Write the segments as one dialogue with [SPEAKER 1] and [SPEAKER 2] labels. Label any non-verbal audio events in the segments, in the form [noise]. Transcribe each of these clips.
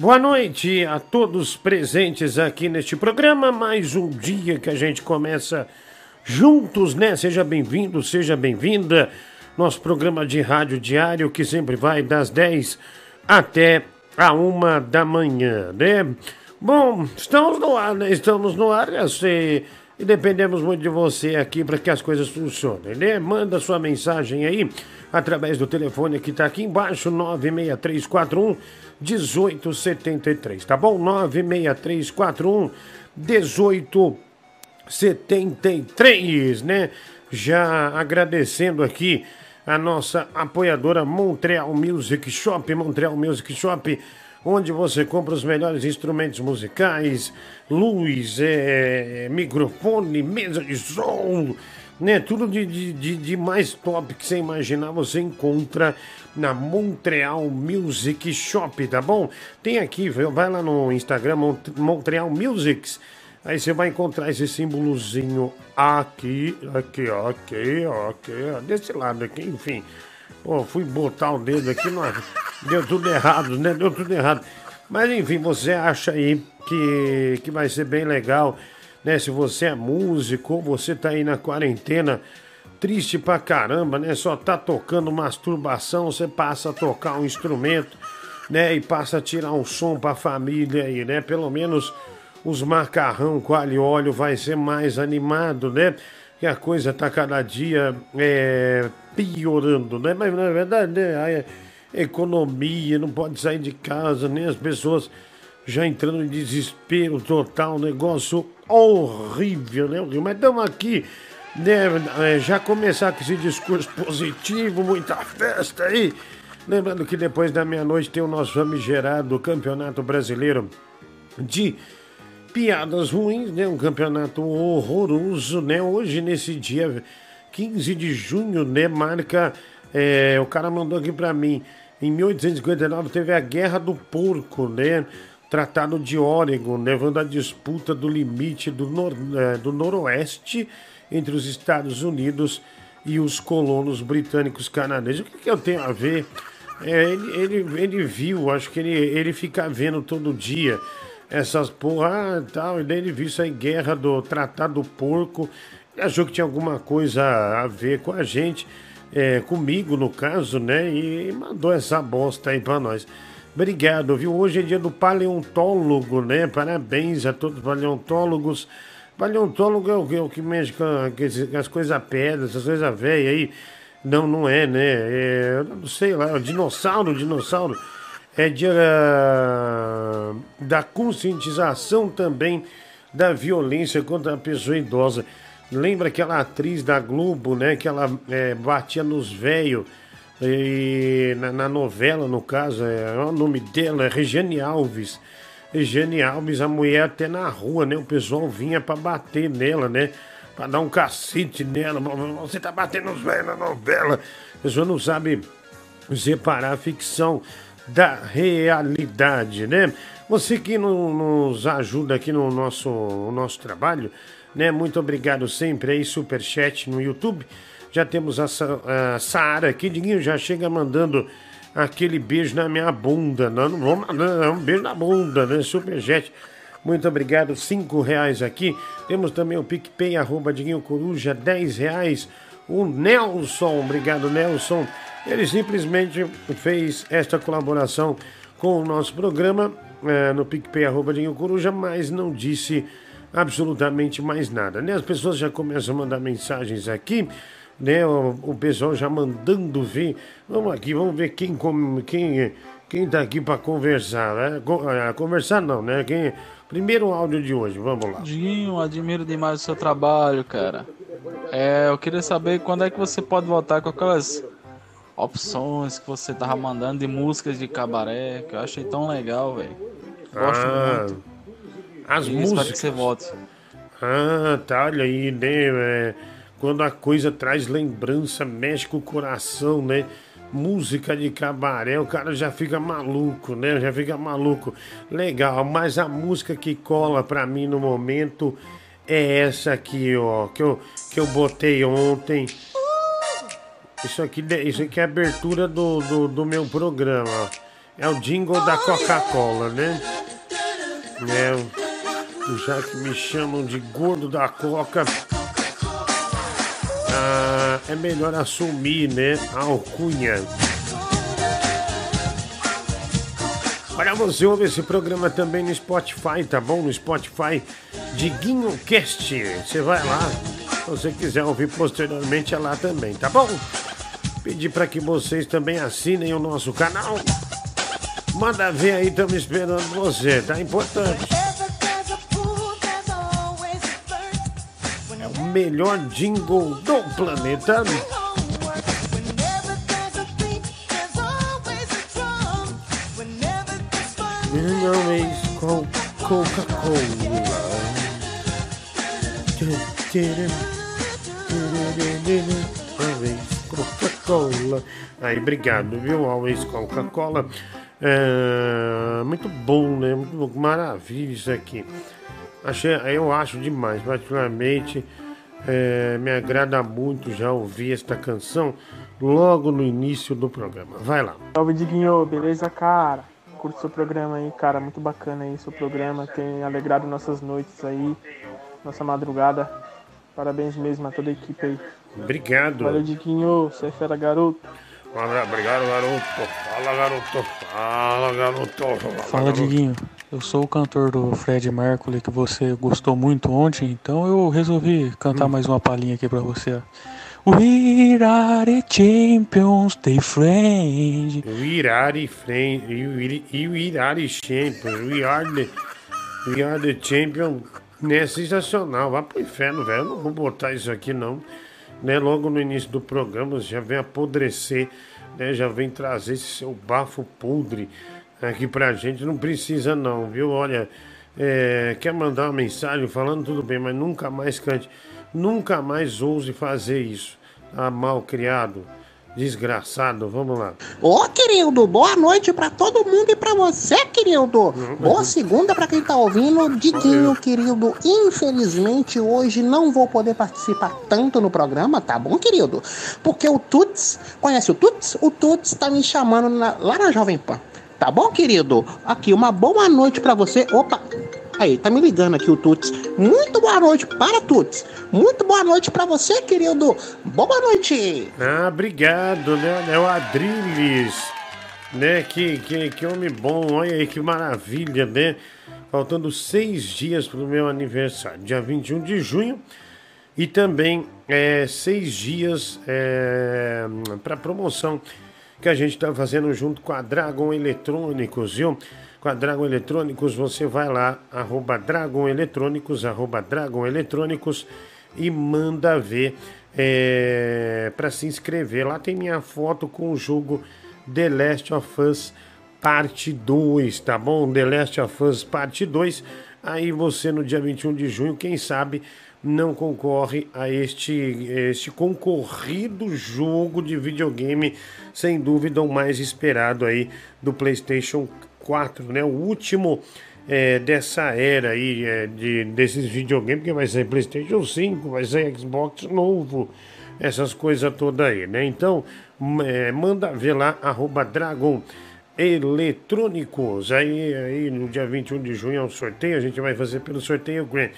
[SPEAKER 1] Boa noite a todos presentes aqui neste programa. Mais um dia que a gente começa juntos, né? Seja bem-vindo, seja bem-vinda. Nosso programa de rádio diário que sempre vai das 10 até a uma da manhã, né? Bom, estamos no ar, né? Estamos no ar, eu sei, e dependemos muito de você aqui para que as coisas funcionem, né? Manda sua mensagem aí através do telefone que está aqui embaixo, 96341 1873, tá bom? 96341 1873, né? Já agradecendo aqui a nossa apoiadora Montreal Music Shop, Montreal Music Shop, onde você compra os melhores instrumentos musicais, luz, é, microfone, mesa de som, né? Tudo de, de, de, mais top que você imaginar, você encontra na Montreal Music Shop, tá bom? Tem aqui, vai lá no Instagram, Montreal Musics, aí você vai encontrar esse símbolozinho aqui, aqui, aqui, aqui, desse lado aqui, enfim. Pô, fui botar o dedo aqui, deu tudo errado, né? Deu tudo errado. Mas enfim, você acha aí que, que vai ser bem legal né? Se você é músico, você tá aí na quarentena, triste pra caramba, né? Só tá tocando masturbação, você passa a tocar um instrumento, né? E passa a tirar um som pra família aí, né? Pelo menos os macarrão com alho e óleo vai ser mais animado, né? Que a coisa tá cada dia é, piorando, né? Mas na verdade, né? A economia, não pode sair de casa, nem as pessoas já entrando em desespero total, negócio horrível, né? Mas estamos aqui, né, é, já começar com esse discurso positivo, muita festa aí. Lembrando que depois da meia-noite tem o nosso famigerado Campeonato Brasileiro de Piadas Ruins, né? Um campeonato horroroso, né? Hoje, nesse dia 15 de junho, né? Marca. É, o cara mandou aqui para mim. Em 1859 teve a Guerra do Porco, né? Tratado de Oregon, levando a disputa do limite do, nor, é, do noroeste entre os Estados Unidos e os colonos britânicos canadenses. O que, que eu tenho a ver? É, ele, ele, ele viu, acho que ele, ele fica vendo todo dia essas porra ah, tal, e daí ele viu isso aí, guerra do Tratado do Porco, ele achou que tinha alguma coisa a ver com a gente, é, comigo no caso, né? E mandou essa bosta aí pra nós. Obrigado, viu? Hoje é dia do paleontólogo, né? Parabéns a todos os paleontólogos. Paleontólogo é o que, é o que mexe com, as coisas pedras, as coisas velhas aí. Não, não é, né? É, não sei lá, dinossauro, dinossauro. É dia uh, da conscientização também da violência contra a pessoa idosa. Lembra aquela atriz da Globo, né? Que ela é, batia nos velhos na, na, novela, no caso, é, o nome dela é Regiane Alves. Regiane Alves, a mulher até na rua, né? O pessoal vinha para bater nela, né? Para dar um cacete nela. Você tá batendo os velhos na novela. A pessoa não sabe separar a ficção da realidade, né? Você que nos ajuda aqui no nosso, no nosso trabalho, né? Muito obrigado sempre aí, Superchat no YouTube. Já temos a, a Saara aqui. Diguinho já chega mandando aquele beijo na minha bunda. Não, não mandar, é um beijo na bunda, né? Superjet. Muito obrigado, cinco reais aqui. Temos também o PicPay, arroba Diguinho Coruja, dez reais. O Nelson, obrigado Nelson. Ele simplesmente fez esta colaboração com o nosso programa é, no PicPay, arroba Diguinho Coruja, mas não disse absolutamente mais nada. Né? As pessoas já começam a mandar mensagens aqui né? O, o pessoal já mandando ver. Vamos aqui, vamos ver quem quem quem tá aqui para conversar, né? É, conversar não, né? Quem primeiro áudio de hoje, vamos lá.
[SPEAKER 2] Dinho, admiro demais o seu trabalho, cara. É, eu queria saber quando é que você pode voltar com aquelas opções que você tava mandando de músicas de cabaré, que eu achei tão legal, velho. Gosto ah, muito.
[SPEAKER 1] As e músicas.
[SPEAKER 2] Espero que você volte.
[SPEAKER 1] Ah, tá, olha aí, né? quando a coisa traz lembrança, mexe com o coração, né? Música de cabaré, o cara já fica maluco, né? Já fica maluco. Legal, mas a música que cola pra mim no momento é essa aqui, ó, que eu, que eu botei ontem. Isso aqui, isso aqui é a abertura do, do, do meu programa. É o jingle da Coca-Cola, né? É, já que me chamam de gordo da Coca, ah, é melhor assumir, né? A alcunha. Olha, você ouve esse programa também no Spotify, tá bom? No Spotify de Cast. Você vai lá, se você quiser ouvir posteriormente, é lá também, tá bom? Pedir para que vocês também assinem o nosso canal. Manda ver aí, estamos esperando você, tá importante. É o melhor jingle do planeta. Always Coca-Cola. Coca-Cola. Aí, obrigado, viu? Always Coca-Cola. É, muito bom, né? Muito maravilha isso aqui. Achei, eu acho demais, particularmente. É, me agrada muito já ouvir esta canção logo no início do programa. Vai lá.
[SPEAKER 3] Salve, Diguinho, beleza, cara? Curto seu programa aí, cara. Muito bacana aí seu programa. Tem alegrado nossas noites aí, nossa madrugada. Parabéns mesmo a toda a equipe aí.
[SPEAKER 1] Obrigado.
[SPEAKER 3] Valeu, Diquinho. Você é fera, garoto.
[SPEAKER 1] Obrigado, garoto. Fala, garoto. Fala, garoto.
[SPEAKER 3] Fala, Fala Diguinho. Eu sou o cantor do Fred Mercury que você gostou muito ontem, então eu resolvi cantar hum. mais uma palhinha aqui pra você. We are the champions, they friend.
[SPEAKER 1] We are the friend. We are the champions. We are the, we are the champions. Né, sensacional. Vá pro inferno, velho. Eu não vou botar isso aqui, não. Né, logo no início do programa já vem apodrecer, né, já vem trazer esse seu bafo podre aqui pra gente. Não precisa, não, viu? Olha, é, quer mandar uma mensagem falando tudo bem, mas nunca mais cante. Nunca mais ouse fazer isso. Ah, mal criado. Desgraçado, vamos lá.
[SPEAKER 4] Ô, querido, boa noite para todo mundo e para você, querido. Boa [laughs] segunda para quem tá ouvindo. Diguinho, querido, infelizmente hoje não vou poder participar tanto no programa, tá bom, querido? Porque o Tuts, conhece o Tuts? O Tuts tá me chamando na, lá na Jovem Pan. Tá bom, querido? Aqui, uma boa noite para você. Opa, Aí, tá me ligando aqui o Tuts. Muito boa noite para Tuts. Muito boa noite para você, querido. Boa noite.
[SPEAKER 1] Ah, obrigado, né? É o Adriles, né? Que, que, que homem bom. Olha aí que maravilha, né? Faltando seis dias para o meu aniversário, dia 21 de junho. E também é, seis dias é, para promoção que a gente está fazendo junto com a Dragon Eletrônicos, viu? Com a Dragon Eletrônicos, você vai lá, arroba Dragon Eletrônicos, arroba Dragon Eletrônicos e manda ver é, para se inscrever. Lá tem minha foto com o jogo The Last of Us Parte 2, tá bom? The Last of Us Parte 2. Aí você no dia 21 de junho, quem sabe, não concorre a este, este concorrido jogo de videogame, sem dúvida o mais esperado aí do PlayStation 4, né? O último é, dessa era aí é, de, desses videogames, que vai ser PlayStation 5, vai ser Xbox novo, essas coisas todas aí, né? Então, é, manda ver lá, arroba Dragon Eletrônicos. Aí, aí no dia 21 de junho é um sorteio, a gente vai fazer pelo sorteio Grand.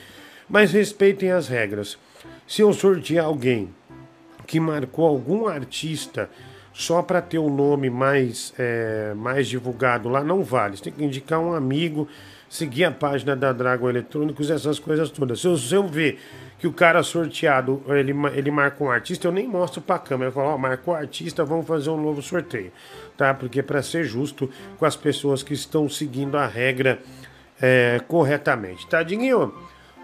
[SPEAKER 1] Mas respeitem as regras. Se eu sortear alguém que marcou algum artista só para ter o nome mais, é, mais divulgado lá não vale. Você tem que indicar um amigo, seguir a página da Dragon Eletrônicos, essas coisas todas. Se eu, se eu ver que o cara sorteado, ele, ele marca um artista, eu nem mostro para a câmera. Eu falo, ó, oh, marcou artista, vamos fazer um novo sorteio. Tá? Porque para ser justo com as pessoas que estão seguindo a regra é, corretamente. Tadinho,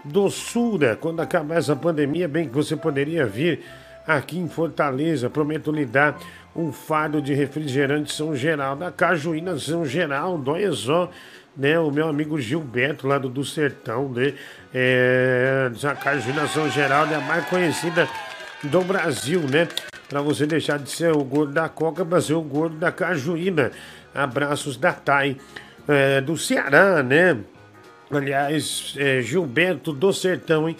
[SPEAKER 1] doçura, quando acabar essa pandemia, bem que você poderia vir aqui em Fortaleza, prometo lhe dar um fardo de refrigerante São Geraldo, a Cajuína São Geraldo, olha só, né, o meu amigo Gilberto lá do, do Sertão, né, é, a Cajuína São Geraldo é a mais conhecida do Brasil, né, para você deixar de ser o gordo da Coca para ser o gordo da Cajuína. Abraços da Thay, é, do Ceará, né, aliás, é, Gilberto do Sertão, hein,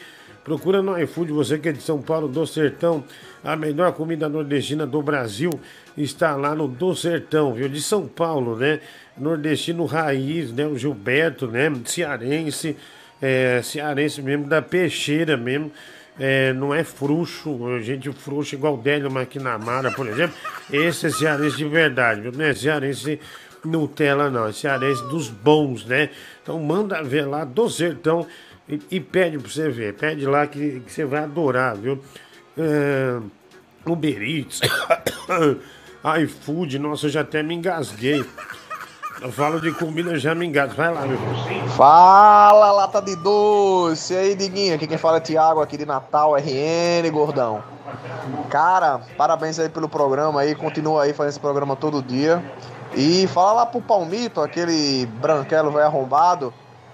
[SPEAKER 1] Procura no iFood, você que é de São Paulo, do Sertão. A melhor comida nordestina do Brasil está lá no do Sertão, viu? De São Paulo, né? Nordestino raiz, né? O Gilberto, né? Cearense, é, cearense mesmo, da peixeira mesmo. É, não é frouxo, gente frouxa igual o Délio Maquinamara, por exemplo. Esse é cearense de verdade, viu? Não é cearense Nutella, não. É cearense dos bons, né? Então manda ver lá do Sertão e, e pede pra você ver. Pede lá que, que você vai adorar, viu? É, Uber Eats, [coughs] iFood, nossa, eu já até me engasguei. Eu falo de comida, já me engasgo. Vai lá, meu filho.
[SPEAKER 5] Fala, lata de doce. E aí, Diguinho, aqui quem fala é Thiago, aqui de Natal, RN, gordão. Cara, parabéns aí pelo programa aí, continua aí fazendo esse programa todo dia. E fala lá pro Palmito, aquele branquelo velho arrombado,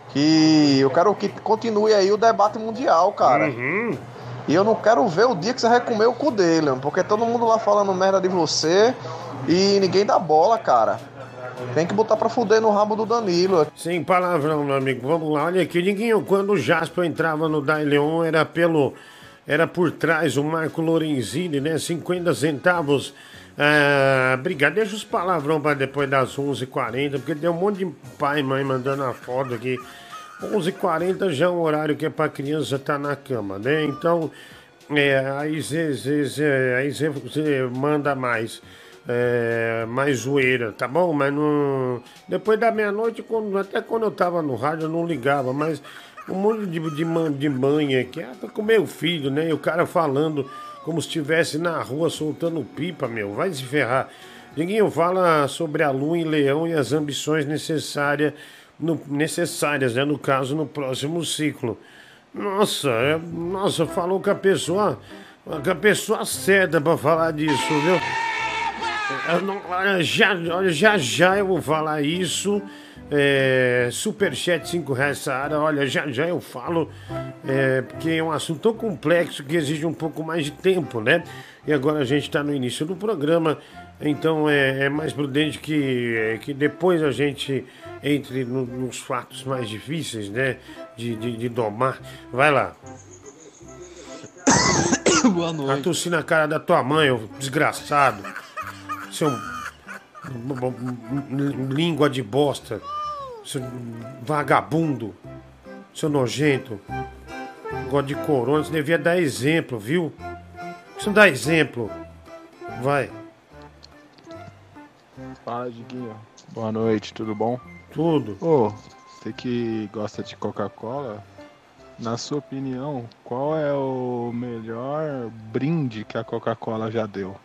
[SPEAKER 5] que eu quero que continue aí o debate mundial, cara.
[SPEAKER 1] Uhum.
[SPEAKER 5] E eu não quero ver o dia que você vai comer o cu dele, porque todo mundo lá falando merda de você e ninguém dá bola, cara. Tem que botar pra fuder no rabo do Danilo.
[SPEAKER 1] Sem palavrão, meu amigo. Vamos lá, olha aqui. Ninguém, quando o Jasper entrava no Dai Leon, era pelo. Era por trás o Marco Lorenzini, né? 50 centavos. Ah, obrigado. Deixa os palavrão pra depois das 11h40, porque tem um monte de pai e mãe mandando a foto aqui. 11h40 já é um horário que é pra criança estar tá na cama, né? Então, é, aí você manda mais. É, mais zoeira, tá bom? Mas não. Depois da meia-noite, até quando eu tava no rádio, eu não ligava, mas um monte de, de, de mãe aqui, ah, tô com meu filho, né? E o cara falando como se estivesse na rua soltando pipa, meu, vai se ferrar. Ninguém fala sobre a lua em leão e as ambições necessárias, no, necessárias, né? No caso, no próximo ciclo. Nossa, é, nossa, falou com a pessoa, com a pessoa certa pra falar disso, viu? Eu não, olha, já, olha, já já eu vou falar isso. É, Superchat 5 reais, Saara. Olha, já já eu falo, é, porque é um assunto tão complexo que exige um pouco mais de tempo, né? E agora a gente está no início do programa, então é, é, mais prudente que, que depois a gente entre no, nos fatos mais difíceis, né? De, de, de domar. Vai lá. [coughs]
[SPEAKER 6] Boa noite.
[SPEAKER 1] Tá tossindo na cara da tua mãe, ô desgraçado seu língua de bosta, seu vagabundo, seu nojento, gosta de corona, você devia dar exemplo, viu? Você não dá exemplo. Vai.
[SPEAKER 7] Fala, Diguinho. Boa noite, tudo bom?
[SPEAKER 1] Tudo.
[SPEAKER 7] Ô, você que gosta de Coca-Cola, na sua opinião, qual é o melhor brinde que a Coca-Cola já deu?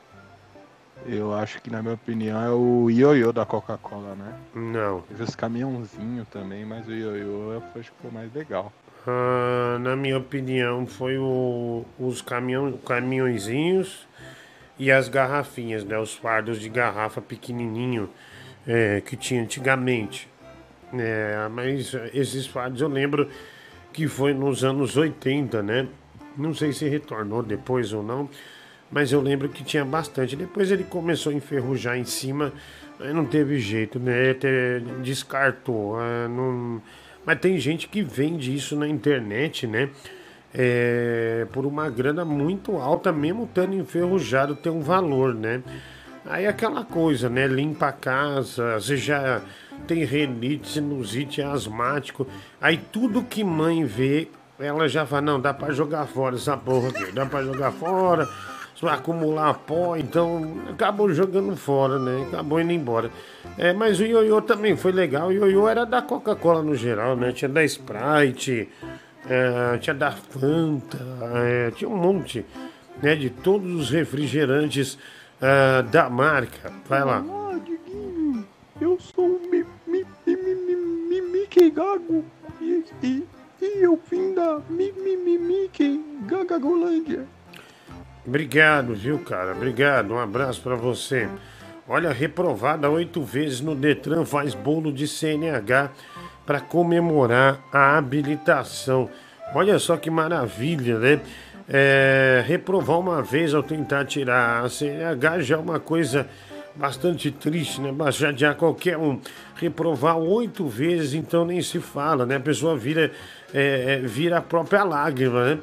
[SPEAKER 7] Eu acho que, na minha opinião, é o ioiô da Coca-Cola, né?
[SPEAKER 1] Não.
[SPEAKER 7] Teve os caminhãozinhos também, mas o ioiô eu acho que foi mais legal.
[SPEAKER 1] Ah, na minha opinião, foi o, os caminhão, caminhõezinhos e as garrafinhas, né? Os fardos de garrafa pequenininho é, que tinha antigamente. É, mas esses fardos eu lembro que foi nos anos 80, né? Não sei se retornou depois ou não mas eu lembro que tinha bastante. Depois ele começou a enferrujar em cima, aí não teve jeito, né? Até descartou. É, não... Mas tem gente que vende isso na internet, né? É, por uma grana muito alta, mesmo estando enferrujado, tem um valor, né? Aí aquela coisa, né? Limpa a casa, você já tem renite, sinusite, asmático. Aí tudo que mãe vê, ela já fala, não, dá para jogar fora essa porra aqui, dá para jogar fora acumular pó, então acabou jogando fora, né? Acabou indo embora. É, mas o ioiô também foi legal. O ioiô era da Coca-Cola no geral, né? Tinha da Sprite, é, tinha da Fanta, é, tinha um monte, né? De todos os refrigerantes é, da marca. Vai lá.
[SPEAKER 7] Olá, Diguinho. Eu sou o mi, mi, mi, mi, mi, Mickey Gago e, e, e eu vim da mi, Mickey Gagagolândia.
[SPEAKER 1] Obrigado, viu, cara? Obrigado. Um abraço para você. Olha, reprovada oito vezes no Detran faz bolo de CNH para comemorar a habilitação. Olha só que maravilha, né? É, reprovar uma vez ao tentar tirar a CNH já é uma coisa bastante triste, né? Já qualquer um. Reprovar oito vezes, então nem se fala, né? A pessoa vira, é, é, vira a própria lágrima, né?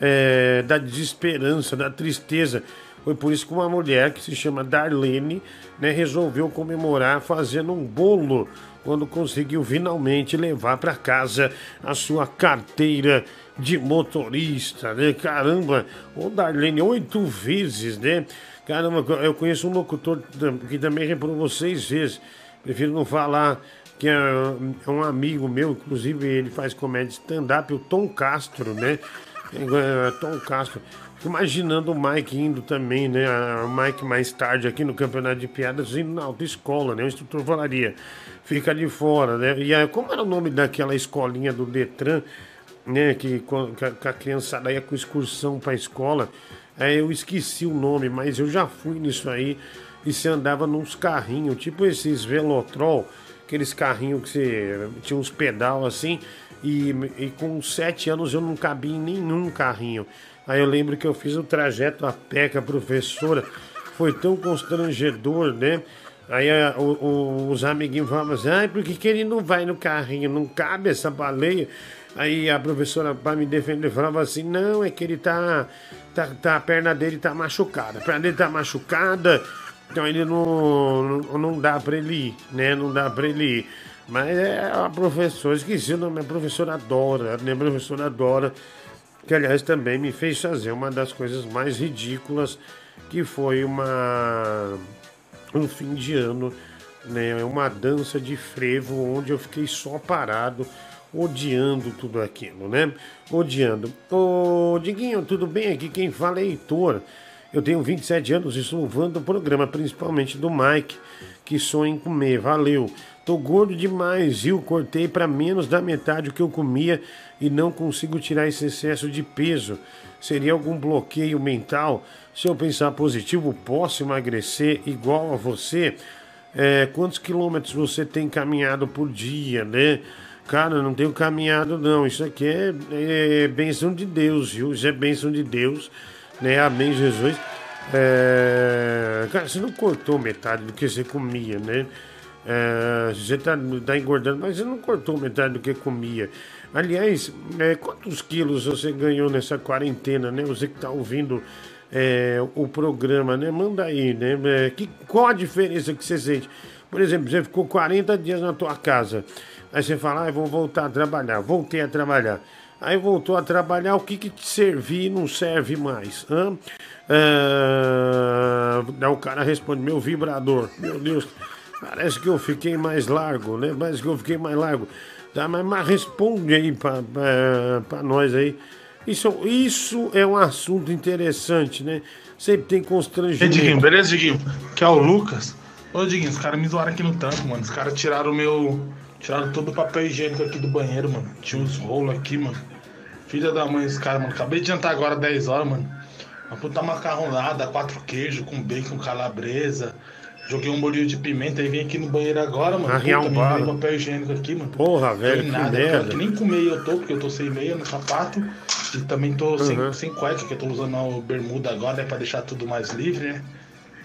[SPEAKER 1] é, da desesperança, da tristeza. Foi por isso que uma mulher que se chama Darlene né, resolveu comemorar fazendo um bolo quando conseguiu finalmente levar para casa a sua carteira de motorista, né? Caramba, o Darlene oito vezes, né? Caramba, eu conheço um locutor que também reprovou seis vezes. Prefiro não falar que é, é um amigo meu, inclusive ele faz comédia stand-up, o Tom Castro, né? É, Tom Castro. Imaginando o Mike indo também, né? O Mike mais tarde aqui no campeonato de piadas, indo na autoescola, né? O instrutor falaria, fica de fora, né? E aí, como era o nome daquela escolinha do Detran, né? Que, que a criançada ia com excursão pra escola. Aí eu esqueci o nome, mas eu já fui nisso aí. E você andava nos carrinhos, tipo esses Velotrol, aqueles carrinhos que você tinha uns pedal assim. E, e com sete anos eu não cabia em nenhum carrinho. Aí eu lembro que eu fiz o trajeto a pé com a professora. Foi tão constrangedor, né? Aí a, o, o, os amiguinhos falavam assim, ai, por que, que ele não vai no carrinho? Não cabe essa baleia? Aí a professora, para me defender, falava assim, não, é que ele tá, tá, tá. A perna dele tá machucada. A perna dele tá machucada, então ele não, não, não dá para ele ir, né? Não dá para ele ir. Mas é a professora, esqueci o nome, a professora adora, né? A professora adora que aliás também me fez fazer uma das coisas mais ridículas, que foi uma um fim de ano, né, uma dança de frevo onde eu fiquei só parado, odiando tudo aquilo, né? Odiando. Ô, Diguinho, tudo bem? Aqui quem fala é Heitor. Eu tenho 27 anos e estou louvando o programa, principalmente do Mike, que sonha em comer. Valeu. Tô gordo demais, viu? Cortei para menos da metade o que eu comia e não consigo tirar esse excesso de peso. Seria algum bloqueio mental? Se eu pensar positivo, posso emagrecer igual a você? É, quantos quilômetros você tem caminhado por dia, né? Cara, não tenho caminhado não. Isso aqui é, é, bênção de Deus, viu? Isso é bênção de Deus, né? Amém, Jesus. É... Cara, você não cortou metade do que você comia, né? É, você está tá engordando, mas você não cortou metade do que comia. Aliás, é, quantos quilos você ganhou nessa quarentena, né? Você que está ouvindo é, o programa, né? Manda aí, né? É, que, qual a diferença que você sente? Por exemplo, você ficou 40 dias na tua casa. Aí você fala, ah, vou voltar a trabalhar. Voltei a trabalhar. Aí voltou a trabalhar, o que que te servir e não serve mais? Hã? Ah, o cara responde, meu vibrador. Meu Deus, Parece que eu fiquei mais largo, né? Parece que eu fiquei mais largo. Tá, mas, mas responde aí para nós aí. Isso, isso é um assunto interessante, né? Sempre tem constrangimento.
[SPEAKER 8] Ei, Diguinho, beleza, Diguinho? Que é o Lucas. Ô, Diguinho, os caras me zoaram aqui no tanto, mano. Os caras tiraram o meu. Tiraram todo o papel higiênico aqui do banheiro, mano. Tinha uns rolos aqui, mano. Filha da mãe, esse cara, mano. Acabei de jantar agora 10 horas, mano. Uma puta macarronada, quatro queijos com bacon, calabresa. Joguei um bolinho de pimenta e vim aqui no banheiro agora, mano.
[SPEAKER 1] Arriar um
[SPEAKER 8] papel higiênico aqui, mano.
[SPEAKER 1] Porra, velho, que
[SPEAKER 8] nada.
[SPEAKER 1] merda.
[SPEAKER 8] Que nem com meia eu tô, porque eu tô sem meia no sapato. Também tô sem,
[SPEAKER 1] Uhum.
[SPEAKER 8] sem cueca, que eu tô usando o bermuda agora, né? Pra deixar tudo mais livre, né?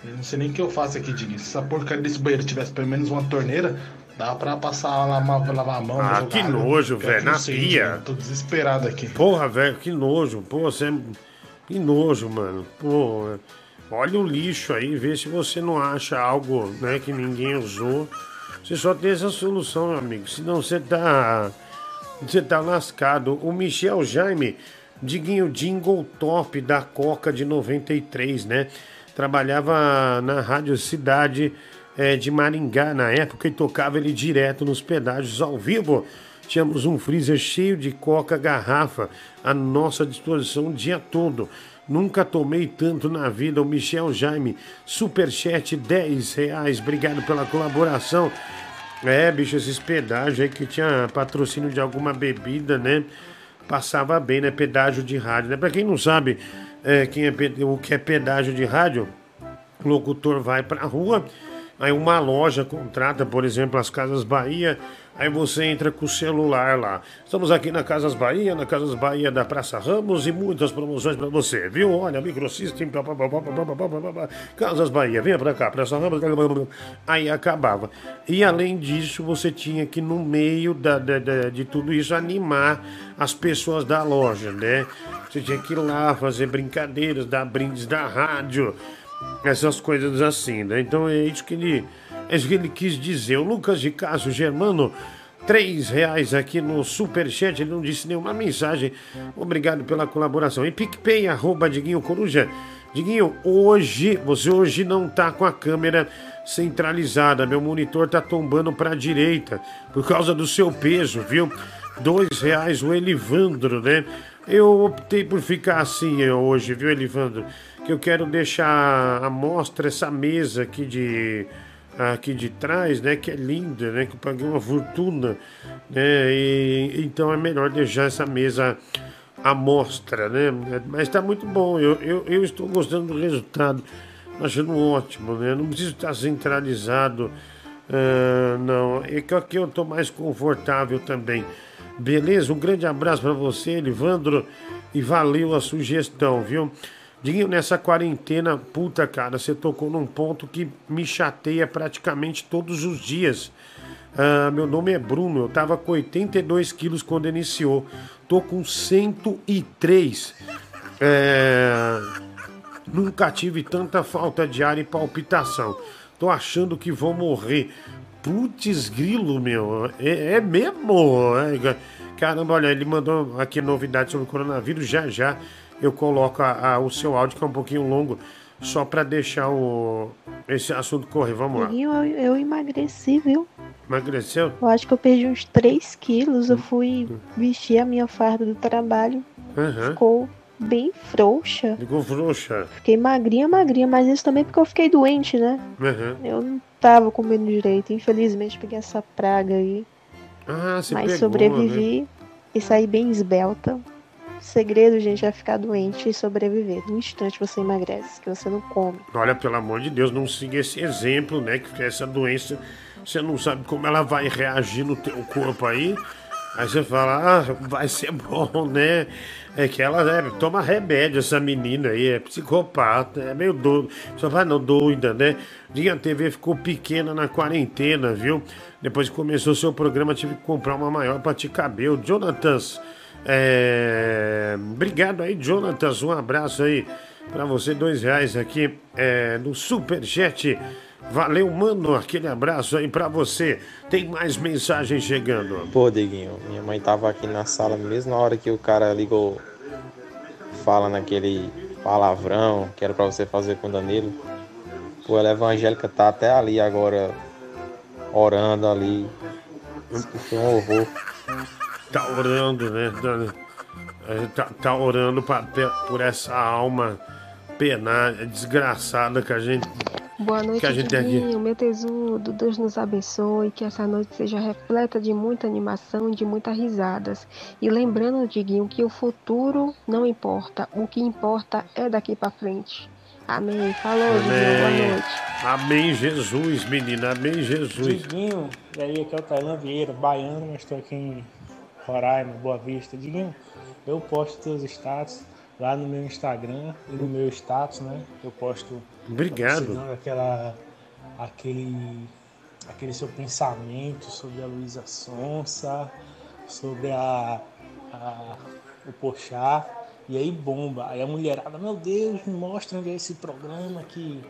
[SPEAKER 8] Eu não sei nem o que eu faço aqui, Diguinho. Se essa porcaria desse banheiro tivesse pelo menos uma torneira, dá pra passar lá, lavar, lavar a mão.
[SPEAKER 1] Ah, que
[SPEAKER 8] água.
[SPEAKER 1] nojo,
[SPEAKER 8] Pior
[SPEAKER 1] velho, na
[SPEAKER 8] sei,
[SPEAKER 1] pia.
[SPEAKER 8] mano. Tô desesperado aqui.
[SPEAKER 1] Porra, velho, que nojo. Pô, você. é- Que nojo, mano. Pô, olha o lixo aí, vê se você não acha algo né, que ninguém usou. Você só tem essa solução, meu amigo. Senão você tá. Você tá lascado. O Michel Jaime, Diguinho Jingle Top da Coca de 93, né? Trabalhava na Rádio Cidade eh, de Maringá na época e tocava ele direto nos pedágios ao vivo. Tínhamos um freezer cheio de coca garrafa à nossa disposição o dia todo. Nunca tomei tanto na vida. O Michel Jaime, superchat 10 reais. Obrigado pela colaboração. É, bicho, esses pedágios aí que tinha patrocínio de alguma bebida, né? Passava bem, né? Pedágio de rádio, né? Pra quem não sabe é, quem é, o que é pedágio de rádio, o locutor vai pra rua, aí uma loja contrata, por exemplo, as Casas Bahia Aí você entra com o celular lá. Estamos aqui na Casas Bahia, na Casas Bahia da Praça Ramos e muitas promoções para você, viu? Olha, Microsystem, pá, pá, pá, Casas Bahia, venha para cá, Praça Ramos. Aí acabava. E além disso, você tinha que, no meio da, da, da, de tudo isso, animar as pessoas da loja, né? Você tinha que ir lá fazer brincadeiras, dar brindes da rádio, essas coisas assim, né? Então é isso que ele é isso que ele quis dizer. O Lucas de Cássio Germano, três reais aqui no Superchat. Ele não disse nenhuma mensagem. Obrigado pela colaboração. E PicPay, arroba Diguinho Coruja. Diguinho, hoje, você hoje não tá com a câmera centralizada. Meu monitor tá tombando para a direita por causa do seu peso, viu? Dois reais o Elivandro, né? Eu optei por ficar assim hoje, viu, Elivandro? Que eu quero deixar a mostra essa mesa aqui de aqui de trás, né, que é linda, né, que eu paguei uma fortuna, né, e então é melhor deixar essa mesa à mostra, né, mas está muito bom, eu, eu, eu, estou gostando do resultado, achando ótimo, né, não preciso estar centralizado, uh, não, é que aqui eu estou mais confortável também, beleza? Um grande abraço para você, Livandro, e valeu a sugestão, viu? Diguinho, nessa quarentena, puta cara, você tocou num ponto que me chateia praticamente todos os dias. Uh, meu nome é Bruno, eu tava com 82 quilos quando iniciou, tô com 103. É... Nunca tive tanta falta de ar e palpitação. Tô achando que vou morrer. Putz, grilo, meu. É, é mesmo? É... Caramba, olha, ele mandou aqui novidade sobre o coronavírus já já eu coloco a, a, o seu áudio, que é um pouquinho longo, só para deixar o, esse assunto correr. Vamos lá.
[SPEAKER 9] Eu, eu emagreci, viu?
[SPEAKER 1] Emagreceu?
[SPEAKER 9] Eu acho que eu perdi uns 3 quilos. Eu fui vestir a minha farda do trabalho.
[SPEAKER 1] Uhum.
[SPEAKER 9] Ficou bem frouxa.
[SPEAKER 1] Ficou frouxa.
[SPEAKER 9] Fiquei magrinha, magrinha, mas isso também porque eu fiquei doente, né?
[SPEAKER 1] Uhum.
[SPEAKER 9] Eu não tava comendo direito. Infelizmente peguei essa praga aí.
[SPEAKER 1] Ah, você
[SPEAKER 9] mas
[SPEAKER 1] pegou,
[SPEAKER 9] sobrevivi
[SPEAKER 1] né?
[SPEAKER 9] e saí bem esbelta. Segredo, gente, é ficar doente e sobreviver. No instante você emagrece, que você não come.
[SPEAKER 1] Olha, pelo amor de Deus, não siga esse exemplo, né? Que essa doença, você não sabe como ela vai reagir no teu corpo aí. Aí você fala, ah, vai ser bom, né? É que ela é, toma remédio, essa menina aí, é psicopata, é meio doido. Só vai não, doida, né? a TV ficou pequena na quarentena, viu? Depois que começou seu programa, tive que comprar uma maior pra te caber. O Jonatas é... Obrigado aí, Jonatas. Um abraço aí para você, dois reais aqui é, no Superchat. Valeu, mano. Aquele abraço aí para você. Tem mais mensagem chegando.
[SPEAKER 10] Pô, Diguinho, minha mãe tava aqui na sala mesmo na hora que o cara ligou, fala naquele palavrão que era para você fazer com o Danilo. Pô, ela evangélica tá até ali agora, orando ali. Isso foi um horror
[SPEAKER 1] tá orando, né? Tá, tá orando pra, por essa alma penar, desgraçada que a gente.
[SPEAKER 11] Boa noite,
[SPEAKER 1] que a gente
[SPEAKER 11] aqui. meu tesudo, Deus nos abençoe, que essa noite seja repleta de muita animação e de muitas risadas. E lembrando, Diguinho, que o futuro não importa, o que importa é daqui para frente. Amém. Falou, Amém. Diguinho, boa noite.
[SPEAKER 1] Amém, Jesus, menina, amém, Jesus.
[SPEAKER 12] Diguinho, e aí, aqui é o Tailan Vieira, baiano, mas estou aqui em Roraima, Boa Vista. Diguinho, eu posto teus status lá no meu Instagram e no meu status, né? Eu posto.
[SPEAKER 1] Obrigado.
[SPEAKER 12] Aquela, aquele, aquele seu pensamento sobre a Luísa Sonsa, sobre a, a o Pochá. E aí bomba. Aí a mulherada, meu Deus, me mostra onde é esse programa que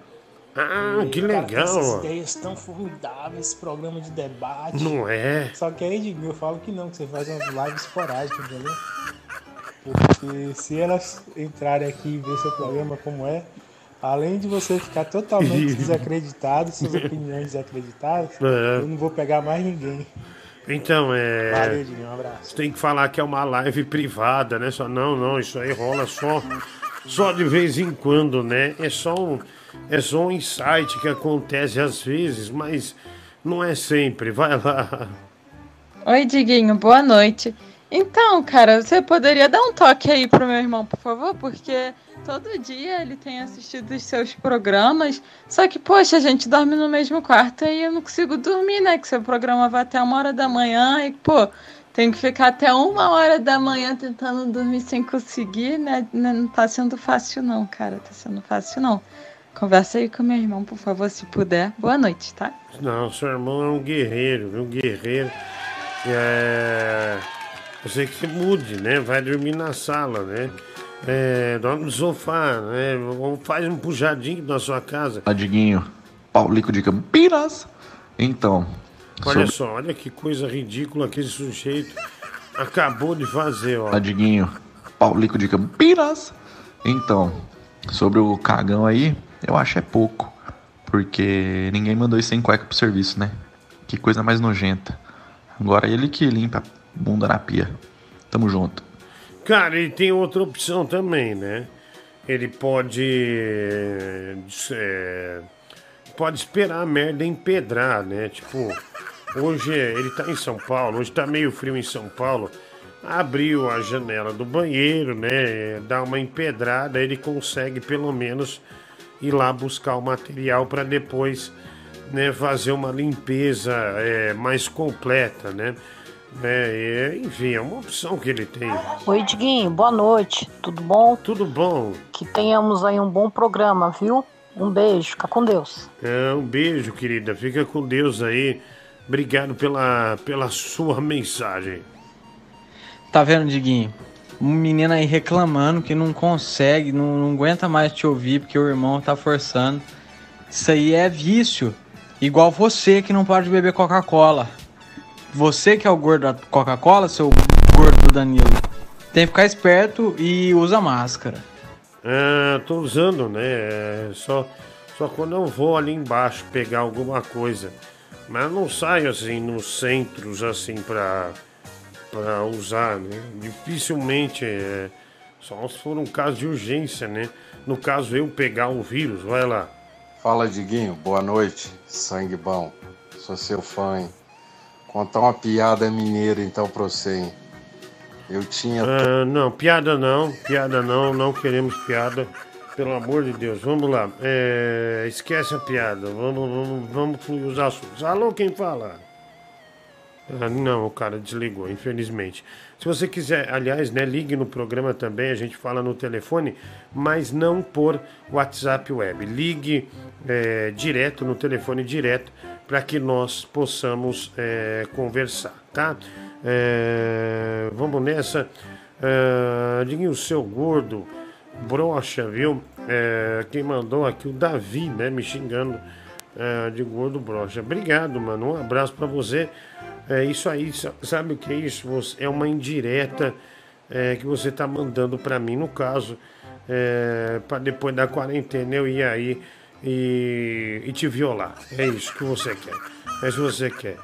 [SPEAKER 1] ah, que legal!
[SPEAKER 12] Essas ideias tão formidáveis, esse programa de debate.
[SPEAKER 1] Não é?
[SPEAKER 12] Só que aí, eu falo que não, que você faz umas lives esporádicas, entendeu? Porque se elas entrarem aqui e ver seu programa como é, além de você ficar totalmente [laughs] desacreditado, suas [laughs] opiniões desacreditadas, é. eu não vou pegar mais ninguém.
[SPEAKER 1] Então, é.
[SPEAKER 12] Valeu, um abraço.
[SPEAKER 1] Você tem que falar que é uma live privada, né? Só, não, não, isso aí rola só, só de vez em quando, né? É só um é só um insight que acontece às vezes, mas não é sempre. Vai lá.
[SPEAKER 13] Oi, Diguinho, boa noite. Então, cara, você poderia dar um toque aí pro meu irmão, por favor? Porque todo dia ele tem assistido os seus programas. Só que, poxa, a gente dorme no mesmo quarto e eu não consigo dormir, né? Que seu programa vai até uma hora da manhã e, pô, tenho que ficar até uma hora da manhã tentando dormir sem conseguir, né? Não tá sendo fácil, não, cara. Tá sendo fácil, não. Conversa aí com meu irmão, por favor, se puder. Boa noite, tá?
[SPEAKER 1] Não, seu irmão é um guerreiro, viu? Um guerreiro. É... Você que se mude, né? Vai dormir na sala, né? É, dorme no sofá, né? Ou faz um puxadinho na sua casa.
[SPEAKER 14] Adiguinho, Paulico de Campinas. Então,
[SPEAKER 1] Olha
[SPEAKER 14] sobre-
[SPEAKER 1] só, olha que coisa ridícula que esse sujeito acabou de fazer, ó.
[SPEAKER 14] Adiguinho, Paulico de Campinas. Então, sobre o cagão aí, eu acho é pouco. Porque ninguém mandou ir sem cueca pro serviço, né? Que coisa mais nojenta. Agora ele que limpa a bunda na pia. Tamo junto.
[SPEAKER 1] Cara, ele tem outra opção também, né? Ele pode. é, pode esperar a merda empedrar, né? Tipo, hoje ele tá em São Paulo, hoje tá meio frio em São Paulo. Abriu a janela do banheiro, né? Dá uma empedrada, ele consegue pelo menos ir lá buscar o material para depois né, fazer uma limpeza é, mais completa, né? É, é, enfim, é uma opção que ele tem.
[SPEAKER 15] Oi, Diguinho, boa noite. Tudo bom?
[SPEAKER 1] Tudo bom.
[SPEAKER 15] Que tenhamos aí um bom programa, viu? Um beijo, fica com Deus.
[SPEAKER 1] É, um beijo, querida. Fica com Deus aí. Obrigado pela, pela sua mensagem.
[SPEAKER 2] Tá vendo, Diguinho? Um menino aí reclamando que não consegue, não, não aguenta mais te ouvir porque o irmão tá forçando. Isso aí é vício. Igual você que não pode beber Coca-Cola. Você que é o gordo da Coca-Cola, seu gordo do Danilo, tem que ficar esperto e usa máscara.
[SPEAKER 1] É, tô usando, né? É, só, só quando eu vou ali embaixo pegar alguma coisa. Mas não saio assim nos centros assim pra, pra usar, né? Dificilmente é. Só se for um caso de urgência, né? No caso eu pegar o vírus, vai lá.
[SPEAKER 16] Fala, Diguinho. Boa noite. Sangue bom. Sou seu fã, hein? Contar uma piada mineira, então, pra você, hein? Eu tinha...
[SPEAKER 1] Ah, não, piada não, piada não, não queremos piada. Pelo amor de Deus, vamos lá. É, esquece a piada, vamos, vamos, vamos fluir os assuntos. Alô, quem fala? Ah, não, o cara desligou, infelizmente. Se você quiser, aliás, né, ligue no programa também, a gente fala no telefone, mas não por WhatsApp web. Ligue é, direto no telefone direto para que nós possamos é, conversar, tá? É, vamos nessa. É, o seu gordo, brocha, viu? É, quem mandou aqui, o Davi, né, me xingando é, de gordo brocha. Obrigado, mano. Um abraço para você. É isso aí, sa- sabe o que é isso? É uma indireta é, que você tá mandando para mim, no caso, é, para depois da quarentena eu ir aí e, e te violar. É isso que você quer. É isso que você quer.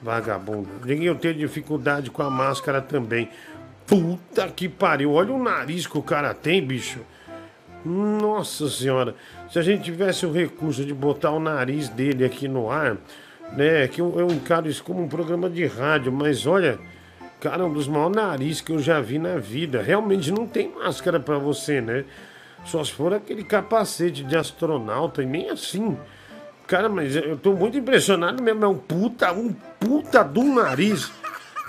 [SPEAKER 1] Vagabundo. Eu tenho dificuldade com a máscara também. Puta que pariu. Olha o nariz que o cara tem, bicho. Nossa senhora. Se a gente tivesse o recurso de botar o nariz dele aqui no ar, né? Que eu, eu encaro isso como um programa de rádio, mas olha, cara, um dos maiores narizes que eu já vi na vida. Realmente não tem máscara pra você, né? Só se for aquele capacete de astronauta, e nem assim. Cara, mas eu tô muito impressionado mesmo. É um puta, um puta do nariz.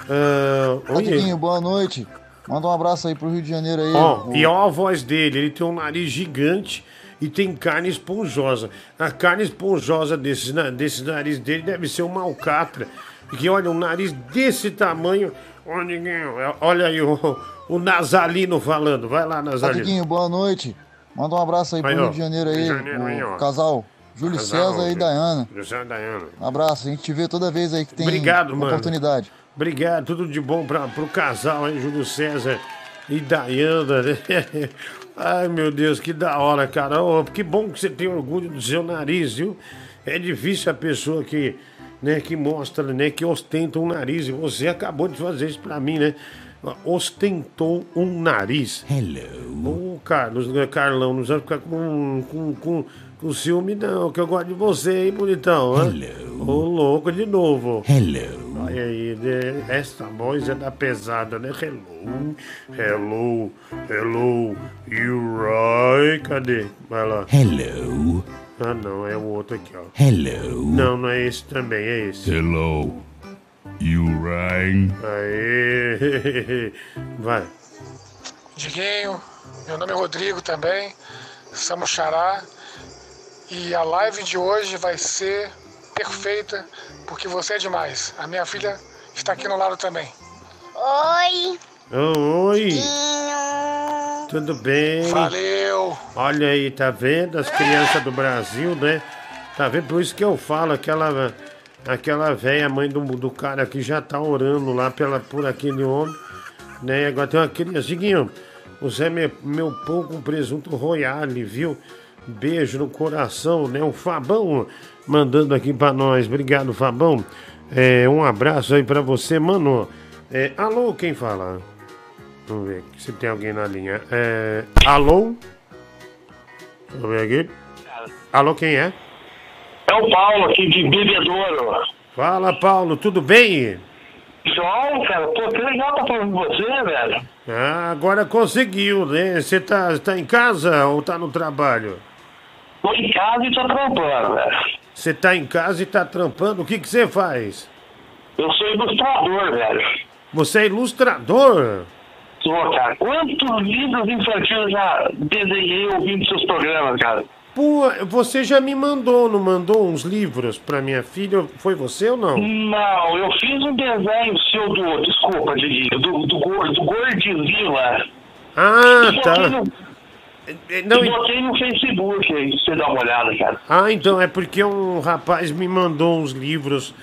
[SPEAKER 1] Ah,
[SPEAKER 17] Ô,
[SPEAKER 1] olha-
[SPEAKER 17] Diguinho, boa noite. Manda um abraço aí pro Rio de Janeiro aí.
[SPEAKER 1] Ó,
[SPEAKER 17] O-
[SPEAKER 1] e ó a voz dele, ele tem um nariz gigante e tem carne esponjosa. A carne esponjosa desse, desse nariz dele deve ser uma alcatra. Porque olha, um nariz desse tamanho. Olha aí o, o Nazalino falando. Vai lá, Nazalino.
[SPEAKER 17] Diguinho, boa noite. Manda um abraço aí pro
[SPEAKER 1] Aí, ó,
[SPEAKER 17] Rio de Janeiro aí.
[SPEAKER 1] Janeiro aí, ó.
[SPEAKER 17] o casal Júlio
[SPEAKER 1] Casal,
[SPEAKER 17] César e Dayana.
[SPEAKER 1] Júlio César e Dayana.
[SPEAKER 17] Um abraço, a gente te vê toda vez aí que tem
[SPEAKER 1] Obrigado, mano.
[SPEAKER 17] oportunidade.
[SPEAKER 1] Obrigado, tudo de bom para pro casal aí, Júlio César e Dayana. né? [laughs] Ai, meu Deus, que da hora, cara. Ô, que bom que você tem orgulho do seu nariz, viu? É difícil a pessoa que, né, que mostra, né, que ostenta um nariz. E você acabou de fazer isso pra mim, né? Ostentou um nariz. Hello. Ô, Carlos, né, Carlão, não vai ficar com, com, com, com ciúme, não, que eu gosto de você, hein, bonitão? Hello. Ô, louco de novo. Hello. vai aí, né? Essa voz é da pesada, né? Hello, hello, hello, you right? Cadê? Vai lá.
[SPEAKER 18] Hello.
[SPEAKER 1] Ah, não, é o outro aqui, ó.
[SPEAKER 18] Hello.
[SPEAKER 1] Não, não é esse também, é esse.
[SPEAKER 18] Hello. You right?
[SPEAKER 1] Aê, [laughs] vai.
[SPEAKER 19] Diguinho, meu nome é Rodrigo também, somos Xará e a live de hoje vai ser perfeita porque você é demais. A minha filha está aqui no lado também.
[SPEAKER 20] Oi.
[SPEAKER 1] Oh, oi. Tudo bem?
[SPEAKER 19] Valeu.
[SPEAKER 1] Olha aí, tá vendo as crianças do Brasil, né? Tá vendo? Por isso que eu falo, aquela aquela velha mãe do, do cara que já tá orando lá pela, por aquele homem, né? Agora tem uma criança. Diguinho, você é meu, meu pão com presunto royale, viu? Beijo no coração, né? O Fabão mandando aqui pra nós. Obrigado, Fabão. É, um abraço aí pra você, mano. É, alô, quem fala? Vamos ver se tem alguém na linha. É, alô? Deixa eu ver aqui. Alô, quem é?
[SPEAKER 21] É o Paulo aqui de Bebedouro.
[SPEAKER 1] Fala, Paulo, tudo bem?
[SPEAKER 21] João, cara, pô, que legal tá falando com você, velho.
[SPEAKER 1] Ah, agora conseguiu, né? Você tá, tá em casa ou tá no trabalho?
[SPEAKER 21] Tô em casa e tô trampando, velho.
[SPEAKER 1] Você tá em casa e tá trampando? O que que você faz?
[SPEAKER 21] Eu sou ilustrador, velho.
[SPEAKER 1] Você é ilustrador?
[SPEAKER 21] Sou, cara. Quantos livros infantis eu já desenhei ouvindo seus programas, cara?
[SPEAKER 1] Pô, você já me mandou, não mandou uns livros pra minha filha? Foi você ou não?
[SPEAKER 21] Não, eu fiz um desenho seu do. Desculpa, Diguinho, do, do, do Gordzilla.
[SPEAKER 1] Ah, tá.
[SPEAKER 21] no-
[SPEAKER 1] Não,
[SPEAKER 21] e botei no Facebook aí, você dar uma olhada, cara.
[SPEAKER 1] Ah, então é porque um rapaz me mandou uns livros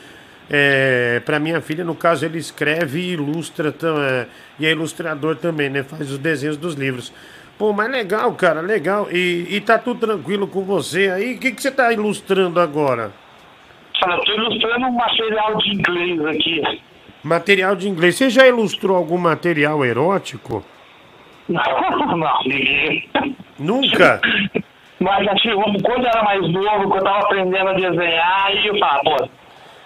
[SPEAKER 1] é, para minha filha. No caso, ele escreve e ilustra é, e é ilustrador também, né? Faz os desenhos dos livros. Pô, mas legal, cara, legal. E, e tá tudo tranquilo com você aí? O que, que você tá ilustrando agora?
[SPEAKER 21] Cara, eu tô ilustrando um material de inglês aqui.
[SPEAKER 1] Material de inglês. Você já ilustrou algum material erótico?
[SPEAKER 21] Não, não, ninguém.
[SPEAKER 1] Nunca?
[SPEAKER 21] Mas assim, quando eu era mais novo, quando eu tava aprendendo a desenhar, aí eu falava, pô,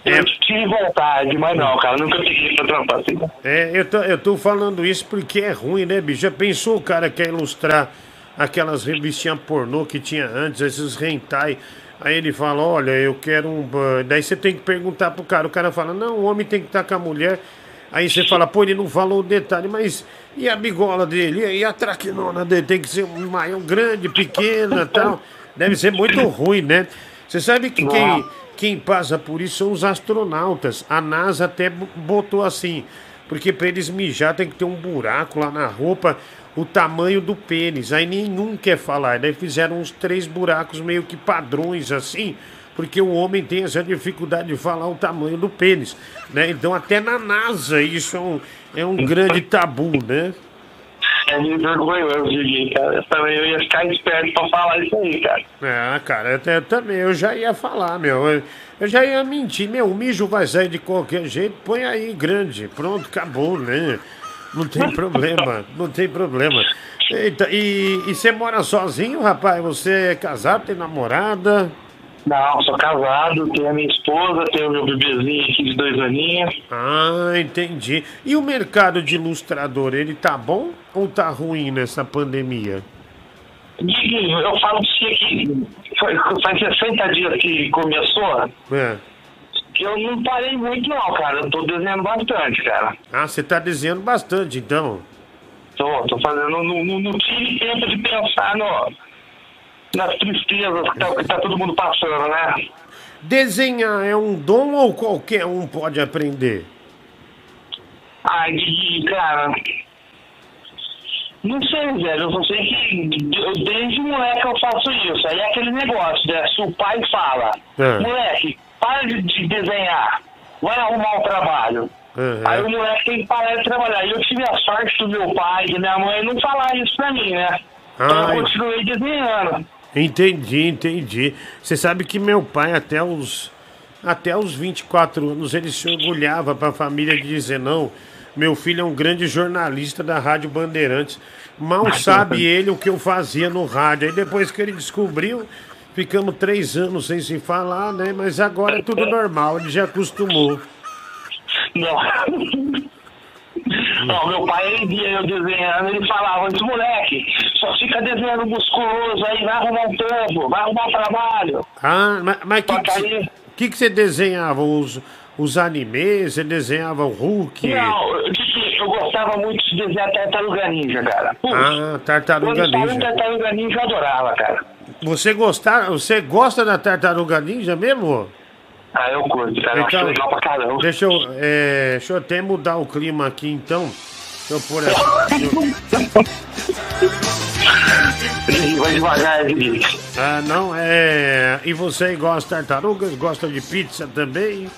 [SPEAKER 21] eu tive vontade, mas não, cara, nunca peguei pra trampar assim.
[SPEAKER 1] É, eu tô, eu tô falando isso porque é ruim, né, bicho? Já pensou o cara quer ilustrar aquelas revistinhas pornô que tinha antes, esses hentai? Aí ele fala, olha, eu quero um... ban-" Daí você tem que perguntar pro cara, o cara fala, não, o homem tem que estar com a mulher. Aí você fala, pô, ele não falou o detalhe, mas e a bigola dele? E a traquinona dele? Tem que ser um maior, grande, pequena [laughs] tal. Deve ser muito ruim, né? Você sabe que quem, quem passa por isso são os astronautas. A NASA até botou assim, porque para eles mijar tem que ter um buraco lá na roupa, o tamanho do pênis. Aí nenhum quer falar. Daí fizeram uns três buracos meio que padrões assim, porque o homem tem essa dificuldade de falar o tamanho do pênis, né? Então até na NASA isso é um, é um grande tabu, né?
[SPEAKER 21] É vergonhoso, Diguinho, cara. Eu também eu ia ficar esperto pra falar isso aí, cara.
[SPEAKER 1] Ah, cara, eu, eu também, eu já ia falar, meu. Eu, eu já ia mentir, meu. O mijo vai sair de qualquer jeito, põe aí grande. Pronto, acabou, né? Não tem problema, não tem problema. Eita, e, e você mora sozinho, rapaz? Você é casado, tem namorada?
[SPEAKER 21] Não, sou casado, tenho a minha esposa, tenho meu bebezinho aqui de dois aninhos.
[SPEAKER 1] Ah, entendi. E o mercado de ilustrador, ele tá bom ou tá ruim nessa pandemia?
[SPEAKER 21] Diguinho, eu falo pra você que faz 60 dias que começou,
[SPEAKER 1] É.
[SPEAKER 21] que eu não parei muito não, cara. Eu tô desenhando bastante, cara.
[SPEAKER 1] Ah, você tá desenhando bastante, então.
[SPEAKER 21] Tô, tô fazendo, não, não, não tive tempo de pensar no, nas tristezas que tá, que tá todo mundo passando, né?
[SPEAKER 1] Desenhar é um dom ou qualquer um pode aprender?
[SPEAKER 21] Ai, cara. Não sei, velho. Eu só sei que desde moleque eu faço isso. Aí é aquele negócio, né? Se o pai fala,
[SPEAKER 1] É.
[SPEAKER 21] moleque, para de, de desenhar, vai arrumar um trabalho.
[SPEAKER 1] Uhum.
[SPEAKER 21] Aí o moleque tem que parar de trabalhar. E eu tive a sorte do meu pai e da minha mãe não falar isso pra mim, né? Então eu continuei desenhando.
[SPEAKER 1] Entendi, entendi. Você sabe que meu pai, até os, até os 24 anos, ele se orgulhava para a família de dizer: não, meu filho é um grande jornalista da Rádio Bandeirantes. Mal [laughs] sabe ele o que eu fazia no rádio. Aí depois que ele descobriu, ficamos três anos sem se falar, né? Mas agora é tudo normal, ele já acostumou.
[SPEAKER 21] Não. [laughs] Não, meu pai, ele via eu desenhando, ele falava, esse moleque, só fica desenhando musculoso aí, vai arrumar um trampo, vai arrumar um trabalho.
[SPEAKER 1] Ah, mas, mas que, que, você- que, que você desenhava? Os, os animes? Você desenhava o Hulk?
[SPEAKER 21] Não, eu, gostava muito de desenhar Tartaruga Ninja, cara. Putz,
[SPEAKER 1] Ah, Tartaruga
[SPEAKER 21] quando
[SPEAKER 1] Ninja.
[SPEAKER 21] Tartaruga Ninja eu adorava, cara.
[SPEAKER 1] Você, gostar, você gosta da Tartaruga Ninja mesmo?
[SPEAKER 21] Ah, eu curto, cara, eu acho legal pra caramba.
[SPEAKER 1] Deixa eu, é, deixa eu até mudar o clima aqui então. Deixa eu pôr aqui.
[SPEAKER 21] Vai devagar, Felipe.
[SPEAKER 1] Ah, não, é. E você gosta de tartarugas? Gosta de pizza também?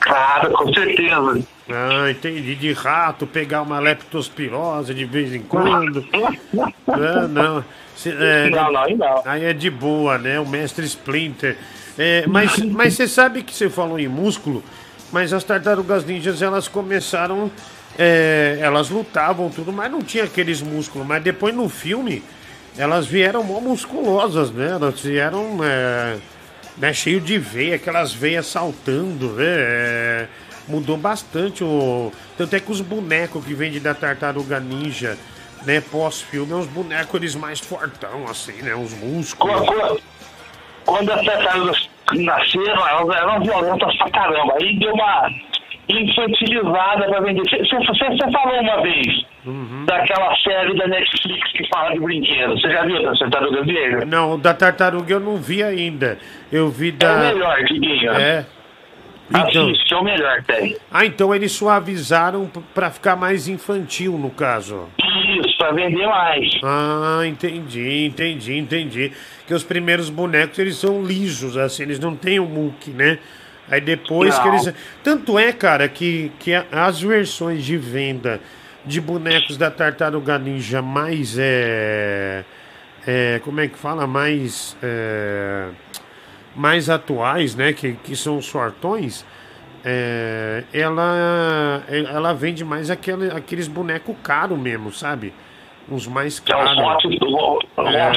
[SPEAKER 21] Claro, com certeza.
[SPEAKER 1] Ah, entendi. De rato, pegar uma leptospirose de vez em quando. Ah, não. Se- é,
[SPEAKER 21] Não, não, não.
[SPEAKER 1] Aí é de boa, né? O mestre Splinter. É, mas, mas você sabe que você falou em músculo, mas as tartarugas ninjas elas começaram. é, elas lutavam tudo, mas não tinha aqueles músculos. Mas depois no filme, elas vieram mó musculosas, né? Elas vieram é, né, cheio de veia, aquelas veias saltando, né? É, mudou bastante o. Tanto é que os bonecos que vendem da tartaruga ninja, né, pós-filme, é uns bonecos eles mais fortão, assim, né? Uns músculos.
[SPEAKER 21] Quando as tartarugas nasceram, elas eram violentas pra caramba. Aí deu uma infantilizada pra vender. Você falou uma vez
[SPEAKER 1] Uhum.
[SPEAKER 21] daquela série da Netflix que fala de brinquedos. Você já viu das tartarugas ninja?
[SPEAKER 1] Não, da tartaruga eu não vi ainda. Eu vi da.
[SPEAKER 21] É o melhor, Diguinho.
[SPEAKER 1] É. Então.
[SPEAKER 21] Assiste, é o melhor tem.
[SPEAKER 1] Ah, então eles suavizaram pra ficar mais infantil, no caso.
[SPEAKER 21] Isso, pra vender mais.
[SPEAKER 1] Ah, entendi, entendi, entendi. Que os primeiros bonecos eles são lisos, assim, eles não têm o muque, né? Aí depois que
[SPEAKER 21] Não.
[SPEAKER 1] eles. Tanto é, cara, que, que as versões de venda de bonecos da Tartaruga Ninja mais é. é como é que fala? Mais. é, mais atuais, né? Que, que são os sortões. é, ela, ela vende mais aquele, aqueles bonecos caros mesmo, sabe? Uns mais
[SPEAKER 21] Que é os
[SPEAKER 1] caros.
[SPEAKER 21] Hot Hot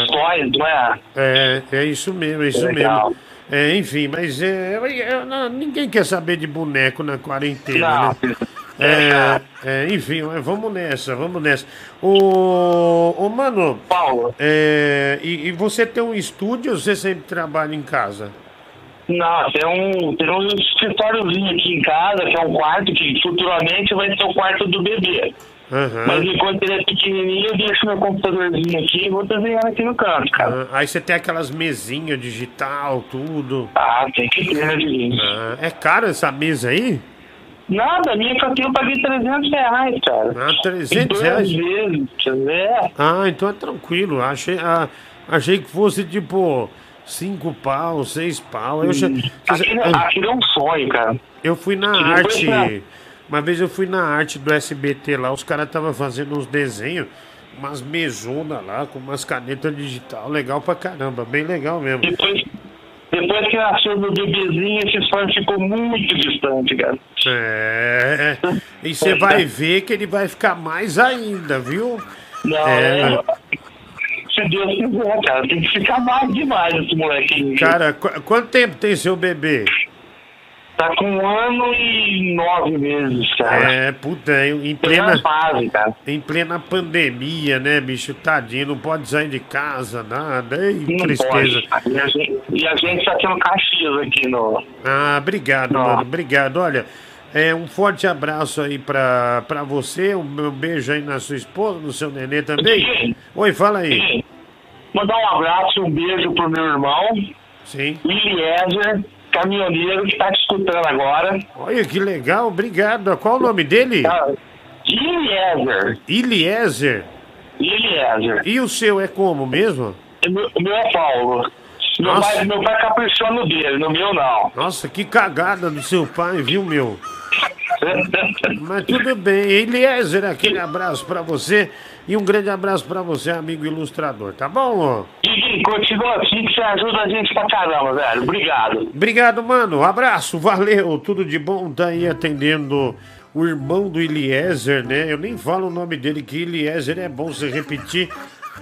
[SPEAKER 21] Toys, não é?
[SPEAKER 1] É, é isso mesmo, é isso
[SPEAKER 21] Legal.
[SPEAKER 1] mesmo. É, enfim, mas é, é, não, ninguém quer saber de boneco na quarentena,
[SPEAKER 21] Não.
[SPEAKER 1] né? [laughs] É, é, enfim, vamos nessa, vamos nessa. Ô, ô mano,
[SPEAKER 21] Paulo.
[SPEAKER 1] é, e, e você tem um estúdio ou você sempre trabalha em casa?
[SPEAKER 21] Não, tem um, tem um escritóriozinho aqui em casa, que é um quarto que futuramente vai ser o quarto do bebê.
[SPEAKER 1] Aham.
[SPEAKER 21] Mas enquanto ele é pequenininho, eu deixo meu computadorzinho aqui e vou desenhando aqui no canto, cara.
[SPEAKER 1] Ah, aí você tem aquelas mesinhas digital, tudo.
[SPEAKER 21] Ah, tem que ter, né?
[SPEAKER 1] Ah, é caro essa mesa aí?
[SPEAKER 21] Nada, a minha que eu paguei 300 reais, cara.
[SPEAKER 1] Ah, 300
[SPEAKER 21] Em duas
[SPEAKER 1] reais?
[SPEAKER 21] vezes, é.
[SPEAKER 1] Ah, então é tranquilo. Achei, ah, achei que fosse tipo cinco pau, seis pau. Eu, já-
[SPEAKER 21] Aquilo, aquilo é um sonho, cara.
[SPEAKER 1] eu fui na arte. Uma vez eu fui na arte do SBT lá, os caras estavam fazendo uns desenhos, umas mesonas lá, com umas canetas digital, legal pra caramba, bem legal mesmo.
[SPEAKER 21] Depois, depois que nasceu meu bebezinho, esse sonho ficou muito distante, cara.
[SPEAKER 1] É, e você vai ver que ele vai ficar mais ainda, viu?
[SPEAKER 21] Não,
[SPEAKER 1] É.
[SPEAKER 21] é. Se Deus quiser, cara, tem que ficar mais demais esse molequinho.
[SPEAKER 1] Cara, qu- quanto tempo tem seu bebê?
[SPEAKER 21] Tá com um ano e nove meses, cara.
[SPEAKER 1] É, puta, em
[SPEAKER 21] Plena fase, cara.
[SPEAKER 1] em plena pandemia, né, bicho? Tadinho, não pode sair de casa, nada. Ei, tristeza.
[SPEAKER 21] pode. E a, gente, e a gente tá tendo Caxias aqui no.
[SPEAKER 1] Ah, obrigado,
[SPEAKER 21] Não.
[SPEAKER 1] mano, obrigado. Olha, é, um forte abraço aí pra, pra você, um meu beijo aí na sua esposa, no seu nenê também. Oi, fala aí.
[SPEAKER 21] Mandar um abraço um beijo pro meu irmão.
[SPEAKER 1] Sim.
[SPEAKER 21] Eliezer, caminhoneiro, que tá te escutando agora.
[SPEAKER 1] Olha que legal, obrigado. Qual o nome dele?
[SPEAKER 21] Eliezer.
[SPEAKER 1] Eliezer.
[SPEAKER 21] Eliezer.
[SPEAKER 1] E o seu é como mesmo?
[SPEAKER 21] O meu, o meu é Paulo. Meu
[SPEAKER 1] Nossa.
[SPEAKER 21] pai, meu pai caprichou no dele, no meu não.
[SPEAKER 1] Nossa, que cagada do seu pai, viu, meu? Mas tudo bem. Eliezer, aquele abraço pra você e um grande abraço pra você, amigo ilustrador, tá bom?
[SPEAKER 21] E continua assim que você ajuda a gente pra caramba, velho. Obrigado.
[SPEAKER 1] Obrigado, mano. Um abraço, valeu. Tudo de bom. Tá aí atendendo o irmão do Eliezer, né? Eu nem falo o nome dele, que Eliezer é bom você repetir,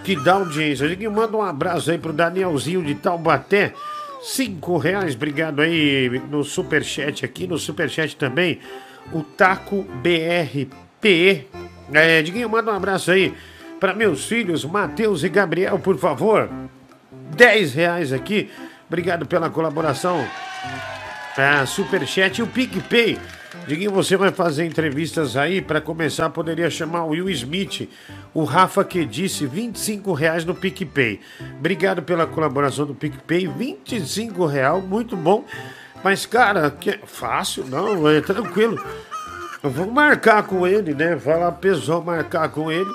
[SPEAKER 1] que dá audiência. A gente manda um abraço aí pro Danielzinho de Taubaté. Cinco reais, obrigado aí no superchat aqui, no superchat também. O Taco BRP. É, Diguinho, manda um abraço aí para meus filhos, Matheus e Gabriel, por favor. 10 reais aqui. Obrigado pela colaboração. Ah, Superchat e o PicPay. Diguinho, você vai fazer entrevistas aí. Para começar, poderia chamar o Will Smith, o Rafa que disse 25 reais no PicPay. Obrigado pela colaboração do PicPay. 25 real, muito bom. Mas, cara, que é fácil, não, é tranquilo. Eu vou marcar com ele, né? Falar pessoal marcar com ele,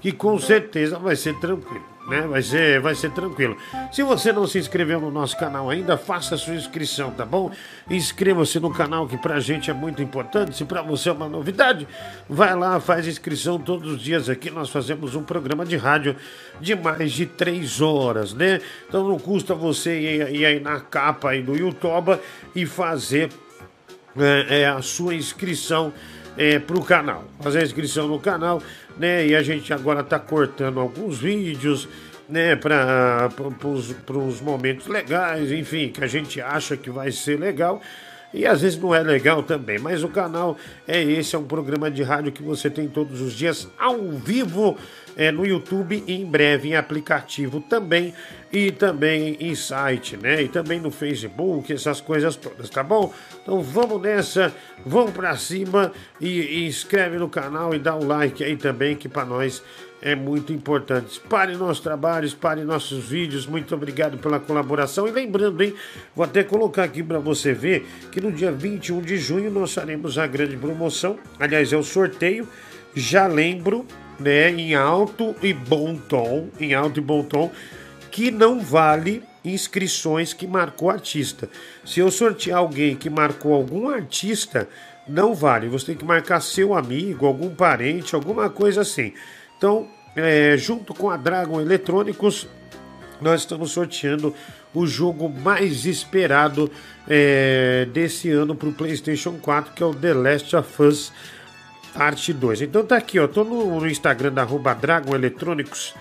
[SPEAKER 1] que com certeza vai ser tranquilo, né? Vai ser, vai ser tranquilo. Se você não se inscreveu no nosso canal ainda, faça sua inscrição, tá bom? Inscreva-se no canal, que pra gente é muito importante. Se pra você é uma novidade, vai lá, faz inscrição todos os dias aqui. Nós fazemos um programa de rádio de mais de três horas, né? Então não custa você ir, ir aí na capa aí do YouTube e fazer é, é, a sua inscrição é, para o canal. Fazer a inscrição no canal, né? E a gente agora está cortando alguns vídeos, né? Para os momentos legais, enfim, que a gente acha que vai ser legal. E às vezes não é legal também, mas o canal é esse, é um programa de rádio que você tem todos os dias ao vivo é, no YouTube e em breve em aplicativo também e também em site, né? E também no Facebook, essas coisas todas, tá bom? Então vamos nessa, vamos pra cima e, e inscreve no canal e dá um like aí também que para nós é muito importante. Espalhe nossos trabalhos, espalhe nossos vídeos. Muito obrigado pela colaboração. E lembrando, hein, vou até colocar aqui para você ver que no dia 21 de junho nós faremos a grande promoção. Aliás, é o sorteio. Já lembro, né, em alto e bom tom, em alto e bom tom, que não vale inscrições que marcou artista. Se eu sortear alguém que marcou algum artista, não vale. Você tem que marcar seu amigo, algum parente, alguma coisa assim. Então, é, junto com a Dragon Eletrônicos, nós estamos sorteando o jogo mais esperado é, desse ano para o PlayStation 4, que é o The Last of Us Parte 2. Então tá aqui, ó. Tô no, no Instagram da Dragon Eletrônicos,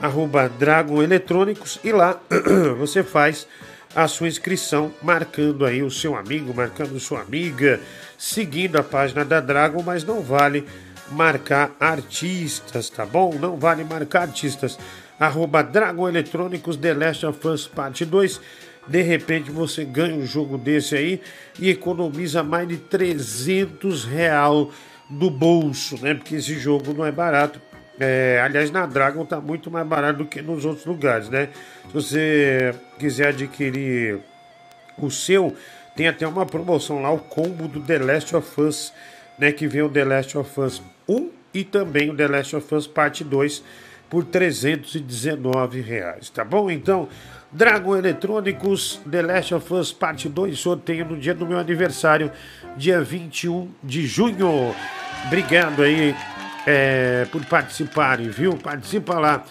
[SPEAKER 1] arroba Dragon Eletrônicos, e lá [clears throat] você faz a sua inscrição, marcando aí o seu amigo, marcando sua amiga, seguindo a página da Dragon, mas não vale marcar artistas, tá bom? Não vale marcar artistas. Arroba Dragon Eletrônicos The Last of Us Parte 2. De repente você ganha um jogo desse aí e economiza mais de 300 real do bolso, né? Porque esse jogo não é barato. É, aliás, na Dragon tá muito mais barato do que nos outros lugares, né? Se você quiser adquirir o seu, tem até uma promoção lá, o combo do The Last of Us, né? Que vem o The Last of Us 1 e também o The Last of Us Parte 2 por 319 reais, tá bom? Então, Dragon Eletrônicos, The Last of Us Parte 2, sorteio no dia do meu aniversário, dia 21 de junho. Obrigado aí é, por participarem, viu? Participa lá.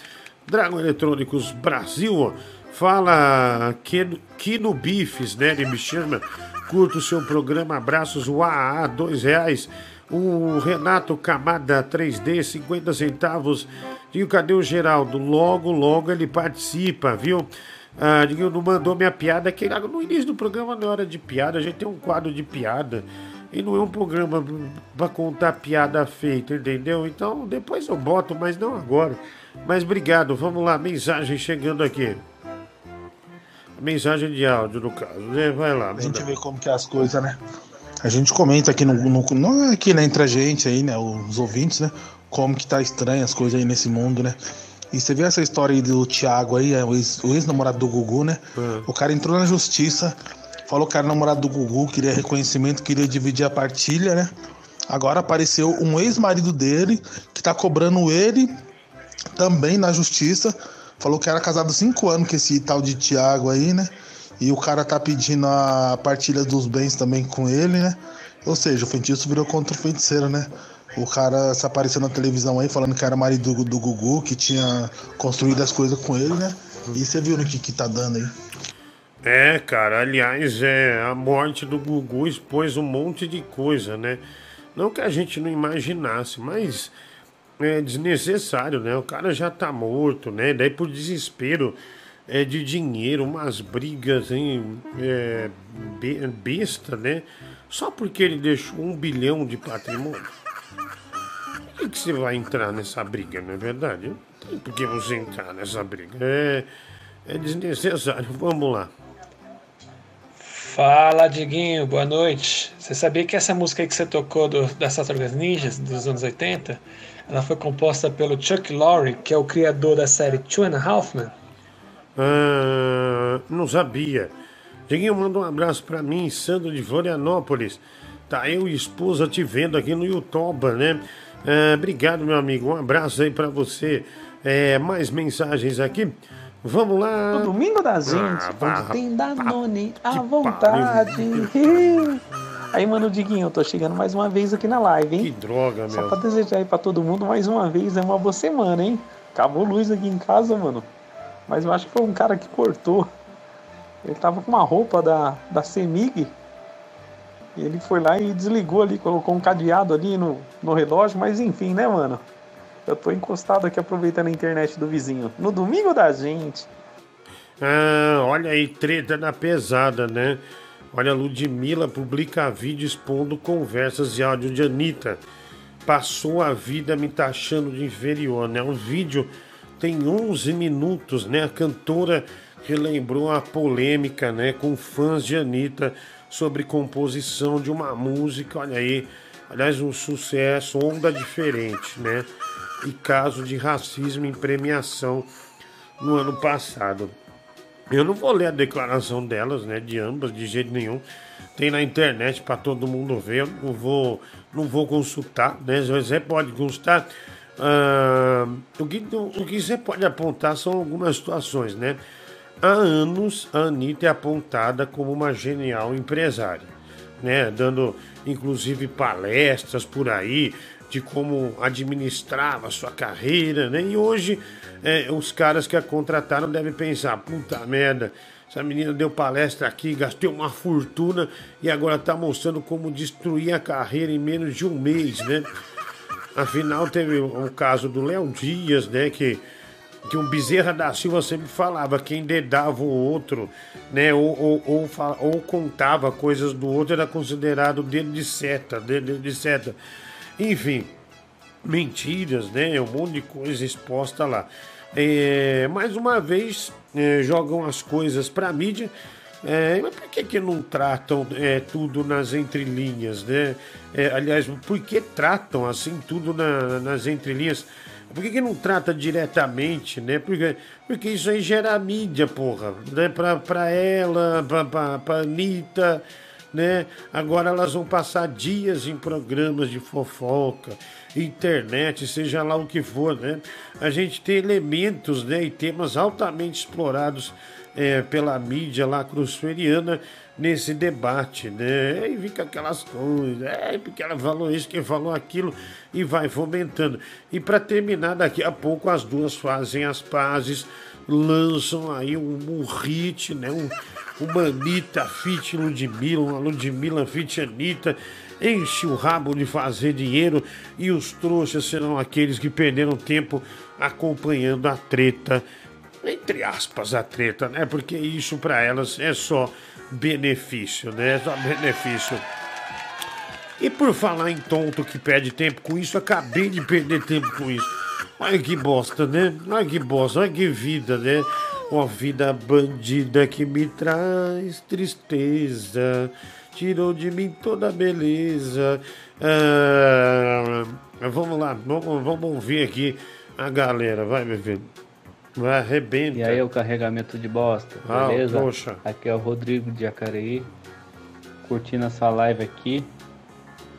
[SPEAKER 1] Dragon Eletrônicos Brasil, fala que, que no Bifes, né? Ele me chama. Curto o seu programa, abraços, UAA, dois reais. O Renato Camada 3D, 50 centavos. E o Cadê o Geraldo? Logo, logo ele participa, viu? Ah, Diguinho não mandou minha piada, que no início do programa é hora de piada, a gente tem um quadro de piada. E não é um programa para contar piada feita, entendeu? Então depois eu boto, mas não agora. Mas obrigado, vamos lá, mensagem chegando aqui. Mensagem de áudio, no caso, né? Vai lá.
[SPEAKER 8] A gente vê como que é as coisas, né? A gente comenta aqui no, no, no aqui né, entre a gente aí, né, os ouvintes, né, como que tá estranho as coisas aí nesse mundo, né? E você vê essa história aí do Thiago aí, é o ex-namorado do Gugu, né? O cara entrou na justiça, falou que era namorado do Gugu, queria reconhecimento, queria dividir a partilha, né? Agora apareceu um ex-marido dele que tá cobrando ele também na justiça. Falou que era casado cinco anos com esse tal de Thiago aí, né? E o cara tá pedindo a partilha dos bens também com ele, né? Ou seja, o feitiço virou contra o feiticeiro, né? O cara se apareceu na televisão aí falando que era marido do, do Gugu, que tinha construído as coisas com ele, né? E você viu no que, que tá dando aí.
[SPEAKER 1] É, cara, aliás, é, a morte do Gugu expôs um monte de coisa, né? Não que a gente não imaginasse, mas é desnecessário, né? O cara já tá morto, né? Daí por desespero é, de dinheiro, umas brigas hein, é, be- besta, né? Só porque ele deixou um bilhão de patrimônio. Por que, que você vai entrar nessa briga, não é verdade? Por que você entrar nessa briga. É, é desnecessário. Vamos lá.
[SPEAKER 7] Fala, Diguinho, boa noite. Você sabia que essa música que você tocou do, das Tartarugas Ninjas, dos anos 80, ela foi composta pelo Chuck Lorre, que é o criador da série Two and a?
[SPEAKER 1] Ah, não sabia. Diguinho, manda um abraço pra mim, Sandro de Florianópolis. Tá eu e esposa te vendo aqui no YouTube, né? Ah, obrigado, meu amigo. Um abraço aí pra você. É, mais mensagens aqui. Vamos lá.
[SPEAKER 7] No domingo da gente,
[SPEAKER 1] Ah,
[SPEAKER 7] onde tem Danone à vontade. [laughs] Aí, mano, Diguinho, eu tô chegando mais uma vez aqui na live, hein?
[SPEAKER 1] Que droga,
[SPEAKER 7] Só
[SPEAKER 1] meu.
[SPEAKER 7] pra desejar aí pra todo mundo mais uma vez, é uma boa semana, hein? Acabou luz aqui em casa, mano. Mas eu acho que foi um cara que cortou. Ele tava com uma roupa da, da Semig. E ele foi lá e desligou ali, colocou um cadeado ali no, no relógio, mas enfim, né, mano? Eu tô encostado aqui aproveitando a internet do vizinho. No domingo da gente.
[SPEAKER 1] Ah, olha aí, treta na pesada, né? Olha, Ludmilla publica vídeo expondo conversas e áudio de Anitta. Passou a vida me taxando de inferior, né? O vídeo tem 11 minutos, né? A cantora relembrou a polêmica, né? Com fãs de Anitta sobre composição de uma música, olha aí. Aliás, um sucesso, onda diferente, né? E caso de racismo em premiação no ano passado. Eu não vou ler a declaração delas, né? De ambas, de jeito nenhum. Tem na internet para todo mundo ver. Eu não vou, não vou consultar, né? Você pode consultar. ah, o, que, o que você pode apontar são algumas situações, né? Há anos a Anitta é apontada como uma genial empresária, né? Dando inclusive palestras por aí de como administrava sua carreira, né? E hoje é, os caras que a contrataram devem pensar, puta merda, essa menina deu palestra aqui, gastei uma fortuna e agora tá mostrando como destruir a carreira em menos de um mês, né? Afinal, teve o caso do Léo Dias, né? Que, que um Bezerra da Silva sempre falava, quem dedava o outro, né? Ou, ou, ou, ou contava coisas do outro era considerado dedo de seta, dedo de seta. Enfim, mentiras, né? Um monte de coisa exposta lá. É, mais uma vez, é, jogam as coisas para mídia. É, mas por que, que não tratam é, tudo nas entrelinhas, né? É, aliás, por que tratam assim tudo na- nas entrelinhas? Por que, que não trata diretamente, né? Porque, porque isso aí gera mídia, porra. Né? Pra, pra ela, pra, pra, pra Anitta, né? Agora elas vão passar dias em programas de fofoca, internet, seja lá o que for, né? A gente tem elementos, né, e temas altamente explorados é, pela mídia lá cruciferiana nesse debate, né? E fica aquelas coisas, é, porque ela falou isso, que falou aquilo, e vai fomentando. E para terminar, daqui a pouco as duas fazem as pazes, lançam aí um, um hit, né? Um, uma Anitta fit Ludmilla, uma Ludmilla fit Anitta, enche o rabo de fazer dinheiro e os trouxas serão aqueles que perderam tempo acompanhando a treta, entre aspas, a treta, né? Porque isso para elas é só benefício, né? É só benefício. E por falar em tonto que perde tempo com isso, acabei de perder tempo com isso. Olha que bosta, né? Olha que bosta, olha que vida, né? Uma vida bandida que me traz tristeza, tirou de mim toda a beleza. Ah, vamos lá, vamos, vamos ouvir aqui a galera, vai, meu filho. Vai, arrebenta.
[SPEAKER 22] E aí, o carregamento de bosta,
[SPEAKER 1] Ah,
[SPEAKER 22] beleza?
[SPEAKER 1] poxa.
[SPEAKER 22] Aqui é o Rodrigo de Jacareí, curtindo essa live aqui,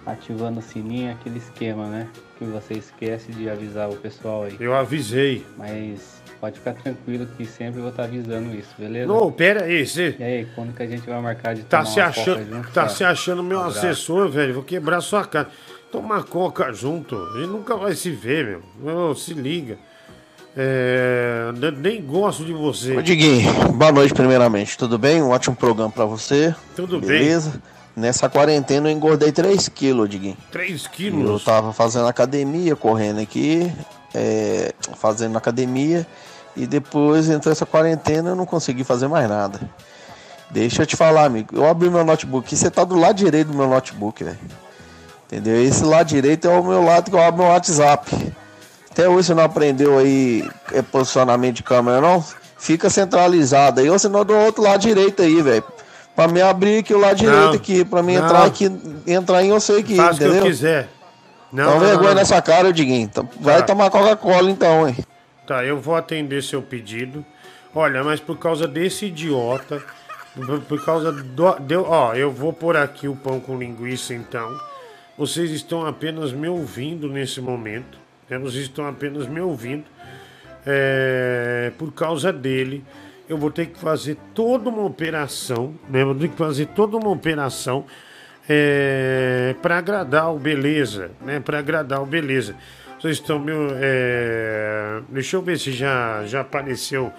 [SPEAKER 22] ativando o sininho, aquele esquema, né? Que você esquece de avisar o pessoal aí.
[SPEAKER 1] Eu avisei.
[SPEAKER 22] Mas pode ficar tranquilo que sempre vou estar avisando isso, beleza?
[SPEAKER 1] Não, pera aí, você
[SPEAKER 22] E aí, quando que a gente vai marcar de
[SPEAKER 1] tá
[SPEAKER 22] tomar
[SPEAKER 1] se
[SPEAKER 22] uma coca
[SPEAKER 1] achando,
[SPEAKER 22] junto,
[SPEAKER 1] tá
[SPEAKER 22] cara?
[SPEAKER 1] se achando meu
[SPEAKER 22] Um
[SPEAKER 1] assessor, velho. Vou quebrar sua cara. Toma coca junto. A gente nunca vai se ver, meu. Ô, se liga. É, ne- nem gosto de você.
[SPEAKER 5] Ô Diguinho, boa noite primeiramente, tudo bem? Um ótimo programa pra você.
[SPEAKER 1] Tudo bem.
[SPEAKER 5] Beleza? Nessa quarentena eu engordei 3 quilos, Diguinho.
[SPEAKER 1] 3
[SPEAKER 5] Eu
[SPEAKER 1] quilos?
[SPEAKER 5] tava fazendo academia, correndo aqui, é, fazendo academia E depois entrou essa quarentena eu não consegui fazer mais nada. Deixa eu te falar, amigo. Eu abri meu notebook e você tá do lado direito do meu notebook, velho. Entendeu? Esse lado direito é o meu lado que eu abro meu WhatsApp. Até hoje você não aprendeu aí é, posicionamento de câmera, não? Fica centralizado aí, ou senão do outro lado direito aí, velho. Pra me abrir aqui o lado
[SPEAKER 1] Não,
[SPEAKER 5] direito aqui, pra mim
[SPEAKER 1] não.
[SPEAKER 5] entrar aqui, entrar em
[SPEAKER 1] Faz o que
[SPEAKER 5] entendeu?
[SPEAKER 1] eu quiser. Não, não,
[SPEAKER 5] vergonha
[SPEAKER 1] não.
[SPEAKER 5] nessa cara, Diguinho. Então, vai
[SPEAKER 1] Tá.
[SPEAKER 5] tomar Coca-Cola então, hein?
[SPEAKER 1] Tá, eu vou atender seu pedido. Olha, mas por causa desse idiota, por, por causa do, deu, ó, eu vou pôr aqui o pão com linguiça então. Vocês estão apenas me ouvindo nesse momento. né? Vocês estão apenas me ouvindo. É, por causa dele, eu vou ter que fazer toda uma operação, né? Vou ter que fazer toda uma operação para agradar o beleza, né? Para agradar o beleza. Vocês estão meu, é, deixa eu ver se já já apareceu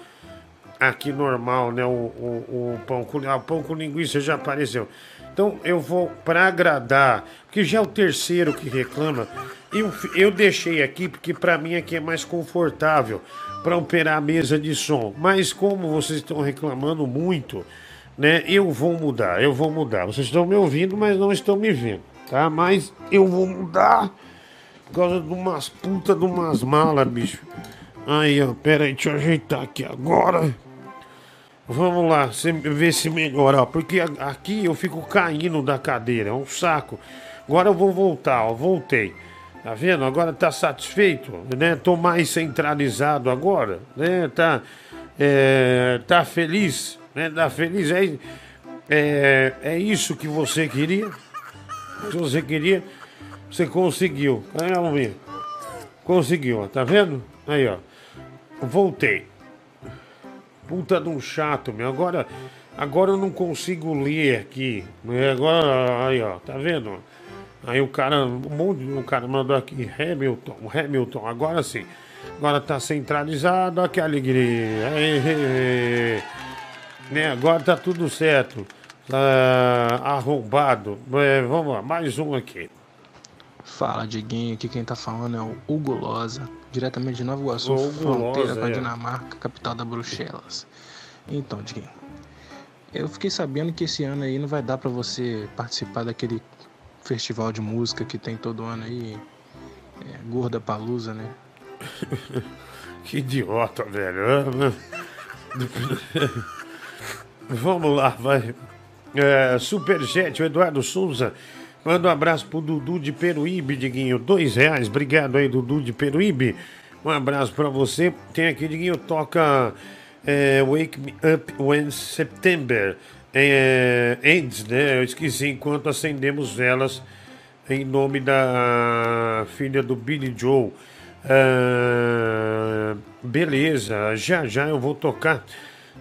[SPEAKER 1] aqui normal, né? O, o, o pão com ah, o pão com linguiça já apareceu. Então eu vou para agradar, porque já é o terceiro que reclama. Eu, eu deixei aqui porque para mim aqui é mais confortável para operar a mesa de som. Mas como vocês estão reclamando muito, né? Eu vou mudar, eu vou mudar. Vocês estão me ouvindo, mas não estão me vendo, tá? Mas eu vou mudar por causa de umas putas de umas malas, bicho. Aí, ó, pera aí, deixa eu ajeitar aqui agora. Vamos lá, ver se melhora, ó, porque aqui eu fico caindo da cadeira, é um saco. Agora eu vou voltar, ó, voltei. Tá vendo? Agora tá satisfeito, né? Tô mais centralizado agora, né? Tá, é, tá feliz, né? Tá feliz, é, é, é isso que você queria? Se você queria, você conseguiu. Aí, vamos ver. Conseguiu, ó, tá vendo? Aí, ó. Voltei. Puta de um chato, meu. Agora, agora eu não consigo ler aqui. né? Agora, aí, ó, tá vendo? Aí o cara, um monte de o cara mandou aqui, Hamilton, Hamilton, agora sim. Agora tá centralizado, olha que alegria. Né? Agora tá tudo certo. Tá arrombado. É, vamos lá, mais um aqui.
[SPEAKER 7] Fala, Diguinho. Aqui quem tá falando é o Hugo Loza, diretamente de Nova Iguaçu,
[SPEAKER 1] Hugo
[SPEAKER 7] fronteira
[SPEAKER 1] Loza,
[SPEAKER 7] com a
[SPEAKER 1] é.
[SPEAKER 7] Dinamarca, capital da Bruxelas. Então, Diguinho, eu fiquei sabendo que esse ano aí não vai dar pra você participar daquele festival de música que tem todo ano aí, é, Gorda Palusa, né? [laughs]
[SPEAKER 1] Que idiota, velho. [laughs] [laughs] Vamos lá, vai. É, Superchat, o Eduardo Souza. Manda um abraço pro Dudu de Peruíbe, Diguinho. Dois reais. Obrigado aí, Dudu de Peruíbe. Um abraço pra você. Tem aqui, Diguinho, toca é, Wake Me Up When September é, Ends, né? Eu esqueci, enquanto acendemos velas em nome da filha do Billy Joe. Ah, beleza, já já eu vou tocar.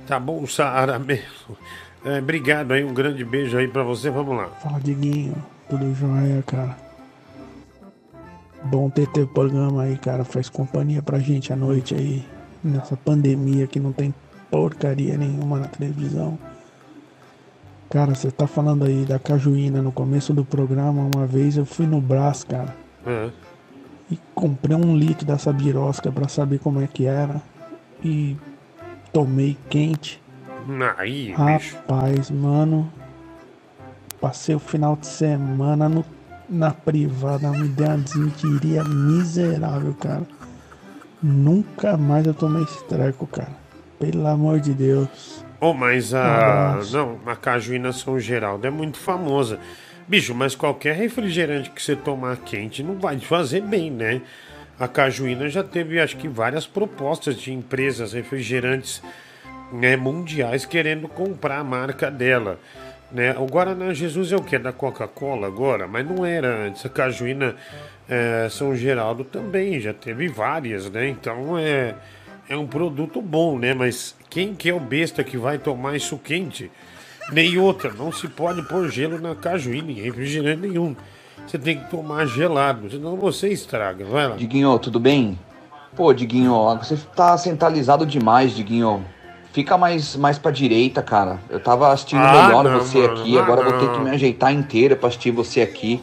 [SPEAKER 1] Tá bom, Saara [laughs] mesmo. É, obrigado aí, um grande beijo aí pra você. Vamos lá.
[SPEAKER 23] Fala, Diguinho. Tudo jóia, cara. Bom ter teu programa aí, cara. Faz companhia pra gente à noite aí. Nessa pandemia que não tem porcaria nenhuma na televisão. Cara, você tá falando aí da cajuína no começo do programa. Uma vez eu fui no Brás, cara.
[SPEAKER 1] É.
[SPEAKER 23] E comprei um litro dessa birosca pra saber como é que era. E tomei quente.
[SPEAKER 1] Aí, bicho.
[SPEAKER 23] Rapaz, mano. Passei o final de semana no, na privada, me deu uma desmentiria miserável, cara. Nunca mais eu tomei esse treco, cara. Pelo amor de Deus.
[SPEAKER 1] Oh, mas a. Não, a cajuína São Geraldo é muito famosa. Bicho, mas qualquer refrigerante que você tomar quente não vai te fazer bem, né? A cajuína já teve, acho que, várias propostas de empresas refrigerantes né, mundiais querendo comprar a marca dela. Né? O Guaraná Jesus é o que? Da Coca-Cola agora? Mas não era antes. A cajuína é, São Geraldo também já teve várias, né? Então é, é um produto bom, né? Mas quem que é o besta que vai tomar isso quente? Nem outra, não se pode pôr gelo na cajuína, em refrigerante nenhum. Você tem que tomar gelado, senão você estraga. Vai lá.
[SPEAKER 14] Diguinho, tudo bem? Pô, Diguinho, você tá centralizado demais, Diguinho. Fica mais, mais pra direita, cara. Eu tava assistindo
[SPEAKER 1] Ah,
[SPEAKER 14] melhor
[SPEAKER 1] não,
[SPEAKER 14] você
[SPEAKER 1] mano,
[SPEAKER 14] aqui, agora eu vou ter
[SPEAKER 1] não.
[SPEAKER 14] que me ajeitar inteira pra assistir você aqui.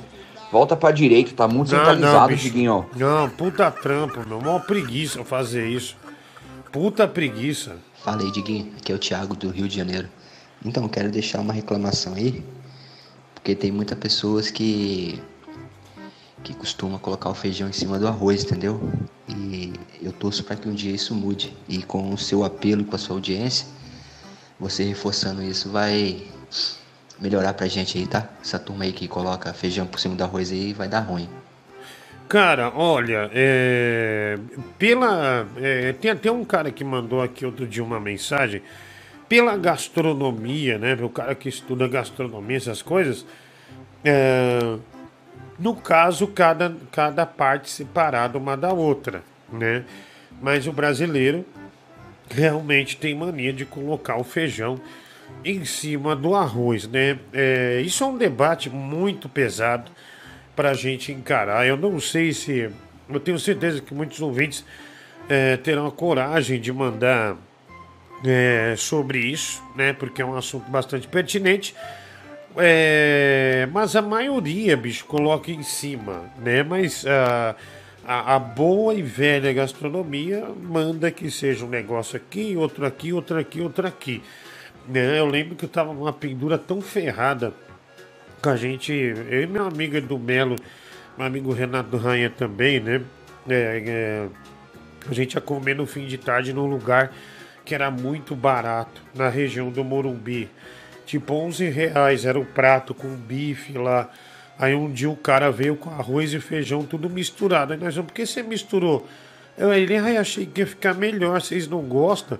[SPEAKER 14] Volta pra direita, tá muito
[SPEAKER 1] Não,
[SPEAKER 14] centralizado,
[SPEAKER 1] bicho.
[SPEAKER 14] Diguinho.
[SPEAKER 1] Não, puta trampo, meu. Mó preguiça fazer isso. puta preguiça.
[SPEAKER 24] Fala aí, Diguinho. Aqui é o Thiago do Rio de Janeiro. Então, quero deixar uma reclamação aí, porque tem muitas pessoas que que costuma colocar o feijão em cima do arroz, entendeu? E eu torço para que um dia isso mude. E com o seu apelo com a sua audiência, você reforçando isso vai melhorar pra gente aí, tá? Essa turma aí que coloca feijão por cima do arroz aí vai dar ruim.
[SPEAKER 1] Cara, olha, é, pela. é, tem até um cara que mandou aqui outro dia uma mensagem. Pela gastronomia, né? O cara que estuda gastronomia, essas coisas. é, no caso, cada, cada parte separada uma da outra, né? Mas o brasileiro realmente tem mania de colocar o feijão em cima do arroz, né? É, isso é um debate muito pesado para a gente encarar. Eu não sei se. Eu tenho certeza que muitos ouvintes é, terão a coragem de mandar é, sobre isso, né? Porque é um assunto bastante pertinente. É, mas a maioria, bicho, coloca em cima, né? Mas a, a, a boa e velha gastronomia manda que seja um negócio aqui, outro aqui, outro aqui, outro aqui. Né? Eu lembro que eu tava numa pendura tão ferrada com a gente, eu e meu amigo do Melo, meu amigo Renato Ranha também, né? É, é, a gente ia comer no fim de tarde num lugar que era muito barato, na região do Morumbi. Tipo, 11 reais era o prato com bife lá. Aí um dia o cara veio com arroz e feijão tudo misturado. Aí nós vamos, por que você misturou? Eu ele, ai, achei que ia ficar melhor, vocês não gostam?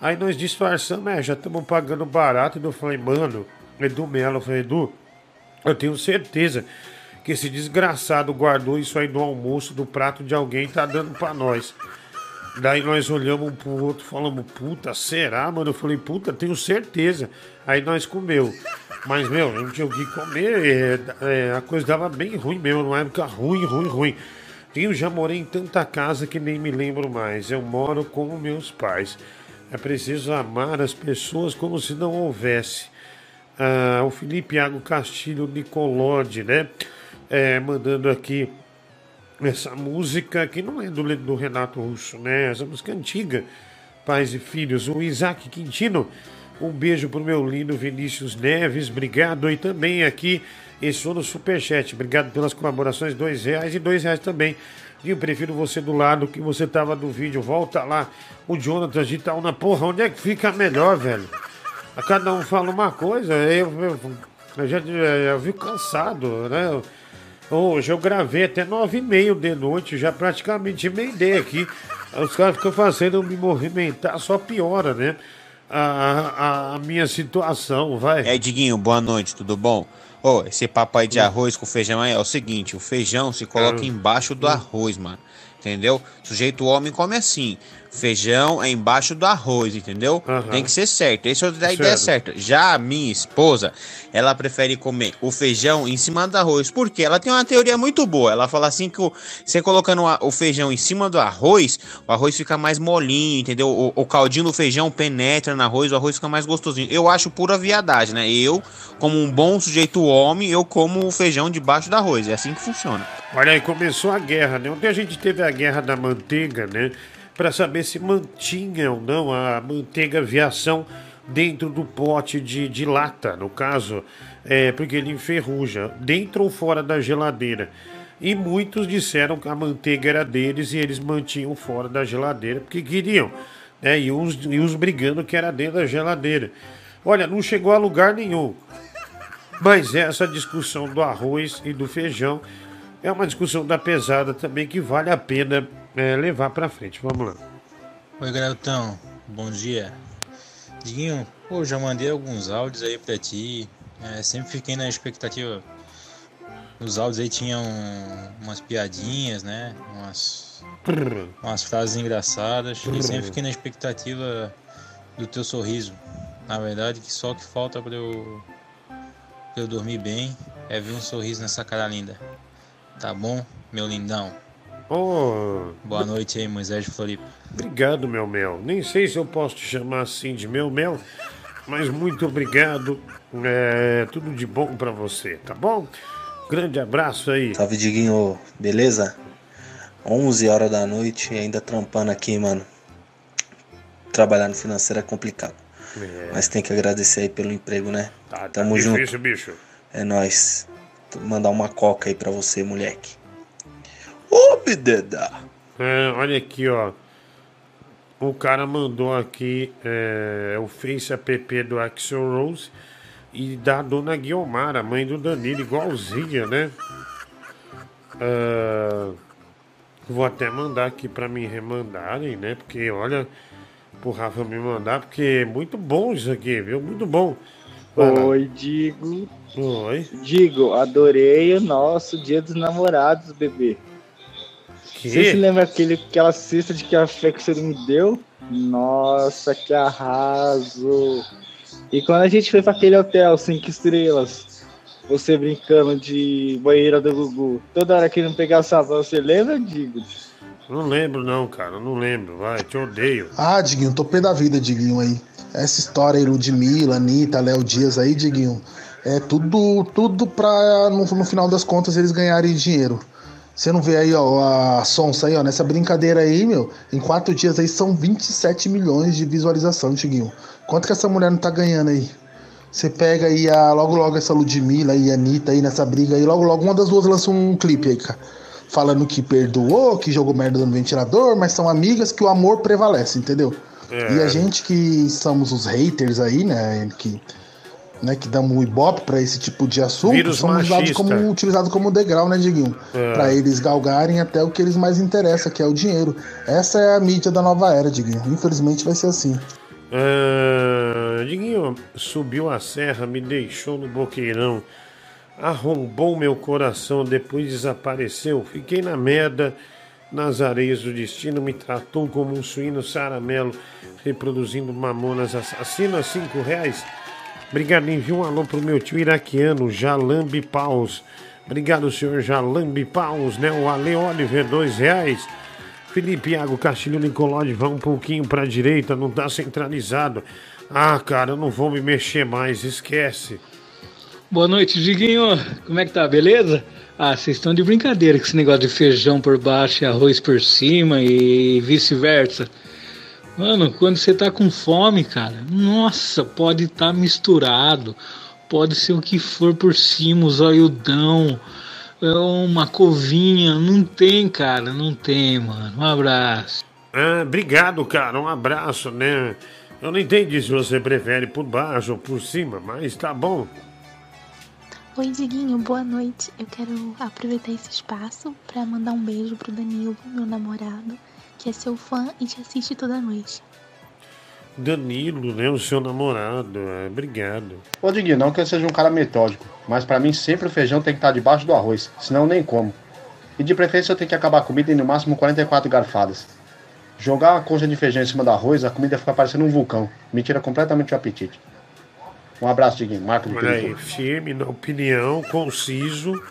[SPEAKER 1] Aí nós disfarçamos, é, já estamos pagando barato. E eu falei, mano, Edu Melo, eu falei, Edu, eu tenho certeza que esse desgraçado guardou isso aí no almoço do prato de alguém tá dando pra nós. Daí nós olhamos um pro outro, falamos, puta, será, mano? Eu falei, puta, tenho certeza. Aí nós comeu. Mas, meu, não tinha o que comer, é, é, a coisa dava bem ruim mesmo, numa época ruim, ruim, ruim. Eu já morei em tanta casa que nem me lembro mais. Eu moro com meus pais. É preciso amar as pessoas como se não houvesse. Ah, o Felipe Iago Castilho Nicolodi, né? É, mandando aqui essa música que não é do, do Renato Russo, né? Essa música antiga, Pais e Filhos. O Isaac Quintino, um beijo pro meu lindo Vinícius Neves, obrigado. E também aqui, esse no Superchat, obrigado pelas colaborações, dois reais e dois reais também. E eu prefiro você do lado que você tava do vídeo. Volta lá, o Jonathan de Itaúna. Porra, onde é que fica melhor, velho? A cada um fala uma coisa, eu, eu, eu já eu vi cansado, né? Hoje eu gravei até nove e meio de noite, já praticamente emendei aqui. Os caras ficam fazendo me movimentar, só piora, né? A, a, a minha situação, vai.
[SPEAKER 25] É, Diguinho, boa noite, tudo bom? Ô, esse papo aí de arroz com feijão aí é o seguinte: o feijão se coloca
[SPEAKER 1] Ah.
[SPEAKER 25] embaixo do arroz, mano. Entendeu? Sujeito homem come assim. Feijão é embaixo do arroz, entendeu? Tem que ser certo. Esse é o da ideia certa. Já a minha esposa, ela prefere comer o feijão em cima do arroz. Por quê? Ela tem uma teoria muito boa. Ela fala assim que o- você colocando a- o feijão em cima do arroz, o arroz fica mais molinho, entendeu? O, o caldinho do feijão penetra no arroz, o arroz fica mais gostosinho. Eu acho pura viadagem, né? Eu, como um bom sujeito homem, eu como o feijão debaixo do arroz. É assim que funciona.
[SPEAKER 1] Olha aí, começou a guerra, né? Ontem a gente teve a guerra da manteiga, né? Para saber se mantinha ou não a manteiga aviação dentro do pote de, de lata, no caso, é, porque ele enferruja, dentro ou fora da geladeira. E muitos disseram que a manteiga era deles e eles mantinham fora da geladeira porque queriam. Né? E, uns, e uns brigando que era dentro da geladeira. Olha, não chegou a lugar nenhum. Mas essa discussão do arroz e do feijão é uma discussão da pesada também que vale a pena é, levar pra frente. Vamos lá.
[SPEAKER 26] Oi, garotão. Bom dia. Diguinho, pô, já mandei alguns áudios aí pra ti. É, sempre fiquei na expectativa. Os áudios aí tinham umas piadinhas, né? Umas, umas frases engraçadas. E sempre fiquei na expectativa do teu sorriso. Na verdade, que só que falta pra eu, pra eu dormir bem é ver um sorriso nessa cara linda. Tá bom, meu lindão?
[SPEAKER 1] Oh,
[SPEAKER 26] Boa noite aí, Moisés de Floripa.
[SPEAKER 1] Obrigado, meu mel. Nem sei se eu posso te chamar assim de meu mel, mas muito obrigado. É, tudo de bom pra você, tá bom? Grande abraço aí.
[SPEAKER 27] Salve, Diguinho, beleza? 11 horas da noite e ainda trampando aqui, mano. trabalhar no financeiro é complicado.
[SPEAKER 1] É.
[SPEAKER 27] Mas tem que agradecer aí pelo emprego, né?
[SPEAKER 1] Tá, tá
[SPEAKER 27] Tamo
[SPEAKER 1] difícil,
[SPEAKER 27] junto.
[SPEAKER 1] bicho.
[SPEAKER 27] É nóis. Mandar uma coca aí pra você, moleque. Ô, Bideda!
[SPEAKER 1] É, olha aqui, ó. O cara mandou aqui é, o Face app do Axel Rose e da dona Guiomar, a mãe do Danilo, igualzinha, né? Ah, vou até mandar aqui pra me remandarem, né? Porque, olha, pro Rafa me mandar, porque é muito bom isso aqui, viu? Muito bom. Vai lá.
[SPEAKER 28] Oi, Digo.
[SPEAKER 1] Oi.
[SPEAKER 28] Digo, adorei o nosso Dia dos Namorados, bebê.
[SPEAKER 1] Que?
[SPEAKER 28] Você se lembra aquele, aquela cesta de café que você me deu? Nossa, que arraso! E quando a gente foi para aquele hotel cinco estrelas, você brincando de banheira do Gugu, toda hora querendo pegar sabão, você lembra, Digo?
[SPEAKER 1] Não lembro, não, cara. Não lembro. Vai, te odeio.
[SPEAKER 8] Ah, Diguinho, tô pé da vida, Diguinho aí. Essa história aí, Ludmilla, Anitta, Léo Dias aí, Diguinho, é tudo, tudo pra no, no final das contas eles ganharem dinheiro. Você não vê aí, ó, a Sonsa aí, ó, nessa brincadeira aí, meu, em quatro dias aí são 27 milhões de visualização, Diguinho. Quanto que essa mulher não tá ganhando aí? Você pega aí a, logo logo essa Ludmilla e a Anitta aí nessa briga aí, logo logo uma das duas lança um clipe aí, cara. Falando que perdoou, que jogou merda no ventilador, mas são amigas que o amor prevalece, entendeu?
[SPEAKER 1] É.
[SPEAKER 8] E a gente que somos os haters aí, né, que, né, que damos o ibope pra esse tipo de assunto,
[SPEAKER 1] Vírus
[SPEAKER 8] somos usados como, utilizados como degrau, né, Diguinho?
[SPEAKER 1] É.
[SPEAKER 8] Pra eles galgarem até o que eles mais interessam, que é o dinheiro. Essa é a mídia da nova era, Diguinho. Infelizmente vai ser assim.
[SPEAKER 1] Ah, Diguinho subiu a serra, me deixou no boqueirão, arrombou meu coração, depois desapareceu. Fiquei na merda, nas areias do destino, me tratou como um suíno saramelo, reproduzindo mamonas assassinas, cinco reais. Obrigado, envia um alô pro meu tio iraquiano, Jalambi Paus. Obrigado, senhor Jalambi Paus, né? O Ale Oliver, dois reais. Felipe Iago Castilho Nicolodi, vai um pouquinho pra direita, não tá centralizado. Ah, cara, eu não vou me mexer mais, esquece.
[SPEAKER 29] Boa noite, Diguinho. Como é que tá? Beleza? Ah, vocês estão de brincadeira com esse negócio de feijão por baixo e arroz por cima e vice-versa. Mano, quando você tá com fome, cara, nossa, pode estar tá misturado. Pode ser o que for por cima, os olhudão, é uma covinha. Não tem, cara, não tem, mano. Um abraço.
[SPEAKER 1] Ah, obrigado, cara, um abraço, né? Eu não entendi se você prefere por baixo ou por cima, mas tá bom.
[SPEAKER 30] Oi, Diguinho, boa noite. Eu quero aproveitar esse espaço para mandar um beijo pro Danilo, meu namorado, que é seu fã e te assiste toda noite.
[SPEAKER 1] Danilo, né? O seu namorado. é, obrigado.
[SPEAKER 31] Ô Diguinho, não que eu seja um cara metódico, mas pra mim sempre o feijão tem que estar debaixo do arroz, senão eu nem como. E de preferência eu tenho que acabar a comida em no máximo 44 garfadas. Jogar uma concha de feijão em cima do arroz, a comida fica parecendo um vulcão. Me tira completamente o apetite. Um abraço, Diguinho. Marco de
[SPEAKER 1] Olha aí, firme na opinião, conciso,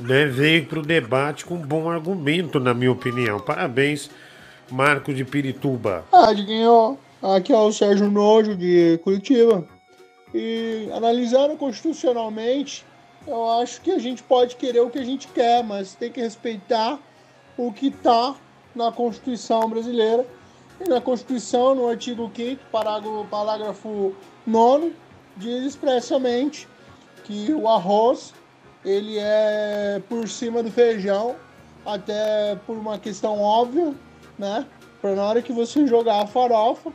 [SPEAKER 1] né? Veio pro debate com um bom argumento, na minha opinião. Parabéns, Marco de Pirituba.
[SPEAKER 32] Ah, Diguinho, aqui é o Sérgio Nojo de Curitiba. E analisando constitucionalmente, eu acho que a gente pode querer o que a gente quer, mas tem que respeitar o que está na Constituição brasileira. E na Constituição, no artigo 5 parágrafo, parágrafo 9 diz expressamente que o arroz ele é por cima do feijão, até por uma questão óbvia, né? Para na hora que você jogar a farofa,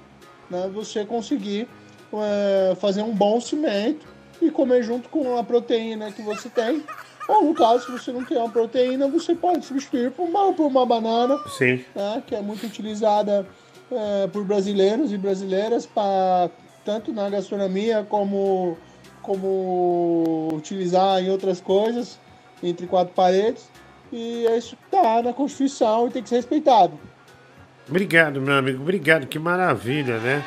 [SPEAKER 32] né, você conseguir é, fazer um bom cimento e comer junto com a proteína que você tem. Ou no caso, se você não tem uma proteína, você pode substituir por uma, por uma banana,
[SPEAKER 1] Sim.
[SPEAKER 32] né, que é muito utilizada é, por brasileiros e brasileiras para tanto na gastronomia como como utilizar em outras coisas entre quatro paredes e é isso que tá na Constituição e tem que ser respeitado.
[SPEAKER 1] Obrigado, meu amigo. Obrigado, que maravilha, né?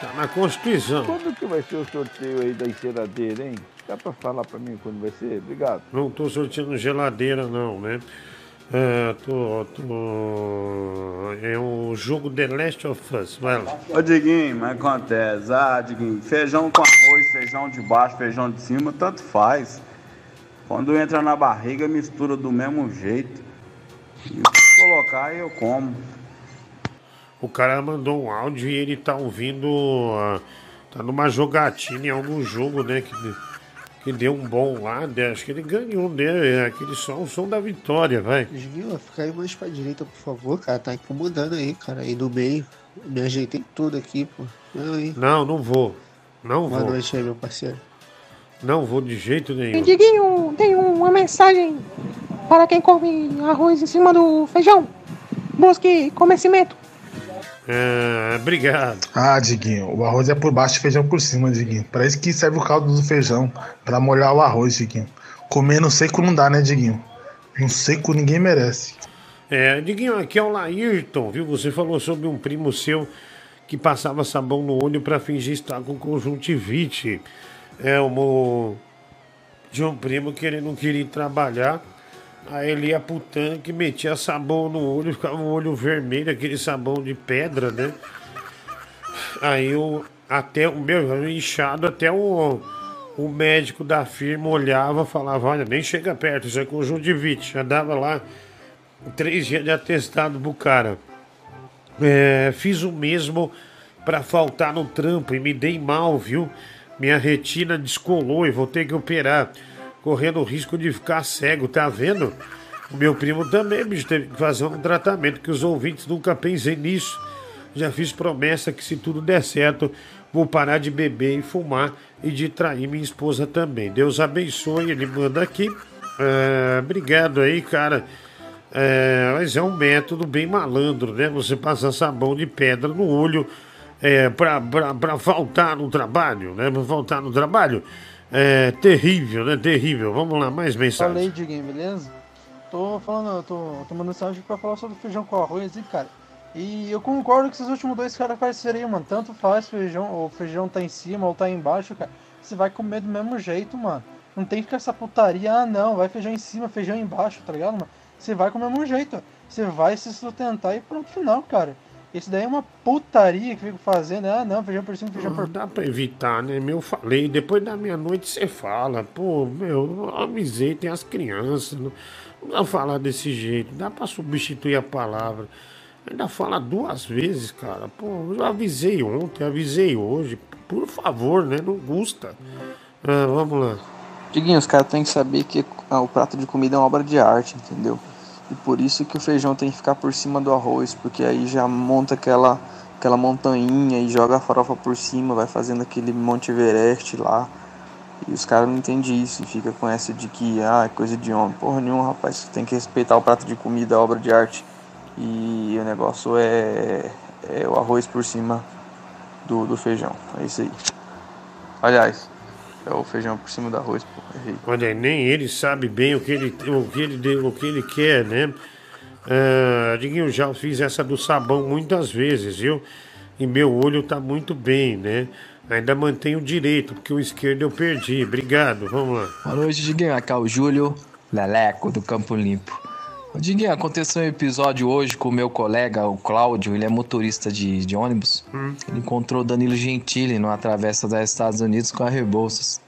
[SPEAKER 1] Tá na Constituição.
[SPEAKER 33] Quando que vai ser o sorteio aí da enceradeira, hein? Dá pra falar pra mim quando vai ser? Obrigado.
[SPEAKER 1] Não tô sorteando geladeira, não, né? É, tô, tô... É o jogo The Last of Us. Vai lá.
[SPEAKER 34] Ô Diguinho, mas acontece. Ah, Diguinho, feijão com arroz, feijão de baixo, feijão de cima, tanto faz. Quando entra na barriga, mistura do mesmo jeito. E se colocar, eu como.
[SPEAKER 1] O cara mandou um áudio e ele tá ouvindo. ah, tá numa jogatina em algum jogo, né? Que, que deu um bom lá. né, Acho que ele ganhou, né? é Aquele som, o som da vitória, vai.
[SPEAKER 35] Desvio, fica aí mais pra direita, por favor, cara. Tá incomodando aí, cara. Aí no meio. Me ajeitei tudo aqui, pô. Não, aí.
[SPEAKER 1] Não, não vou. Não
[SPEAKER 35] Boa
[SPEAKER 1] vou.
[SPEAKER 35] noite aí, meu parceiro.
[SPEAKER 1] Não vou de jeito nenhum.
[SPEAKER 36] Diguinho, tem uma mensagem para quem come arroz em cima do feijão. Busque conhecimento.
[SPEAKER 1] É, obrigado.
[SPEAKER 8] Ah, Diguinho, o arroz é por baixo e feijão por cima, Diguinho. Pra isso que serve o caldo do feijão, pra molhar o arroz, Diguinho. Comer no seco não dá, né, Diguinho? No seco ninguém merece.
[SPEAKER 1] É, Diguinho, aqui é o Laírton, viu? Você falou sobre um primo seu que passava sabão no olho para fingir estar com conjuntivite. É, um, de um primo que ele não queria trabalhar. Aí ele ia pro tanque, metia sabão no olho, ficava o olho vermelho, aquele sabão de pedra, né? Aí o, até o meu inchado, até o, o médico da firma olhava falava, olha, nem chega perto, isso é conjuntivite. Já dava lá três dias de atestado pro cara. É, fiz o mesmo para faltar no trampo e me dei mal, viu? Minha retina descolou e vou ter que operar, correndo o risco de ficar cego, tá vendo? O meu primo também, bicho, teve que fazer um tratamento que os ouvintes nunca pensei nisso. Já fiz promessa que se tudo der certo, vou parar de beber e fumar e de trair minha esposa também. Deus abençoe, ele manda aqui. É, obrigado aí, cara. É, mas é um método bem malandro, né? Você passar sabão de pedra no olho é, pra faltar no trabalho, né? Pra faltar no trabalho. É terrível, né? Terrível. Vamos lá, mais mensagem.
[SPEAKER 37] Falei, Diguinho, beleza? Tô falando, tô, tô mandando mensagem pra falar sobre feijão com arroz aí, cara. E eu concordo que esses últimos dois caras parceriam, mano. Tanto faz feijão, ou feijão tá em cima ou tá embaixo, cara. Você vai comer do mesmo jeito, mano. Não tem que ficar essa putaria, ah não, vai feijão em cima, feijão embaixo, tá ligado, mano? Você vai com o mesmo jeito. Você vai se sustentar e pronto, final, cara. Isso daí é uma putaria que fico fazendo. Ah, não, feijão por cima, feijão por
[SPEAKER 1] Dá pra evitar, né? Meu, falei, depois da meia-noite você fala, pô, meu, eu avisei, tem as crianças, não, não dá pra falar desse jeito, dá pra substituir a palavra. Ainda fala duas vezes, cara, pô, eu avisei ontem, avisei hoje, por favor, né? Não custa. Ah, vamos lá.
[SPEAKER 23] Diguinho, os caras têm que saber que o prato de comida é uma obra de arte, entendeu? E por isso que o feijão tem que ficar por cima do arroz, porque aí já monta aquela, aquela montanha e joga a farofa por cima, vai fazendo aquele Monte Everest lá. E os caras não entendem isso e fica com essa de que ah, é coisa de homem. Porra nenhuma, rapaz. Tem que respeitar o prato de comida, a obra de arte. E o negócio é, é o arroz por cima do, do feijão. É isso aí. Aliás, é o feijão por cima do arroz, pô. Errei.
[SPEAKER 1] Olha, nem ele sabe bem o que ele, o que ele, o que ele quer, né? Ah, Diguinho, já fiz essa do sabão muitas vezes, viu? E meu olho tá muito bem, né? Ainda mantenho o direito, porque o esquerdo eu perdi. Obrigado, vamos lá.
[SPEAKER 6] Boa noite, Diguinho. Aqui é o Júlio Leleco, do Campo Limpo. Diguinho, aconteceu um episódio hoje com o meu colega, o Cláudio. Ele é motorista de, de ônibus. Ele encontrou o Danilo Gentili numa travessa dos Estados Unidos com a Rebouças.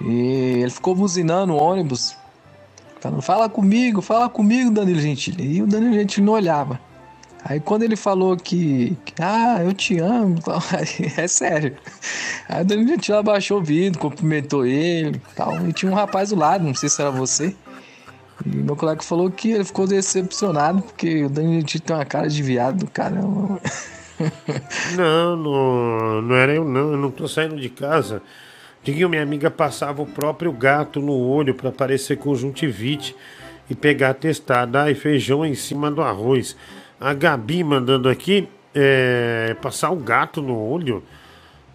[SPEAKER 6] E ele ficou buzinando o ônibus, falando: Fala comigo, fala comigo, Danilo Gentili. E o Danilo Gentili não olhava. Aí quando ele falou que, que, ah, eu te amo, [laughs] tal, aí, é sério. Aí o Danilo Gentili abaixou o vidro, cumprimentou ele tal. E tinha um rapaz do lado, não sei se era você. E meu colega falou que ele ficou decepcionado, porque o Danilo Gentili tem uma cara de viado do caramba. [laughs]
[SPEAKER 1] Não, não, não era eu não, eu não tô saindo de casa. Diguinho, minha amiga passava o próprio gato no olho para parecer conjuntivite e pegar testada. Ai, feijão em cima do arroz. A Gabi mandando aqui é, passar o gato no olho.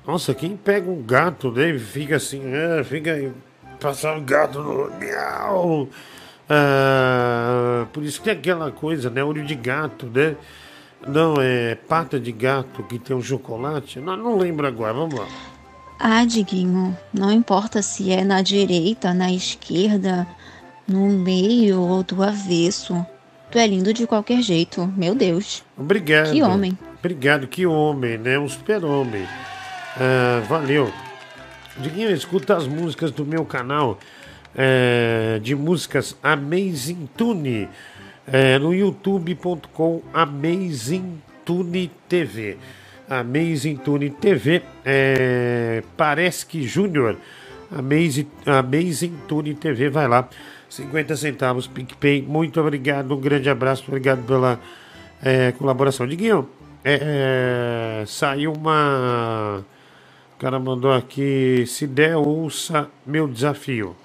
[SPEAKER 1] Nossa, quem pega um gato, né? e Fica assim, ah, fica aí, passar o gato no olho. Ah, por isso que é aquela coisa, né? Olho de gato, né? Não, é pata de gato que tem um chocolate. Não, não lembro agora, vamos lá.
[SPEAKER 38] Ah, Diguinho, não importa se é na direita, na esquerda, no meio ou do avesso. Tu é lindo de qualquer jeito, meu Deus.
[SPEAKER 1] Obrigado.
[SPEAKER 38] Que homem.
[SPEAKER 1] Obrigado, que homem, né? Um super-homem. Ah, valeu. Diguinho, escuta as músicas do meu canal é, de músicas Amazing Tune é, no youtube.com Amazing Tune TV. Amazing Tune TV. É, parece que Júnior. Amazing, Amazing Tune TV. Vai lá. 50 centavos PicPay. Muito obrigado. Um grande abraço. Obrigado pela é, colaboração. Diguinho, é, é, saiu uma. O cara mandou aqui. Se der, ouça meu desafio.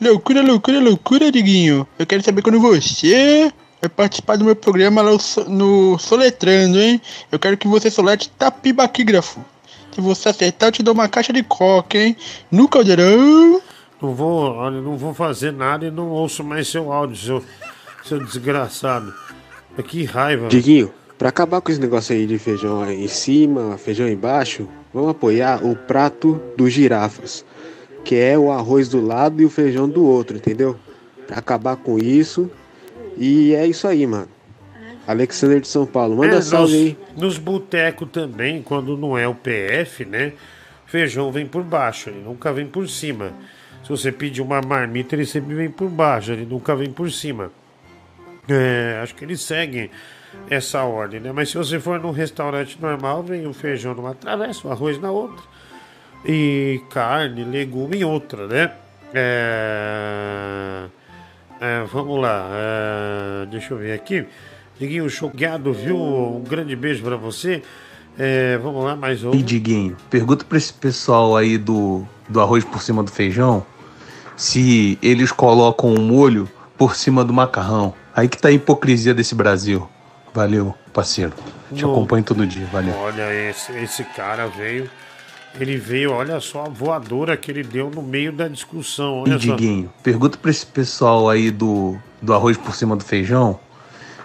[SPEAKER 32] Loucura, loucura, loucura, Diguinho. Eu quero saber quando você vai participar do meu programa lá no So- no Soletrando, hein? Eu quero que você solete tapibaquígrafo. Se você acertar, eu te dou uma caixa de coca, hein? No caldeirão.
[SPEAKER 1] Não vou, olha, não vou fazer nada e não ouço mais seu áudio, seu, seu desgraçado. Que raiva.
[SPEAKER 39] Diguinho, pra acabar com esse negócio aí de feijão aí em cima, feijão embaixo, vamos apoiar o prato dos girafas, que é o arroz do lado e o feijão do outro, entendeu? Pra acabar com isso. E é isso aí, mano. Alexander de São Paulo, manda
[SPEAKER 1] É,
[SPEAKER 39] salve
[SPEAKER 1] nos,
[SPEAKER 39] aí.
[SPEAKER 1] Nos botecos também, quando não é o PF, né? Feijão vem por baixo, ele nunca vem por cima. Se você pedir uma marmita, ele sempre vem por baixo, ele nunca vem por cima. É, acho que eles seguem essa ordem, né? Mas se você for num restaurante normal, vem o feijão numa travessa, o arroz na outra. E carne, legume em outra, né? É... É, vamos lá. é, deixa eu ver aqui. Diguinho Chogado, viu? Um grande beijo pra você. É, vamos lá, mais um.
[SPEAKER 40] E Diguinho, pergunta pra esse pessoal aí do, do arroz por cima do feijão se eles colocam o molho por cima do macarrão. Aí que tá a hipocrisia desse Brasil. Valeu, parceiro. Te
[SPEAKER 1] Não.
[SPEAKER 40] acompanho todo dia, valeu.
[SPEAKER 1] Olha, esse, esse cara veio. Ele veio, olha só a voadora que ele deu no meio da discussão.
[SPEAKER 40] E
[SPEAKER 1] Olha só.
[SPEAKER 40] Diguinho, pergunta pra esse pessoal aí do, do arroz por cima do feijão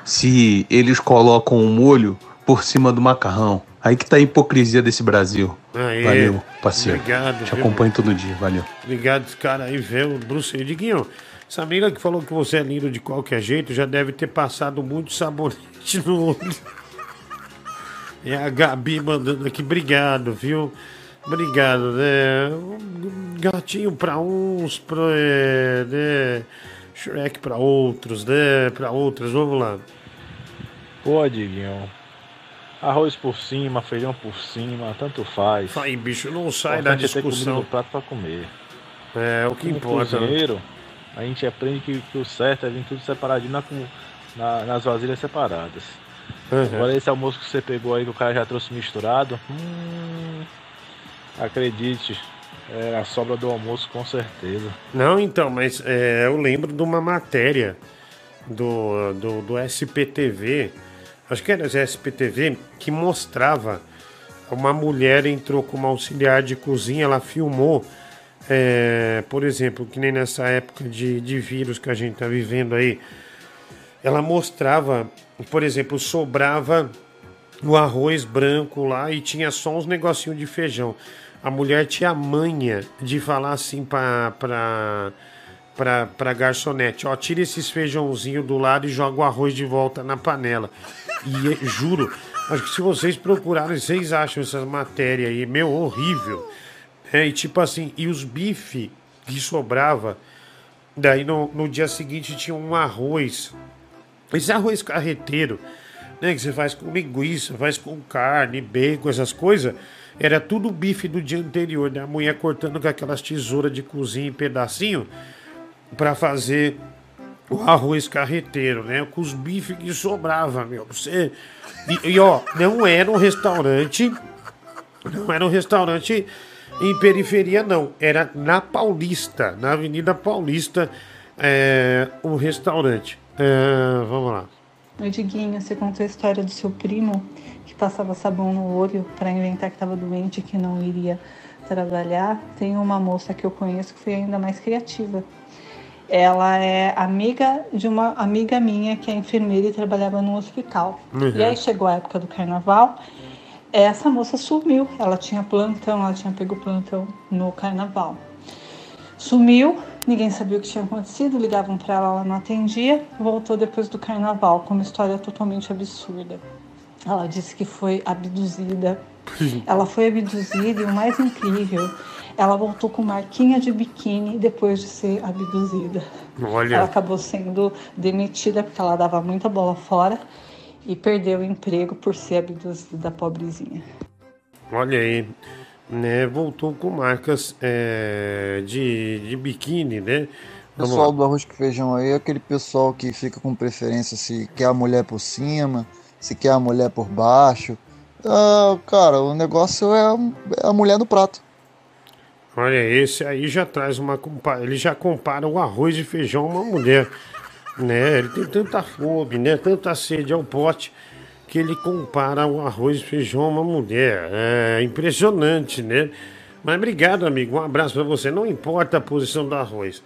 [SPEAKER 40] se eles colocam o molho por cima do macarrão. Aí que tá a hipocrisia desse Brasil.
[SPEAKER 1] Aê,
[SPEAKER 40] Valeu, parceiro.
[SPEAKER 1] obrigado,
[SPEAKER 40] Te
[SPEAKER 1] viu?
[SPEAKER 40] acompanho todo dia, valeu.
[SPEAKER 1] Obrigado, cara aí, veio o Bruce. Diguinho, essa amiga que falou que você é lindo de qualquer jeito já deve ter passado muito sabonete [laughs] no olho. É a Gabi mandando aqui, obrigado, viu? Obrigado, né? Um gatinho pra uns, pra, é, né? Shrek pra outros, né? Pra outros, vamos lá.
[SPEAKER 41] Pô, Diguinho. Arroz por cima, feijão por cima, tanto faz.
[SPEAKER 1] Aí, bicho, não sai da
[SPEAKER 41] é ter
[SPEAKER 1] discussão.
[SPEAKER 41] no prato pra comer.
[SPEAKER 1] É, o que
[SPEAKER 41] Como
[SPEAKER 1] importa. né?
[SPEAKER 41] cozinheiro, a gente aprende que, que o certo é vir tudo separadinho na, na- nas vasilhas separadas.
[SPEAKER 1] Uhum.
[SPEAKER 41] Agora esse almoço que você pegou aí que o cara já trouxe misturado, hum, acredite, é a sobra do almoço com certeza.
[SPEAKER 1] Não, então, mas é, eu lembro de uma matéria do, do, do SPTV, acho que era SPTV, que mostrava uma mulher entrou como auxiliar de cozinha, ela filmou, é, por exemplo, que nem nessa época de, de vírus que a gente está vivendo aí, ela mostrava, por exemplo, sobrava o arroz branco lá e tinha só uns negocinhos de feijão. A mulher tinha manha de falar assim pra, pra, pra garçonete, ó, tira esses feijãozinhos do lado e joga o arroz de volta na panela. E eh, juro, acho que se vocês procurarem, vocês acham essas matérias aí, meu, horrível. É, e tipo assim, e os bife que sobrava, daí no, no dia seguinte tinha um arroz esse arroz carreteiro, né, que você faz com linguiça, faz com carne, bacon, essas coisas, era tudo bife do dia anterior, né? A mulher cortando com aquelas tesouras de cozinha em pedacinho para fazer o arroz carreteiro, né? Com os bifes que sobrava, meu. Você... E, e, ó, não era um restaurante, não era um restaurante em periferia, não. Era na Paulista, na Avenida Paulista, é, o restaurante. É, vamos lá.
[SPEAKER 42] Diguinho, você contou a história do seu primo passava sabão no olho para inventar que estava doente e que não iria trabalhar. Tem uma moça que eu conheço que foi ainda mais criativa. Ela é amiga de uma amiga minha que é enfermeira e trabalhava no hospital.
[SPEAKER 43] Uhum.
[SPEAKER 42] E aí chegou a época do carnaval, essa moça sumiu. Ela tinha plantão, ela tinha pego plantão no carnaval. Sumiu, ninguém sabia o que tinha acontecido, ligavam para ela, ela não atendia, voltou depois do carnaval com uma história totalmente absurda. Ela disse que foi abduzida. Ela foi abduzida e o mais incrível, ela voltou com marquinha de biquíni depois de ser abduzida.
[SPEAKER 1] Olha.
[SPEAKER 42] Ela acabou sendo demitida porque ela dava muita bola fora. e perdeu o emprego por ser abduzida da pobrezinha.
[SPEAKER 1] Olha aí, né? Voltou com marcas é, de, de biquíni, né?
[SPEAKER 44] O pessoal do arroz com feijão aí é aquele pessoal que fica com preferência se quer a mulher por cima, se quer a mulher por baixo. Ah, cara, o negócio é a, é a mulher no prato.
[SPEAKER 1] Olha, esse aí já traz uma. Ele já compara o arroz e feijão a uma mulher. Né? Ele tem tanta fome, né? Tanta sede ao pote que ele compara o arroz e feijão a uma mulher. É impressionante, né? Mas obrigado, amigo. Um abraço pra você. Não importa a posição do arroz.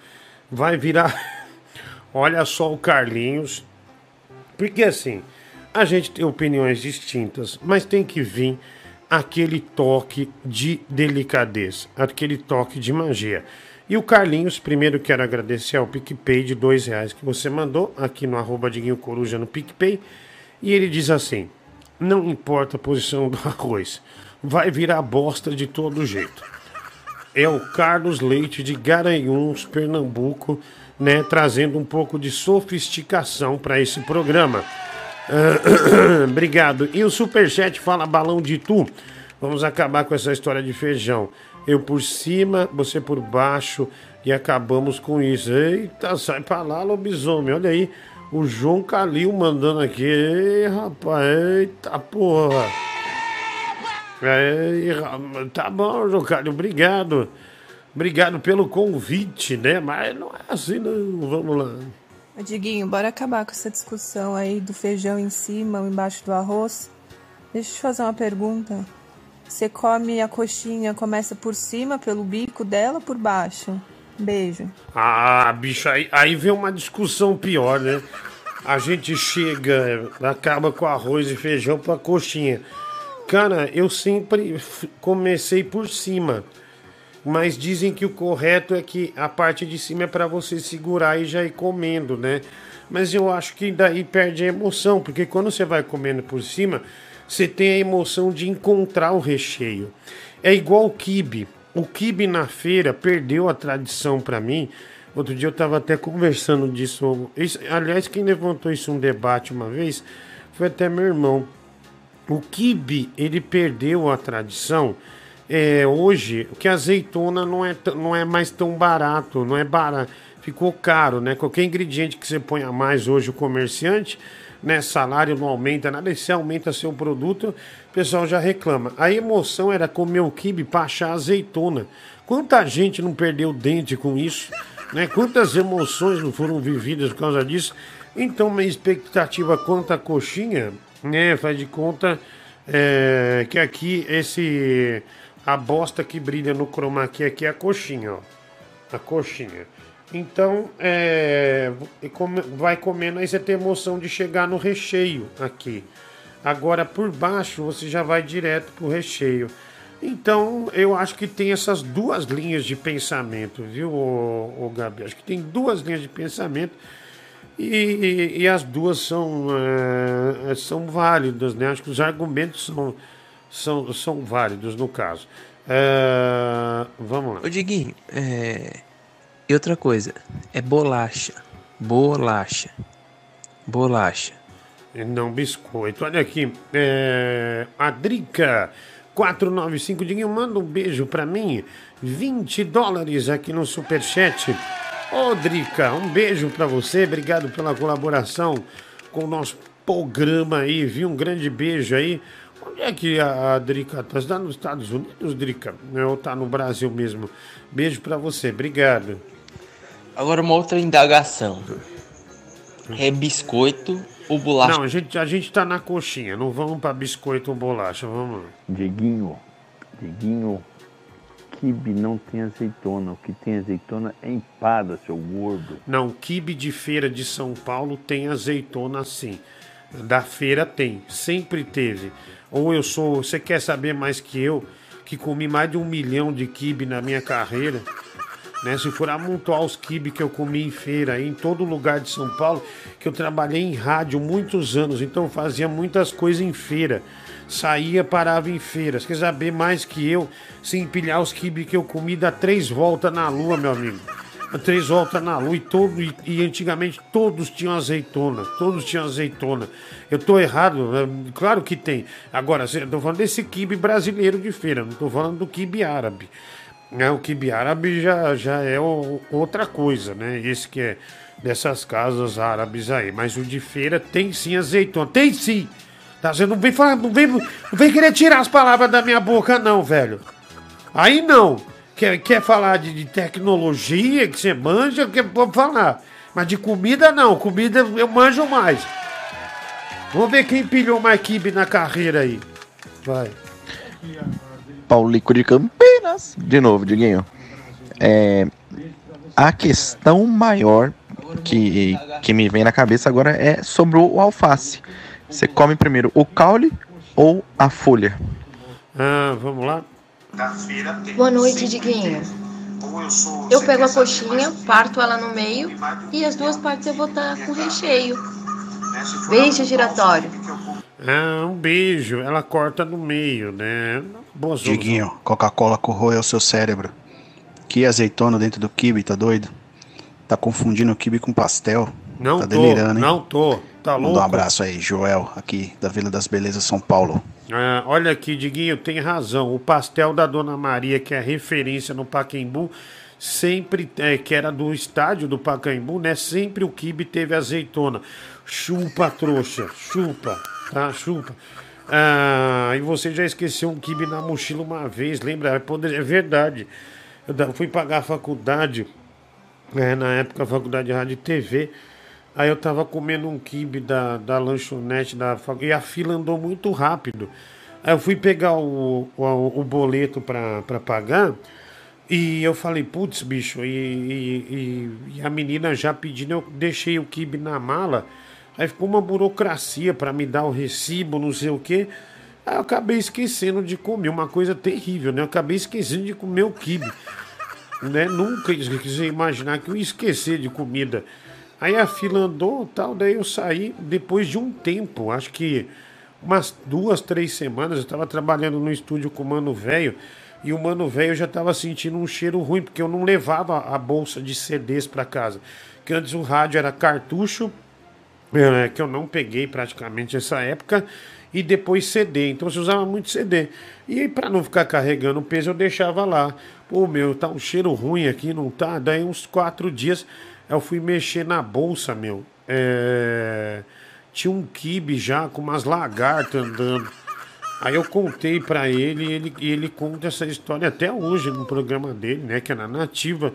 [SPEAKER 1] Vai virar. [laughs] Olha só o Carlinhos. Porque assim, a gente tem opiniões distintas, mas tem que vir aquele toque de delicadeza, aquele toque de magia. E o Carlinhos, primeiro quero agradecer ao PicPay de dois reais que você mandou aqui no arroba Coruja no PicPay. E ele diz assim: não importa a posição do [laughs] arroz, vai virar bosta de todo jeito. É o Carlos Leite de Garanhuns, Pernambuco, né, trazendo um pouco de sofisticação para esse programa. [coughs] Obrigado. E o Superchat fala balão de tu. Vamos acabar com essa história de feijão. Eu por cima, você por baixo e acabamos com isso. Eita, sai pra lá, lobisomem. Olha aí, o João Calil mandando aqui. Ei, rapaz, eita porra. Ei, tá bom, João Calil, obrigado. Obrigado pelo convite, né? Mas não é assim, não. Vamos lá.
[SPEAKER 45] Diguinho, bora acabar com essa discussão aí do feijão em cima ou embaixo do arroz. Deixa eu te fazer uma pergunta. Você come a coxinha, começa por cima, pelo bico dela por baixo? Beijo.
[SPEAKER 1] Ah, bicho, aí, aí vem uma discussão pior, né? A gente chega, acaba com arroz e feijão pra coxinha. Cara, eu sempre comecei por cima. Mas dizem que o correto é que a parte de cima é pra você segurar e já ir comendo, né? Mas eu acho que daí perde a emoção, porque quando você vai comendo por cima, você tem a emoção de encontrar o recheio. É igual o quibe. O quibe na feira perdeu a tradição pra mim. Outro dia eu tava até conversando disso. Isso- aliás, quem levantou isso um debate uma vez foi até meu irmão. O quibe, ele perdeu a tradição. É, hoje, que a azeitona não é, não é mais tão barato, não é barato, ficou caro, né? Qualquer ingrediente que você põe a mais hoje, o comerciante, né? Salário não aumenta nada, e se aumenta seu produto, o pessoal já reclama. A emoção era comer o quibe para achar azeitona. Quanta gente não perdeu dente com isso, né? Quantas emoções não foram vividas por causa disso? Então, minha expectativa quanto à coxinha, né? Faz de conta é, que aqui esse a bosta que brilha no chroma key aqui é a coxinha, ó. A coxinha. Então, é, vai comendo, aí você tem emoção de chegar no recheio aqui. Agora, por baixo, você já vai direto pro recheio. Então, eu acho que tem essas duas linhas de pensamento, viu, ô, ô Gabi? Acho que tem duas linhas de pensamento e, e- e as duas são, eh, são válidas, né? Acho que os argumentos são, são, são válidos no caso. Eh, vamos lá.
[SPEAKER 6] Ô Diguinho, é... E outra coisa, é bolacha. Bolacha. Bolacha.
[SPEAKER 1] Não biscoito. Olha aqui, é, a Drica 495, Diguinho, manda um beijo pra mim. 20 dólares aqui no Superchat. Ô, Drica, um beijo pra você. Obrigado pela colaboração com o nosso programa aí, viu? Um grande beijo aí. Onde é que a, a Drica tá? Você tá nos Estados Unidos, Drica? Ou tá no Brasil mesmo? Beijo pra você. Obrigado.
[SPEAKER 46] Agora uma outra indagação. É biscoito ou bolacha?
[SPEAKER 1] Não, a gente, a gente tá na coxinha. Não vamos pra biscoito ou bolacha. Vamos.
[SPEAKER 33] Dieguinho, Dieguinho, quibe não tem azeitona. O que tem azeitona é empada, seu gordo.
[SPEAKER 1] Não, quibe de feira de São Paulo tem azeitona sim. Da feira tem, sempre teve. Ou eu sou, você quer saber mais que eu, que comi mais de um milhão de quibe na minha carreira? Né? Se for amontoar os quibe que eu comi em feira, em todo lugar de São Paulo, que eu trabalhei em rádio muitos anos, então fazia muitas coisas em feira. Saía, parava em feiras. Quer saber mais que eu, se empilhar os quibe que eu comi, dá três voltas na lua, meu amigo. Três voltas na lua e, todo, e, e antigamente todos tinham azeitona. Todos tinham azeitona. Eu tô errado? né? Claro que tem. Agora, eu tô falando desse quibe brasileiro de feira, não tô falando do quibe árabe. Né? O quibe árabe já, já é o- outra coisa, né? Esse que é dessas casas árabes aí. Mas o de feira tem sim azeitona. Tem sim! Tá? Você não vem, falar, não, vem, não vem querer tirar as palavras da minha boca, não, velho. Aí não. Quer, quer falar de, de tecnologia, que você manja, quer pode falar. Mas de comida, não. Comida eu manjo mais. Vamos ver quem pilhou mais kibe na carreira aí. Vai.
[SPEAKER 47] Paulico de Campinas. De novo, Diguinho. É, a questão maior que, que me vem na cabeça agora é sobre o alface. Você come primeiro o caule ou a folha?
[SPEAKER 1] Ah, vamos lá.
[SPEAKER 48] Boa noite, Diguinho. Eu pego a coxinha, parto ela no meio e as duas partes eu vou estar com recheio. Beijo giratório.
[SPEAKER 1] Ah, um beijo. Ela corta no meio, né? Boa solução.
[SPEAKER 49] Diguinho, Coca-Cola corroeu o seu cérebro. Que azeitona dentro do kibe, tá doido? Tá confundindo o kibe com pastel.
[SPEAKER 1] Não
[SPEAKER 49] tá
[SPEAKER 1] tô,
[SPEAKER 49] delirando, hein?
[SPEAKER 1] não tô. Tá
[SPEAKER 49] Manda
[SPEAKER 1] louco?
[SPEAKER 49] um abraço aí, Joel, aqui da Vila das Belezas, São Paulo.
[SPEAKER 1] Ah, olha aqui, Diguinho, tem razão. O pastel da Dona Maria, que é referência no Pacaembu, sempre, é, que era do estádio do Pacaembu, né? Sempre o kibe teve azeitona. Chupa, trouxa, chupa, tá? Chupa. Ah, e você já esqueceu um kibe na mochila uma vez, lembra? É É verdade. Eu fui pagar a faculdade, é, na época a faculdade de rádio e TV. Aí eu tava comendo um quibe da, da lanchonete da e a fila andou muito rápido. Aí eu fui pegar o, o, o boleto pra pagar e eu falei, putz, bicho, e, e, e- a menina já pedindo, eu deixei o quibe na mala. Aí ficou uma burocracia pra me dar o recibo, não sei o quê. Aí eu acabei esquecendo de comer, uma coisa terrível, né? Eu acabei esquecendo de comer o quibe [laughs] né? Nunca quis imaginar que eu ia esquecer de comida. Aí a fila andou tal, daí eu saí depois de um tempo, acho que umas duas, três semanas, eu estava trabalhando no estúdio com o Mano Velho e o Mano Velho já estava sentindo um cheiro ruim, porque eu não levava a bolsa de CDs para casa. Que antes o rádio era cartucho, é, que eu não peguei praticamente essa época, e depois CD. Então você usava muito CD. E para não ficar carregando peso, eu deixava lá. Pô, meu, tá um cheiro ruim aqui, não tá? Daí, uns quatro dias, eu fui mexer na bolsa, meu. É, Tinha um kibe já com umas lagartas andando. Aí eu contei pra ele e ele, ele conta essa história até hoje no programa dele, né? Que é na Nativa,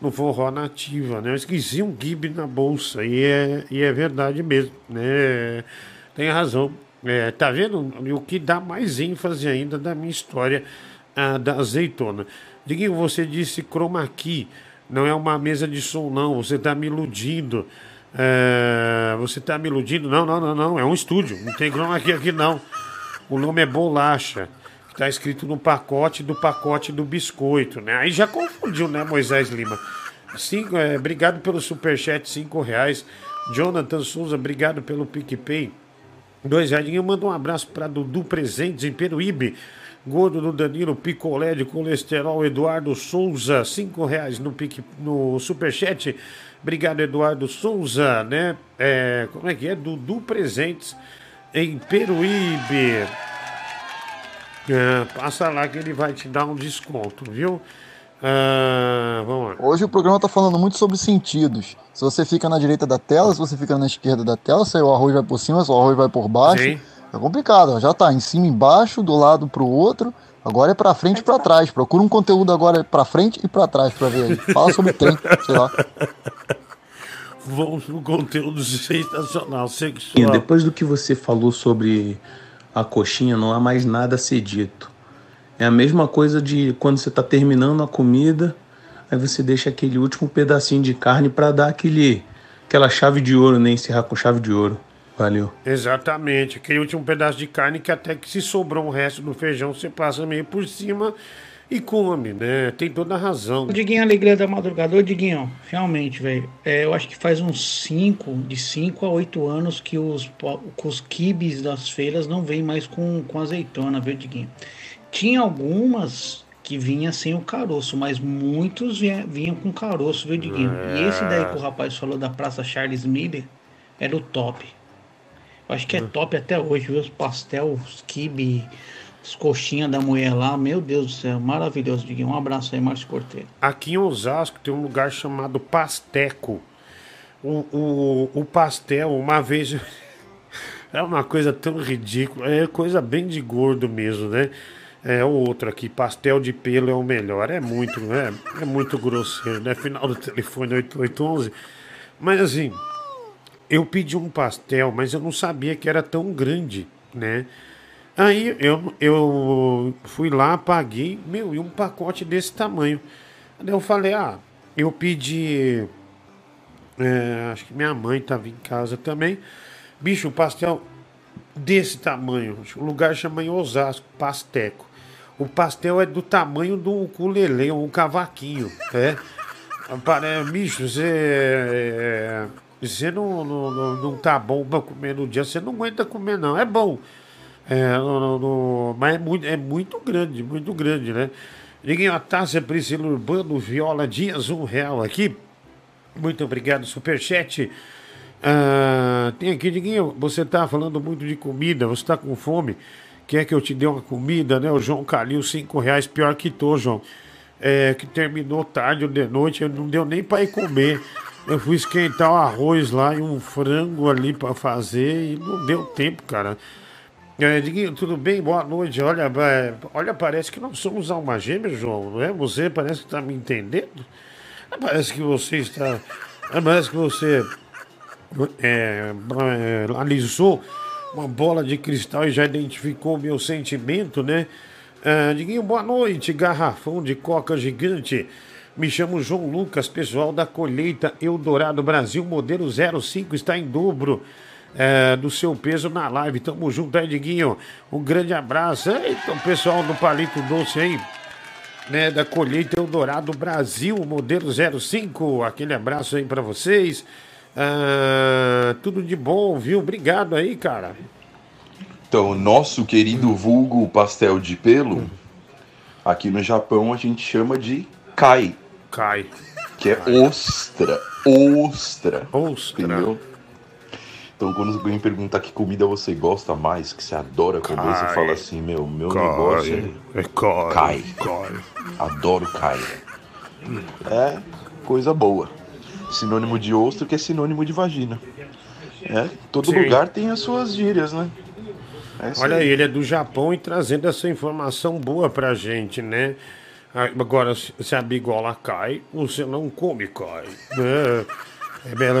[SPEAKER 1] no Forró Nativa, né? Eu esqueci um kibe na bolsa e é, e é verdade mesmo, né? Tem razão. É, tá vendo? O que dá mais ênfase ainda da minha história ah, da azeitona. Diguinho, você disse chroma key. Não é uma mesa de som, não. Você tá me iludindo. É, você tá me iludindo? Não, não, não, não. É um estúdio. Não tem chroma key aqui, não. O nome é bolacha. Que tá escrito no pacote do pacote do biscoito, né? Aí já confundiu, né, Moisés Lima? Cinco, é, obrigado pelo superchat, cinco reais. Jonathan Souza, obrigado pelo PicPay. Dois reais. Eu mando um abraço para Dudu Presentes em Peruíbe. Gordo do Danilo Picolé de colesterol, Eduardo Souza, cinco reais no, pique, no superchat. Obrigado, Eduardo Souza, né? É, como é que é? Dudu Presentes em Peruíbe. É, passa lá que ele vai te dar um desconto, viu? Ah, vamos lá.
[SPEAKER 44] Hoje o programa tá falando muito sobre sentidos. Se você fica na direita da tela, se você fica na esquerda da tela, se o arroz vai por cima, se o arroz vai por baixo.
[SPEAKER 1] Sim.
[SPEAKER 44] É complicado, já tá em cima e embaixo, do lado pro outro. Agora é pra frente e pra trás. Procura um conteúdo agora pra frente e pra trás pra ver aí. Fala sobre trem, sei lá. [laughs]
[SPEAKER 1] Vamos pro conteúdo sensacional,
[SPEAKER 40] E
[SPEAKER 1] sexual.
[SPEAKER 40] depois do que você falou sobre a coxinha, não há mais nada a ser dito. É a mesma coisa de quando você está terminando a comida, aí você deixa aquele último pedacinho de carne para dar aquele, aquela chave de ouro, né? Encerrar com chave de ouro. Valeu.
[SPEAKER 1] Exatamente. Aquele último pedaço de carne que até que se sobrou um resto do feijão, você passa meio por cima e come, né? Tem toda a razão.
[SPEAKER 50] O Diguinho Alegria da Madrugada. Ô, Diguinho, realmente, velho, é, eu acho que faz uns 5, de 5 a 8 anos que os, os quibes das feiras não vêm mais com, com azeitona, viu, Diguinho? Tinha algumas que vinha sem o caroço, mas muitos vinha- vinham com caroço, viu, Diguinho? E esse daí que o rapaz falou da Praça Charles Miller era o top. Acho que é top até hoje, viu? Os pastel, os quibe, as coxinhas da mulher lá, meu Deus do céu, maravilhoso, Diguinho. Um abraço aí, Márcio Corteiro.
[SPEAKER 1] Aqui em Osasco tem um lugar chamado Pasteco. O, o, o pastel, uma vez. [laughs] É uma coisa tão ridícula. É coisa bem de gordo mesmo, né? É o outro aqui, pastel de pelo é o melhor. É muito, né? É muito grosseiro, né? Final do telefone 8811. Mas assim, eu pedi um pastel, mas eu não sabia que era tão grande, né? Aí eu, eu fui lá, paguei, meu, e um pacote desse tamanho. Aí eu falei, ah, eu pedi. é, acho que minha mãe estava em casa também. Bicho, um pastel desse tamanho. O lugar chama em Osasco, Pasteco. O pastel é do tamanho do ukulele, um cavaquinho, [laughs] é. Pare- Bicho, você. é, Você não, não, não, não tá bom pra comer no dia, você não aguenta comer, não. É bom. É, não- mas é muito, é muito grande, muito grande, né? Liguei a taça Priscila Urbano, Viola Dias, um real aqui. Muito obrigado, Superchat. Ah, tem aqui, Diguinho, você tá falando muito de comida, você tá com fome, quer que eu te dê uma comida, né? O João Calil, cinco reais, pior que tô, João. É, que terminou tarde ou de noite, não deu nem para ir comer. Eu fui esquentar o arroz lá e um frango ali para fazer e não deu tempo, cara. É, Diguinho, tudo bem? Boa noite. Olha, é, olha, parece que nós somos alma gêmea, João, não é? Você parece que está me entendendo. Parece que você está. Parece que você é, é, analisou uma bola de cristal e já identificou meu sentimento, né? Ah, Diguinho, boa noite, garrafão de coca gigante. Me chamo João Lucas, pessoal da colheita Eldorado Brasil, modelo 05, está em dobro é, do seu peso na live. Tamo junto aí, Diguinho. Um grande abraço. Eita, o pessoal do Palito Doce aí, né, da colheita Eldorado Brasil, modelo 05. Aquele abraço aí pra vocês. Ah, tudo de bom, viu? Obrigado aí, cara.
[SPEAKER 51] Então, nosso querido vulgo pastel de pelo, aqui no Japão a gente chama de kai.
[SPEAKER 1] Kai.
[SPEAKER 51] Que é ostra. Ostra.
[SPEAKER 1] Ostra.
[SPEAKER 51] Entendeu? Então, quando alguém pergunta que comida você gosta mais, que você adora comer,
[SPEAKER 1] Kai.
[SPEAKER 51] você fala assim: meu, meu
[SPEAKER 1] Kai.
[SPEAKER 51] negócio é,
[SPEAKER 1] É kai.
[SPEAKER 51] Kai. Adoro kai. É coisa boa. Sinônimo de ostra que é sinônimo de vagina. É, todo
[SPEAKER 1] Sim.
[SPEAKER 51] lugar tem as suas gírias, né? É
[SPEAKER 1] Olha aí, ele é do Japão e trazendo essa informação boa pra gente, né? Ah, Agora, se a bigola cai, você não come cai. [laughs] É, é, bela-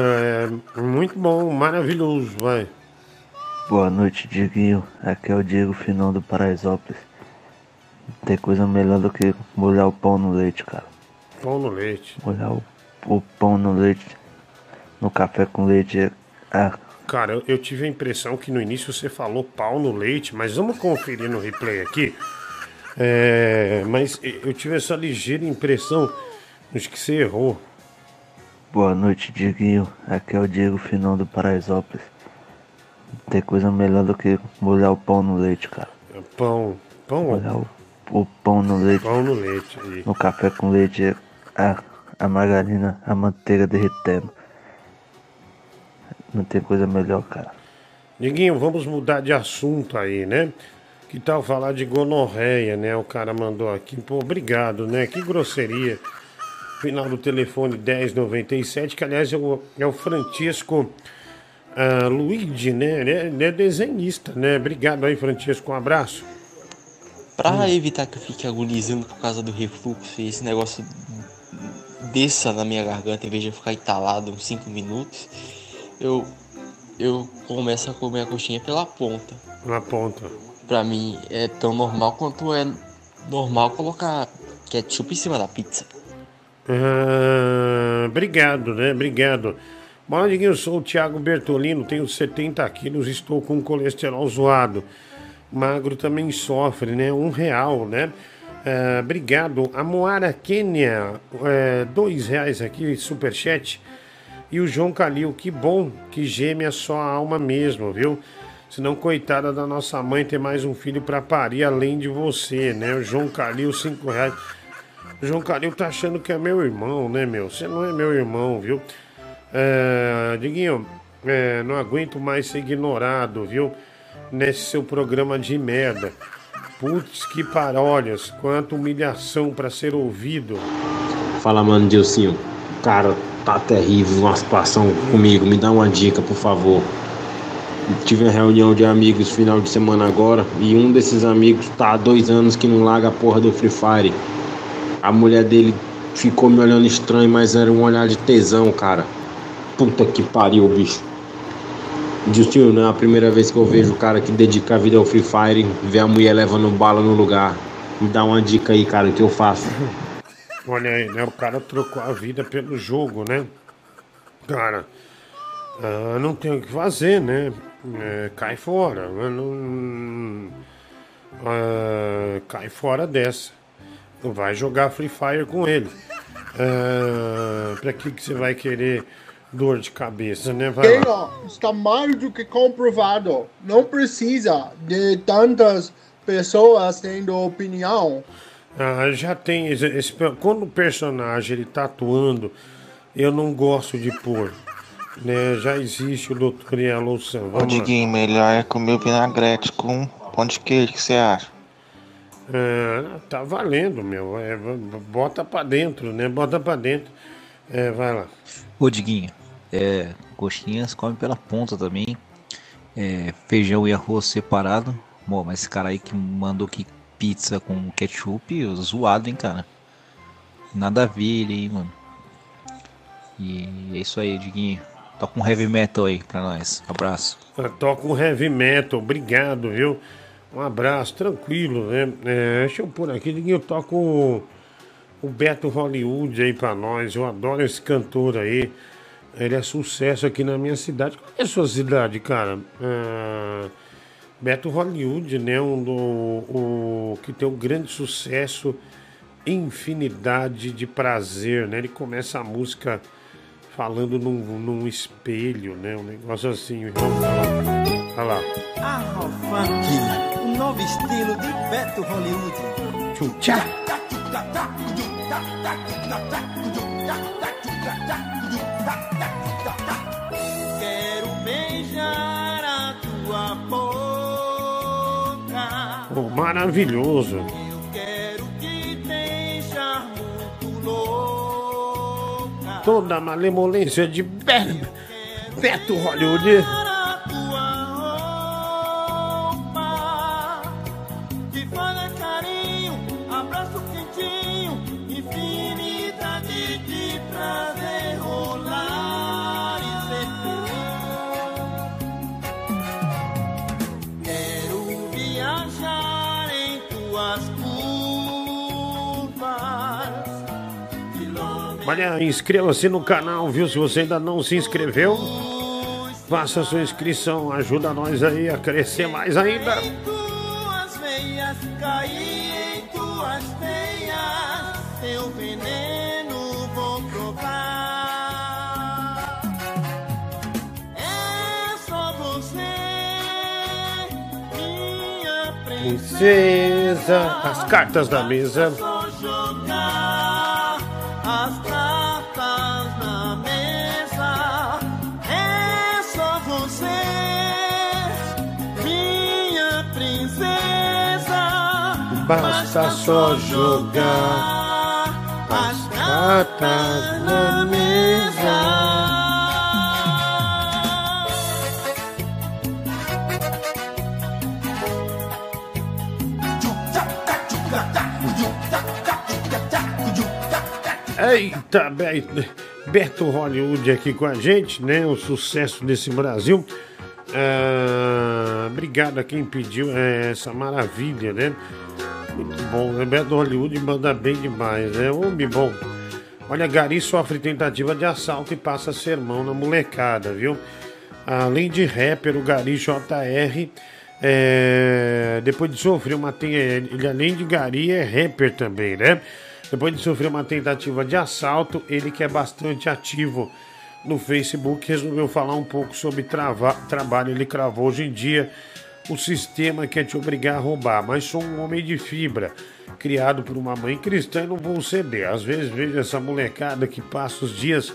[SPEAKER 1] é muito bom, maravilhoso, vai.
[SPEAKER 43] Boa noite, Diguinho. Aqui é o Diego Finão do Paraisópolis. Não tem coisa melhor do que molhar o pão no leite, cara.
[SPEAKER 1] Pão no leite.
[SPEAKER 43] Molhar o, o pão no leite, no café com leite. é- Ah,
[SPEAKER 1] Cara, eu, eu tive a impressão que no início você falou pau no leite, mas vamos conferir no replay aqui. É, mas eu tive essa ligeira impressão, acho que você errou.
[SPEAKER 43] boa noite, Diguinho. Aqui é o Diego Finão do Paraisópolis. Não tem coisa melhor do que molhar o pão no leite, cara.
[SPEAKER 1] Pão, pão,
[SPEAKER 43] Molhar o, o pão no leite.
[SPEAKER 1] pão no leite. aí.
[SPEAKER 43] No café com leite, é- a, a margarina, a manteiga derretendo. Não tem coisa melhor, cara.
[SPEAKER 1] Diguinho, vamos mudar de assunto aí, né? Que tal falar de gonorreia, né? O cara mandou aqui. Pô, obrigado, né? Que grosseria. Final do telefone 1097, que aliás é o, é o Francisco ah, Luigi, né? Ele é, ele é desenhista, né? Obrigado aí, Francisco. Um abraço.
[SPEAKER 46] Pra evitar que eu fique agonizando por causa do refluxo e esse negócio desça na minha garganta em vez de eu ficar entalado uns 5 minutos, eu, eu começo a comer a coxinha pela ponta.
[SPEAKER 1] Na ponta.
[SPEAKER 46] Pra mim é tão normal quanto é normal colocar ketchup em cima da pizza.
[SPEAKER 1] Ah, obrigado, né? Obrigado. Bom, eu sou o Thiago Bertolino, tenho 70 quilos, estou com colesterol zoado. Magro também sofre, né? Um real, né? Ah, obrigado. A Moara Kênia, é, dois reais aqui, superchat. E o João Calil, que bom que gêmea só a alma mesmo, viu? Senão, coitada da nossa mãe ter mais um filho pra parir além de você, né? O João Calil, 5 reais. O João Calil tá achando que é meu irmão, né, meu? Você não é meu irmão, viu? É, Diguinho, é, não aguento mais ser ignorado, viu? Nesse seu programa de merda. Putz, que parólias, quanta humilhação pra ser ouvido.
[SPEAKER 52] Fala, mano, Dilcinho. Cara, tá terrível uma situação comigo. Me dá uma dica, por favor. Tive uma reunião de amigos final de semana agora e um desses amigos tá há dois anos que não larga a porra do Free Fire. A mulher dele ficou me olhando estranho, mas era um olhar de tesão, cara. Puta que pariu, bicho. Justinho, não é a primeira vez que eu vejo o cara que dedica a vida ao Free Fire, ver a mulher levando bala no lugar. Me dá uma dica aí, cara, o que eu faço? [laughs]
[SPEAKER 1] Olha aí, né? O cara trocou a vida pelo jogo, né? Cara, ah, não tem o que fazer, né? É, cai fora. Não, ah, cai fora dessa. Vai jogar Free Fire com ele. Ah, pra que, que você vai querer dor de cabeça, né? Vai
[SPEAKER 32] está mais do que comprovado. Não precisa de tantas pessoas tendo opinião.
[SPEAKER 1] Ah, já tem. esse- esse- quando o personagem ele tá atuando, eu não gosto de pôr. Né? Já existe o.
[SPEAKER 47] Ô
[SPEAKER 1] Vamos lá.
[SPEAKER 47] Diguinho, melhor é comer o vinagrete com pão de queijo, o que você acha?
[SPEAKER 1] É, tá valendo, meu. É, bota pra dentro, né? Bota pra dentro. É, vai lá.
[SPEAKER 53] Ô Diguinho, é, coxinhas come pela ponta também. É, feijão e arroz separado. Bom, mas esse cara aí que mandou aqui pizza com ketchup, zoado, hein, cara. Nada a ver ele aí, mano. E é isso aí, Diguinho. Toca um heavy metal aí pra nós. Abraço.
[SPEAKER 1] Toca um heavy metal, obrigado, viu? Um abraço, tranquilo, né? É, deixa eu pôr aqui, eu toco o, o Beto Hollywood aí pra nós. Eu adoro esse cantor aí. Ele é sucesso aqui na minha cidade. Qual é a sua cidade, cara? Ah, Beto Hollywood, né? Um do, o, que tem um grande sucesso, infinidade de prazer, né? Ele começa a música falando num, num espelho, né? Um negócio assim. Vamos lá. Olha lá.
[SPEAKER 54] Arro Funk, um novo estilo de Beto Hollywood.
[SPEAKER 1] Tchutchá.
[SPEAKER 54] Quero beijar a tua boca.
[SPEAKER 1] Oh, maravilhoso. Toda a malemolência de Be Beto Hollywood. Olha, inscreva-se no canal, viu? Se você ainda não se inscreveu, faça sua inscrição. Ajuda nós aí a crescer mais ainda.
[SPEAKER 54] tuas veias, em tuas veias, teu veneno vou provar. É só você, minha
[SPEAKER 1] Princesa, as cartas da mesa. Basta só jogar as cartas na mesa. Eita, Be- Beto Hollywood aqui com a gente, né? O sucesso desse Brasil. Ah, obrigado a quem pediu é, essa maravilha, né? Muito bom, né? Beto Hollywood manda bem demais, né? Homem bom. Olha, Gari sofre tentativa de assalto e passa sermão na molecada, viu? Além de rapper, o Gari JR, é, depois de sofrer uma. Ele, além de Gari, é rapper também, né? Depois de sofrer uma tentativa de assalto, ele que é bastante ativo no Facebook, resolveu falar um pouco sobre trava- trabalho. Ele cravou hoje em dia o sistema quer te obrigar a roubar, mas sou um homem de fibra, criado por uma mãe cristã e não vou ceder. Às vezes vejo essa molecada que passa os dias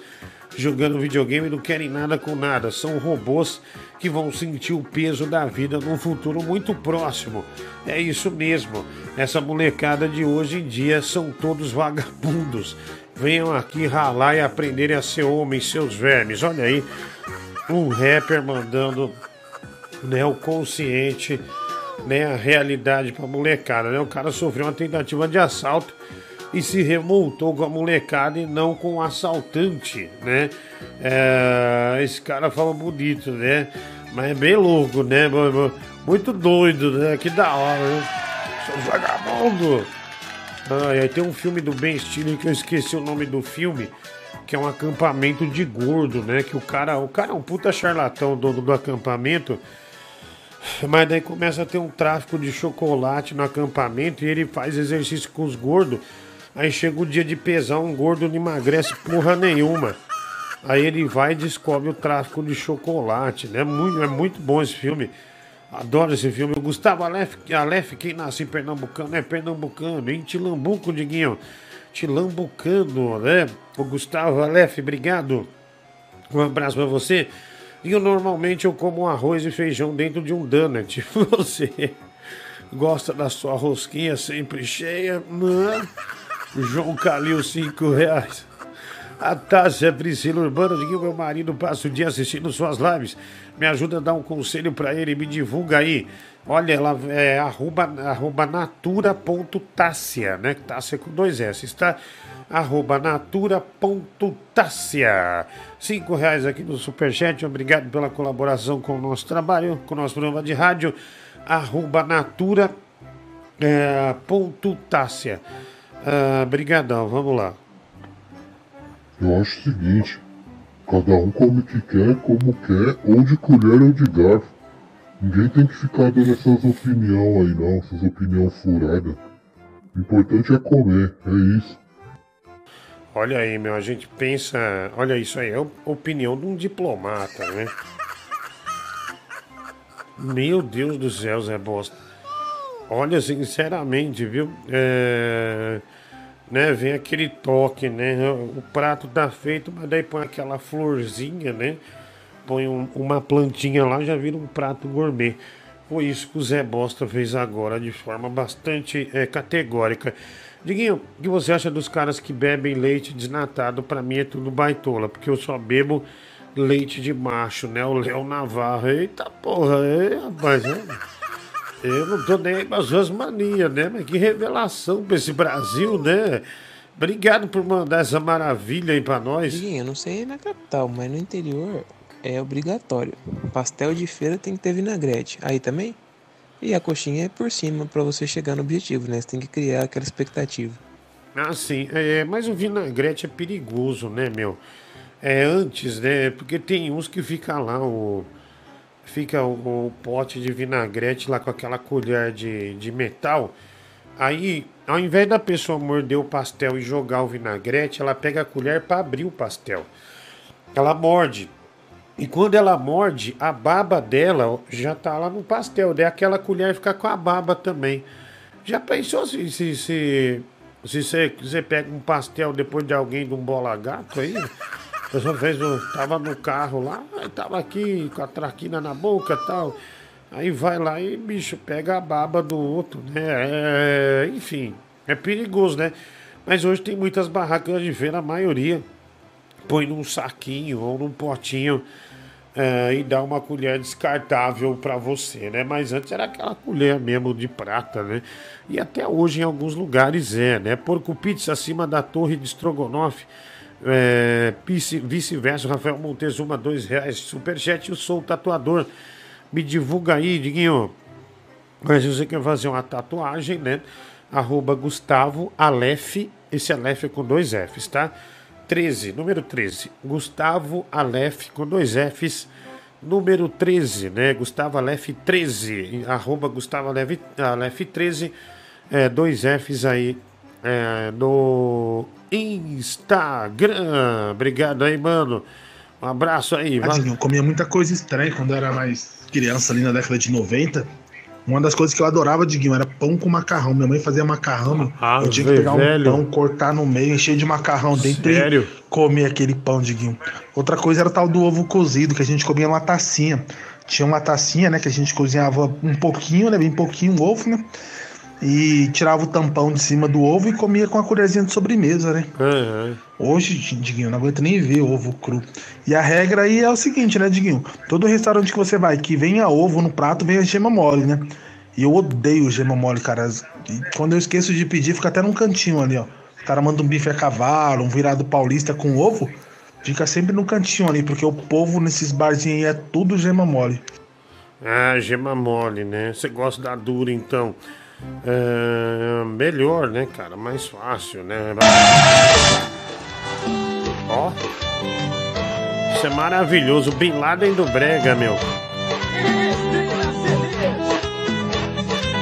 [SPEAKER 1] jogando videogame e não querem nada com nada. São robôs que vão sentir o peso da vida num futuro muito próximo. É isso mesmo. Essa molecada de hoje em dia são todos vagabundos. Venham aqui ralar e aprenderem a ser homens, seus vermes. Olha aí, um rapper mandando né, o consciente, né, a realidade pra molecada, né? O cara sofreu uma tentativa de assalto e se revoltou com a molecada e não com o assaltante, né? É, esse cara fala bonito, né? Mas é bem louco, né? Muito doido, né? Que da hora, né? Seu vagabundo! Ah, e aí tem um filme do Ben Stiller que eu esqueci o nome do filme, que é um acampamento de gordo, né? Que o cara, o cara é um puta charlatão, dono do acampamento. Mas daí começa a ter um tráfico de chocolate no acampamento e ele faz exercício com os gordos. Aí chega o dia de pesar, um gordo não emagrece porra nenhuma. Aí ele vai e descobre o tráfico de chocolate, né? Muito, é muito bom esse filme. Adoro esse filme. O Gustavo Aleph, Aleph, quem nasce em Pernambucano é pernambucano, em Tilambuco, Diguinho. Tilambucano, né? O Gustavo Aleph, obrigado. Um abraço pra você. E eu normalmente eu como arroz e feijão dentro de um donut. [laughs] Você gosta da sua rosquinha sempre cheia? Não. João Calil, cinco reais. A Tássia Priscila Urbano, diga meu marido passa o dia assistindo suas lives. Me ajuda a dar um conselho pra ele, me divulga aí. Olha, ela é arroba, arroba natura.tássia, né? Tássia com dois S, tá? Arroba natura.tássia. Cinco reais aqui no Superchat. Obrigado pela colaboração com o nosso trabalho, com o nosso programa de rádio. Arroba natura é. Ah, brigadão, vamos lá.
[SPEAKER 55] Eu acho o seguinte: cada um come o que quer, como quer, ou de colher ou de garfo. Ninguém tem que ficar dando essas opiniões aí, não, essas opiniões furadas. O importante é comer, é isso.
[SPEAKER 1] Olha aí, meu, a gente pensa. Olha isso aí, é a opinião de um diplomata, né? Meu Deus do céu, Zé Bosta. Olha, sinceramente, viu? É, né, vem aquele toque, né? O prato tá feito, mas daí põe aquela florzinha, né? Põe um- uma plantinha lá, já vira um prato gourmet. Foi isso que o Zé Bosta fez agora, de forma bastante é, categórica. Diguinho, o que você acha dos caras que bebem leite desnatado? Pra mim é tudo baitola, porque eu só bebo leite de macho, né? O Léo Navarro. Eita porra, é, rapaz, é. Eu não tô nem aí as suas manias, né? Mas que revelação pra esse Brasil, né? Obrigado por mandar essa maravilha aí pra nós.
[SPEAKER 46] Diguinho, eu não sei na capital, mas no interior é obrigatório. Pastel de feira tem que ter vinagrete. Aí também? E a coxinha é por cima pra você chegar no objetivo, né? Você tem que criar aquela expectativa.
[SPEAKER 1] Ah, sim. É, mas o vinagrete é perigoso, né, meu? É antes, né? Porque tem uns que fica lá o. Fica o, o pote de vinagrete lá com aquela colher de, de metal. Aí, ao invés da pessoa morder o pastel e jogar o vinagrete, ela pega a colher para abrir o pastel. Ela morde. E quando ela morde, a baba dela já tá lá no pastel. Daí aquela colher fica com a baba também. Já pensou se se, se, se você, pega um pastel depois de alguém de um bola gato aí? A pessoa fez um, tava no carro lá, tava aqui com a traquina na boca e tal. Aí vai lá e, bicho, pega a baba do outro, né? É, enfim, é perigoso, né? Mas hoje tem muitas barracas de feira, a maioria põe num saquinho ou num potinho é, e dá uma colher descartável para você, né? Mas antes era aquela colher mesmo de prata, né? E até hoje em alguns lugares é, né? Porco pizza acima da torre de Strogonoff. É, vice- vice-versa, Rafael Montezuma, dois reais. Superchat, eu sou o tatuador. Me divulga aí, Diguinho. Mas você quer fazer uma tatuagem, né? Arroba Gustavo Aleph. Esse Aleph é com dois Fs, tá? 13, número 13. Gustavo Aleph com dois Fs. Número 13, né? Gustavo Aleph 13. Arroba Gustavo Aleph, Aleph 13. É, dois Fs aí é, no Instagram. Obrigado aí, mano. Um abraço aí.
[SPEAKER 56] Tadinho, eu comia muita coisa estranha quando eu era mais criança ali na década de 90. Uma das coisas que eu adorava, Diguinho, era pão com macarrão. Minha mãe fazia macarrão.
[SPEAKER 1] Ah,
[SPEAKER 56] eu tinha que
[SPEAKER 1] velho,
[SPEAKER 56] pegar um
[SPEAKER 1] velho.
[SPEAKER 56] pão, cortar no meio, encher de macarrão dentro
[SPEAKER 1] Sério?
[SPEAKER 56] e comer aquele pão, Diguinho. Outra coisa era o tal do ovo cozido, que a gente comia numa tacinha. Tinha uma tacinha, né, que a gente cozinhava um pouquinho, né, bem pouquinho o ovo, né? E tirava o tampão de cima do ovo e comia com a colherzinha de sobremesa, né? Hoje, Diguinho, eu não aguento nem ver ovo cru. E a regra aí é o seguinte, né, Diguinho? Todo restaurante que você vai que venha ovo no prato, vem a gema mole, né? E eu odeio gema mole, cara. E quando eu esqueço de pedir, fica até num cantinho ali, ó. O cara manda um bife a cavalo, um virado paulista com ovo, fica sempre no cantinho ali, porque o povo nesses barzinhos aí é tudo gema mole.
[SPEAKER 1] Ah, gema mole, né? Você gosta da dura, então. É, melhor, né, cara? Mais fácil, né? Ó. Isso é maravilhoso. Bin Laden do Brega, meu.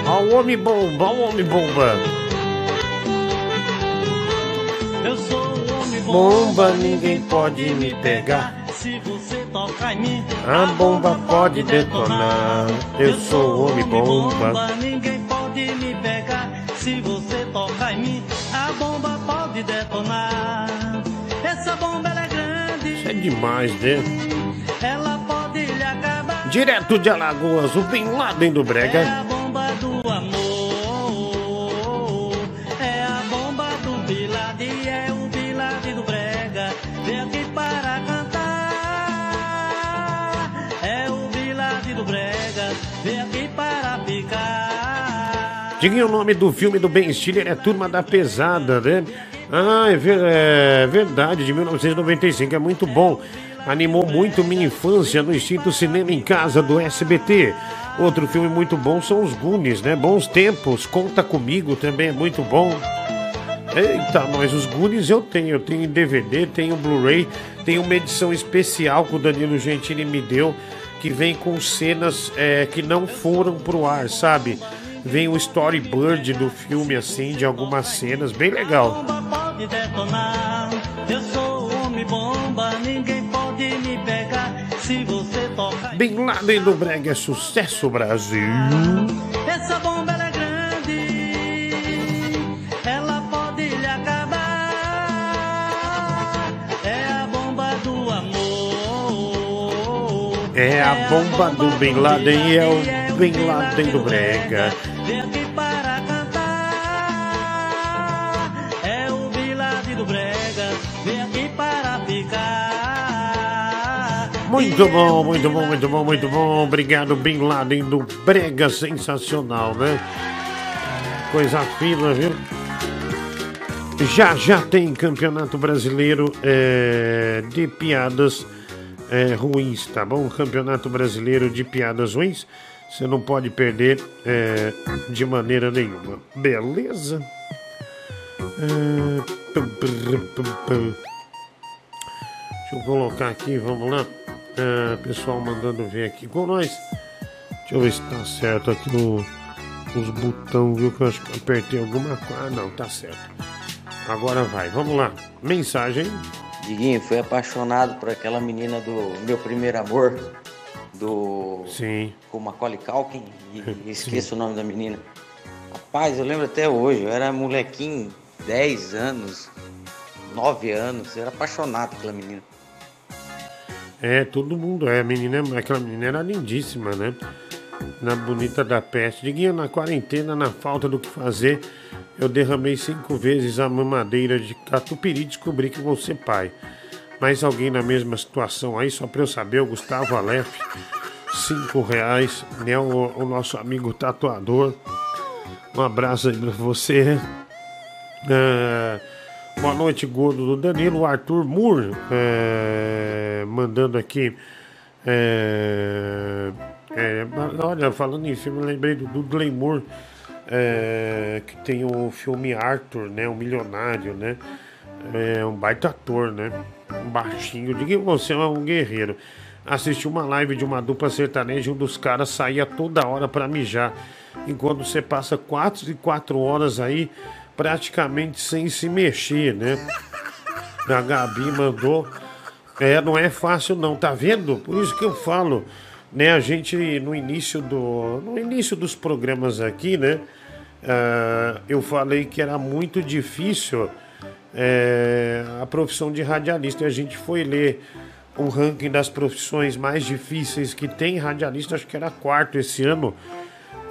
[SPEAKER 1] Ó o homem bomba, ó o homem bomba.
[SPEAKER 54] Eu sou o homem
[SPEAKER 1] Bomba, ninguém pode me pegar.
[SPEAKER 54] Se você tocar em mim,
[SPEAKER 1] A bomba pode detonar. Eu sou o homem bomba.
[SPEAKER 54] ninguém pode me pegar. Se você tocar em mim, a bomba pode detonar. Essa bomba ela é grande,
[SPEAKER 1] Isso é demais, né?
[SPEAKER 54] ela pode lhe acabar.
[SPEAKER 1] Direto de Alagoas, o Bin Laden do
[SPEAKER 54] É a
[SPEAKER 1] Brega.
[SPEAKER 54] bomba do amor.
[SPEAKER 1] Diga o nome do filme do Ben Stiller, é Turma da Pesada, né? Ah, é, ver- é verdade, de 1995, é muito bom. Animou muito minha infância no instinto cinema em casa do SBT. Outro filme muito bom são os Goonies, né? Bons tempos, Conta Comigo também é muito bom. Eita, mas os Goonies eu tenho. Eu tenho DVD, tenho Blu-ray, tenho uma edição especial que o Danilo Gentili me deu, que vem com cenas é, que não foram pro ar, sabe? Vem o storyboard do filme, assim, de algumas cenas, bem legal.
[SPEAKER 54] Pode detonar. Eu sou o homem bomba, ninguém pode me pegar. Se você tocar.
[SPEAKER 1] Bin Laden do Brega é sucesso, Brasil.
[SPEAKER 54] Essa bomba é grande, ela pode lhe acabar. É a bomba do amor.
[SPEAKER 1] É a bomba do Bin Laden e é o Bin Laden do Brega.
[SPEAKER 54] Vem aqui para cantar. É o Bilade do Brega. Vem aqui para ficar.
[SPEAKER 1] Muito bom, muito bom, muito bom, muito bom. Obrigado, Bin Laden do Brega, sensacional, né? Coisa fina, viu? Já já tem campeonato brasileiro é, de piadas é, ruins, tá bom? Campeonato brasileiro de piadas ruins. Você não pode perder é, de maneira nenhuma. Beleza? É. Deixa eu colocar aqui, vamos lá. É, pessoal mandando ver aqui com nós. Deixa eu ver se tá certo aqui no, nos botão, viu? Que eu acho que apertei alguma coisa. Ah, não, tá certo. Agora vai, vamos lá. Mensagem.
[SPEAKER 57] Diguinho, fui apaixonado por aquela menina do meu primeiro amor, do.
[SPEAKER 1] Sim.
[SPEAKER 57] Com Macaulay Culkin, e [laughs] esqueço o nome da menina. Rapaz, eu lembro até hoje, eu era molequinho, 10 anos, 9 anos, eu era apaixonado pela menina.
[SPEAKER 1] É, todo mundo é. A menina, aquela menina era lindíssima, né? Na bonita da peste. Diguinho, na quarentena, na falta do que fazer, eu derramei cinco vezes a mamadeira de catupiry e descobri que vou ser pai. Mais alguém na mesma situação aí, só pra eu saber, o Gustavo Aleph, cinco reais, né? O, o nosso amigo tatuador. Um abraço aí pra você. É, boa noite, gordo do Danilo. Arthur Moore é, mandando aqui. é, olha, falando em filme, lembrei do Dudley Moore, que tem o filme Arthur, né? O Milionário, né? É um baita ator, né? Baixinho. Diga que você é um guerreiro. Assisti uma live de uma dupla sertaneja, um dos caras saía toda hora pra mijar. Enquanto você passa quatro e quatro horas aí praticamente sem se mexer, né? A Gabi mandou. É, não é fácil não, tá vendo? Por isso que eu falo, né? A gente no início do, no início dos programas aqui, né? ah, eu falei que era muito difícil é, a profissão de radialista. E a gente foi ler o ranking das profissões mais difíceis que tem radialista, acho que era quarto esse ano.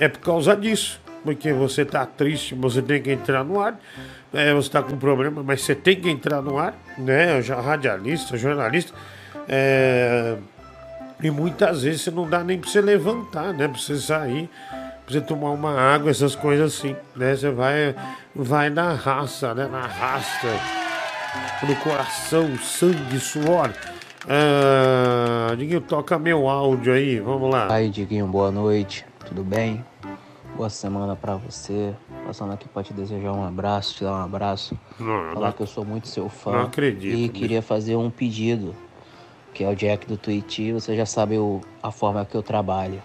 [SPEAKER 1] É por causa disso. Porque você tá triste, você tem que entrar no ar. É, você tá com problema, mas você tem que entrar no ar, né? Já radialista, jornalista. É, e muitas vezes você não dá nem pra você levantar, né? Pra você sair, você tomar uma água, essas coisas assim, né? Você vai, vai na raça, né? Na raça, no coração, sangue, suor. Ah, Diguinho, toca meu áudio aí, vamos lá.
[SPEAKER 58] Aí, Diguinho, boa noite, tudo bem? Boa semana pra você. Passando aqui pra te desejar um abraço, te dar um abraço.
[SPEAKER 1] Não,
[SPEAKER 58] Falar
[SPEAKER 1] não-
[SPEAKER 58] que eu sou muito seu fã.
[SPEAKER 1] não acredito,
[SPEAKER 58] E queria fazer um pedido, que é o Jack do Twitch. Você já sabe o- a forma que eu trabalho.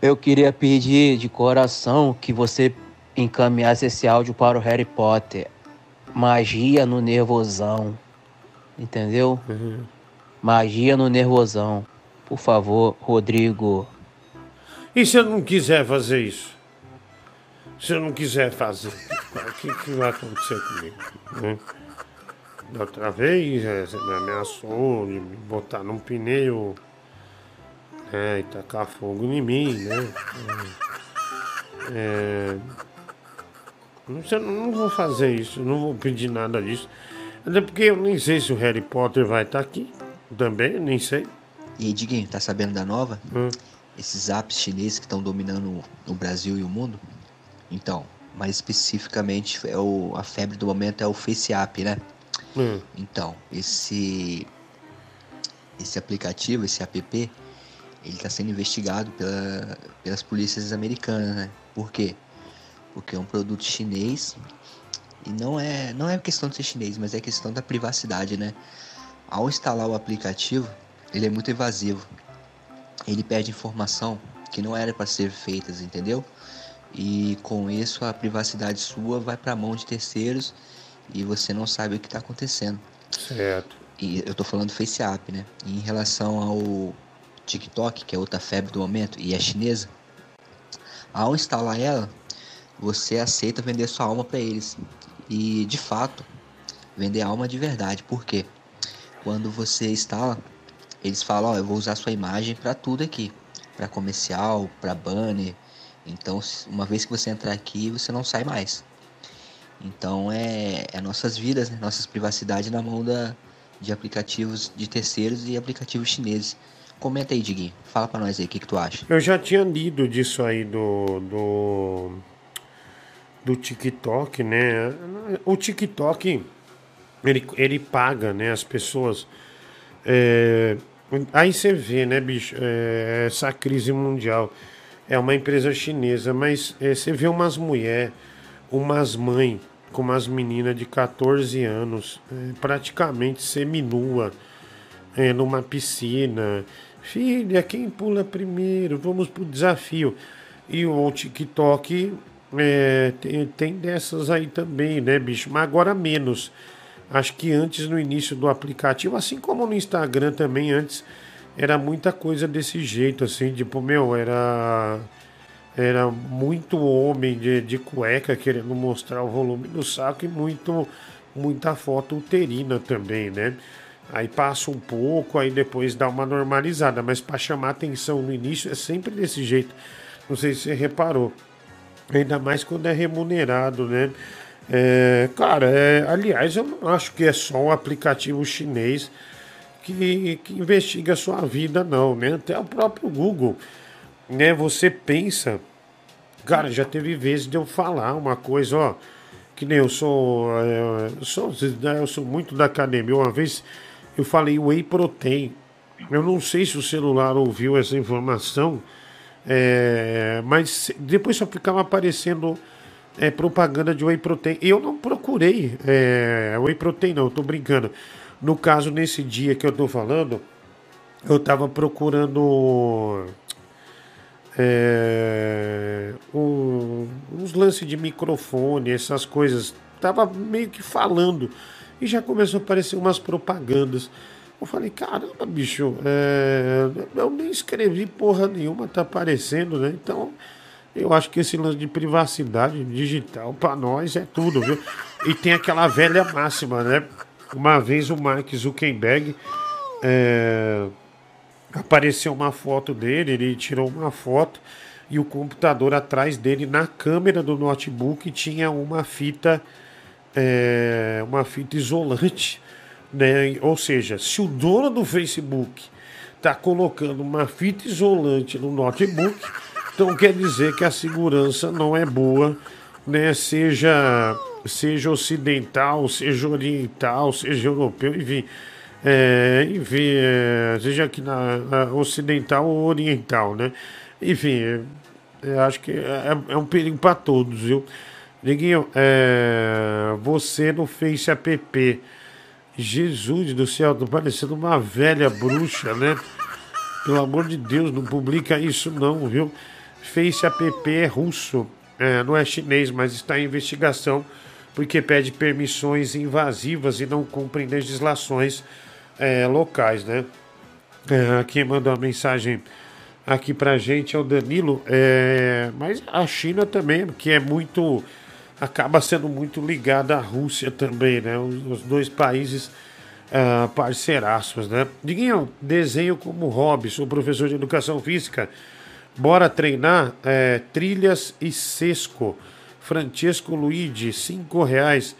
[SPEAKER 58] Eu queria pedir de coração que você encaminhasse esse áudio para o Harry Potter. Magia no nervosão. Entendeu? Magia no nervosão. Por favor, Rodrigo.
[SPEAKER 1] E se eu não quiser fazer isso? Se eu não quiser fazer, o que, que vai acontecer comigo? né? Da outra vez, eh, você me ameaçou de me botar num pneu né, e tacar fogo em mim, né? É, não, sei, não vou fazer isso, não vou pedir nada disso. Até porque eu nem sei se o Harry Potter vai estar aqui também, nem sei.
[SPEAKER 59] E aí, Diguinho, tá sabendo da nova?
[SPEAKER 1] Hum.
[SPEAKER 59] Esses apps chineses que estão dominando o Brasil e o mundo? Então, mais especificamente, é o, a febre do momento é o Face App, né?
[SPEAKER 1] Hum.
[SPEAKER 59] Então, esse esse aplicativo, esse app, ele está sendo investigado pela, pelas polícias americanas, né? Por quê? Porque é um produto chinês e não é não é questão de ser chinês, mas é questão da privacidade, né? Ao instalar o aplicativo, ele é muito evasivo. Ele perde informação que não era para ser feitas, entendeu? E com isso a privacidade sua vai para a mão de terceiros e você não sabe o que está acontecendo.
[SPEAKER 1] Certo.
[SPEAKER 59] E eu tô falando do Face App, né? E em relação ao TikTok, que é outra febre do momento e é chinesa, ao instalar ela, você aceita vender sua alma para eles. E de fato, vender alma de verdade. Por quê? Quando você instala, eles falam, ó, eu vou usar sua imagem para tudo aqui, para comercial, para banner. Então, uma vez que você entrar aqui, você não sai mais. Então é, é nossas vidas, né? nossas privacidades na mão da, de aplicativos de terceiros e aplicativos chineses. Comenta aí, Diguinho. Fala pra nós aí o que, que tu acha.
[SPEAKER 1] Eu já tinha lido disso aí do, do, do TikTok, né? O TikTok, ele, ele paga, né, as pessoas. É, aí você vê, né, bicho, é, essa crise mundial. É uma empresa chinesa, mas é, você vê umas mulheres, umas mães com umas meninas de 14 anos, é, praticamente seminua, é, numa piscina. Filha, quem pula primeiro? Vamos pro desafio. E o TikTok é, tem, tem dessas aí também, né, bicho? Mas agora menos. Acho que antes, no início do aplicativo, assim como no Instagram também, antes era muita coisa desse jeito, assim, tipo, meu, era. Era muito homem de, de cueca querendo mostrar o volume do saco e muito, muita foto uterina também, né? Aí passa um pouco, aí depois dá uma normalizada, mas para chamar atenção no início é sempre desse jeito. Não sei se você reparou. Ainda mais quando é remunerado, né? É, cara, é, aliás, eu não acho que é só um aplicativo chinês que, que investiga a sua vida, não, né? Até o próprio Google, né? Você pensa, cara, já teve vezes de eu falar uma coisa, ó, que nem eu sou, é, eu sou, eu sou muito da academia. Uma vez eu falei whey protein. Eu não sei se o celular ouviu essa informação, é, mas depois só ficava aparecendo é, propaganda de whey protein. Eu não procurei é, whey protein, não, tô brincando. No caso, nesse dia que eu tô falando, eu tava procurando é, um- uns lances de microfone, essas coisas. Tava meio que falando e já começou a aparecer umas propagandas. Eu falei, caramba, bicho, é, eu nem escrevi porra nenhuma, tá aparecendo, né? Então, eu acho que esse lance de privacidade digital, pra nós, é tudo, viu? E tem aquela velha máxima, né? Uma vez o Mark Zuckerberg é, apareceu uma foto dele, ele tirou uma foto e o computador atrás dele, na câmera do notebook, tinha uma fita, é, uma fita isolante. Né? Ou seja, se o dono do Facebook está colocando uma fita isolante no notebook, então quer dizer que a segurança não é boa, né? seja, seja ocidental, seja oriental, seja europeu, enfim. É, enfim, é, seja aqui na, na ocidental ou oriental, né? Enfim, é, acho que é, é um perigo para todos, viu? Neguinho, é, você no Face App, Jesus do céu, tô parecendo uma velha bruxa, né? Pelo amor de Deus, não publica isso não, viu? Face App é russo, é, não é chinês, mas está em investigação porque pede permissões invasivas e não cumpre legislações é, locais, né? É, quem mandou uma mensagem aqui pra gente é o Danilo, é, mas a China também, que é muito. Acaba sendo muito ligada à Rússia também, né? Os, os dois países uh, parceiraços, né? Diguinho, desenho como hobby, sou professor de educação física. Bora treinar é, trilhas e sesco. Francesco Luigi, cinco reais.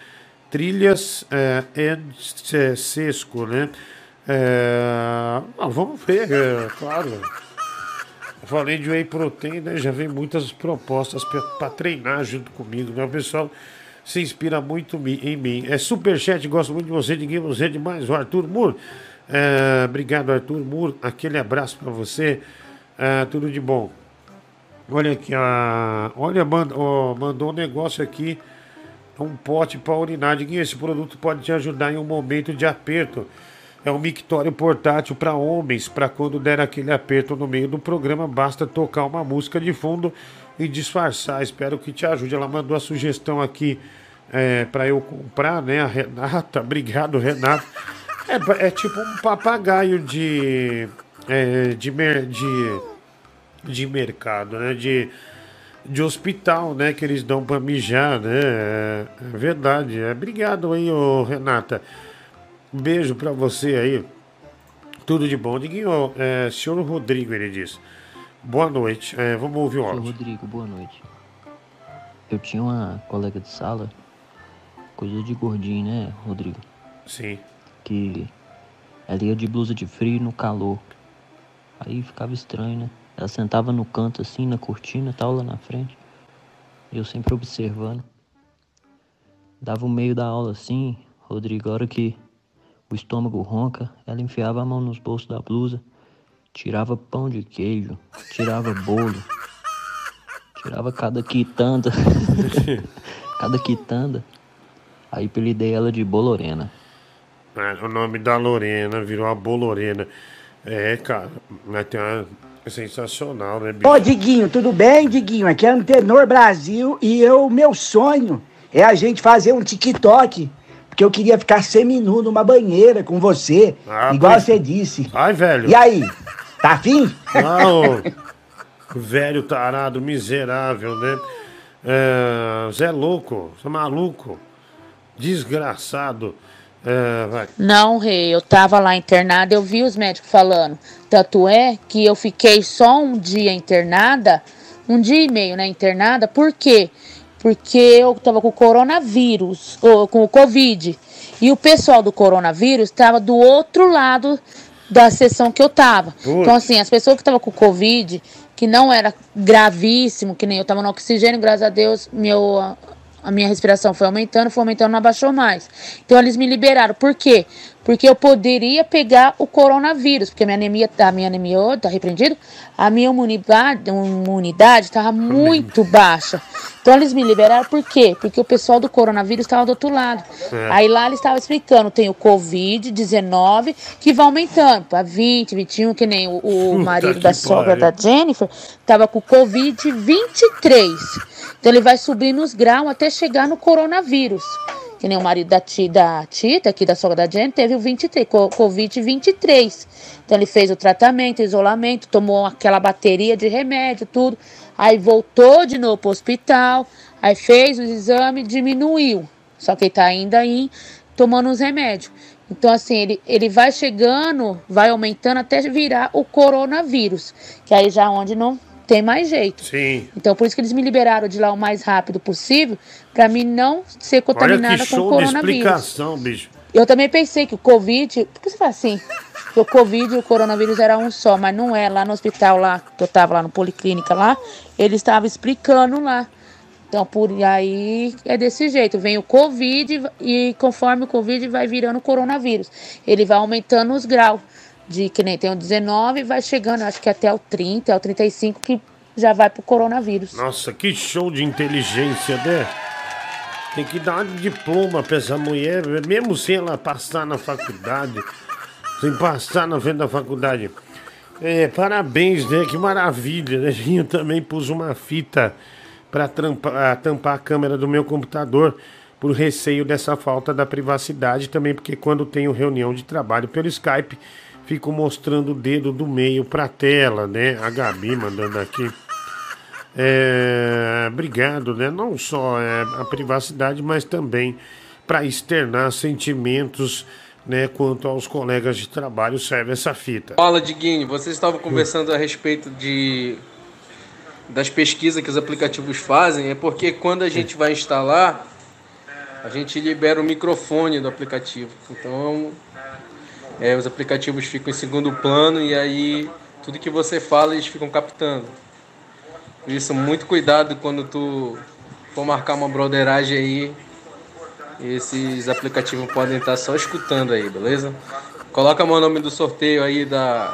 [SPEAKER 1] Trilhas é, e sesco, né? É, ah, vamos ver, é, claro. Falei de whey protein, né? Já vem muitas propostas para treinar junto comigo, né? O pessoal se inspira muito em mim. É superchat, gosto muito de você, ninguém você demais. O Arthur Mur. É, obrigado, Arthur Mur. Aquele abraço para você. É, tudo de bom. Olha aqui, a, olha, mand, ó, mandou um negócio aqui. Um pote para urinar. Diguinho, esse produto pode te ajudar em um momento de aperto. É um mictório portátil para homens, para quando der aquele aperto no meio do programa, basta tocar uma música de fundo e disfarçar. Espero que te ajude. Ela mandou a sugestão aqui é, para eu comprar, né? A Renata, [laughs] obrigado, Renata. É, é tipo um papagaio de, é, de, de, de mercado, né? De, de hospital, né? Que eles dão para mijar, né? É, é verdade. É, obrigado aí, ô, Renata. Um beijo para você aí. Tudo de bom. Diguinho, é, senhor Rodrigo, ele diz. Boa noite. É, vamos ouvir o áudio.
[SPEAKER 60] Rodrigo, boa noite. Eu tinha uma colega de sala, coisa de gordinho, né, Rodrigo?
[SPEAKER 1] Sim.
[SPEAKER 60] Que ela ia de blusa de frio no calor. Aí ficava estranho, né? Ela sentava no canto assim, na cortina, tal, lá na frente. E eu sempre observando. Dava o meio da aula assim, Rodrigo, a hora que o estômago ronca, ela enfiava a mão nos bolsos da blusa, tirava pão de queijo, tirava bolo, tirava cada quitanda, [laughs] cada quitanda. Aí apelidei ela de Bolorena.
[SPEAKER 1] É, o nome da Lorena virou a Bolorena. É, cara, mas tem uma. É sensacional, né, bicho?
[SPEAKER 61] Ô, Diguinho, tudo bem, Diguinho? Aqui é Antenor Brasil e eu, meu sonho é a gente fazer um TikTok. Porque eu queria ficar seminu numa banheira com você,
[SPEAKER 1] Ah,
[SPEAKER 61] igual você disse.
[SPEAKER 1] Ai, velho.
[SPEAKER 61] E aí, tá afim?
[SPEAKER 1] Ah, ô, velho tarado, miserável, né? É, Zé louco, você é maluco, desgraçado. É, vai.
[SPEAKER 62] Não, rei, eu tava lá internada, eu vi os médicos falando. Tanto é que eu fiquei só um dia internada, um dia e meio, né, internada. Por quê? Porque eu tava com o coronavírus, ou com o Covid. E o pessoal do coronavírus tava do outro lado da sessão que eu tava.
[SPEAKER 63] Putz.
[SPEAKER 62] Então, assim, as pessoas que estavam com Covid, que não era gravíssimo, que nem eu tava no oxigênio, graças a Deus, meu, a minha respiração foi aumentando, foi aumentando, não abaixou mais. Então eles me liberaram. Por quê? Porque eu poderia pegar o coronavírus, porque a minha anemia, a minha anemia ô, tá repreendido, a minha imunidade, imunidade estava muito baixa. Então eles me liberaram por quê? Porque o pessoal do coronavírus estava do outro lado. Aí lá eles estavam explicando, tem o Covid-19 que vai aumentando para 20, 21, que nem o, o marido da sogra
[SPEAKER 63] pariu.
[SPEAKER 62] da Jennifer tava com Covid-23. Então ele vai subir nos graus até chegar no coronavírus. Que nem o marido da, ti, da Tita, aqui da sogra da Jenny, teve o 23, co- Covid 23. Então ele fez o tratamento, isolamento, tomou aquela bateria de remédio, tudo. Aí voltou de novo pro hospital, aí fez os exames, diminuiu. Só que ele tá ainda aí tomando os remédios. Então, assim, ele, ele vai chegando, vai aumentando até virar o coronavírus, que aí já é onde não tem mais jeito.
[SPEAKER 1] Sim.
[SPEAKER 62] Então, por isso que eles me liberaram de lá o mais rápido possível, pra mim não ser
[SPEAKER 1] Olha
[SPEAKER 62] contaminada com
[SPEAKER 1] de
[SPEAKER 62] coronavírus.
[SPEAKER 1] explicação, bicho.
[SPEAKER 62] Eu também pensei que o Covid. Por que você fala assim? Que o Covid e o coronavírus era um só, mas não é. Lá no hospital, lá, que eu tava lá no Policlínica lá, eles estavam explicando lá. Então, por aí é desse jeito. Vem o Covid e conforme o Covid vai virando o coronavírus. Ele vai aumentando os graus. De que nem tem o 19 vai chegando, acho que até o 30, o 35, que já vai pro coronavírus.
[SPEAKER 1] Nossa, que show de inteligência, né? Tem que dar um diploma pra essa mulher, mesmo sem ela passar na faculdade, sem passar na frente da faculdade. É, parabéns, né? Que maravilha, né? [laughs] Eu também pus uma fita tampar, tampar a câmera do meu computador por receio dessa falta da privacidade, também porque quando tenho reunião de trabalho pelo Skype, fico mostrando o dedo do meio pra tela, né? A Gabi mandando aqui. É, obrigado, né? Não só é, a privacidade, mas também para externar sentimentos, né? Quanto aos colegas de trabalho serve essa fita.
[SPEAKER 64] Fala, Diguinho. Vocês estavam conversando a respeito de das pesquisas que os aplicativos fazem. É porque quando a gente vai instalar, a gente libera o microfone do aplicativo. Então, é, os aplicativos ficam em segundo plano e aí tudo que você fala eles ficam captando. Por isso, muito cuidado quando tu for marcar uma broderagem aí. Esses aplicativos podem estar só escutando aí, beleza? Coloca meu nome do sorteio aí da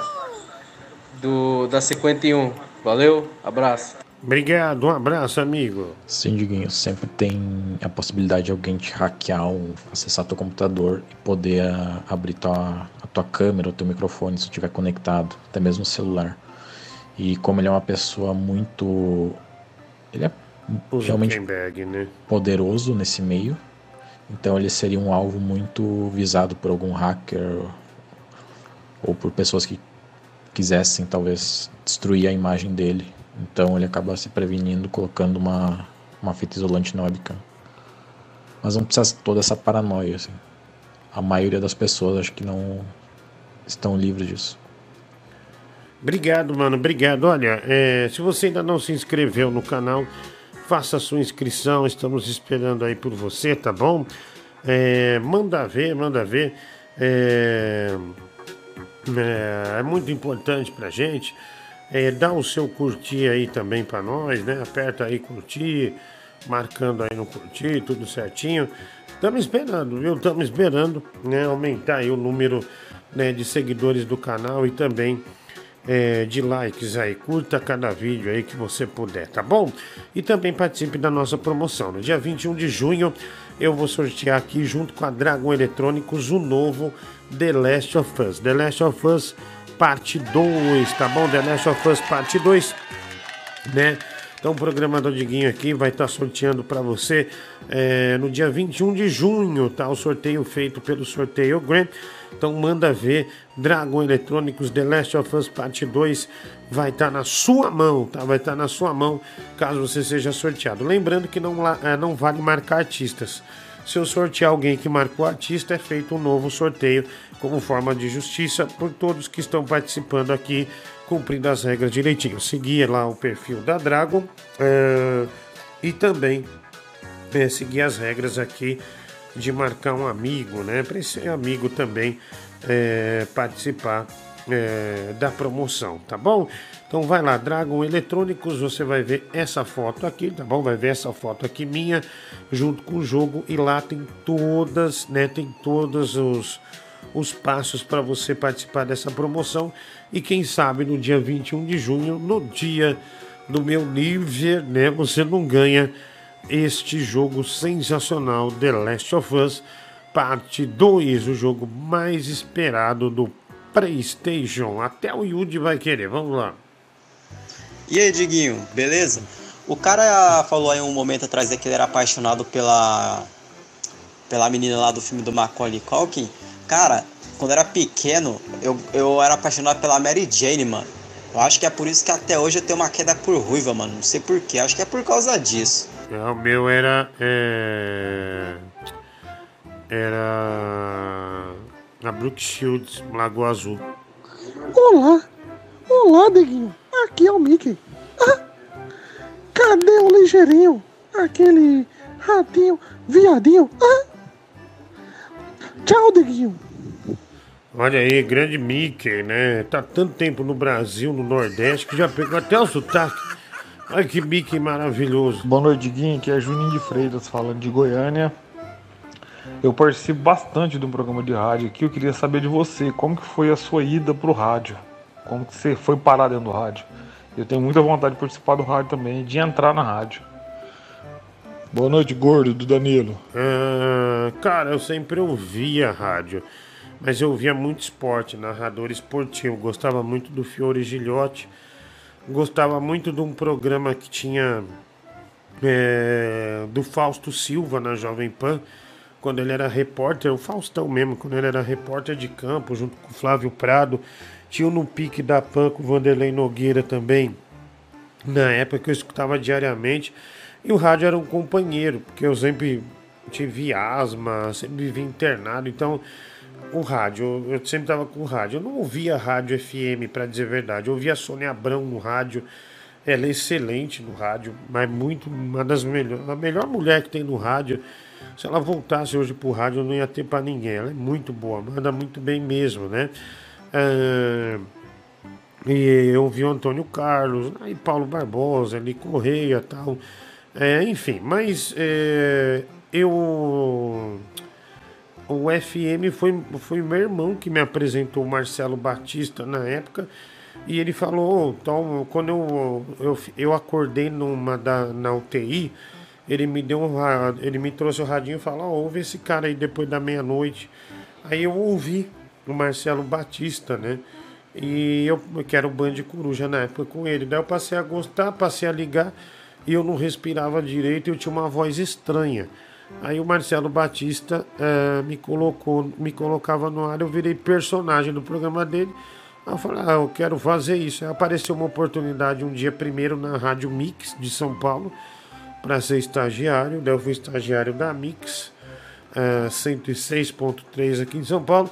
[SPEAKER 64] do da 51. Valeu, abraço.
[SPEAKER 1] Obrigado, um abraço, amigo.
[SPEAKER 65] Sim, Diguinho, sempre tem a possibilidade de alguém te hackear ou acessar teu computador e poder ah, abrir tua, tua câmera ou teu microfone se estiver conectado, até mesmo o celular. E como ele é uma pessoa muito. Ele é
[SPEAKER 1] O
[SPEAKER 65] realmente
[SPEAKER 1] né?
[SPEAKER 65] poderoso nesse meio, então ele seria um alvo muito visado por algum hacker ou por pessoas que quisessem talvez destruir a imagem dele. Então ele acaba se prevenindo colocando uma, uma fita isolante na webcam. Mas não precisa toda essa paranoia. Assim. A maioria das pessoas acho que não estão livres disso.
[SPEAKER 1] Obrigado, mano. Obrigado. Olha, é, se você ainda não se inscreveu no canal, faça sua inscrição. Estamos esperando aí por você, tá bom? É, manda ver, manda ver. É, é, é muito importante pra gente. É, dá o seu curtir aí também pra nós, né? Aperta aí curtir, marcando aí no curtir, tudo certinho. Estamos esperando, viu? Estamos esperando né, aumentar aí o número né, de seguidores do canal e também é, de likes aí. Curta cada vídeo aí que você puder, tá bom? E também participe da nossa promoção. No dia 21 de junho eu vou sortear aqui junto com a Dragon Eletrônicos o novo The Last of Us. The Last of Us parte 2, tá bom? The Last of Us parte 2, né? Então o programador Diguinho aqui vai estar sorteando para você é, no dia 21 de junho, tá? O sorteio feito pelo Sorteio Grant. Então manda ver, Dragon Eletrônicos The Last of Us Parte 2 vai estar na sua mão, tá? Vai estar na sua mão caso você seja sorteado. Lembrando que não, eh, não vale marcar artistas. Se eu sortear alguém que marcou artista, é feito um novo sorteio como forma de justiça por todos que estão participando aqui, cumprindo as regras direitinho. Seguir lá o perfil da Dragon eh, e também é, seguir as regras aqui de marcar um amigo, né? Para esse amigo também é, participar é, da promoção, tá bom? Então vai lá, Dragon Eletrônicos, você vai ver essa foto aqui, tá bom? Vai ver essa foto aqui minha, junto com o jogo, e lá tem todas, né? Tem todos os, os passos para você participar dessa promoção. E quem sabe no dia 21 de junho, no dia do meu nível, né? Você não ganha este jogo sensacional, The Last of Us, parte 2, o jogo mais esperado do PlayStation. Até o Yuji vai querer, vamos lá.
[SPEAKER 63] E aí, Diguinho, beleza? O cara falou aí um momento atrás que ele era apaixonado pela pela menina lá do filme do Macaulay Culkin. Cara, quando era pequeno, eu, eu era apaixonado pela Mary Jane, mano. Eu acho que é por isso que até hoje eu tenho uma queda por ruiva, mano. Não sei porquê, acho que é por causa disso.
[SPEAKER 1] É, o meu era. É... Era. A Brook Shields, Lagoa Azul.
[SPEAKER 66] Olá! Olá, Diguinho! Aqui é o Mickey. Ah, cadê o ligeirinho? Aquele ratinho, viadinho. Ah. Tchau, Diguinho.
[SPEAKER 1] Olha aí, grande Mickey, né? Tá tanto tempo no Brasil, no Nordeste, que já pegou até o sotaque. Olha que Mickey maravilhoso.
[SPEAKER 67] Boa noite, Diguinho. Aqui é Juninho de Freitas falando de Goiânia. Eu participo bastante de um programa de rádio aqui. Eu queria saber de você, como que foi a sua ida pro rádio? Como que você foi parar dentro do rádio? Eu tenho muita vontade de participar do rádio também, de entrar na rádio. Boa noite, gordo do Danilo.
[SPEAKER 1] Ah, cara, eu sempre ouvia rádio, mas eu ouvia muito esporte, narrador esportivo. Gostava muito do Fiore Gilhote, gostava muito de um programa que tinha é, do Fausto Silva na Jovem Pan, quando ele era repórter, o Faustão mesmo, quando ele era repórter de campo, junto com o Flávio Prado. Tinha o No Pique da Pan com o Vanderlei Nogueira também, na época que eu escutava diariamente. E o rádio era um companheiro, porque eu sempre tive asma, sempre vivi internado, então o rádio, eu sempre estava com o rádio. Eu não ouvia rádio FM, para dizer a verdade. Eu ouvia a Sônia Abrão no rádio. Ela é excelente no rádio, mas muito uma das melhores, a melhor mulher que tem no rádio. Se ela voltasse hoje pro rádio, não ia ter para ninguém. Ela é muito boa, manda muito bem mesmo, né? Ah, e eu vi o Antônio Carlos, aí Paulo Barbosa, ali Correia tal. É, enfim, mas é, eu. O FM foi, foi meu irmão que me apresentou o Marcelo Batista na época. E ele falou, então, quando eu, eu, eu acordei numa da, na UTI, ele me deu um ele me trouxe o radinho e falou, ó, ouve esse cara aí depois da meia-noite. Aí eu ouvi o Marcelo Batista, né? E eu que era o Band Coruja na época com ele. Daí eu passei a gostar, passei a ligar e eu não respirava direito e eu tinha uma voz estranha. Aí o Marcelo Batista eh, me colocou, me colocava no ar, eu virei personagem do programa dele. Aí eu falei, ah, eu quero fazer isso. Aí apareceu uma oportunidade um dia primeiro na Rádio Mix de São Paulo para ser estagiário. Daí eu fui estagiário da Mix, eh, 106.3 aqui em São Paulo.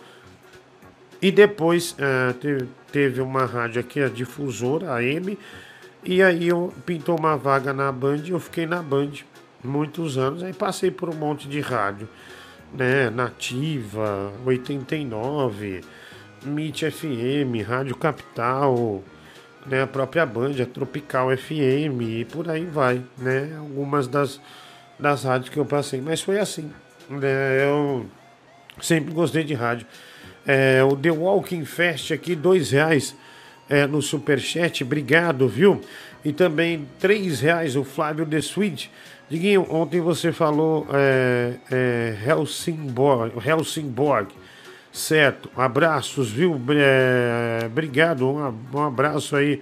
[SPEAKER 1] E depois eh, teve, teve uma rádio aqui, a difusora, a M, e aí eu pintou uma vaga na Band, eu fiquei na Band muitos anos, aí passei por um monte de rádio, né? Nativa, 89, MIT FM, Rádio Capital, né? A própria Band, a Tropical FM e por aí vai, né? Algumas das, das rádios que eu passei, mas foi assim, né? Eu sempre gostei de rádio. É, o The Walking Fest aqui, dois reais é, no Superchat, obrigado, viu? E também três reais o Flávio The Sweet. Diguinho, ontem você falou é, é, Helsingborg, Helsingborg, certo? Abraços, viu? É, obrigado, um, um abraço aí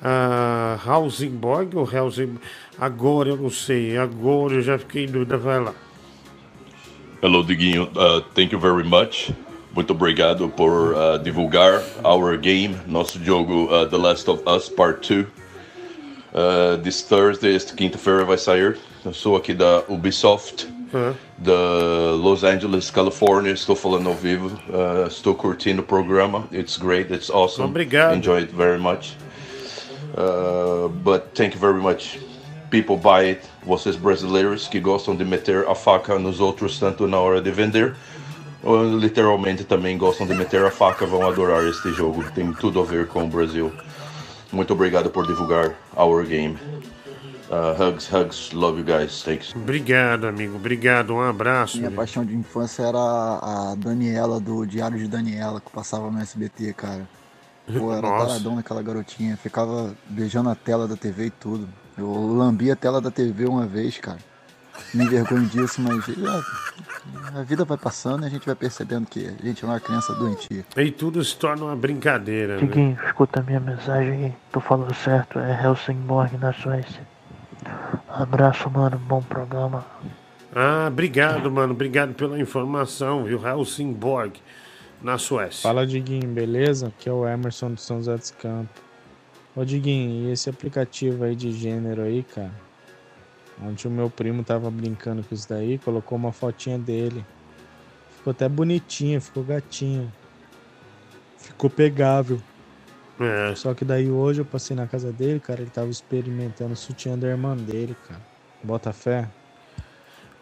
[SPEAKER 1] a Helsingborg ou Helsingborg? Agora eu não sei, agora eu já fiquei em dúvida, vai lá.
[SPEAKER 51] Hello, Diguinho. Uh, thank you very much. Muito obrigado por uh, divulgar our game, nosso jogo uh, The Last of Us Part 2. Uh, this Thursday, esta quinta-feira vai sair. Eu sou aqui da Ubisoft, da Los Angeles, Califórnia. Estou falando ao vivo. Uh, estou curtindo o programa. It's great. It's awesome.
[SPEAKER 1] Obrigado.
[SPEAKER 51] Enjoy it very much. Uh, but thank you very much. People buy it. Vocês brasileiros que gostam de meter a faca nos outros tanto na hora de vender, ou literalmente também gostam de meter a faca, vão adorar este jogo. Tem tudo a ver com o Brasil. Muito obrigado por divulgar our game. Uh, hugs, hugs. Love you guys. Thanks.
[SPEAKER 1] Obrigado, amigo. Obrigado. Um abraço.
[SPEAKER 68] Minha paixão de infância era a Daniela do Diário de Daniela, que passava no SBT, cara. Pô, era
[SPEAKER 1] Nossa.
[SPEAKER 68] taradão naquela garotinha. Ficava beijando a tela da TV e tudo. Eu lambi a tela da TV uma vez, cara. Me envergonho disso, mas é, a vida vai passando e a gente vai percebendo que a gente não é uma criança doentia.
[SPEAKER 1] E tudo se torna uma brincadeira, né?
[SPEAKER 69] Diguinho, escuta a minha mensagem aí. Tu falou certo, é Helsingborg na Suécia. Abraço, mano. Bom programa.
[SPEAKER 1] Ah, obrigado, mano. Obrigado pela informação, viu? Helsingborg, na Suécia.
[SPEAKER 70] Fala, Diguinho, beleza? Aqui é o Emerson do São José dos Campos. Ô, Diguinho, e esse aplicativo aí de gênero aí, cara? Ontem o meu primo tava brincando com isso daí, colocou uma fotinha dele. Ficou até bonitinho, ficou gatinho. Ficou pegável.
[SPEAKER 1] É.
[SPEAKER 70] Só que daí hoje eu passei na casa dele, cara, ele tava experimentando o sutiã da irmã dele, cara. Bota fé.